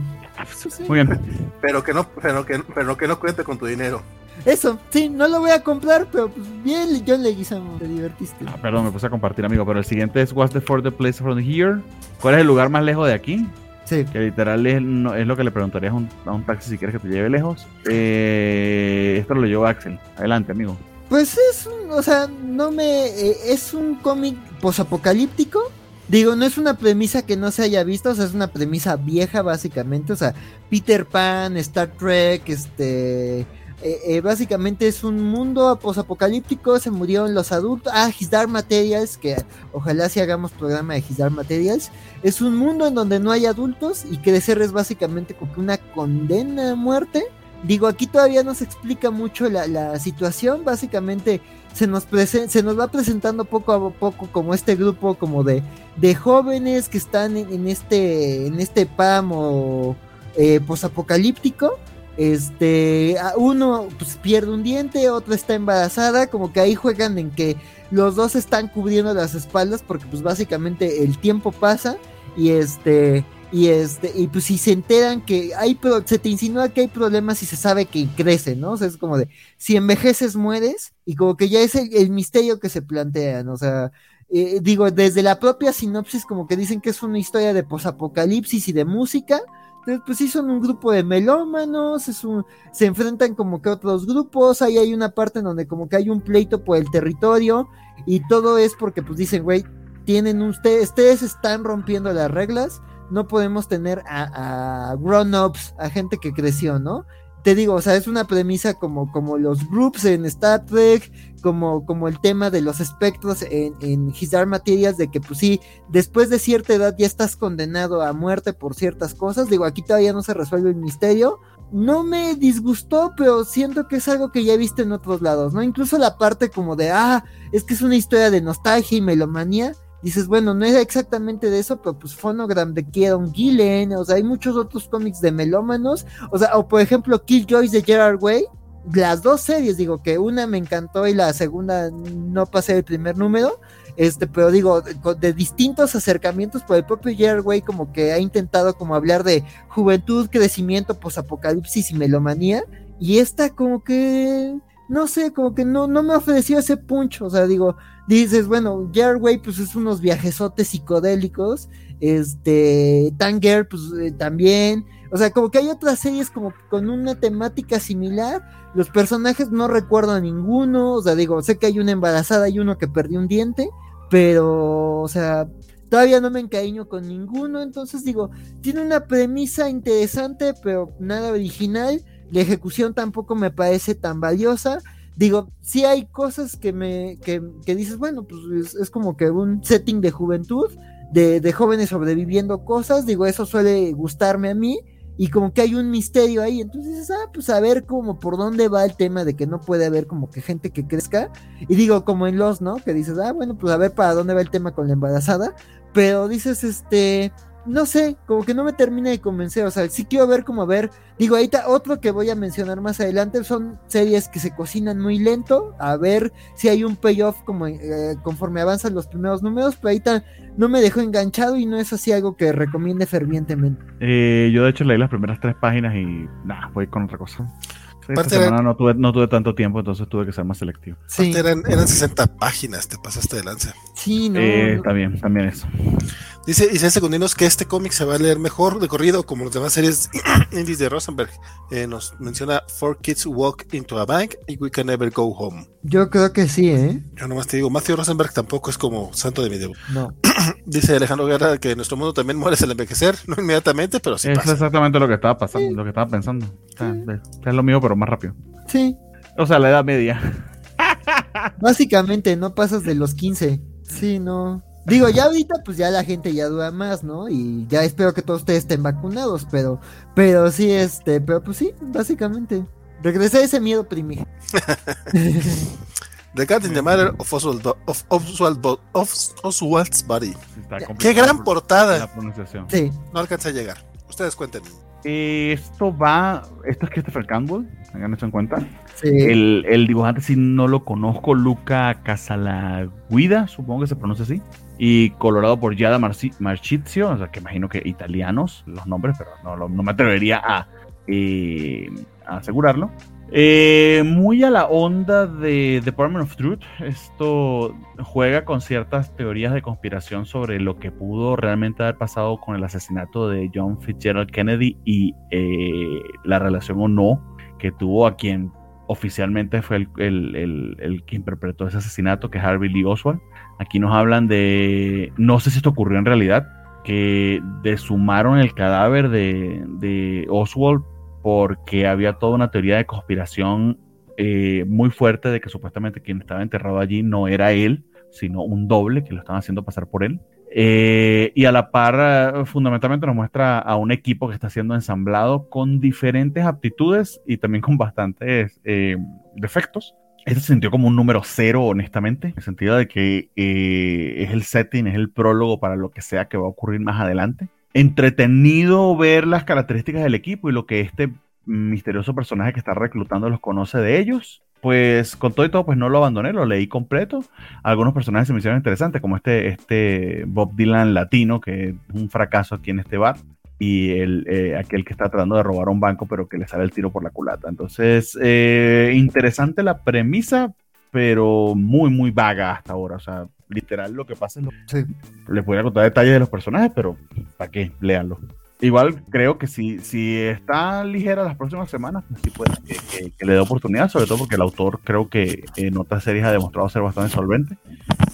Muy bien. Pero que no, pero que, pero que no cuente con tu dinero. Eso, sí, no lo voy a comprar, pero pues bien, John Leguizamo, te divertiste. Ah, perdón, me puse a compartir, amigo, pero el siguiente es What's the the place from here? ¿Cuál es el lugar más lejos de aquí? Sí. Que literal es, es lo que le preguntarías a un, a un, taxi si quieres que te lleve lejos. Eh, esto lo llevó Axel. Adelante, amigo. Pues es un, o sea, no me. Eh, es un cómic posapocalíptico. Digo, no es una premisa que no se haya visto, o sea, es una premisa vieja, básicamente. O sea, Peter Pan, Star Trek, este eh, eh, básicamente es un mundo posapocalíptico, se murieron los adultos. Ah, His Dark Materials, que ojalá si hagamos programa de His Materials. Es un mundo en donde no hay adultos y crecer es básicamente como que una condena a muerte. Digo, aquí todavía no se explica mucho la, situación, básicamente se nos, se nos va presentando poco a poco como este grupo como de, de jóvenes que están en, este, en este páramo eh, posapocalíptico. Este, uno pues, pierde un diente, otro está embarazada, como que ahí juegan en que los dos están cubriendo las espaldas porque pues básicamente el tiempo pasa y este y este y pues si se enteran que hay se te insinúa que hay problemas y se sabe que crece, ¿no? O sea, es como de si envejeces mueres y como que ya es el, misterio que se plantean, o sea, eh, digo, desde la propia sinopsis como que dicen que es una historia de posapocalipsis y de música, entonces, pues sí, son un grupo de melómanos, es un, se enfrentan como que otros grupos, ahí hay una parte en donde como que hay un pleito por el territorio y todo es porque pues dicen, güey, tienen ustedes, ustedes están rompiendo las reglas, no podemos tener a, a grown-ups, a gente que creció, ¿no? te digo, o sea, es una premisa como, como los groups en Star Trek, como, como el tema de los espectros en, en His Dark Materials, de que pues sí, después de cierta edad ya estás condenado a muerte por ciertas cosas. Digo, aquí todavía no se resuelve el misterio. No me disgustó, pero siento que es algo que ya he visto en otros lados, ¿no? Incluso la parte como de, ah, es que es una historia de nostalgia y melomanía dices, bueno, no era exactamente de eso, pero pues Phonogram de Kieron Gillen, o sea, hay muchos otros cómics de melómanos, o sea, o por ejemplo Killjoys de Gerard Way, las dos series, digo que una me encantó y la segunda no pasé el primer número, este, pero digo, de, distintos acercamientos por el propio Gerard Way como que ha intentado como hablar de juventud, crecimiento, posapocalipsis y melomanía, y esta como que, no sé, como que no, no me ofreció ese punch, o sea, digo, dices, bueno, Way pues es unos viajesotes psicodélicos, este, Tanger pues eh, también, o sea, como que hay otras series como con una temática similar, los personajes no recuerdo a ninguno, o sea, digo, sé que hay una embarazada y uno que perdió un diente, pero, o sea, todavía no me encariño con ninguno, entonces digo, tiene una premisa interesante, pero nada original, la ejecución tampoco me parece tan valiosa, digo, sí hay cosas que me, que, dices, bueno, pues es, como que un setting de juventud, de, de, jóvenes sobreviviendo cosas, digo, eso suele gustarme a mí, y como que hay un misterio ahí, entonces ah, pues a ver como por dónde va el tema de que no puede haber como que gente que crezca, y digo, como en los, ¿no? Que dices, ah, bueno, pues a ver para dónde va el tema con la embarazada, pero dices, este, no sé, como que no me termina de convencer, o sea, sí quiero ver como ver, digo, está otro que voy a mencionar más adelante, son series que se cocinan muy lento, a ver si hay un payoff como eh, conforme avanzan los primeros números, pero está, no me dejó enganchado y no es así algo que recomiende fervientemente. Eh, yo de hecho leí las primeras tres páginas y nada, voy con otra cosa. Esta semana no, tuve, no tuve tanto tiempo, entonces tuve que ser más selectivo. Sí. Eran, eran 60 páginas, te pasaste de lanza. Sí, no. Eh, también, también eso. Dice Isabel Segundinos que este cómic se va a leer mejor de corrido como las demás series indies de Rosenberg. Eh, nos menciona Four Kids Walk into a Bank y We Can Never Go Home. Yo creo que sí, ¿eh? Yo nomás te digo, Matthew Rosenberg tampoco es como santo de mi debut. No. Dice Alejandro Guerra que nuestro mundo también muere al envejecer, no inmediatamente, pero sí. Es exactamente lo que estaba pasando, lo que estaba pensando. es lo mío, pero más rápido. Sí. O sea, la edad media. Básicamente, no pasas de los 15. Sí, no. Digo, ya ahorita pues ya la gente ya dura más, ¿no? Y ya espero que todos ustedes estén vacunados, pero, pero sí, este, pero pues sí, básicamente. Regresé a ese miedo primigenio. The Cat in the Matter of, Oswald, of, Oswald, of Oswald's Body. Qué gran portada. Sí. No alcanza a llegar. Ustedes cuenten. Esto va. Esto es Christopher Campbell, tengan eso en cuenta. El, el, dibujante, si no lo conozco, Luca Casalaguida, supongo que se pronuncia así y colorado por Yada Marchizio, o sea, que imagino que italianos los nombres, pero no, no me atrevería a, eh, asegurarlo. Eh, muy a la onda de Department of Truth, esto juega con ciertas teorías de conspiración sobre lo que pudo realmente haber pasado con el asesinato de John Fitzgerald Kennedy y eh, la relación o no que tuvo a quien oficialmente fue el, el, que interpretó ese asesinato, que es Harvey Lee Oswald. Aquí nos hablan de, no sé si esto ocurrió en realidad, que desumaron el cadáver de Oswald porque había toda una teoría de conspiración eh, muy fuerte de que supuestamente quien estaba enterrado allí no era él, sino un doble que lo estaban haciendo pasar por él. Eh, y a la par, eh, fundamentalmente nos muestra a un equipo que está siendo ensamblado con diferentes aptitudes y también con bastantes defectos. Este se sintió como un número cero, honestamente, en el sentido de que es el setting, es el prólogo para lo que sea que va a ocurrir más adelante. Entretenido ver las características del equipo y lo que este misterioso personaje que está reclutando los conoce de ellos. Pues con todo y todo, pues no lo abandoné, lo leí completo. Algunos personajes se me hicieron interesantes, como este, este Bob Dylan latino, que es un fracaso aquí en este bar, y el, eh, aquel que está tratando de robar un banco, pero que le sale el tiro por la culata. Entonces, eh, interesante la premisa, pero muy, muy vaga hasta ahora. O sea, literal lo que pasa es lo... Sí. Les voy a contar detalles de los personajes, pero ¿para qué? Léanlo. Igual creo que si, si está ligera las próximas semanas, pues sí puede que, le dé oportunidad, sobre todo porque el autor creo que en otras series ha demostrado ser bastante solvente.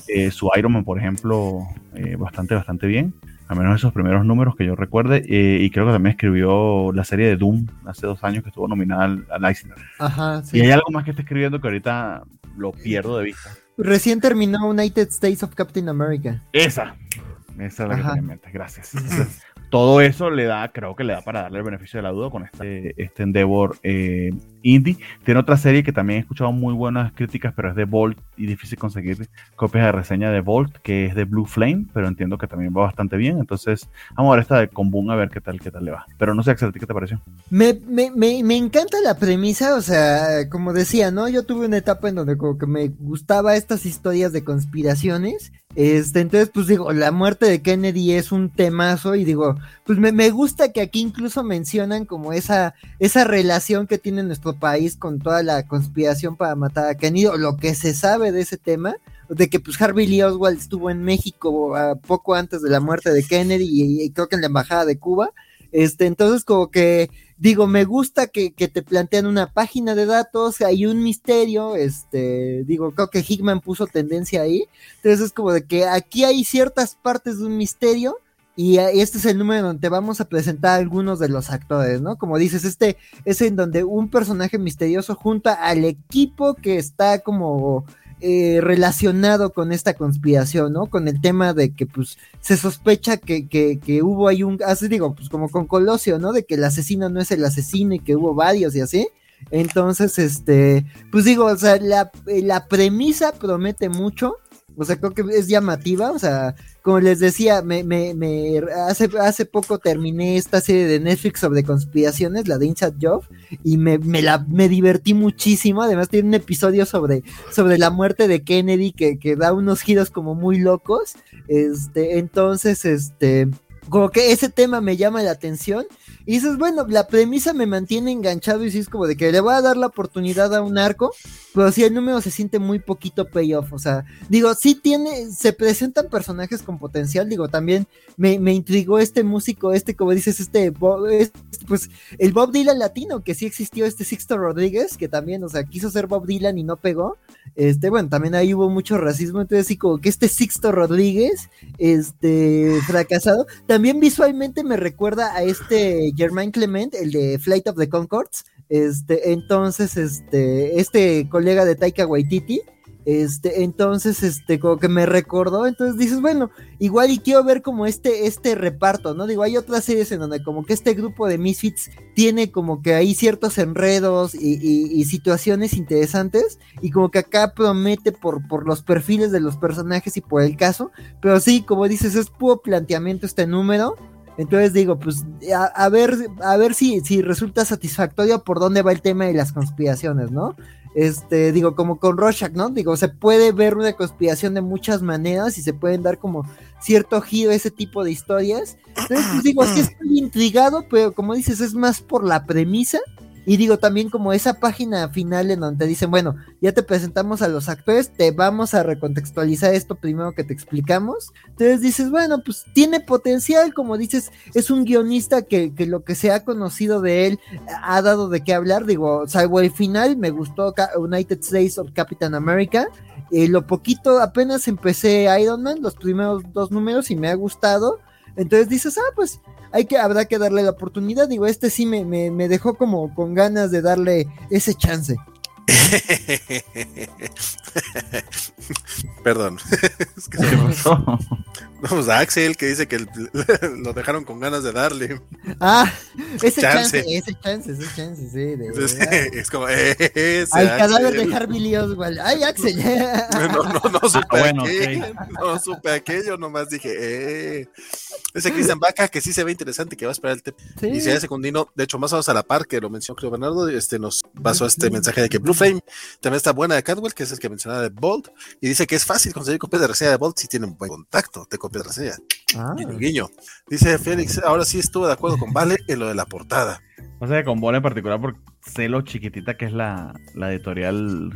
Eh, su Iron Man, por ejemplo, eh, bastante, bastante bien. Al menos esos primeros números que yo recuerde. Eh, y creo que también escribió la serie de Doom hace dos años que estuvo nominada al, al Eisner. Ajá, sí. Y hay algo más que está escribiendo que ahorita lo pierdo de vista. Recién terminó United States of Captain America. Esa. Esa es la que tenía en mente. Gracias todo eso le da, creo que le da para darle el beneficio de la duda con este, este Endeavor eh, indie. Tiene otra serie que también he escuchado muy buenas críticas, pero es de Volt y difícil conseguir copias de reseña de Volt, que es de Blue Flame, pero entiendo que también va bastante bien. Entonces, vamos a ver esta de Combun a ver qué tal, qué tal le va. Pero no sé, Axel, ¿qué te pareció? Me, me, me, me encanta la premisa, o sea, como decía, ¿no? Yo tuve una etapa en donde como que me gustaba estas historias de conspiraciones. Este, entonces, pues digo, la muerte de Kennedy es un temazo y digo, pues me, me gusta que aquí incluso mencionan como esa, esa relación que tiene nuestro país con toda la conspiración para matar a Kennedy, o lo que se sabe de ese tema, de que pues Harvey Lee Oswald estuvo en México poco antes de la muerte de Kennedy y, creo que en la embajada de Cuba. Este, entonces como que digo, me gusta que, que, te plantean una página de datos, hay un misterio, este, digo, creo que Hickman puso tendencia ahí, entonces es como de que aquí hay ciertas partes de un misterio y este es el número donde vamos a presentar algunos de los actores, ¿no? Como dices, este es en donde un personaje misterioso junta al equipo que está como eh, relacionado con esta conspiración, ¿no? Con el tema de que pues se sospecha que, que, que, hubo ahí un, así digo, pues como con Colosio, ¿no? De que el asesino no es el asesino y que hubo varios y así. Entonces, este, pues digo, o sea, la, la premisa promete mucho. O sea, creo que es llamativa, o sea, como les decía, me, me, me, hace, hace poco terminé esta serie de Netflix sobre conspiraciones, la de Inside Job, y me, me, la, me divertí muchísimo. Además, tiene un episodio sobre, sobre la muerte de Kennedy que, que da unos giros como muy locos. Este, entonces, este, como que ese tema me llama la atención. Y dices, bueno, la premisa me mantiene enganchado y sí es como de que le voy a dar la oportunidad a un arco, pero sí el número se siente muy poquito payoff. O sea, digo, sí tiene, se presentan personajes con potencial. Digo, también me, me intrigó este músico, este, como dices, este, pues el Bob Dylan latino, que sí existió este Sixto Rodríguez, que también, o sea, quiso ser Bob Dylan y no pegó. Este, bueno, también ahí hubo mucho racismo, entonces sí, como que este Sixto Rodríguez, este, fracasado, también visualmente me recuerda a este Germain Clement, el de Flight of the Concords. Este, entonces, este, este colega de Taika Waititi, este, entonces, este, como que me recordó, entonces dices, bueno, igual y quiero ver como este, este reparto, ¿no? Digo, hay otras series en donde como que este grupo de Misfits tiene como que hay ciertos enredos y, situaciones interesantes, y como que acá promete por, por los perfiles de los personajes y por el caso, pero sí, como dices, es puro planteamiento este número, entonces digo, pues a, ver, a ver si, si resulta satisfactorio por dónde va el tema de las conspiraciones, ¿no? Este, digo, como con Rorschach, ¿no? Digo, se puede ver una conspiración de muchas maneras y se pueden dar como cierto giro a ese tipo de historias. Entonces, pues digo, sí estoy intrigado, pero como dices, es más por la premisa y digo también como esa página final en donde te dicen, bueno, ya te presentamos a los actores, te vamos a recontextualizar esto primero que te explicamos. Entonces dices, bueno, pues tiene potencial, como dices, es un guionista que, que lo que se ha conocido de él ha dado de qué hablar. Digo, salvo el final, me gustó United States of Captain America. Eh, lo poquito, apenas empecé Iron Man, los primeros dos números y me ha gustado Entonces dices, ah, pues hay que, habrá que darle la oportunidad. Digo, este sí me, me, me dejó como con ganas de darle ese chance. Perdón. es que ¿Qué pasó? Vamos a Axel que dice que lo dejaron con ganas de darle. Ah, ese Chance. chance, ese chance, ese chance, sí. De, Entonces, verdad. es como, eh, ese Al cadáver de Harvey Oswald. Ay, Axel. No, no, no supe Ah, bueno, aquello, no supe aquello, nomás dije, eh. Ese Cristian Vaca que sí se ve interesante, que va a esperar el TP. Sí. Y si hay secundino, de hecho, más o menos a la par que lo mencionó creo Bernardo, este nos pasó este mensaje de que Blue Flame también está buena de Catwell, que es el que mencionaba de Bolt, y dice que es fácil conseguir copias de reseña de Bolt si tienen buen contacto de de reseña. Ah. Guiño, guiño. Dice Félix, ahora sí estuve de acuerdo con Vale en lo de la portada. Pasa que con Bola en particular, por sé lo chiquitita que es la, la editorial.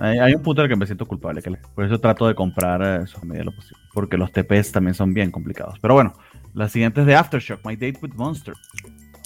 hay, hay un punto en el que me siento culpable. Que le- por eso trato de comprar eh, eso a medida de lo posible. Porque los TPs también son bien complicados. Pero bueno, la siguiente es de Aftershock, My Date with Monster.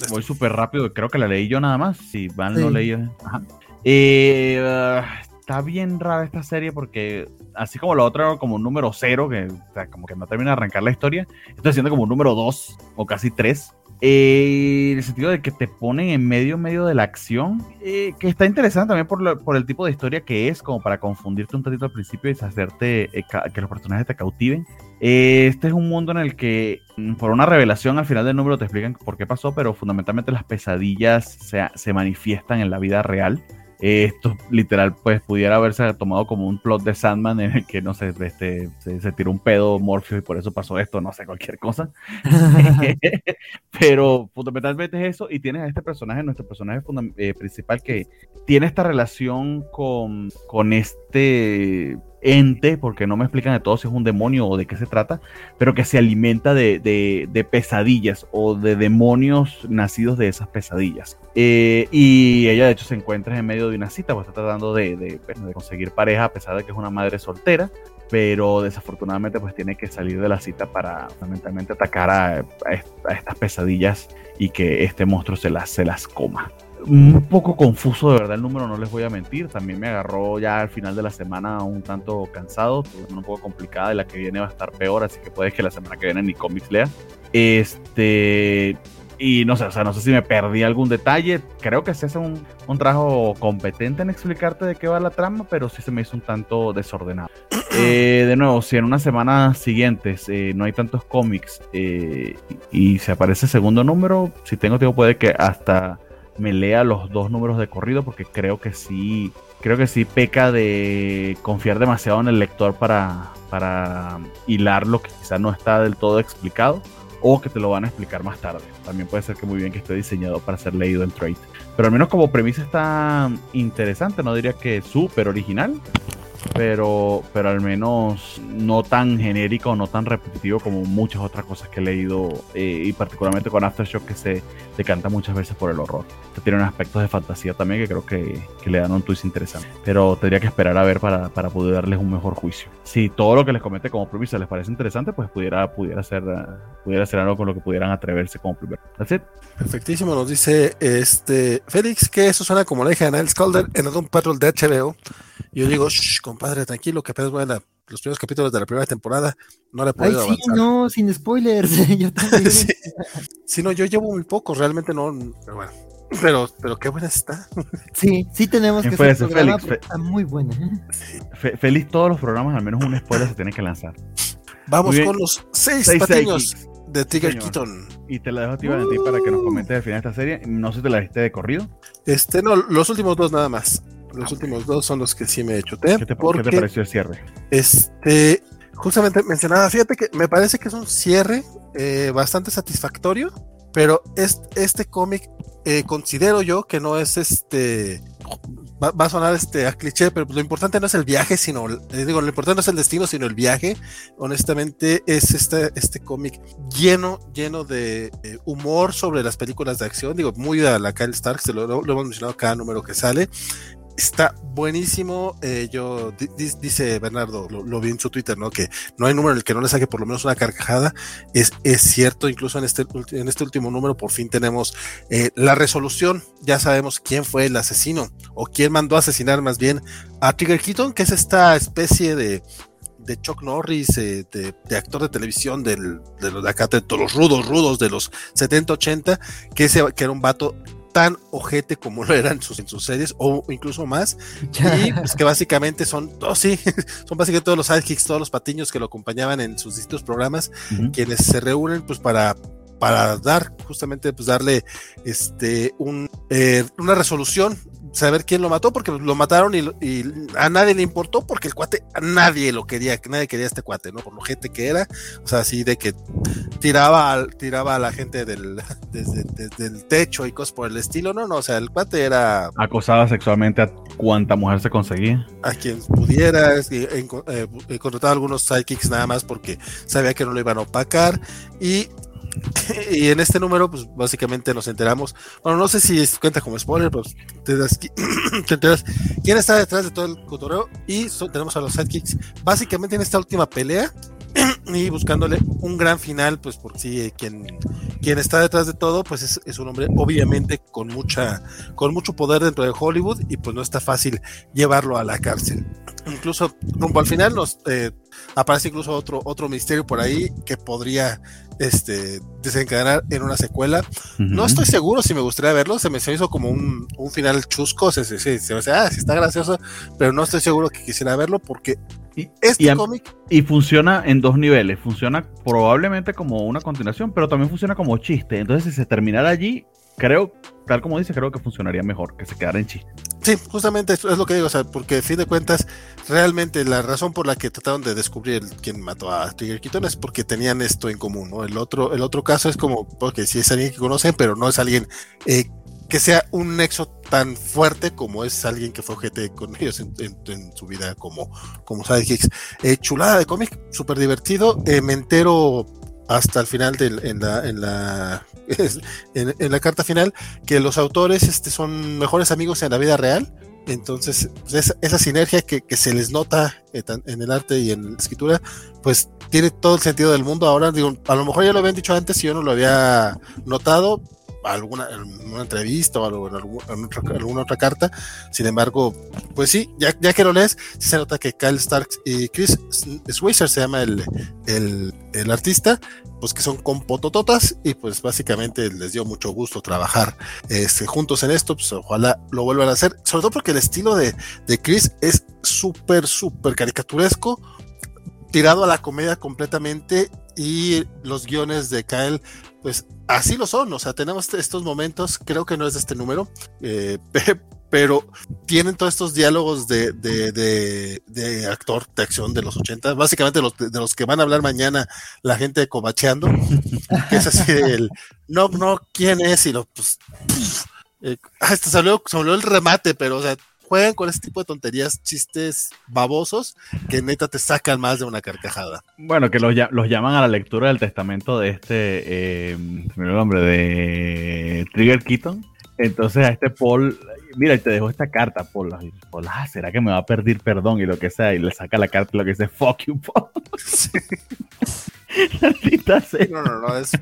Voy súper rápido, creo que la leí yo nada más. Si Van no Sí. leí. Ajá. Eh, ah, está bien rara esta serie porque, así como la otra, como un número cero, que o sea, como que no termina de arrancar la historia, estoy haciendo como un número dos o casi tres. Eh, en el sentido de que te ponen en medio medio de la acción, eh, que está interesante también por, lo- por el tipo de historia que es, como para confundirte un tantito al principio y hacerte eh, que los personajes te cautiven. Eh, este es un mundo en el que, mm, por una revelación al final del número, te explican por qué pasó, pero fundamentalmente las pesadillas se, se manifiestan en la vida real. Esto literal, pues pudiera haberse tomado como un plot de Sandman en el que, no sé, este, se, se tiró un pedo Morpheus y por eso pasó esto, no sé, cualquier cosa. Pero fundamentalmente es eso. Y tienes a este personaje, nuestro personaje eh, principal, que tiene esta relación con, con este ente, porque no me explican de todo si es un demonio o de qué se trata, pero que se alimenta de, de- de pesadillas o de demonios nacidos de esas pesadillas. Eh, y ella de hecho se encuentra en medio de una cita, pues está tratando de, de- bueno, de conseguir pareja a pesar de que es una madre soltera pero desafortunadamente pues tiene que salir de la cita para fundamentalmente atacar a, a a estas pesadillas y que este monstruo se las, se las coma. Un poco confuso de verdad el número, no les voy a mentir. También me agarró ya al final de la semana un tanto cansado, una un poco complicada y la que viene va a estar peor, así que puede que la semana que viene ni cómics lea. Este. Y no sé, o sea, no sé si me perdí algún detalle. Creo que se hace un, un trabajo competente en explicarte de qué va la trama, pero sí se me hizo un tanto desordenado. Eh, de nuevo, si en unas semanas siguientes eh, no hay tantos cómics eh, y, y se aparece el segundo número, si tengo tiempo puede que hasta me lea los dos números de corrido porque creo que sí, creo que sí peca de confiar demasiado en el lector para, para hilar lo que quizá no está del todo explicado o que te lo van a explicar más tarde. También puede ser que muy bien que esté diseñado para ser leído en trade. Pero al menos como premisa está interesante, no diría que súper original, pero, pero al menos no tan genérico, no tan repetitivo como muchas otras cosas que he leído, eh, y particularmente con Aftershock que se decanta muchas veces por el horror. Este tiene unos aspectos de fantasía también que creo que, que le dan un twist interesante, pero tendría que esperar a ver para, para poder darles un mejor juicio. Si todo lo que les comenté como premisa les parece interesante, pues pudiera, pudiera, uh, pudiera ser algo con lo que pudieran atreverse como primero. That's it. Perfectísimo, nos dice este Félix que eso suena como la hija de Niles Calder en un Patrol de HBO. Yo digo, shh, compadre, tranquilo, que apenas voy a la- los primeros capítulos de la primera temporada. No le he Ay, sí, avanzar. no, sin spoilers. Yo también. sí. Sí, no, yo llevo muy poco, realmente no. Pero bueno, pero, pero qué buena está. Sí, sí tenemos que Fue hacer ese, programa Félix, está muy buena. Fe- feliz todos los programas, al menos un spoiler se tiene que lanzar. Vamos con los seis, Seis patiños de Tiger Señor. Keaton. Y te la dejo a ti, Valentín, para que nos comentes al final de esta serie. No sé si te la diste de corrido. Este, no, los últimos dos nada más. Los últimos dos son los que sí me chuté. ¿Qué te, qué te porque pareció el cierre? Este, justamente mencionaba, fíjate que me parece que es un cierre eh, bastante satisfactorio, pero es, este cómic eh, considero yo que no es este, va, va a sonar este a cliché, pero lo importante no es el viaje, sino, eh, digo, lo importante no es el destino, sino el viaje. Honestamente, es este, este cómic lleno, lleno de eh, humor sobre las películas de acción, digo, muy a la Kyle Stark, se lo- lo hemos mencionado cada número que sale. Está buenísimo. eh, yo di- di- dice Bernardo, lo, lo vi en su Twitter, ¿no? Que no hay número en el que no le saque por lo menos una carcajada. Es, es cierto, incluso en este, en este último número por fin tenemos eh, la resolución. Ya sabemos quién fue el asesino o quién mandó a asesinar más bien a Trigger Keaton, que es esta especie de de Chuck Norris, eh, de, de, actor de televisión del, de los de acá, de todos los rudos, rudos de los 70, 80, que, que era un vato tan ojete como lo eran sus, en sus series, o incluso más, y pues que básicamente son, oh, sí, son básicamente todos los sidekicks, todos los patiños que lo acompañaban en sus distintos programas, uh -huh. quienes se reúnen pues para para dar justamente pues darle este un, eh, una resolución saber quién lo mató porque lo mataron y, y, a nadie le importó porque el cuate a nadie lo quería nadie quería a este cuate no por lo gente que era o sea así de que tiraba al, tiraba a la gente del desde, desde el techo y cosas por el estilo no no o sea el cuate era acosaba sexualmente a cuanta mujer se conseguía. a quien pudiera eh, eh, contrataba algunos sidekicks nada más porque sabía que no lo iban a opacar y y en este número, pues básicamente nos enteramos. Bueno, no sé si cuenta como spoiler, pero te, das, te enteras quién está detrás de todo el cotorreo. Y tenemos a los sidekicks. Básicamente en esta última pelea y buscándole un gran final, pues por si quien, quien está detrás de todo, pues es, es, un hombre obviamente con mucha, con mucho poder dentro de Hollywood y pues no está fácil llevarlo a la cárcel. Incluso rumbo al final nos eh, aparece incluso otro, otro misterio por ahí que podría este, desencadenar en una secuela. Uh -huh. No estoy seguro si me gustaría verlo, se me, se hizo como un, un final chusco, se, se, se, se me dice, ah, sí está gracioso, pero no estoy seguro que quisiera verlo porque y, este y, cómic... Y funciona en dos niveles, funciona probablemente como una continuación, pero también funciona como chiste, entonces si se terminara allí, creo, tal como dice, creo que funcionaría mejor que se quedara en chiste. Sí, justamente es lo que digo, o sea, porque a fin de cuentas, realmente la razón por la que trataron de descubrir quién mató a Trigger Keaton es porque tenían esto en común, ¿no? El otro, el otro caso es como, porque sí es alguien que conocen, pero no es alguien eh, que sea un nexo tan fuerte como es alguien que fue objeto con ellos en, en, en, su vida como, como sidekicks. Eh, chulada de cómic, súper divertido, eh, me entero hasta el final del, en, la, en, la, en, la carta final que los autores este, son mejores amigos en la vida real. Entonces, pues esa, esa, sinergia que, que, se les nota en el arte y en la escritura, pues tiene todo el sentido del mundo. Ahora, digo, a lo mejor ya lo habían dicho antes y yo no lo había notado, alguna una entrevista o algo, en, algún, alguna otra carta. Sin embargo, pues sí, ya, ya que lo lees, se nota que Kyle Stark y Chris Swayzer se llama el, el, el, artista, pues que son compotototas y pues básicamente les dio mucho gusto trabajar este, juntos en esto, pues ojalá lo vuelvan a hacer, sobre todo porque el estilo de, de Chris es súper, súper caricaturesco, tirado a la comedia completamente y los guiones de Kyle pues así lo son, o sea, tenemos estos momentos, creo que no es de este número, eh, pero tienen todos estos diálogos de, de, de, de, actor de acción de los 80, básicamente los, de, los que van a hablar mañana la gente cobacheando, que es así el, no, no, ¿quién es? Y lo, pues, eh, hasta salió, salió el remate, pero, o sea, juegan con este tipo de tonterías, chistes babosos, que neta te sacan más de una carcajada. Bueno, que los, los llaman a la lectura del testamento de este, eh, el nombre, de Trigger Keaton. Entonces a este Paul, mira, te dejo esta carta, Paul. Paul, ah, ¿será que me va a pedir perdón y lo que sea? Y le saca la carta y lo que dice, fuck you, Paul. Sí. no, no, no, es,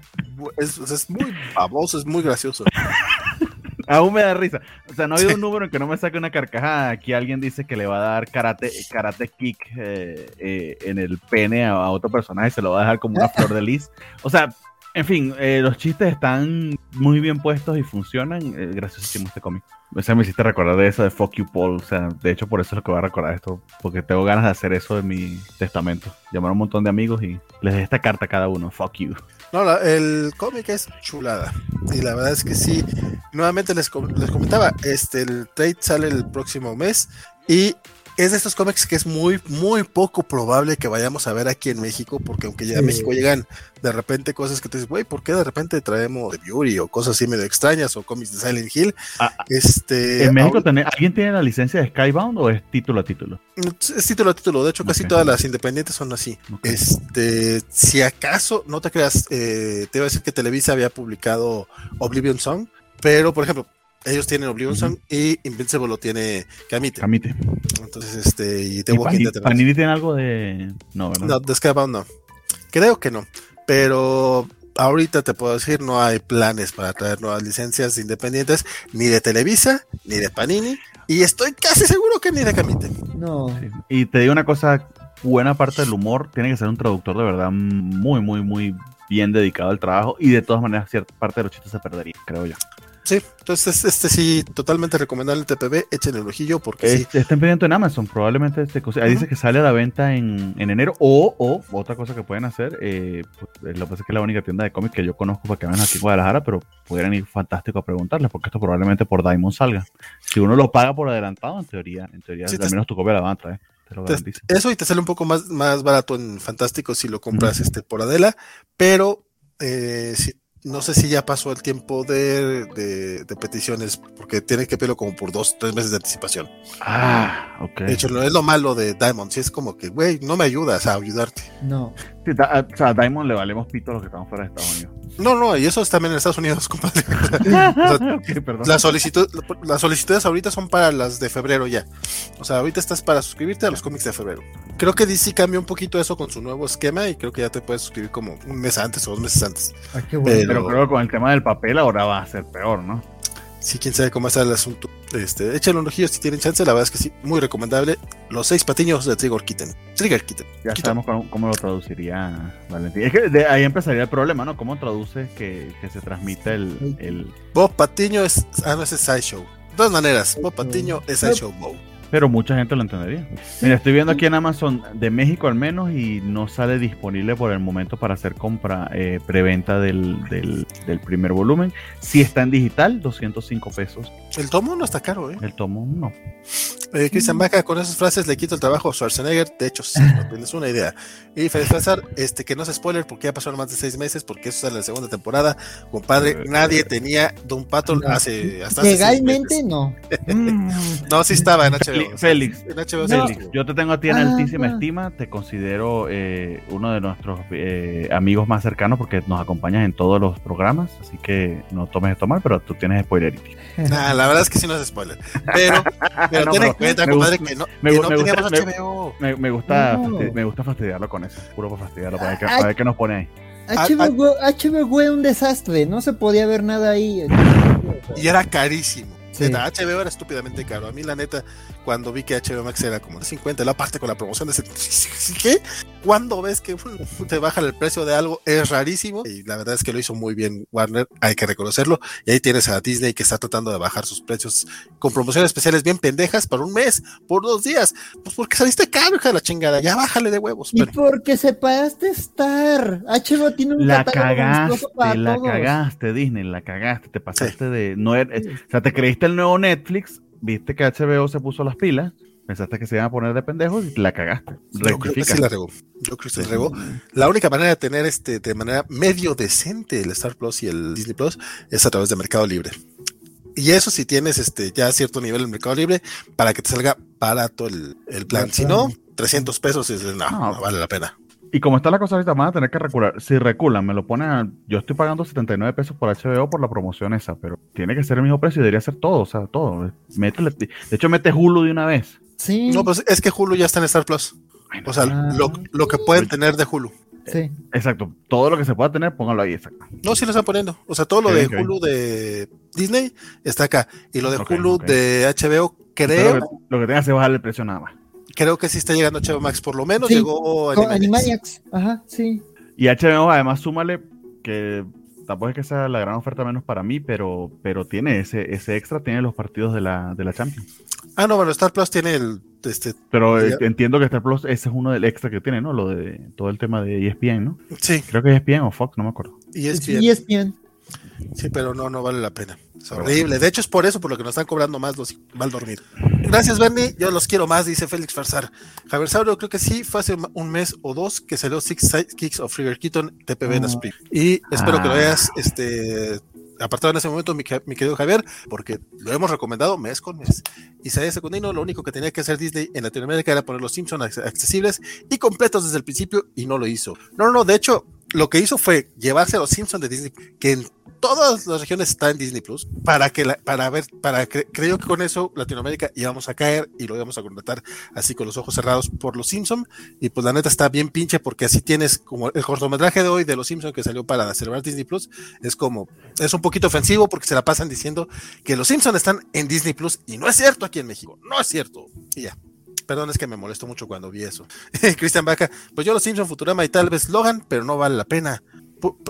es, es muy baboso, es muy gracioso. Aún me da risa. O sea, no ha habido sí. un número en que no me saque una carcajada. Aquí alguien dice que le va a dar karate, karate kick eh, eh, en el pene a, a, otro personaje, se lo va a dejar como una flor de lis. O sea, en fin, eh, los chistes están muy bien puestos y funcionan. Eh, graciosísimo este cómic. O sea, me hiciste recordar de eso de Fuck You Paul. O sea, de hecho, por eso es lo que voy a recordar esto. Porque tengo ganas de hacer eso en mi testamento. Llamar a un montón de amigos y les dé esta carta a cada uno. Fuck you. No, el cómic es chulada. Y la verdad es que sí. Nuevamente les, les comentaba, este, el trade sale el próximo mes. Y es de estos cómics que es muy, muy poco probable que vayamos a ver aquí en México, porque aunque ya a México llegan de repente cosas que te dices, güey, ¿por qué de repente traemos de Beauty o cosas así medio extrañas o cómics de Silent Hill? Ah, este, ¿En México ahora, alguien tiene la licencia de Skybound o es título a título? Es título a título, de hecho casi todas las independientes son así. Okay. Este, si acaso, no te creas, eh, te iba a decir que Televisa había publicado Oblivion Song, pero por ejemplo, ellos tienen Oblivion Song uh -huh. y Invincible lo tiene Camite. Camite. Entonces, este, y The ¿Y Walking Dead. ¿Panini tiene algo de.? No, ¿verdad? No, de Skybound no. Creo que no. Pero ahorita te puedo decir, no hay planes para traer nuevas licencias independientes, ni de Televisa, ni de Panini. Y estoy casi seguro que ni de Camite. No. Sí. Y te digo una cosa buena parte del humor tiene que ser un traductor de verdad muy, muy, muy bien dedicado al trabajo y de todas maneras cierta parte de los chistes se perdería, creo yo. Sí, entonces este sí, totalmente recomendable el TPB, echen el ojillo porque sí. Este, Estén pendientes en Amazon, probablemente este, cosa- ahí dice que sale a la venta en, en enero o, o otra cosa que pueden hacer, eh, pues, lo que pasa es que es la única tienda de cómics que yo conozco para que vengan aquí en Guadalajara, pero pudieran ir fantástico a preguntarles porque esto probablemente por Diamond salga. Si uno lo paga por adelantado, en teoría, en teoría, Sí, al menos tu copia la van a traer. Te lo Te- garantizo. Eso y te sale un poco más, más barato en Fantástico si lo compras este por Adela, pero eh, si- no sé si ya pasó el tiempo de, de- de peticiones, porque tiene que pedirlo como por dos, tres meses de anticipación. Ah, ok. De hecho, no es lo malo de Diamond, si es como que, güey, no me ayudas a ayudarte. No. Sí, da- o sea, a Diamond le valemos pito a los que estamos fuera de Estados Unidos. No, no, y eso es también en Estados Unidos, compadre. sea. Las, solicitud, las solicitudes ahorita son para las de febrero ya. O sea, ahorita estás para suscribirte a los cómics de febrero. Creo que DC cambió un poquito eso con su nuevo esquema y creo que ya te puedes suscribir como un mes antes o dos meses antes. Ah, qué bueno. Pero- Pero creo que con el tema del papel ahora va a ser peor, ¿no? Sí, quién sabe cómo está el asunto. Este, échenle un ojillo si tienen chance, la verdad es que sí, muy recomendable. Los seis patiños de Trigger Kitten. Trigger Kitten. Ya Quito. sabemos cómo, cómo lo traduciría Valentín. Es que de ahí empezaría el problema, ¿no? ¿Cómo traduces que, que se transmite el, el... Bob Patiño es. Ah, no, ese es Sideshow. De todas maneras, Bob Patiño es Sideshow Bob. Pero mucha gente lo entendería. Mira, estoy viendo aquí en Amazon de México al menos y no sale disponible por el momento para hacer compra, eh, preventa del, del, del primer volumen. Si está en digital, 205 pesos. El tomo no está caro, ¿eh? El tomo no. Eh, Christian Baca, con esas frases le quito el trabajo a Schwarzenegger. De hecho, sí, no tienes una idea. Y Félix César, este, que no es spoiler porque ya pasaron más de seis meses, porque eso sale en la segunda temporada. Compadre, nadie tenía Doom Patrol No. hace hasta Legalmente meses. no. No, sí estaba en HBO. Félix, o sea, Félix, En HBO sí. Félix, yo te tengo a ti en Ah, altísima ah. estima, te considero eh, uno de nuestros eh, amigos más cercanos porque nos acompañas en todos los programas, así que no tomes esto mal, pero tú tienes spoilerity. Nah, la verdad es que sí no es spoiler. Pero, pero No, ten me compadre, gusta- que no, me que gu- no me gusta- teníamos me- HBO. Me, me gusta No. fasti- me gusta fastidiarlo con eso, puro para fastidiarlo, para ver, qué, Ay. para ver qué nos pone ahí. Ah, HBO, HBO fue un desastre, no se podía ver nada ahí. Y era carísimo. Sí. Neta, HBO era estúpidamente caro. A mí, la neta, cuando vi que HBO Max era como de 50, la parte con la promoción de ese. ¿Qué? Cuando ves que uh, te bajan el precio de algo, es rarísimo. Y la verdad es que lo hizo muy bien Warner, hay que reconocerlo. Y ahí tienes a Disney que está tratando de bajar sus precios con promociones especiales bien pendejas por un mes, por dos días. Pues porque saliste caro, hija de la chingada. Ya bájale de huevos. Y Pero- porque separaste Star. HBO tiene un La para cagaste, la todos. cagaste, Disney, la cagaste, te pasaste de... No era- o sea, te creíste el nuevo Netflix, viste que HBO se puso las pilas, pensaste que se iban a poner de pendejos y la cagaste. Yo creo que sí la regó. Yo creo que sí la regó. La única manera de tener este de manera medio decente el Star Plus y el Disney Plus es a través de Mercado Libre. Y eso si tienes este ya cierto nivel en Mercado Libre para que te salga barato el, el plan. Si no, 300 pesos y dices, no, No. no vale la pena. Y como está la cosa ahorita, van a tener que recular. Si reculan, me lo ponen a... Yo estoy pagando 79 pesos por HBO por la promoción esa, pero tiene que ser el mismo precio y debería ser todo, o sea, todo. Métele- de hecho, mete Hulu de una vez. Sí. No, pues es que Hulu ya está en Star Plus. Ay, no. O sea, lo, lo que pueden tener de Hulu. sí. Exacto, todo lo que se pueda tener, póngalo ahí, exacto. No, sí lo están poniendo. O sea, todo lo de. Hulu de Disney está acá. Y lo de Hulu de HBO, creo, lo que, lo que tengas es bajar el precio nada más. Creo que sí está llegando a HBO Max. Por lo menos Sí. llegó Con Animaniacs. Animaniacs. Ajá, sí. Y HBO, además, súmale que tampoco es que sea la gran oferta menos para mí, pero, pero tiene ese, ese extra, tiene los partidos de la, de la Champions. Ah, no, bueno, Star Plus tiene el este Pero eh, Ya. entiendo que Star Plus, ese es uno del extra que tiene, ¿no? Lo de todo el tema de ESPN, ¿no? sí, Creo que es ESPN o Fox, no me acuerdo. y es Sí, bien. y es bien. Sí, pero no, no vale la pena. Es horrible. De hecho, es por eso por lo que nos están cobrando más los mal dormir. Gracias, Bernie. Yo los quiero más, dice Félix Farsar. Javier Saurio, creo que sí, fue hace un mes o dos que salió Six Kicks of Trigger Keaton TPB en Ah. Spring. Y espero que lo Ah. hayas este, apartado en ese momento, mi, querido Javier, porque lo hemos recomendado mes con mes. Isaías Secundino, lo único que tenía que hacer Disney en Latinoamérica era poner los Simpsons accesibles y completos desde el principio y no lo hizo. No, no, no, de hecho, lo que hizo fue llevarse a los Simpsons de Disney, que en todas las regiones está en Disney Plus, para que la, para ver, para que creo que con eso Latinoamérica íbamos a caer y lo íbamos a contratar así con los ojos cerrados por los Simpsons. Y pues la neta está bien pinche porque así tienes como el cortometraje de hoy de los Simpsons que salió para celebrar Disney Plus, es como, es un poquito ofensivo porque se la pasan diciendo que los Simpsons están en Disney Plus y no es cierto aquí en México, no es cierto. Y ya. Perdón, es que me molestó mucho cuando vi eso. Cristian Vaca, pues yo los Simpson, Futurama y tal vez Logan, pero no vale la pena.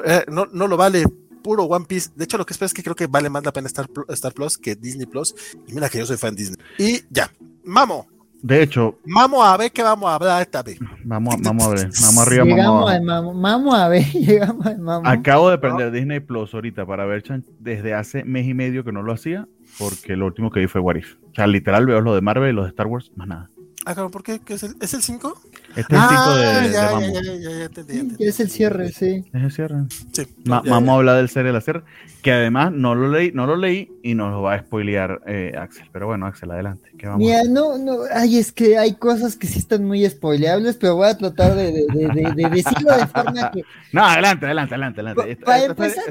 Eh, no, no lo vale. Puro One Piece. De hecho, lo que espero es que creo que vale más la pena Star, Star Plus que Disney Plus. Y mira que yo soy fan Disney. Y ya. Mamo. De hecho, Vamos a ver qué vamos a hablar esta vez. vamos, a- vamos a ver, vamos arriba, vamos Llegamos al mamo, mamo a ver, llegamos al mamo. Acabo de prender Disney Plus ahorita para ver Chan desde hace mes y medio que no lo hacía, porque lo último que vi fue What If. O sea, literal veo lo de Marvel y los de Star Wars, más nada. Ah, claro, ¿por qué? ¿Qué es, el, ¿Es el 5? Este es el 5 de, de Ah, ya, Mamo. ya, ya, ya, ya, entendí, Sí, entendí. es el cierre, sí. Es el cierre. Sí, Ma- ya, Vamos ya. a hablar del serie de la serie, que además no lo leí, no lo leí y nos lo va a spoilear eh, Axel. Pero bueno, Axel, adelante. ¿qué vamos a Mira, no, no, ay, es que hay cosas que sí están muy spoileables, pero voy a tratar de, de, de, de- de decirlo de forma que No, adelante, adelante, adelante, adelante. Pa- para empezar-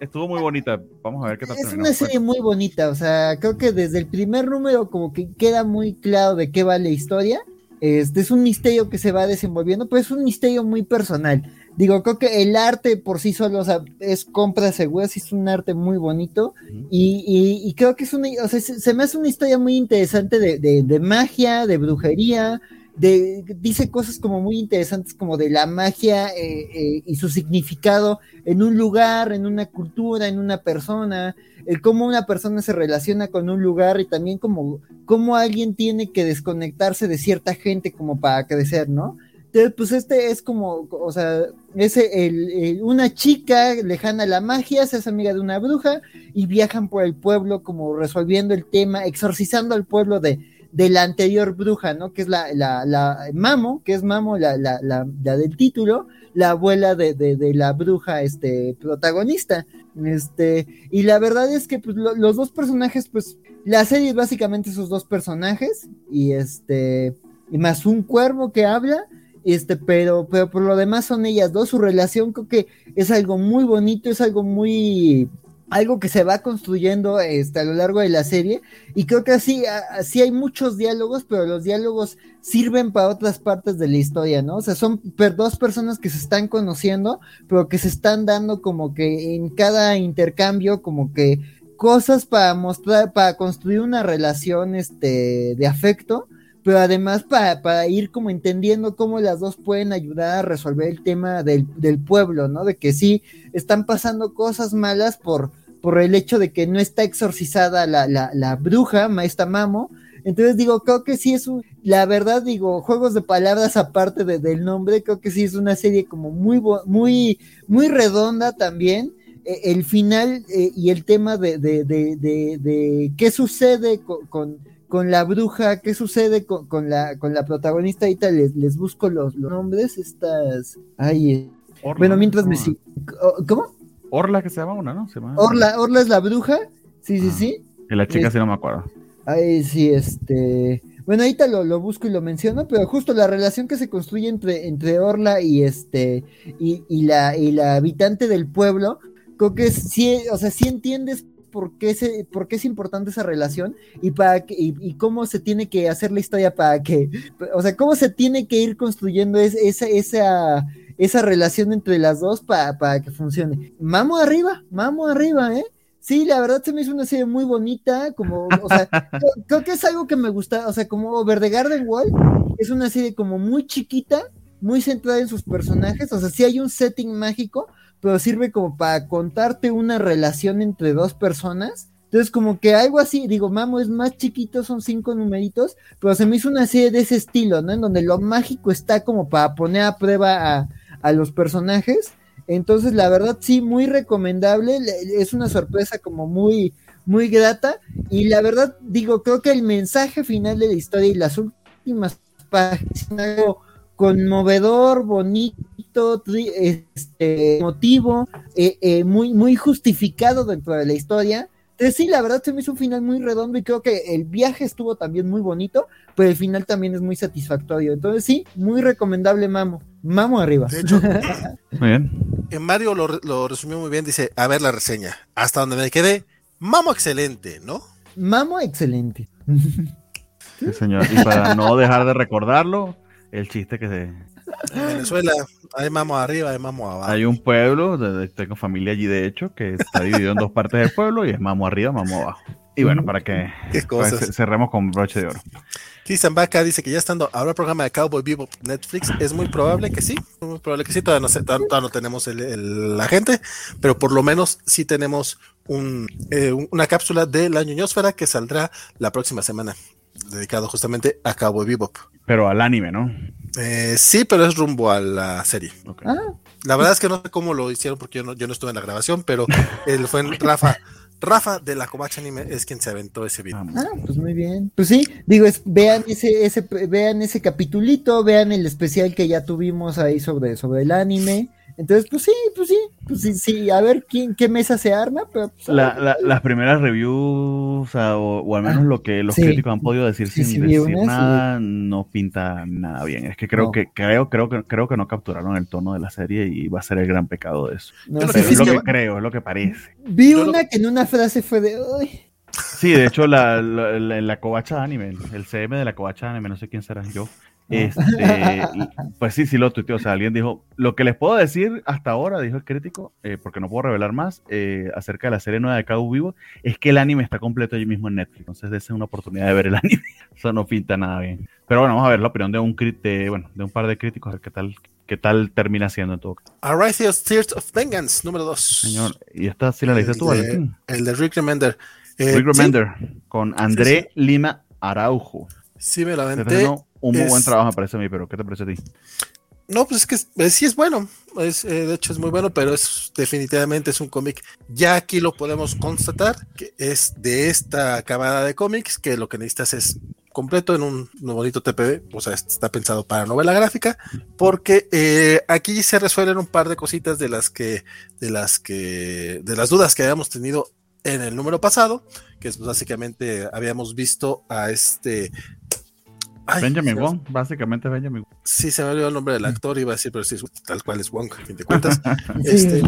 estuvo muy bonita. Vamos a ver qué tal es terminó. una serie muy bonita, o sea, creo que desde el primer número como que queda muy claro de qué va la historia. Este es un misterio que se va desenvolviendo, pero es un misterio muy personal. Digo, creo que el arte por sí solo, o sea, es compra segura, sí es un arte muy bonito. Y, y- y creo que es una, o sea, se, se me hace una historia muy interesante de, de- de magia, de brujería, dice cosas como muy interesantes como de la magia eh, eh, y su significado en un lugar, en una cultura, en una persona, el cómo una persona se relaciona con un lugar y también como cómo alguien tiene que desconectarse de cierta gente como para crecer, ¿no? Entonces, pues este es como, o sea, es el- una chica lejana a la magia, se hace amiga de una bruja y viajan por el pueblo como resolviendo el tema, exorcizando al pueblo de, de la anterior bruja, ¿no? Que es la, la, la Mamo, que es Mamo, la, la, la, la del título, la abuela de, de, de la bruja este, protagonista. Este, y la verdad es que pues, lo- los dos personajes, pues, la serie es básicamente esos dos personajes, y este, y más un cuervo que habla, este, pero, pero por lo demás son ellas dos, su relación creo que es algo muy bonito, es algo muy, algo que se va construyendo este, a lo largo de la serie, y creo que así, así hay muchos diálogos, pero los diálogos sirven para otras partes de la historia, ¿no? O sea, son dos personas que se están conociendo, pero que se están dando como que en cada intercambio, como que cosas para mostrar, para construir una relación este, de afecto, pero además para, para ir como entendiendo cómo las dos pueden ayudar a resolver el tema del, del pueblo, ¿no? De que sí están pasando cosas malas por, por el hecho de que no está exorcizada la, la, la bruja, Maestra Mamo. Entonces digo, creo que sí es un, la verdad digo, juegos de palabras aparte de- del nombre, creo que sí es una serie como muy, muy, muy redonda también. Eh, el final eh, y el tema de, de, de, qué sucede con, con la bruja, qué sucede con, con la, con la protagonista, ahorita les, les busco los, los nombres, estas, ay, eh, Orla, bueno, ¿no? mientras me oh, ¿Cómo? Orla que se llama una, ¿no? Se llama... Orla, Orla es la bruja, sí, sí, Ah. sí. Y la chica Es- sí no me acuerdo. Ay, sí, este. Bueno, ahorita lo, lo busco y lo menciono, pero justo la relación que se construye entre, entre Orla y este y, y la y la habitante del pueblo, creo que es- sí, o sea, sí entiendes por qué, se, por qué es importante esa relación y para que, y, y cómo se tiene que hacer la historia para que, o sea, cómo se tiene que ir construyendo es- esa, esa, esa relación entre las dos para, para que funcione. Mamo arriba, mamo arriba, ¿eh? Sí, la verdad se me hizo una serie muy bonita, como, o sea, creo, creo que es algo que me gusta, o sea, como Over the Garden Wall, es una serie como muy chiquita, muy centrada en sus personajes, o sea, sí hay un setting mágico, pero sirve como para contarte una relación entre dos personas. Entonces, como que algo así, digo, Mamo es más chiquito, son cinco numeritos, pero se me hizo una serie de ese estilo, ¿no? En donde lo mágico está como para poner a prueba a, a los personajes. Entonces, la verdad, sí, muy recomendable. le- Es una sorpresa como muy, muy grata. Y la verdad, digo, creo que el mensaje final de la historia y las últimas páginas algo conmovedor, bonito, este, emotivo, eh, eh, muy, muy justificado dentro de la historia. Entonces, sí, la verdad se me hizo un final muy redondo y creo que el viaje estuvo también muy bonito, pero el final también es muy satisfactorio. Entonces, sí, muy recomendable, Mamo. Mamo arriba. De hecho, Muy bien. en Mario lo, lo resumió muy bien. Dice: A ver la reseña. Hasta donde me quedé. Mamo excelente, ¿no? Mamo, excelente. Sí, señor. Y para no dejar de recordarlo, el chiste que se, En Venezuela hay mamo arriba, hay mamo abajo. hay un pueblo, tengo familia allí de hecho, que está dividido en dos partes del pueblo y es mamo arriba, mamo abajo. Y bueno, para que pues, cerremos con broche de oro. Cristian Vaca dice que ya estando ahora el programa de Cowboy Vivo Netflix, es muy probable que sí, muy probable que sí, todavía no, sé, todavía no tenemos el, el, la gente, pero por lo menos sí tenemos un, eh, una cápsula de la ñoñosfera que saldrá la próxima semana, dedicado justamente a Cowboy Bebop. Pero al anime, ¿no? Eh, sí, pero es rumbo a la serie. Okay. Ah, la verdad es que no sé cómo lo hicieron porque yo no, yo no estuve en la grabación, pero él fue en Rafa. Rafa de la Covacha Anime es quien se aventó ese video. Ah, pues muy bien. Pues sí, digo, es, vean ese, ese, vean ese capitulito, vean el especial que ya tuvimos ahí sobre, sobre el anime. Entonces, pues sí, pues sí, pues sí, sí, a ver quién, qué mesa se arma. Pero, pues, la, la, las primeras reviews, o, sea, o, al menos lo que los Sí. críticos han podido decir Sí, sin decir una, nada, no pinta nada bien. Es que creo No. que creo, creo que creo que no capturaron el tono de la serie y va a ser el gran pecado de eso. no Pero que es sí lo que que- creo, es lo que parece. vi yo lo- una que en una frase fue de. Sí, de hecho, la, la, la, la covacha anime, el CM de la covacha anime, no sé quién será yo. Este, pues sí, sí lo tuiteó. O sea, alguien dijo, lo que les puedo decir hasta ahora, dijo el crítico, eh, porque no puedo revelar más, eh, acerca de la serie nueva de Cabo Vivo, es que el anime está completo allí mismo en Netflix. Entonces, esa es una oportunidad de ver el anime. Eso no pinta nada bien. Pero bueno, vamos a ver la opinión de un, de, bueno, de un par de críticos, a ver qué tal, qué tal termina siendo en todo caso. Arise Tears of Vengeance, número 2. Señor, y esta sí la leíste tú, El de- Valentín. El de Rick Remender. Eh, Rick sí, Remender, con André Lima Araujo. Sí, me la aventé. Un muy es- buen trabajo, me parece a mí, pero ¿qué te parece a ti? No, pues es que es- eh, sí es bueno. Es, eh, de hecho, es muy bueno, pero es definitivamente es un cómic. Ya aquí lo podemos constatar que es de esta camada de cómics que lo que necesitas es completo en un, un bonito TPB, o sea, está pensado para novela gráfica, porque eh, aquí se resuelven un par de cositas de las que, de las que, de las dudas que habíamos tenido en el número pasado, que es pues, básicamente habíamos visto a este Ay, Benjamin Wong, básicamente Benjamin Wong. Sí, se me olvidó el nombre del actor, iba a decir, pero sí, tal cual es Wong, a fin de cuentas. Sí. Este,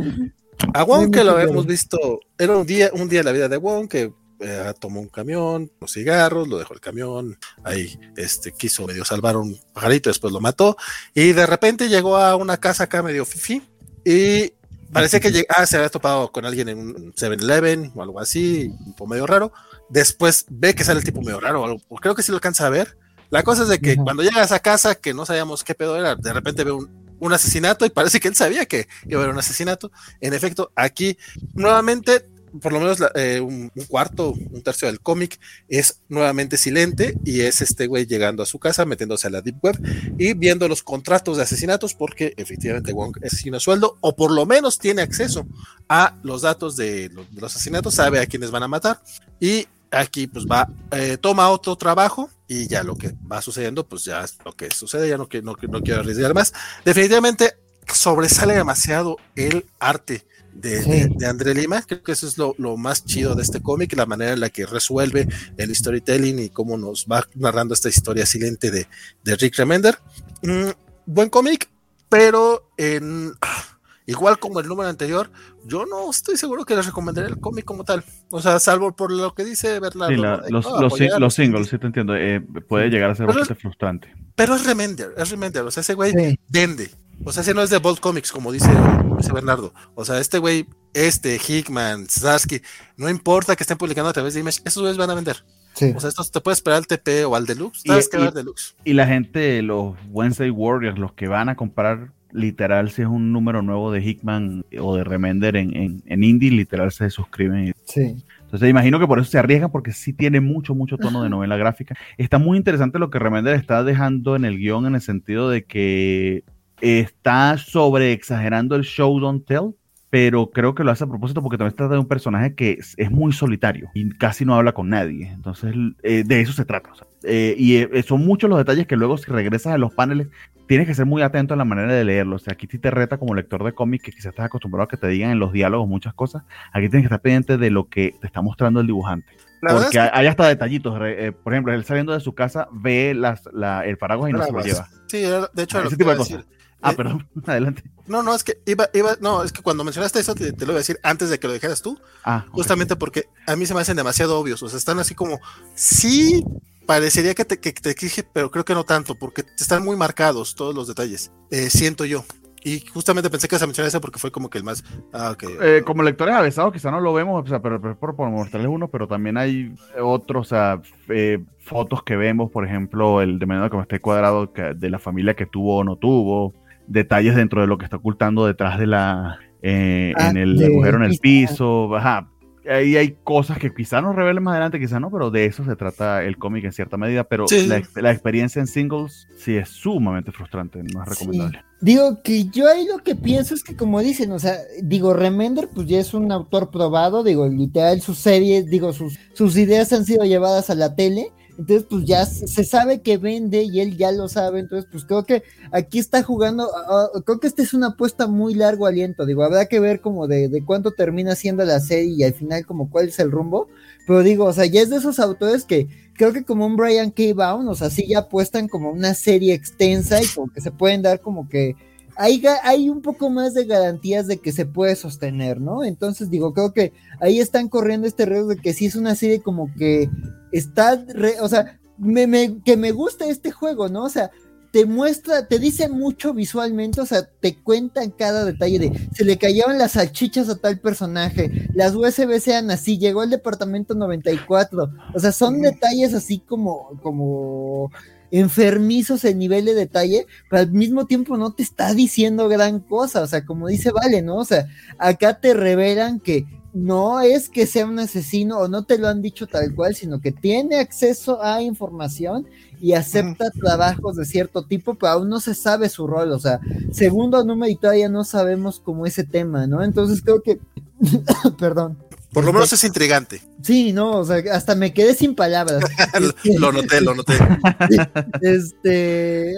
a Wong que lo habíamos visto, era un día, un día en la vida de Wong que eh, tomó un camión, los cigarros, lo dejó el camión, ahí este, quiso medio salvar un pajarito, después lo mató, y de repente llegó a una casa acá medio fifi, y parecía que lleg- ah, se había topado con alguien en un 7-Eleven o algo así, un poco medio raro, después ve que sale el tipo medio raro, o algo, creo que sí lo alcanza a ver. La cosa es de que cuando llega a esa casa, que no sabíamos qué pedo era, de repente ve un, un asesinato y parece que él sabía que iba a haber un asesinato. En efecto, aquí nuevamente, por lo menos la- eh, un, un cuarto, un tercio del cómic es nuevamente silente y es este güey llegando a su casa, metiéndose a la Deep Web y viendo los contratos de asesinatos porque efectivamente Wong es a sueldo o por lo menos tiene acceso a los datos de los asesinatos, sabe a quiénes van a matar y aquí pues va, eh, toma otro trabajo y ya lo que va sucediendo pues ya es lo que sucede, ya no, no, no quiero arriesgar más. Definitivamente sobresale demasiado el arte de, Sí. de, de André Lima. Creo que eso es lo, lo más chido de este cómic, la manera en la que resuelve el storytelling y cómo nos va narrando esta historia silente de, de Rick Remender. Mm, buen cómic, pero en, ah, igual como el número anterior, yo no estoy seguro que les recomendaría el cómic como tal. O sea, salvo por lo que dice Bernardo. Los, "No, los, apoyar a los singles, sí te entiendo. eh, puede llegar a ser Pero bastante frustrante. Pero es Remender, es Remender. O sea, ese güey Sí. vende. O sea, ese no es de Bolt Comics, como dice, dice Bernardo. O sea, este güey, este, Hickman, Zarsky, no importa que estén publicando a través de Image, esos güeyes van a vender. Sí. O sea, estos te puedes esperar al TP o al Deluxe. Y- y- haber Deluxe. Y la gente, los Wednesday Warriors, los que van a comprar literal si es un número nuevo de Hickman o de Remender en, en, en Indie, literal se suscriben. Sí. Entonces imagino que por eso se arriesgan porque sí tiene mucho, mucho tono de novela gráfica. Está muy interesante lo que Remender está dejando en el guion en el sentido de que está sobre exagerando el show don't tell, pero creo que lo hace a propósito porque también se trata de un personaje que es, es muy solitario y casi no habla con nadie. Entonces eh, de eso se trata. o sea, eh, y eh, son muchos los detalles que luego si regresas a los paneles tienes que ser muy atento a la manera de leerlos. O sea, aquí sí te reta como lector de cómic que quizás estás acostumbrado a que te digan en los diálogos muchas cosas. Aquí tienes que estar pendiente de lo que te está mostrando el dibujante. La Porque es que- hay hasta detallitos. eh, por ejemplo, él saliendo de su casa ve las, la- el paraguas y no se lo lleva. Sí, de hecho, lo Ese tipo de cosas. decir. Ah, Eh, perdón, adelante. No, no, es que iba, iba, no, es que cuando mencionaste eso te, te lo iba a decir antes de que lo dijeras tú, Ah, justamente porque a mí se me hacen demasiado obvios, o sea, están así como, sí, parecería que te, que te exige, pero creo que no tanto, porque están muy marcados todos los detalles, eh, siento yo. Y justamente pensé que se mencionar ese porque fue como que el más. Ah, okay. eh, como lectores avesados, quizá no lo vemos, o sea, pero, pero por, por mostrarles uno, pero también hay otros, o sea, eh, fotos que vemos, por ejemplo, el de menos como esté cuadrado que, de la familia que tuvo o no tuvo, detalles dentro de lo que está ocultando detrás de la. Eh, Ah, en el de- agujero en el piso, ajá. Ahí hay cosas que quizá nos revelen más adelante, quizá no, pero de eso se trata el cómic en cierta medida. Pero Sí. la, ex- la experiencia en singles sí es sumamente frustrante, no es recomendable. Digo que yo ahí lo que pienso es que como dicen, o sea, digo, Remender pues ya es un autor probado, digo, literal sus series, digo, sus, sus ideas han sido llevadas a la tele, entonces pues ya se sabe que vende y él ya lo sabe, entonces pues creo que aquí está jugando, ah, ah, creo que esta es una apuesta muy largo aliento, digo, habrá que ver como de, de cuánto termina siendo la serie y al final como cuál es el rumbo, pero digo, o sea, ya es de esos autores que creo que como un Brian K. Vaughan, o sea, sí ya apuestan como una serie extensa y como que se pueden dar como que hay, un poco más de garantías de que se puede sostener, ¿no? Entonces digo, creo que ahí están corriendo este riesgo de que sí es una serie como que está, re- o sea, me, me- que me gusta este juego, ¿no? O sea, te muestra, te dice mucho visualmente, o sea, te cuentan cada detalle de se le cayeron las salchichas a tal personaje, las USB sean así, llegó el departamento 94, o sea, son detalles así como, como enfermizos en nivel de detalle, pero al mismo tiempo no te está diciendo gran cosa, o sea, como dice Vale, ¿no? O sea, acá te revelan que no es que sea un asesino o no te lo han dicho tal cual, sino que tiene acceso a información y acepta trabajos de cierto tipo, pero aún no se sabe su rol, o sea, segundo número y todavía no sabemos cómo ese tema, ¿no? Entonces creo que, perdón. Por lo menos es intrigante. Sí, no, o sea, hasta me quedé sin palabras. Este, lo noté, lo noté. este,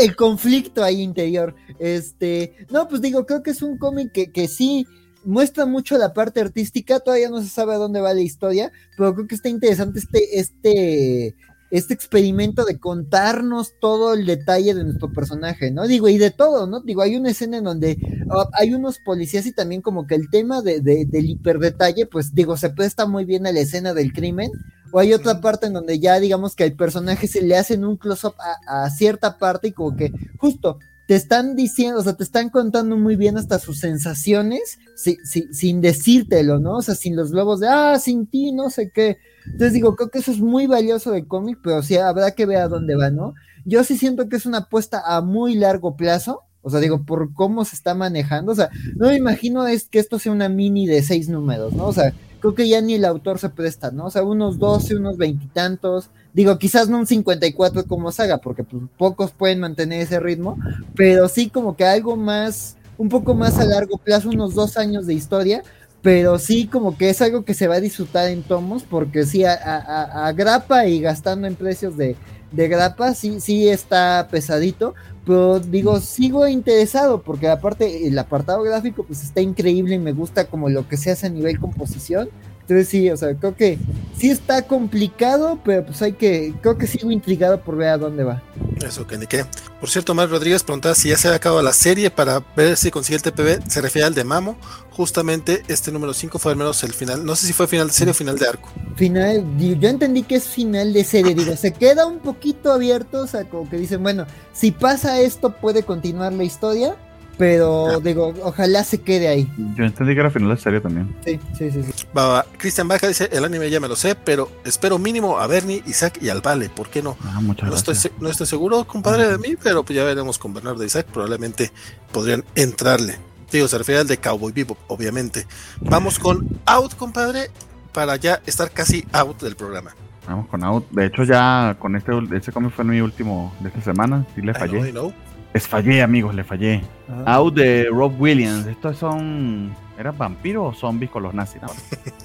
el conflicto ahí interior. Este, no, pues digo, creo que es un cómic que, que sí muestra mucho la parte artística, todavía no se sabe a dónde va la historia, pero creo que está interesante este, este, este experimento de contarnos todo el detalle de nuestro personaje, ¿no? Digo, y de todo, ¿no? Digo, hay una escena en donde uh, hay unos policías y también como que el tema de, de, del hiperdetalle, pues digo, se presta muy bien a la escena del crimen, o hay otra parte en donde ya digamos que al personaje se le hacen un close-up a, a, cierta parte y como que justo te están diciendo, o sea, te están contando muy bien hasta sus sensaciones si, si, sin decírtelo, ¿no? O sea, sin los globos de, ah, sin ti, no sé qué. Entonces digo, creo que eso es muy valioso del cómic, pero sí habrá que ver a dónde va, ¿no? Yo sí siento que es una apuesta a muy largo plazo, o sea, digo, por cómo se está manejando, o sea, no me imagino es que esto sea una mini de seis números, ¿no? O sea, creo que ya ni el autor se presta, ¿no? O sea, unos 12, unos veintitantos, digo, quizás no un 54 como saga, porque pues, pocos pueden mantener ese ritmo, pero sí como que algo más, un poco más a largo plazo, unos dos años de historia, pero sí como que es algo que se va a disfrutar en tomos, porque sí, a, a, a grapa y gastando en precios de, de grapa, sí, sí está pesadito, pero digo, sigo interesado, porque aparte el apartado gráfico pues está increíble y me gusta como lo que se hace a nivel composición, entonces sí, o sea, creo que sí está complicado, pero pues hay que, creo que sigo intrigado por ver a dónde va. Eso, que ni qué. Por cierto, Mar Rodríguez preguntaba si ya se ha acabado la serie para ver si consigue el TPB. Se refiere al de Mamo. Justamente este número 5 fue al menos el final. No sé si fue final de serie o final de arco. Final, yo entendí que es final de serie. Digo, se queda un poquito abierto. O sea, como que dicen, bueno, si pasa esto, puede continuar la historia. Pero ah. digo, ojalá se quede ahí. Yo entendí que era final de serie también. Sí, sí, sí. sí. Va, va. Cristian Baja dice: el anime ya me lo sé, pero espero mínimo a Bernie, Isaac y al Vale. ¿Por qué no? Ah, muchas no, gracias. estoy, no estoy seguro, compadre, de mí, pero pues ya veremos con Bernardo e Isaac. Probablemente podrían entrarle. Digo, se refiere al de Cowboy Vivo, obviamente. Vamos con Out, compadre, para ya estar casi out del programa. Vamos con Out. De hecho, ya con este, este cómic fue mi último de esta semana. Sí le fallé. I know, I know. Les fallé, amigos, le fallé. Ah. Out de Rob Williams. Estos son. ¿Eran vampiros o zombies con los nazis? No.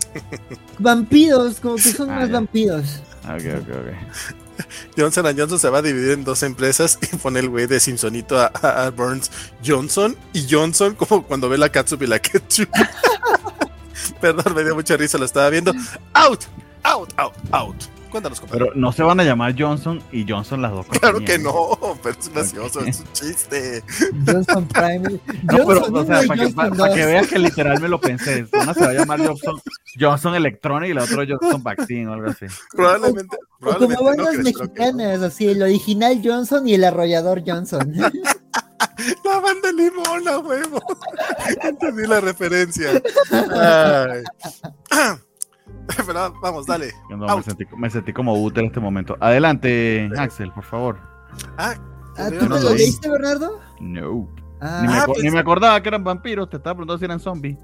vampiros, como que son ah, más ya. vampiros. Ok, ok, ok. Johnson Johnson se va a dividir en dos empresas y pone el güey de Simpsonito a, a, a, Burns Johnson y Johnson como cuando ve la Katsup y la Ketchup. Perdón, me dio mucha risa, lo estaba viendo. Out, out, out, out. Cuéntanos, compadre. Pero no se van a llamar Johnson y Johnson las dos Claro que no, pero es gracioso, okay. es un chiste. Johnson Prime. No, pero, o sea, para que, para, para que, veas que literal me lo pensé. Una se va a llamar Johnson, Johnson Electronic y la otra Johnson Vaccine o algo así. Probablemente. O, probablemente como bandas no, mexicanas, así, el original Johnson y el arrollador Johnson. La banda limón, a huevo. Entendí la referencia. Ay. Pero vamos, dale. No, me, sentí, me sentí como útil en este momento. Adelante, Axel, por favor. Ah, Ah, ¿Tú no lo leíste, Bernardo? No. Ah, Ni, me, Ah, pues- ni me acordaba que eran vampiros. Te estaba preguntando si eran zombies.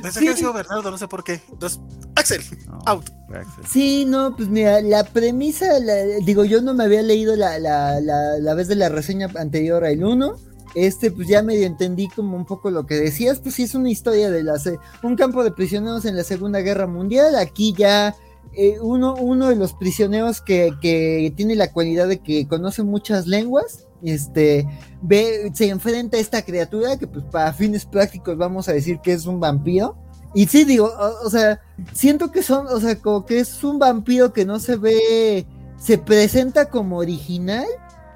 Pensé Sí. que sido Bernardo, no sé por qué. Entonces, Axel, No, Out. Axel. Sí, no, pues mira, la premisa, la- digo, yo no me había leído la, la, la, la vez de la reseña anterior al 1. Este, pues ya medio entendí como un poco lo que decías, pues sí es una historia de la, un campo de prisioneros en la Segunda Guerra Mundial. Aquí ya eh, uno, uno de los prisioneros que, que tiene la cualidad de que conoce muchas lenguas, este, ve, se enfrenta a esta criatura que pues para fines prácticos vamos a decir que es un vampiro. Y sí, digo, o, o sea, siento que son, o sea, como que es un vampiro que no se ve, se presenta como original,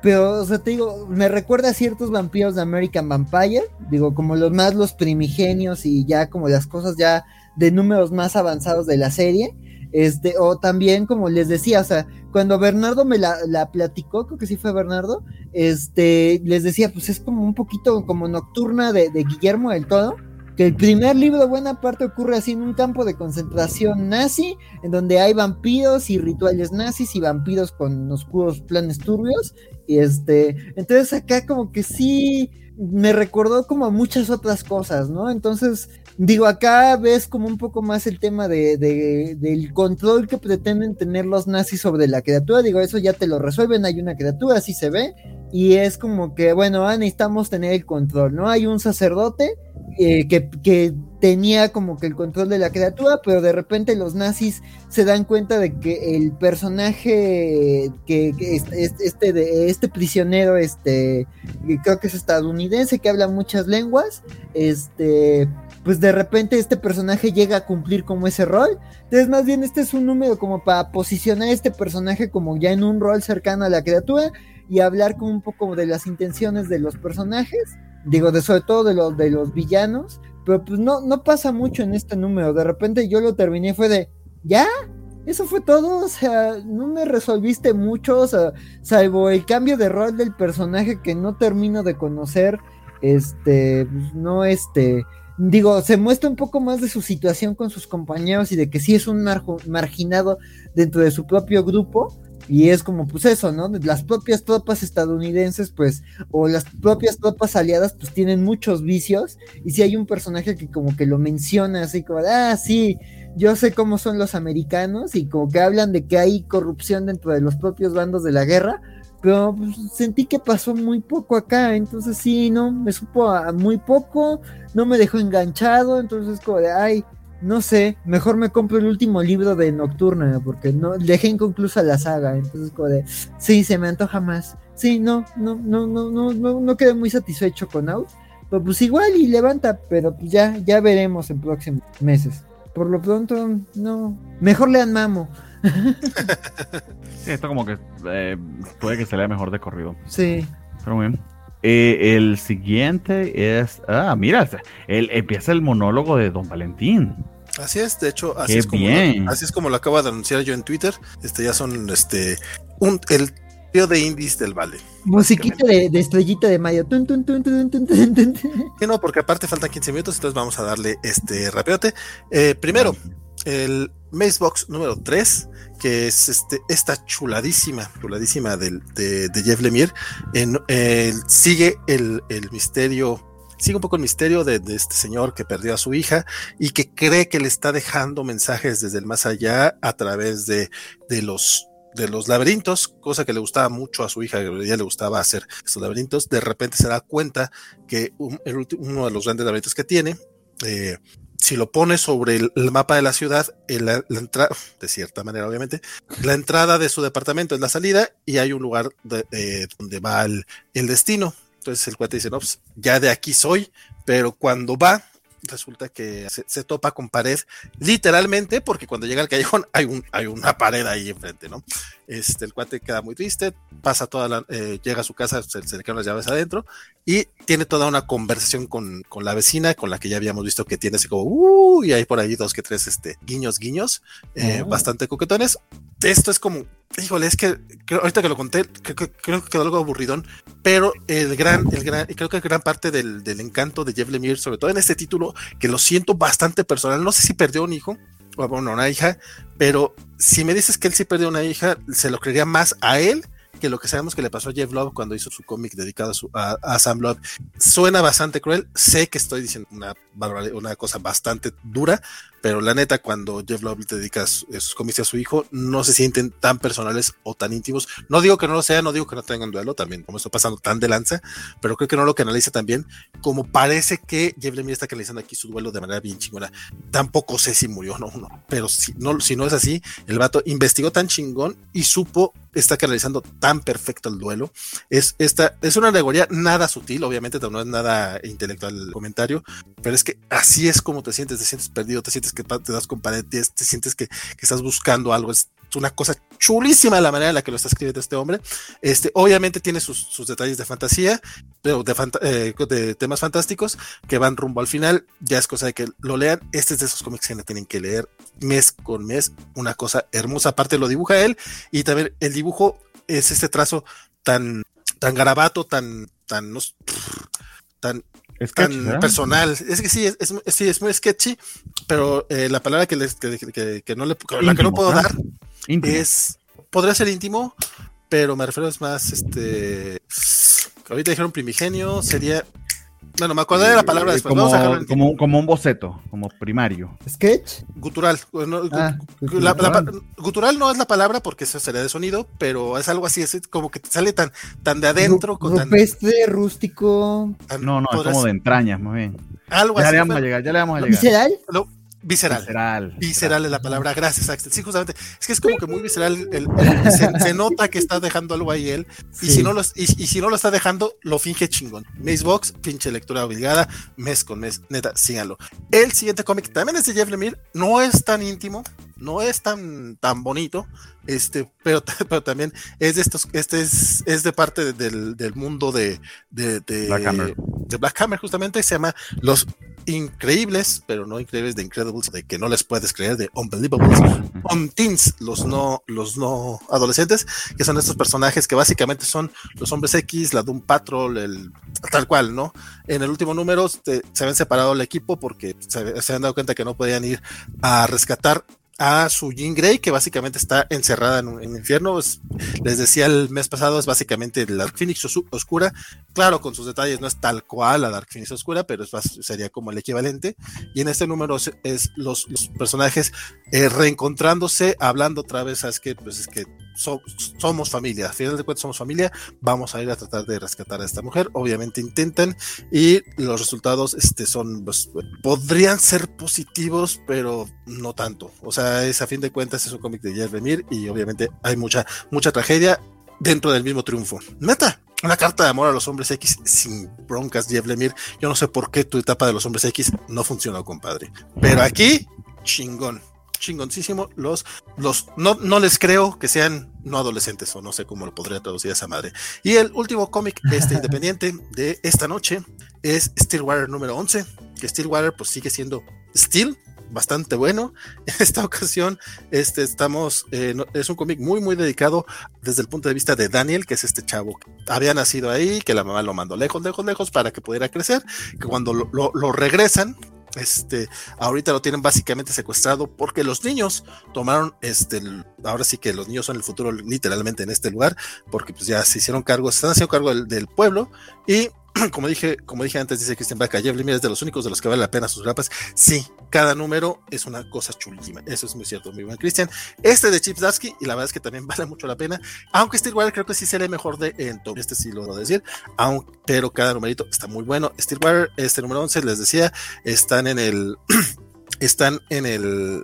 pero, o sea, te digo, me recuerda a ciertos vampiros de American Vampire, digo, como los más los primigenios y ya como las cosas ya de números más avanzados de la serie. Este, o también, como les decía, o sea, cuando Bernardo me la, la platicó, creo que sí fue Bernardo, este, les decía, pues es como un poquito como nocturna de, Guillermo del Toro, que el primer libro, buena parte, ocurre así en un campo de concentración nazi, en donde hay vampiros y rituales nazis y vampiros con oscuros planes turbios. Y este, entonces acá como que sí me recordó como a muchas otras cosas, ¿no? Entonces, digo, acá ves como un poco más el tema de, de- del control que pretenden tener los nazis sobre la criatura. Digo, eso ya te lo resuelven, hay una criatura, así se ve. Y es como que, bueno, ah, necesitamos tener el control, ¿no? Hay un sacerdote eh, que, que tenía como que el control de la criatura, pero de repente los nazis se dan cuenta de que el personaje que, que es- es- este, de, este prisionero, este, que creo que es estadounidense, que habla muchas lenguas, este, pues de repente este personaje llega a cumplir como ese rol. Entonces, más bien, este es un número como para posicionar a este personaje como ya en un rol cercano a la criatura y hablar como un poco de las intenciones de los personajes, digo, de sobre todo de los, de los villanos, pero pues no, no pasa mucho en este número. De repente yo lo terminé, fue de, ¿ya? Eso fue todo, o sea, no me resolviste mucho, o sea, salvo el cambio de rol del personaje que no termino de conocer, este, pues, no, este, digo, se muestra un poco más de su situación con sus compañeros y de que sí es un marginado dentro de su propio grupo. Y es como, pues eso, ¿no? Las propias tropas estadounidenses, pues, o las propias tropas aliadas, pues tienen muchos vicios. Y si hay un personaje que como que lo menciona así como, ah, sí, yo sé cómo son los americanos y como que hablan de que hay corrupción dentro de los propios bandos de la guerra, pero pues, sentí que pasó muy poco acá, entonces sí, no, me supo a muy poco, no me dejó enganchado, entonces como de, ay, no sé, mejor me compro el último libro de Nocturna, porque no dejé inconclusa la saga, entonces como de, sí, se me antoja más. Sí, no, no, no, no, no, no, no quedé muy satisfecho con Out. Pero pues igual y levanta, pero pues ya, ya veremos en próximos meses. Por lo pronto, no. Mejor lean Mamo. Sí, esto como que eh, puede que se lea mejor de corrido. Sí. Pero bien. Eh, el siguiente es. Ah, mira, el, empieza el monólogo de Don Valentín. Así es, de hecho, así Qué es como bien. Lo, así es como lo acabo de anunciar yo en Twitter. Este ya son este un el tío de indies del Vale. Musiquita de, de estrellita de Mayo. Tun, tun, tun, tun, tun, tun, tun, tun. Sí, no, porque aparte faltan 15 minutos, entonces vamos a darle este rapiote. Eh, primero, el Macebox número 3, que es este, esta chuladísima, chuladísima del, de, Jeff Lemire, en, eh, sigue el, el misterio, sigue un poco el misterio de, este señor que perdió a su hija y que cree que le está dejando mensajes desde el más allá a través de, de los de los laberintos, cosa que le gustaba mucho a su hija, que ella le gustaba hacer estos laberintos, de repente se da cuenta que uno de los grandes laberintos que tiene, eh, si lo pones sobre el, mapa de la ciudad, la, entrada, de cierta manera, obviamente, la entrada de su departamento es la salida y hay un lugar de, eh, donde va el, el, destino. Entonces el cuate dice, no, pues ya de aquí soy, pero cuando va, resulta que se, se, topa con pared, literalmente, porque cuando llega al callejón hay, un, hay una pared ahí enfrente, ¿no? Este, el cuate queda muy triste, pasa toda la, eh, llega a su casa, se, se, le quedan las llaves adentro y tiene toda una conversación con, con, la vecina, con la que ya habíamos visto que tiene así como, uh, y hay por ahí dos que tres este, guiños, guiños, eh, oh. bastante coquetones. Esto es como híjole, es que ahorita que lo conté, creo, que quedó algo aburridón, pero el gran, el gran, creo que gran parte del, del encanto de Jeff Lemire, sobre todo en este título, que lo siento bastante personal, no sé si perdió un hijo, o bueno, una hija, pero si me dices que él sí perdió una hija, se lo creería más a él que lo que sabemos que le pasó a Jeff Love cuando hizo su cómic dedicado a, Sam Love suena bastante cruel. Sé que estoy diciendo una, una cosa bastante dura, pero la neta, cuando Jeff Love dedica sus cómics a su hijo, no se sienten tan personales o tan íntimos. No digo que no lo sea, no digo que no tengan duelo también, como está pasando tan de lanza, pero creo que no lo canaliza también, como parece que Jeff Lemire está canalizando aquí su duelo de manera bien chingona. Tampoco sé si murió o no, no, pero si no, si no es así, el vato investigó tan chingón y supo está canalizando tan perfecto el duelo. Es, esta, es una alegoría nada sutil, obviamente no es nada intelectual el comentario, pero es que así es como te sientes, te sientes perdido, te sientes que te das con paredes, te sientes que, que estás buscando algo, es una cosa chulísima la manera en la que lo está escribiendo este hombre. Este, obviamente tiene sus, sus detalles de fantasía, pero de, eh, temas fantásticos que van rumbo al final. Ya es cosa de que lo lean. Este es de esos cómics que no tienen que leer mes con mes. Una cosa hermosa. Aparte lo dibuja él y también el dibujo es este trazo tan, tan garabato, tan, tan, no, tan tan personal. Es que sí, es, es, sí, es muy sketchy, pero eh, la palabra que, les, que, que, no le, la que no puedo dar es, podría ser íntimo, pero me refiero es más, este, ahorita dijeron primigenio, sería, bueno, me acordé de la palabra después. Como, como, como, un boceto, como primario. ¿Sketch? Gutural. Ah, gutural no es la palabra porque eso sería de sonido, pero es algo así, es como que te sale tan, tan de adentro. Con Rupestre, rústico. no, no, es como de entrañas, muy bien. Algo ya Le vamos a llegar, ya le vamos a llegar. Visceral. Visceral. Visceral es la palabra, gracias Axel. Sí, justamente. Es que es como que muy visceral. se, nota que está dejando algo ahí él. Y, si no lo, y, si no lo está dejando, lo finge chingón. Macebox, pinche lectura obligada, mes con mes. Neta, síganlo. El siguiente cómic también es de Jeff Lemire. No es tan íntimo, no es tan, tan bonito, este, pero, pero también es de estos, este es, es de parte del, del mundo de, de, de, Black Hammer. de Black Hammer, justamente, se llama Los increíbles, pero no increíbles de Incredibles, de que no les puedes creer, de Unbelievables, on teens, los no, los no adolescentes, que son estos personajes que básicamente son los hombres X, la Doom Patrol, el tal cual, ¿no? En el último número se habían separado el equipo porque se, se habían dado cuenta que no podían ir a rescatar a su Jean Grey, que básicamente está encerrada en, el infierno. les decía el mes pasado, es básicamente la Dark Phoenix oscura. Claro, con sus detalles no es tal cual la Dark Phoenix oscura, pero sería como el equivalente. Y en este número es, los, personajes eh, reencontrándose, hablando otra vez, ¿sabes que Pues es que somos familia, a final de cuentas somos familia, vamos a ir a tratar de rescatar a esta mujer, obviamente intentan y los resultados este, son, pues, podrían ser positivos, pero no tanto, o sea, es a fin de cuentas es un cómic de Jeremy y obviamente hay mucha, mucha tragedia dentro del mismo triunfo. Neta, una carta de amor a los hombres X sin broncas, Jeff Lemire. Yo no sé por qué tu etapa de los hombres X no funcionó, compadre. Pero aquí, chingón chingoncísimo. Los, los, no, no les creo que sean no adolescentes o no sé cómo lo podría traducir esa madre. Y el último cómic este, independiente de esta noche es Stillwater número 11, que Stillwater pues sigue siendo Steel, bastante bueno. En esta ocasión, este, estamos, eh, es un cómic muy, muy dedicado desde el punto de vista de Daniel, que es este chavo que había nacido ahí, que la mamá lo mandó lejos, lejos, lejos para que pudiera crecer, que cuando lo, lo regresan, este, ahorita lo tienen básicamente secuestrado porque los niños tomaron, este, ahora sí que los niños son el futuro literalmente en este lugar, porque pues ya se hicieron cargo, se están haciendo cargo del pueblo y como dije, como dije antes, dice Christian Bach, Jeff Lemire es de los únicos de los que vale la pena sus grapas. Sí, cada número es una cosa chulísima. Eso es muy cierto, muy buen Christian. Este de Chips Darsky, y la verdad es que también vale mucho la pena. Aunque Stillwater creo que sí sería mejor de en Este sí lo voy decir. Aunque, pero cada numerito está muy bueno. Stillwater, este número 11, les decía, están en el. están en el.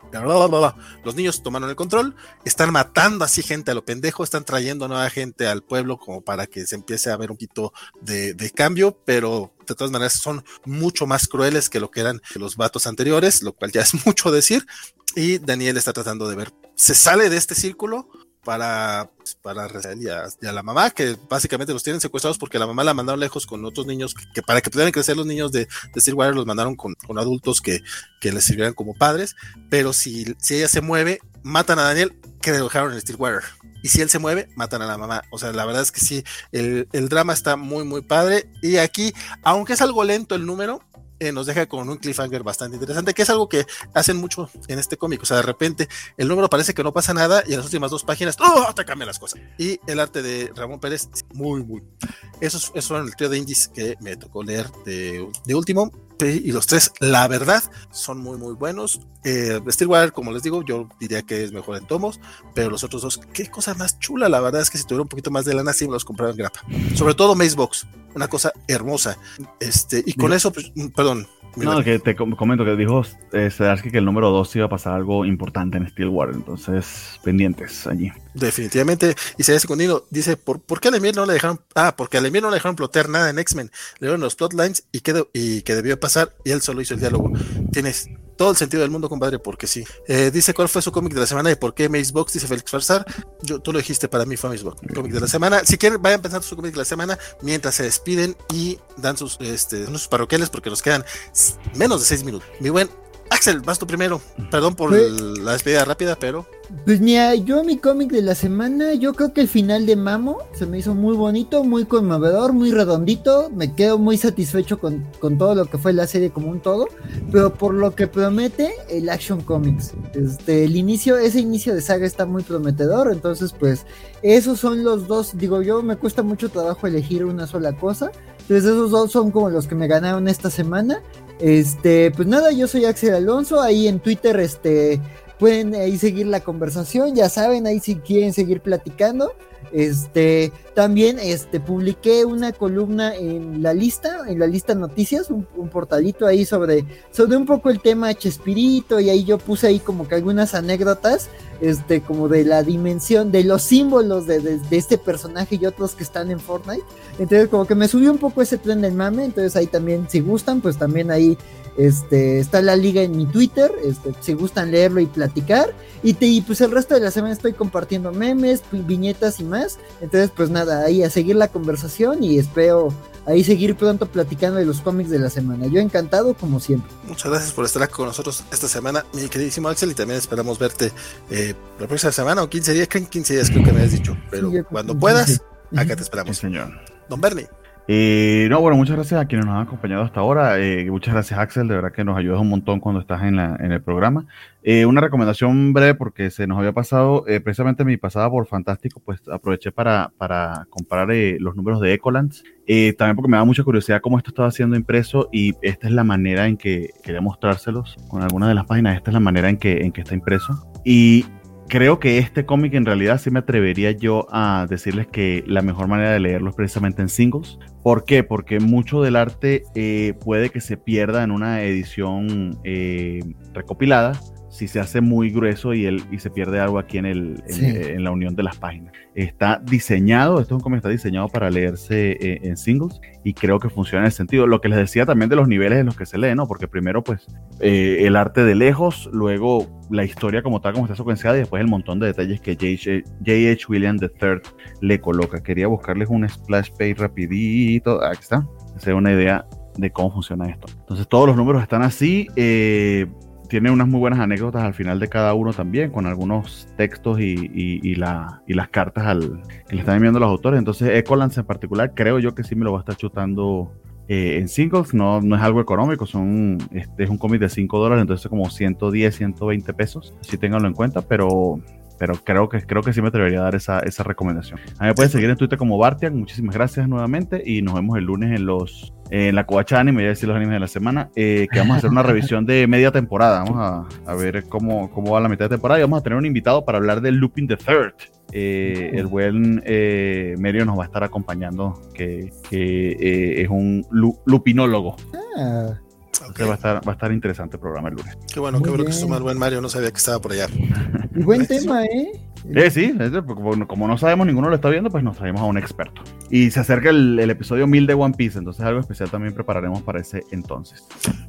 Los niños tomaron el control, están matando así gente a lo pendejo, están trayendo nueva gente al pueblo como para que se empiece a ver un poquito de, cambio, pero de todas maneras son mucho más crueles que lo que eran los vatos anteriores, lo cual ya es mucho decir. Y Daniel está tratando de ver, se sale de este círculo para, para y a, la mamá, que básicamente los tienen secuestrados porque la mamá la mandaron lejos con otros niños, que, para que pudieran crecer los niños de, de los mandaron con, adultos que, que les sirvieran como padres, pero si, si ella se mueve, matan a Daniel, que dejaron en Stillwater. Y si él se mueve, matan a la mamá. O sea, la verdad es que sí, el, el drama está muy, muy padre. Y aquí, aunque es algo lento el número, eh, nos deja con un cliffhanger bastante interesante, que es algo que hacen mucho en este cómic. O sea, de repente el número parece que no pasa nada y en las últimas dos páginas, ¡oh! te cambian las cosas. Y el arte de Ramón Pérez, muy, muy. Esos, esos son el trío de indies que me tocó leer de, de último. Y los tres, la verdad, son muy, muy buenos. Eh, Stillwater, como les digo, yo diría que es mejor en tomos, pero los otros dos, qué cosa más chula. La verdad es que si tuviera un poquito más de lana, sí me los compraba en grapa. Sobre todo Macebox, una cosa hermosa. Este, y con eso, pues, perdón. No, que te comento que dijo eh, que el número 2 iba a pasar algo importante en Stillwater, entonces pendientes allí. Definitivamente, y se Secundino dice, ¿por, ¿por qué a Lemir no le dejaron? Ah, porque a Lemir no le dejaron plotear nada en X-Men, le dieron los plotlines y que, y que debió pasar y él solo hizo el diálogo. Tienes todo el sentido del mundo, compadre, porque sí. Eh, dice cuál fue su cómic de la semana y por qué Macebox, dice Félix Farsar. Yo, tú lo dijiste, para mí fue Macebox, cómic de la semana. Si quieren, vayan pensando su cómic de la semana mientras se despiden y dan sus, este, sus parroquiales porque nos quedan menos de seis minutos. Mi buen Axel, vas tú primero. Perdón por la despedida rápida, pero. Pues mira, yo mi cómic de la semana, yo creo que el final de Mamo se me hizo muy bonito, muy conmovedor, muy redondito. Me quedo muy satisfecho con, con todo lo que fue la serie como un todo. Pero por lo que promete el Action Comics. Este, el inicio, ese inicio de saga está muy prometedor. Entonces, pues, esos son los dos. Digo, yo me cuesta mucho trabajo elegir una sola cosa. Entonces, esos dos son como los que me ganaron esta semana. Este, pues nada, yo soy Axel Alonso, ahí en Twitter, este, pueden ahí seguir la conversación, ya saben, ahí si quieren seguir platicando. Este, también este, publiqué una columna en la lista, en la lista noticias, un, portalito ahí sobre, sobre un poco el tema Chespirito, y ahí yo puse ahí como que algunas anécdotas, este, como de la dimensión, de los símbolos de, de, de este personaje y otros que están en Fortnite. Entonces, como que me subió un poco ese tren del mame, entonces ahí también, si gustan, pues también ahí este, está la liga en mi Twitter, este, si gustan leerlo y platicar. Y, te, pues el resto de la semana estoy compartiendo memes, viñetas y más. Entonces, pues nada, ahí a seguir la conversación y espero ahí seguir pronto platicando de los cómics de la semana. Yo encantado como siempre. Muchas gracias por estar con nosotros esta semana, mi queridísimo Axel, y también esperamos verte eh, la próxima semana o 15 días, 15 días creo que me has dicho, pero cuando puedas, acá te esperamos. señor. Don Bernie. Eh, no, bueno, muchas gracias a quienes nos han acompañado hasta ahora. Eh, muchas gracias, Axel. De verdad que nos ayudas un montón cuando estás en, la, en el programa. Eh, una recomendación breve porque se nos había pasado, eh, precisamente mi pasada por Fantástico, pues aproveché para, para comprar eh, los números de Ecolands. también porque me da mucha curiosidad cómo esto estaba siendo impreso y esta es la manera en que quería mostrárselos con algunas de las páginas. Esta es la manera en que, en que está impreso. Y creo que este cómic en realidad sí me atrevería yo a decirles que la mejor manera de leerlo es precisamente en singles. ¿Por qué? Porque mucho del arte eh, puede que se pierda en una edición eh, recopilada si se hace muy grueso y, el, y se pierde algo aquí en, el, en, la unión de las páginas. Está diseñado, esto es un cómic está diseñado para leerse eh, en singles y creo que funciona en el sentido. Lo que les decía también de los niveles en los que se lee, ¿no? Porque primero, pues, eh, el arte de lejos, luego la historia como tal, como está secuenciada y después el montón de detalles que J.H. Williams III le coloca. Quería buscarles un splash page rapidito. Aquí está. Se una idea de cómo funciona esto. Entonces todos los números están así. Eh, tiene unas muy buenas anécdotas al final de cada uno también, con algunos textos y, la, y las cartas al, que le están enviando los autores. Entonces, Ecolance en particular, creo yo que sí me lo va a estar chutando eh, en singles. No, no es algo económico, son, este es un cómic de 5 dólares, entonces como 110, 120 pesos. Así ténganlo en cuenta, pero pero creo que, creo que sí me atrevería a dar esa, esa recomendación. A mí me pueden seguir en Twitter como Bartian. Muchísimas gracias nuevamente y nos vemos el lunes en los en la covacha anime, voy a decir los animes de la semana, eh, que vamos a hacer una revisión de media temporada. Vamos a, a, ver cómo, cómo va la mitad de temporada y vamos a tener un invitado para hablar de Looping the Third. Eh, el buen eh, Merio nos va a estar acompañando, que, que eh, es un lupinólogo. Ah. Okay. Va, a estar, va a estar interesante el programa el lunes. Qué bueno, Muy qué bueno que suma el buen Mario, no sabía que estaba por allá. Y buen tema, ¿eh? Eh, sí, como no sabemos, ninguno lo está viendo, pues nos traemos a un experto. Y se acerca el, el, episodio 1000 de One Piece, entonces algo especial también prepararemos para ese entonces.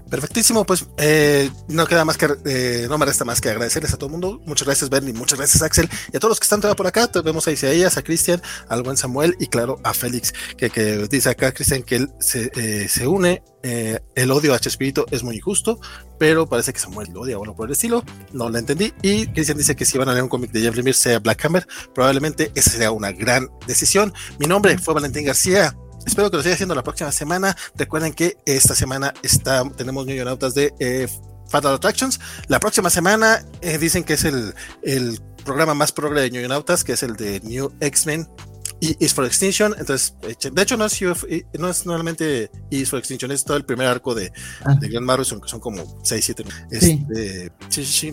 Perfectísimo, pues eh, no queda más que, eh, no me resta más que agradecerles a todo el mundo. Muchas gracias, Bernie, muchas gracias, Axel, y a todos los que están todavía por acá. Te vemos ahí a ellas, a Cristian, al buen Samuel y claro, a Félix, que, que dice acá, Cristian, que él se, eh, se une eh, el odio a Chespirito es muy injusto, pero parece que Samuel lo odia o algo por el estilo. No lo entendí. Y Cristian dice que si van a leer un cómic de Jeff Lemire sea Black Hammer, probablemente esa sería una gran decisión. Mi nombre fue Valentín García. Espero que lo siga haciendo la próxima semana. Recuerden que esta semana está, tenemos Millonautas de eh, Fatal Attractions. La próxima semana eh, dicen que es el, programa más progre de Millonautas, que es el de New X-Men y Is for Extinction. Entonces, de hecho, no es, no es normalmente Is for Extinction, es todo el primer arco de, ah. de Grant Morrison, que son como 6, 7. Sí, este, sí, sí. sí,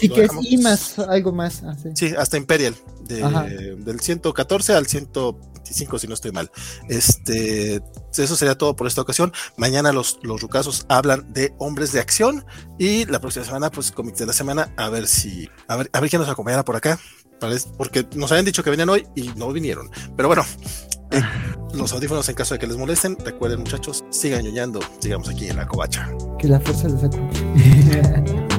sí que es y más, algo más. Ah, sí. hasta Imperial, de, del 114 al 125, si no estoy mal. Este, eso sería todo por esta ocasión. Mañana los, los rucasos hablan de hombres de acción y la próxima semana, pues, cómics de la semana, a ver si, a ver, a ver quién nos acompañará por acá porque nos habían dicho que venían hoy y no vinieron. Pero bueno, eh, los audífonos en caso de que les molesten, recuerden muchachos, sigan ñoñando, sigamos aquí en la covacha. Que la fuerza les acompañe.